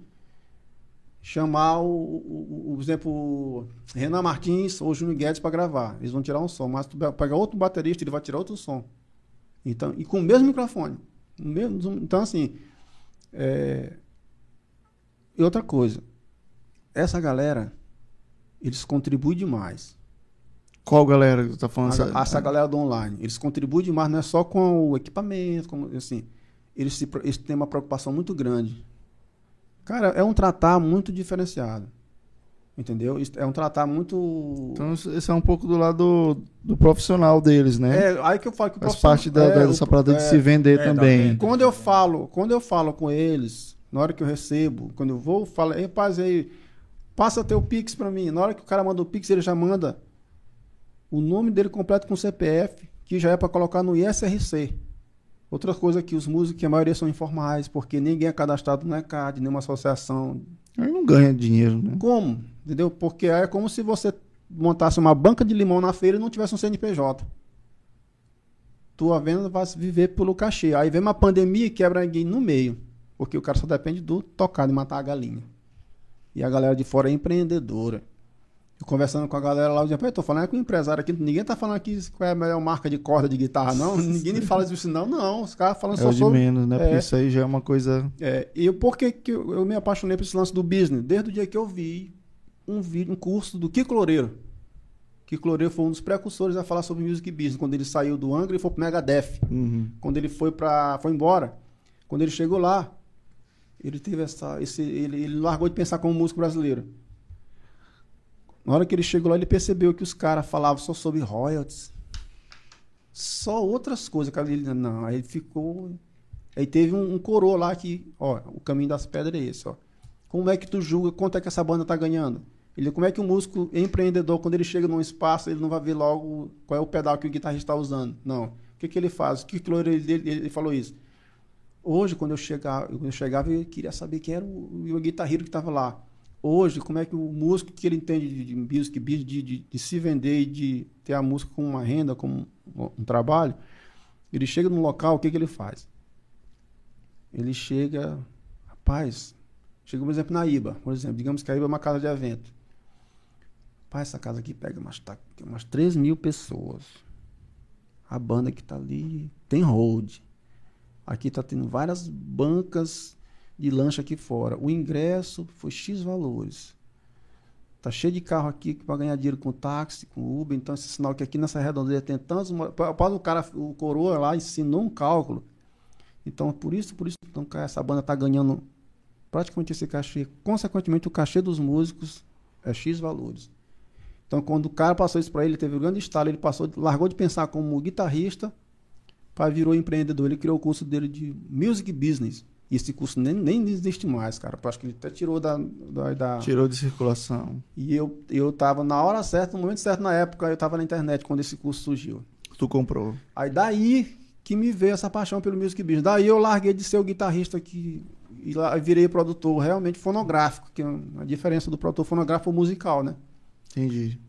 chamar o, o, o- por exemplo, Renan Martins ou Júnior Guedes para gravar. Eles vão tirar um som, mas tu pe- pega outro baterista, ele vai tirar outro som. Então, e com o mesmo microfone. Mesmo- então, assim. é, E outra coisa. Essa galera, eles contribuem demais. Qual galera que tu tá falando? A- essa galera do online. Eles contribuem demais, não é só com o equipamento, como, assim. Eles, se, eles têm uma preocupação muito grande. Cara, é um tratar muito diferenciado. Entendeu? Isso É um tratar muito. Então, isso- é um pouco do lado do, do profissional deles, né? é, aí que eu falo que o Faz parte da, é, dessa parada de é, se vender é, também. venda. Quando eu falo, quando eu falo com eles, na hora que eu recebo, quando eu vou, falo, rapaz, aí, passa teu Pix pra mim. Na hora que o cara manda o Pix, ele já manda o nome dele completo com CPF, que já é pra colocar no ISRC. Outra coisa que os músicos, que a maioria são informais, porque ninguém é cadastrado no ECAD, nenhuma associação. Aí não ganha dinheiro, né? Como? Entendeu? Porque aí é como se você montasse uma banca de limão na feira e não tivesse um CNPJ. Tua venda vai viver pelo cachê. Aí vem uma pandemia e quebra ninguém no meio. Porque o cara só depende do tocar, de matar a galinha. E a galera de fora é empreendedora. Eu conversando com a galera lá, eu dizia, "Pô, eu tô falando é com o empresário aqui, ninguém tá falando aqui qual é a melhor marca de corda de guitarra, não. Ninguém me fala disso, não, não. Os caras falam É só de sobre. menos, né? É. Porque isso aí já é uma coisa. É, e eu, por que, que eu, eu me apaixonei por esse lance do business? Desde o dia que eu vi um vídeo, um curso do Kiko Loureiro. Kiko Loureiro foi um dos precursores a falar sobre music business, quando ele saiu do Angra e foi pro Megadeth. Uhum. Quando ele foi para foi embora, quando ele chegou lá, ele teve essa esse ele, ele largou de pensar como músico brasileiro. Na hora que ele chegou lá, ele percebeu que os caras falavam só sobre royalties. Só outras coisas, cara. Ele, não, aí ele ficou. Aí teve um, um coroa lá que, ó, o caminho das pedras é esse, ó. Como é que tu julga quanto é que essa banda tá ganhando? Ele, como é que um músico empreendedor, quando ele chega num espaço, ele não vai ver logo qual é o pedal que o guitarrista está usando? Não. O que, que ele faz? Que, que ele, ele, ele falou isso? Hoje, quando eu chegava, quando eu chegava, eu queria saber quem era o, o guitarrista que estava lá. Hoje, como é que o músico que ele entende de, de music business, de, de, de se vender e de ter a música como uma renda, como um, um trabalho, ele chega num local, o que, que ele faz? Ele chega, rapaz, chega, por exemplo, na IBA, por exemplo, digamos que a IBA é uma casa de evento. Rapaz, essa casa aqui pega umas, tá, umas 3 mil pessoas. A banda que tá ali tem hold. Aqui tá tendo várias bancas de lanche aqui fora. O ingresso foi X valores. Tá cheio de carro aqui para ganhar dinheiro com táxi, com Uber. Então, esse sinal que aqui nessa redondeza tem tantos. Pode o cara, o coroa lá ensinou um cálculo. Então, por isso, por isso, então, essa banda tá ganhando praticamente esse cachê. Consequentemente, o cachê dos músicos é X valores. Então, quando o cara passou isso para ele, teve um grande estalo, ele passou, largou de pensar como guitarrista para virou empreendedor. Ele criou o curso dele de Music Business. E esse curso nem, nem existe mais, cara. Eu acho que ele até tirou da. da, da- Tirou de circulação. E eu, eu tava na hora certa, no momento certo, na época, eu tava na internet quando esse curso surgiu. Tu comprou. Aí daí que me veio essa paixão pelo music business. Daí eu larguei de ser o guitarrista que e lá virei produtor realmente fonográfico, que é a diferença do produtor fonográfico musical, né? Entendi.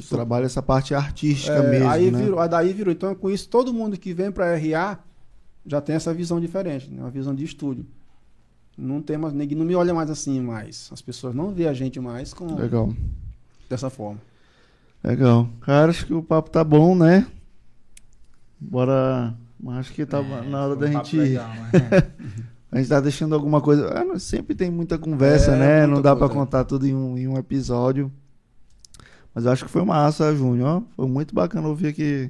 Sou- trabalha essa parte artística é, mesmo, aí né? virou, aí daí virou. Então com isso todo mundo que vem para RA já tem essa visão diferente, né? Uma visão de estúdio. Não tem mais, ninguém não me olha mais assim mais. As pessoas não veem a gente mais com Legal. dessa forma. Legal. Cara, acho que o papo tá bom, né? Bora. Mas acho que tá É, na hora da gente. legal, né? A gente tá deixando alguma coisa. Ah, sempre tem muita conversa, É, né? Não muita dá pra coisa. contar tudo em um, em um episódio. Mas eu acho que foi massa, Júnior. ó. Foi muito bacana ouvir aqui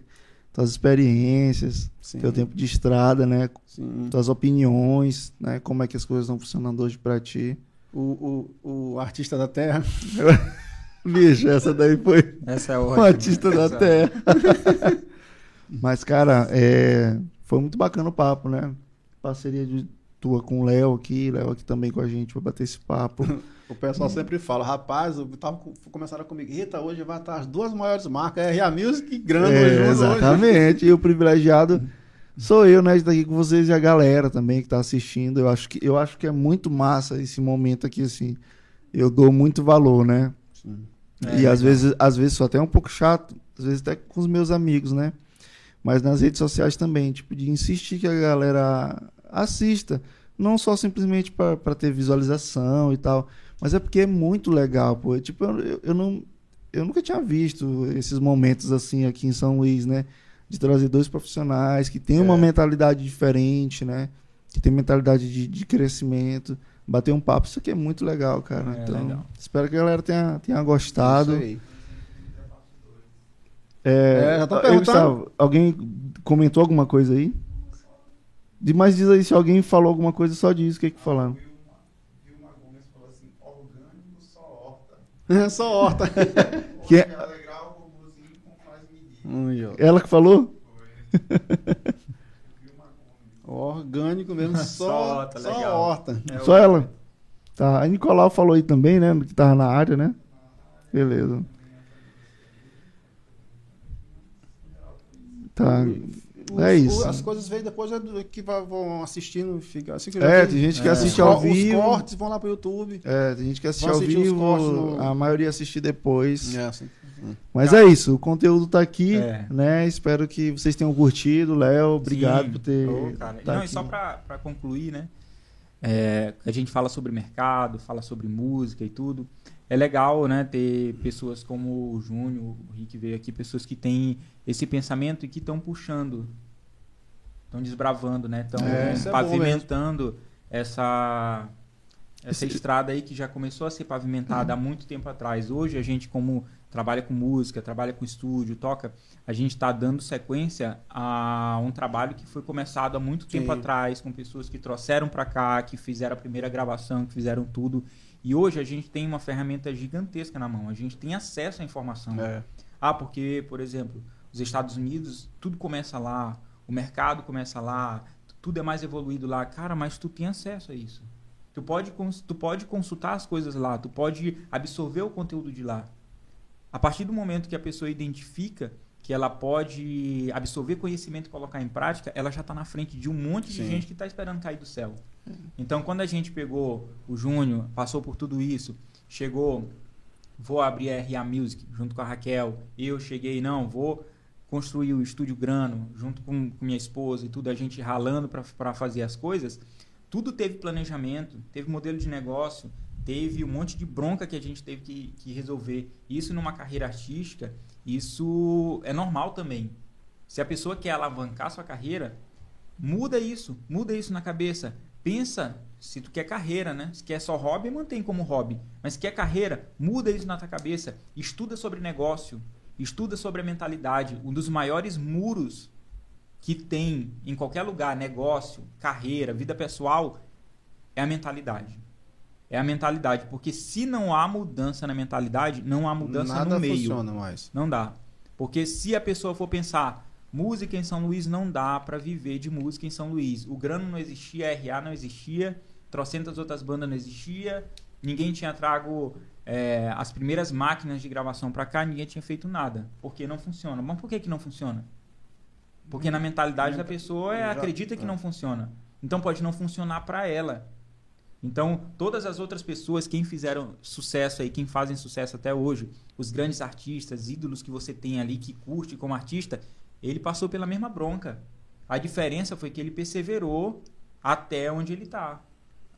tuas experiências, Sim. teu tempo de estrada, né? Sim. Tuas opiniões, né? Como é que as coisas estão funcionando hoje pra ti. O, o, o artista da terra. Bicho, essa daí foi Essa é ótima. artista da Essa- terra. Mas, cara, é, foi muito bacana o papo, né? Parceria de tua com o Léo aqui, Léo aqui também com a gente pra bater esse papo. O pessoal sempre fala, rapaz, eu tava, com- começaram comigo, Rita, hoje vai estar as duas maiores marcas, RA Music e Grande É, junto hoje. exatamente. E o privilegiado sou eu, né, de estar aqui com vocês e a galera também que tá assistindo. Eu acho que, eu acho que é muito massa esse momento aqui, assim. Eu dou muito valor, né? Sim. É, e às vezes, às vezes sou até um pouco chato, às vezes até com os meus amigos, né? Mas nas redes sociais também, tipo, de insistir que a galera assista. Não só simplesmente para ter visualização e tal, mas é porque é muito legal, pô. Tipo, eu, eu, não, eu nunca tinha visto esses momentos assim aqui em São Luís, né? De trazer dois profissionais que têm uma É. mentalidade diferente, né? Que tem mentalidade de, de crescimento. Bater um papo, isso aqui é muito legal, cara. É, então, legal. espero que a galera tenha, tenha gostado. Isso aí. É, É, já aí, perguntando. Gustavo, alguém comentou alguma coisa aí? De mais diz aí, se alguém falou alguma coisa, só diz o que que falaram. Vilma Gomes falou assim, orgânico só horta. É só horta. Que é-. Ela que falou? Orgânico mesmo, Só horta, só horta. É, Só ela? Tá. A Nicolau falou aí também, né? Que tava na área, né? Beleza. Tá. Os- É isso. o- As coisas vêm depois é do- que vão assistindo, fica assim que É, tem gente que É. assiste Os ao vivo. Os cortes vão lá pro YouTube. É, tem gente que assiste ao vivo. cortes no- A maioria assiste depois. É, assim. Mas é isso, o conteúdo tá aqui, É. né? Espero que vocês tenham curtido. Léo, obrigado Sim. por ter. Cara. tá Não, e aqui. só pra, pra concluir, né? É, a gente fala sobre mercado, fala sobre música e tudo. É legal, né, ter pessoas como o Júnior, o Rick veio aqui, pessoas que têm esse pensamento e que estão puxando, estão desbravando, né? Estão É, é pavimentando essa essa Esse- estrada aí que já começou a ser pavimentada há muito tempo atrás. Hoje a gente como trabalha com música, trabalha com estúdio, toca, a gente está dando sequência a um trabalho que foi começado há muito tempo Sim. atrás, com pessoas que trouxeram para cá, que fizeram a primeira gravação, que fizeram tudo. E hoje a gente tem uma ferramenta gigantesca na mão. A gente tem acesso à informação. É. Ah, porque, por exemplo, os Estados Unidos, tudo começa lá, o mercado começa lá, tudo é mais evoluído lá. Cara, mas tu tem acesso a isso. Tu pode, tu pode consultar as coisas lá, tu pode absorver o conteúdo de lá. A partir do momento que a pessoa identifica que ela pode absorver conhecimento e colocar em prática, ela já está na frente de um monte de Sim. gente que está esperando cair do céu. Então, quando a gente pegou o Júnior, passou por tudo isso, chegou, vou abrir a RA Music junto com a Raquel, eu cheguei, não, vou construir o Estúdio Grano junto com, com minha esposa e tudo, a gente ralando para fazer as coisas, tudo teve planejamento, teve modelo de negócio, teve um monte de bronca que a gente teve que, que resolver. Isso numa carreira artística, isso é normal também. Se a pessoa quer alavancar sua carreira, muda isso, muda isso na cabeça. Pensa se tu quer carreira, né? Se quer só hobby, mantém como hobby. Mas se quer carreira, muda isso na tua cabeça. Estuda sobre negócio, estuda sobre a mentalidade. Um dos maiores muros que tem em qualquer lugar, negócio, carreira, vida pessoal, é a mentalidade. É a mentalidade, porque se não há mudança na mentalidade, não há mudança Nada no meio. funciona mais. Não dá. Porque se a pessoa for pensar, música em São Luís não dá pra viver de música em São Luís. O Grano não existia, a RA não existia, trocentas outras bandas não existia, ninguém tinha trago é, as primeiras máquinas de gravação pra cá, ninguém tinha feito nada. Porque não funciona. Mas por que, que não funciona? Porque na mentalidade da pessoa é, acredita que é. não funciona. Então pode não funcionar pra ela. Então, todas as outras pessoas, quem fizeram sucesso aí, quem fazem sucesso até hoje, os grandes artistas, ídolos que você tem ali, que curte como artista, ele passou pela mesma bronca. A diferença foi que ele perseverou até onde ele está.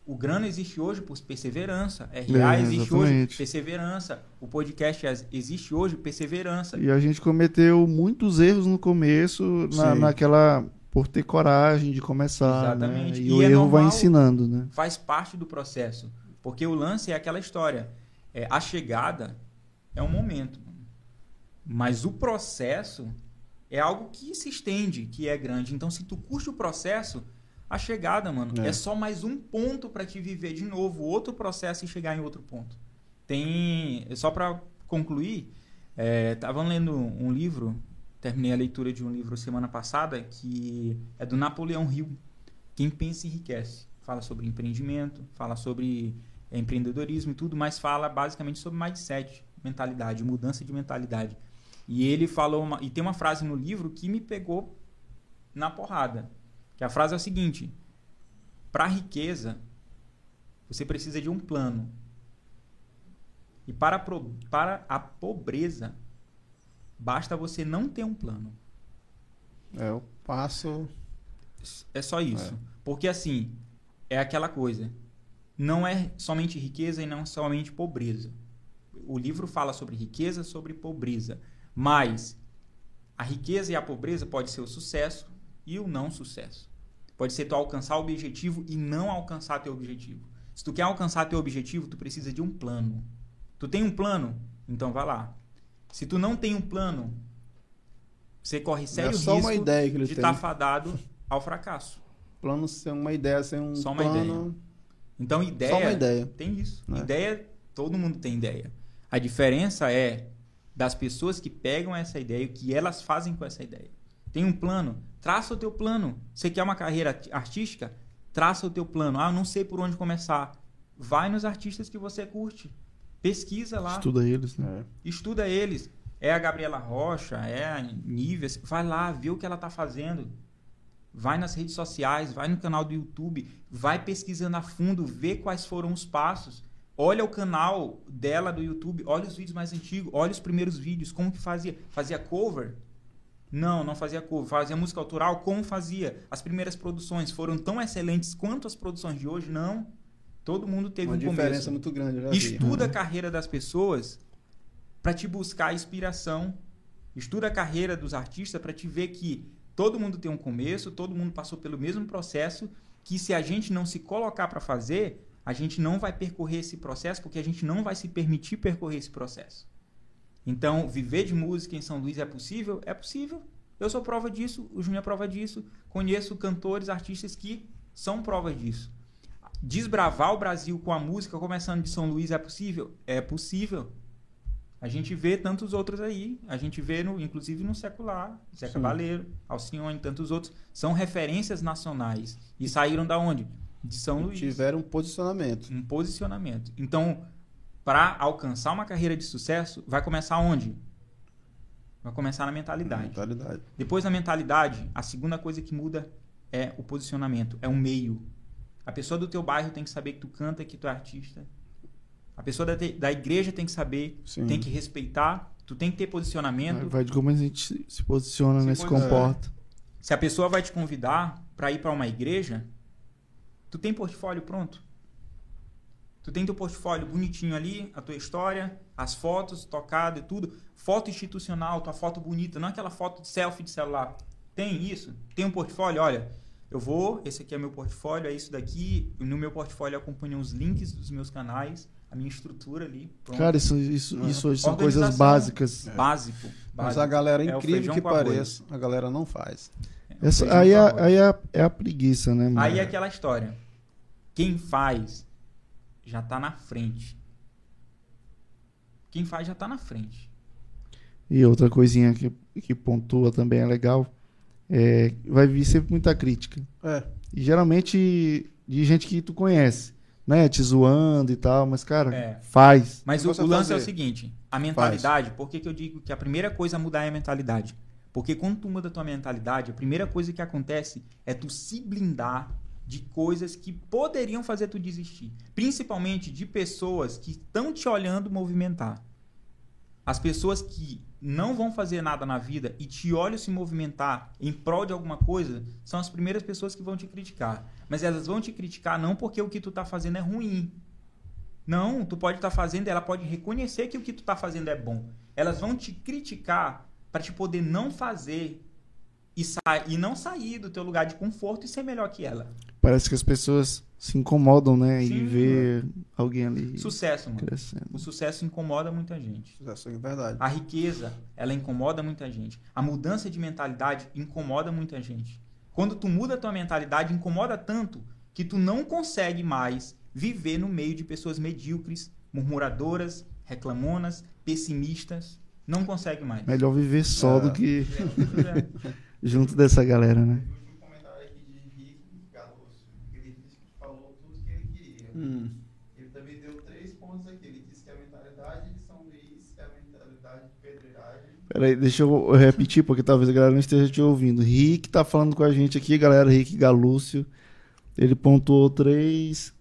O Grano existe hoje por perseverança. RA É, existe hoje por perseverança. O podcast as- existe hoje por perseverança. E a gente cometeu muitos erros no começo, na, naquela. Por ter coragem de começar. né? Exatamente. E, E o é erro vai ensinando, né? faz parte do processo. Porque o lance é aquela história. É, a chegada é um momento. Mas o processo é algo que se estende, que é grande. Então, se tu curte o processo, a chegada, mano, é, É. só mais um ponto para te viver de novo, outro processo e chegar em outro ponto. Tem. Só para concluir, é, tava lendo um livro, terminei a leitura de um livro semana passada, que é do Napoleão Hill, Quem Pensa Enriquece. Fala sobre empreendimento, fala sobre é, empreendedorismo e tudo, mas fala basicamente sobre mindset, mentalidade, mudança de mentalidade. E ele falou, uma, e tem uma frase no livro que me pegou na porrada. Que a frase é o seguinte: para riqueza, você precisa de um plano. E para pro- para a pobreza, basta você não ter um plano. É, eu passo. É só isso. Porque assim, é aquela coisa. Não é somente riqueza e não somente pobreza. O livro fala sobre riqueza, sobre pobreza. Mas a riqueza e a pobreza pode ser o sucesso e o não sucesso. Pode ser tu alcançar o objetivo e não alcançar teu objetivo. Se tu quer alcançar teu objetivo, tu precisa de um plano. Tu tem um plano? Então vai lá. Se tu não tem um plano, você corre sério é só risco uma ideia que ele de estar fadado ao fracasso. Plano sem uma ideia, sem um Só uma plano. Então, ideia. Só uma ideia. Tem isso. Né? Ideia, todo mundo tem ideia. A diferença é das pessoas que pegam essa ideia e o que elas fazem com essa ideia. Tem um plano? Traça o teu plano. Você quer uma carreira artística? Traça o teu plano. Ah, eu não sei por onde começar. Vai nos artistas que você curte. Pesquisa lá. Estuda eles, né? É. Estuda eles. É a Gabriela Rocha, é a Nívia. Vai lá, vê o que ela tá fazendo. Vai nas redes sociais, vai no canal do YouTube, vai pesquisando a fundo, vê quais foram os passos. Olha o canal dela do YouTube, olha os vídeos mais antigos, olha os primeiros vídeos, como que fazia. Fazia cover? Não, não fazia cover. Fazia música autoral? Como fazia? As primeiras produções foram tão excelentes quanto as produções de hoje? Não. Todo mundo teve Uma um diferença começo. muito grande. já vi. Estuda a carreira das pessoas para te buscar inspiração. Estuda a carreira dos artistas para te ver que todo mundo tem um começo, todo mundo passou pelo mesmo processo, que se a gente não se colocar para fazer, a gente não vai percorrer esse processo porque a gente não vai se permitir percorrer esse processo. Então, viver de música em São Luís é possível? É possível. Eu sou prova disso, o Júnior é prova disso. Conheço cantores, artistas que são provas disso. Desbravar o Brasil com a música, começando de São Luís, é possível? É possível. A gente vê tantos outros aí. A gente vê, no, inclusive, no secular. Zé Sim. Cabaleiro, Alcione, tantos outros. São referências nacionais. E saíram da onde? De São Luís Tiveram um posicionamento. um posicionamento. Então, para alcançar uma carreira de sucesso, vai começar onde? Vai começar na mentalidade. Mentalidade. Depois da mentalidade, a segunda coisa que muda é o posicionamento, é o meio. A pessoa do teu bairro tem que saber que tu canta, que tu é artista. A pessoa da, te- da igreja tem que saber, Sim. tem que respeitar, tu tem que ter posicionamento. Vai de como a gente se- posiciona, Se né? Se comporta. Se a pessoa vai te convidar para ir para uma igreja, tu tem portfólio pronto? Tu tem teu portfólio bonitinho ali, a tua história, as fotos, tocado e tudo. Foto institucional, tua foto bonita, não aquela foto de selfie de celular. Tem isso? Tem um portfólio? Olha, eu vou, esse aqui é meu portfólio, é isso daqui. No meu portfólio eu acompanho os links dos meus canais, a minha estrutura ali. pronto. Cara, isso, isso, É. isso hoje são coisas básicas. básico, Mas básico. a galera, É o incrível que pareça, a galera não faz. Essa, Feijão aí é, arroz. aí é, é a preguiça, né, mano? Aí é aquela história. Quem faz já tá na frente. Quem faz já tá na frente. E outra coisinha que, que pontua também é legal. É, vai vir sempre muita crítica. É. E geralmente de gente que tu conhece, né? Te zoando e tal, mas, cara, É. faz. Mas o, o lance é o seguinte: a mentalidade, por que, que eu digo que a primeira coisa a mudar é a mentalidade? Porque quando tu muda a tua mentalidade, a primeira coisa que acontece é tu se blindar de coisas que poderiam fazer tu desistir. Principalmente de pessoas que estão te olhando movimentar. As pessoas que não vão fazer nada na vida e te olham se movimentar em prol de alguma coisa, são as primeiras pessoas que vão te criticar. Mas elas vão te criticar não porque o que tu tá fazendo é ruim. Não, tu pode estar fazendo, ela pode reconhecer que o que tu tá fazendo é bom. Elas vão te criticar para te poder não fazer e, sa e não sair do teu lugar de conforto e ser melhor que ela. Parece que as pessoas se incomodam, né? Sim. e ver alguém ali Sucesso, mano. crescendo. O sucesso incomoda muita gente. Isso é verdade. A riqueza, ela incomoda muita gente. A mudança de mentalidade incomoda muita gente. Quando tu muda a tua mentalidade, incomoda tanto que tu não consegue mais viver no meio de pessoas medíocres, murmuradoras, reclamonas, pessimistas, não consegue mais. Melhor viver só É. do que É. junto dessa galera, né? O último comentário aqui de Henrique Galosso. Ele disse que falou tudo que ele queria. Hum. Ele também deu três pontos aqui. Ele disse que a mentalidade de São Luís é a mentalidade de pedreiragem. Peraí, deixa eu repetir, porque talvez a galera não esteja te ouvindo. Rick tá falando com a gente aqui, galera. Rick Galúcio. Ele pontuou três,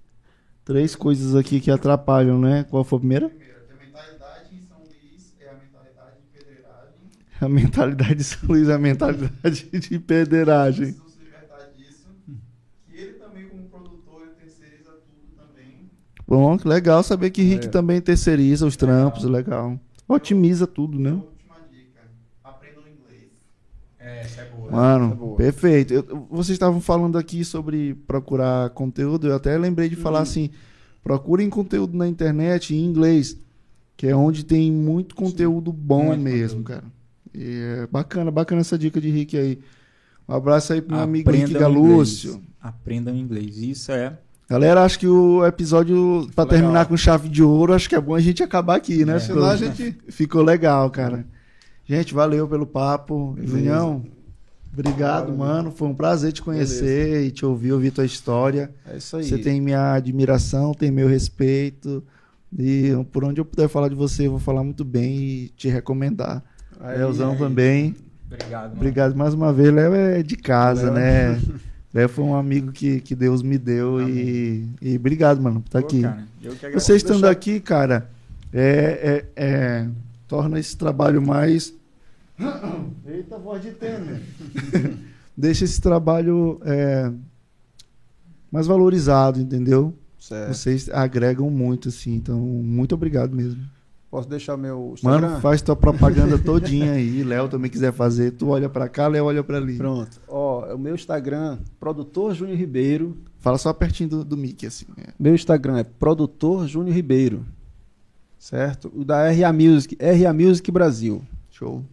três coisas aqui que atrapalham, né? Qual foi a primeira? Que a mentalidade em São Luís é a mentalidade de pedreiragem. A mentalidade de São Luís é a mentalidade de pederagem. Precisam se libertar disso. Que ele também, como produtor, ele terceiriza tudo também. Bom, que legal saber que Rick É. também terceiriza os trampos, legal. Otimiza tudo, E a né? última dica: aprendam inglês. É, essa é boa. Mano, Essa é boa. perfeito. Eu- vocês estavam falando aqui sobre procurar conteúdo, eu até lembrei de falar assim: procurem conteúdo na internet em inglês, que é onde tem muito conteúdo bom Muito mesmo, conteúdo. cara. E é bacana, bacana essa dica de Rick aí. Um abraço aí pro meu amigo Rick Aprendam Galúcio. inglês. Aprendam inglês. Isso é. Galera, acho que o episódio, pra legal. terminar com chave de ouro, acho que é bom a gente acabar aqui, né? É. Ficou, Senão a gente. ficou legal, cara. Gente, valeu pelo papo. Beleza. Junião, obrigado, Valeu. mano. Foi um prazer te conhecer e te ouvir, ouvir tua história. É isso aí. Você tem minha admiração, tem meu respeito. E por onde eu puder falar de você, eu vou falar muito bem e te recomendar. Aí, Leozão aí. também. Obrigado, mano. Obrigado mais uma vez. Léo é de casa, Léo. né? Léo foi um amigo que, que Deus me deu e, e obrigado, mano, por estar Pô, aqui. cara. Você estando deixar- aqui, cara, é, é- é- torna esse trabalho mais. Eita, voz de tênis. Deixa esse trabalho é, mais valorizado, entendeu? Certo. Vocês agregam muito, assim. Então, muito obrigado mesmo. Posso deixar meu Instagram? Mano, faz tua propaganda todinha aí. Léo também quiser fazer. Tu olha pra cá, Léo olha pra ali. Pronto. Ó, o meu Instagram, Produtor Júnior Ribeiro. Fala só pertinho do, do Mickey, assim. né? Meu Instagram é Produtor Júnior Ribeiro. Certo? O da RA Music, RA Music Brasil. Show.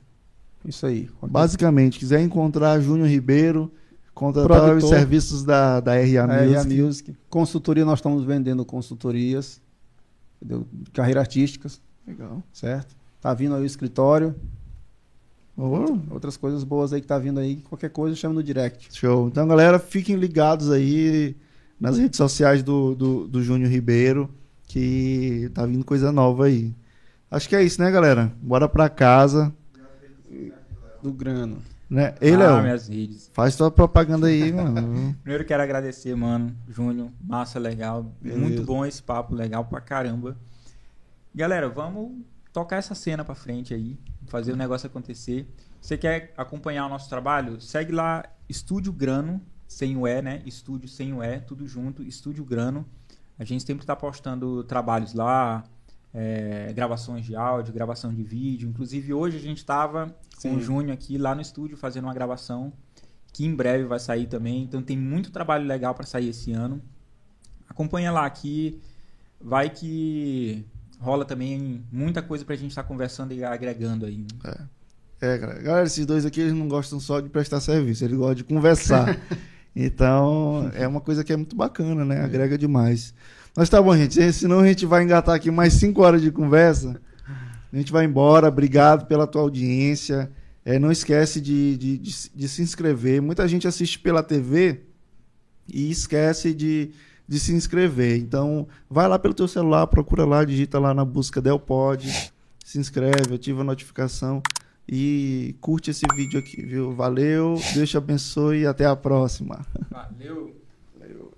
Isso aí. Basicamente, quiser encontrar Júnior Ribeiro, contratar Produtor. os serviços da, da RA RA Music. Music. Consultoria, nós estamos vendendo consultorias. Entendeu? Carreira artísticas, Legal. certo? Tá vindo aí o escritório. Outras coisas boas aí que tá vindo aí. Qualquer coisa, chama no direct. show. Então, galera, fiquem ligados aí nas redes sociais do, do, do Júnior Ribeiro, que tá vindo coisa nova aí. Acho que é isso, né, galera? Bora pra casa. Do grano. Né? Ei, ah, Léo, minhas redes. faz tua propaganda aí, mano. Primeiro quero agradecer, mano. Júnior, massa, legal. Beleza. Muito bom esse papo, legal pra caramba. Galera, vamos tocar essa cena pra frente aí, fazer o negócio acontecer. Você quer acompanhar o nosso trabalho? Segue lá Estúdio Grano, sem o E, né? Estúdio sem o E, tudo junto, Estúdio Grano. A gente sempre tá postando trabalhos lá, é, gravações de áudio, gravação de vídeo. Inclusive hoje a gente tava com o Júnior aqui lá no estúdio fazendo uma gravação que em breve vai sair também. Então tem muito trabalho legal para sair esse ano. Acompanha lá que vai que rola também muita coisa pra gente estar conversando e agregando aí. né? É, galera. Galera, esses dois aqui eles não gostam só de prestar serviço, eles gostam de conversar. então, é uma coisa que é muito bacana, né? Agrega demais. Mas tá bom, gente. Senão a gente vai engatar aqui mais cinco horas de conversa. A gente vai embora. Obrigado pela tua audiência. É, não esquece de, de, de, de se inscrever. Muita gente assiste pela TV e esquece de, de se inscrever. Então, vai lá pelo teu celular, procura lá, digita lá na busca Del Pod, se inscreve, ativa a notificação e curte esse vídeo aqui, viu? Valeu, Deus te abençoe e até a próxima. Valeu! Valeu.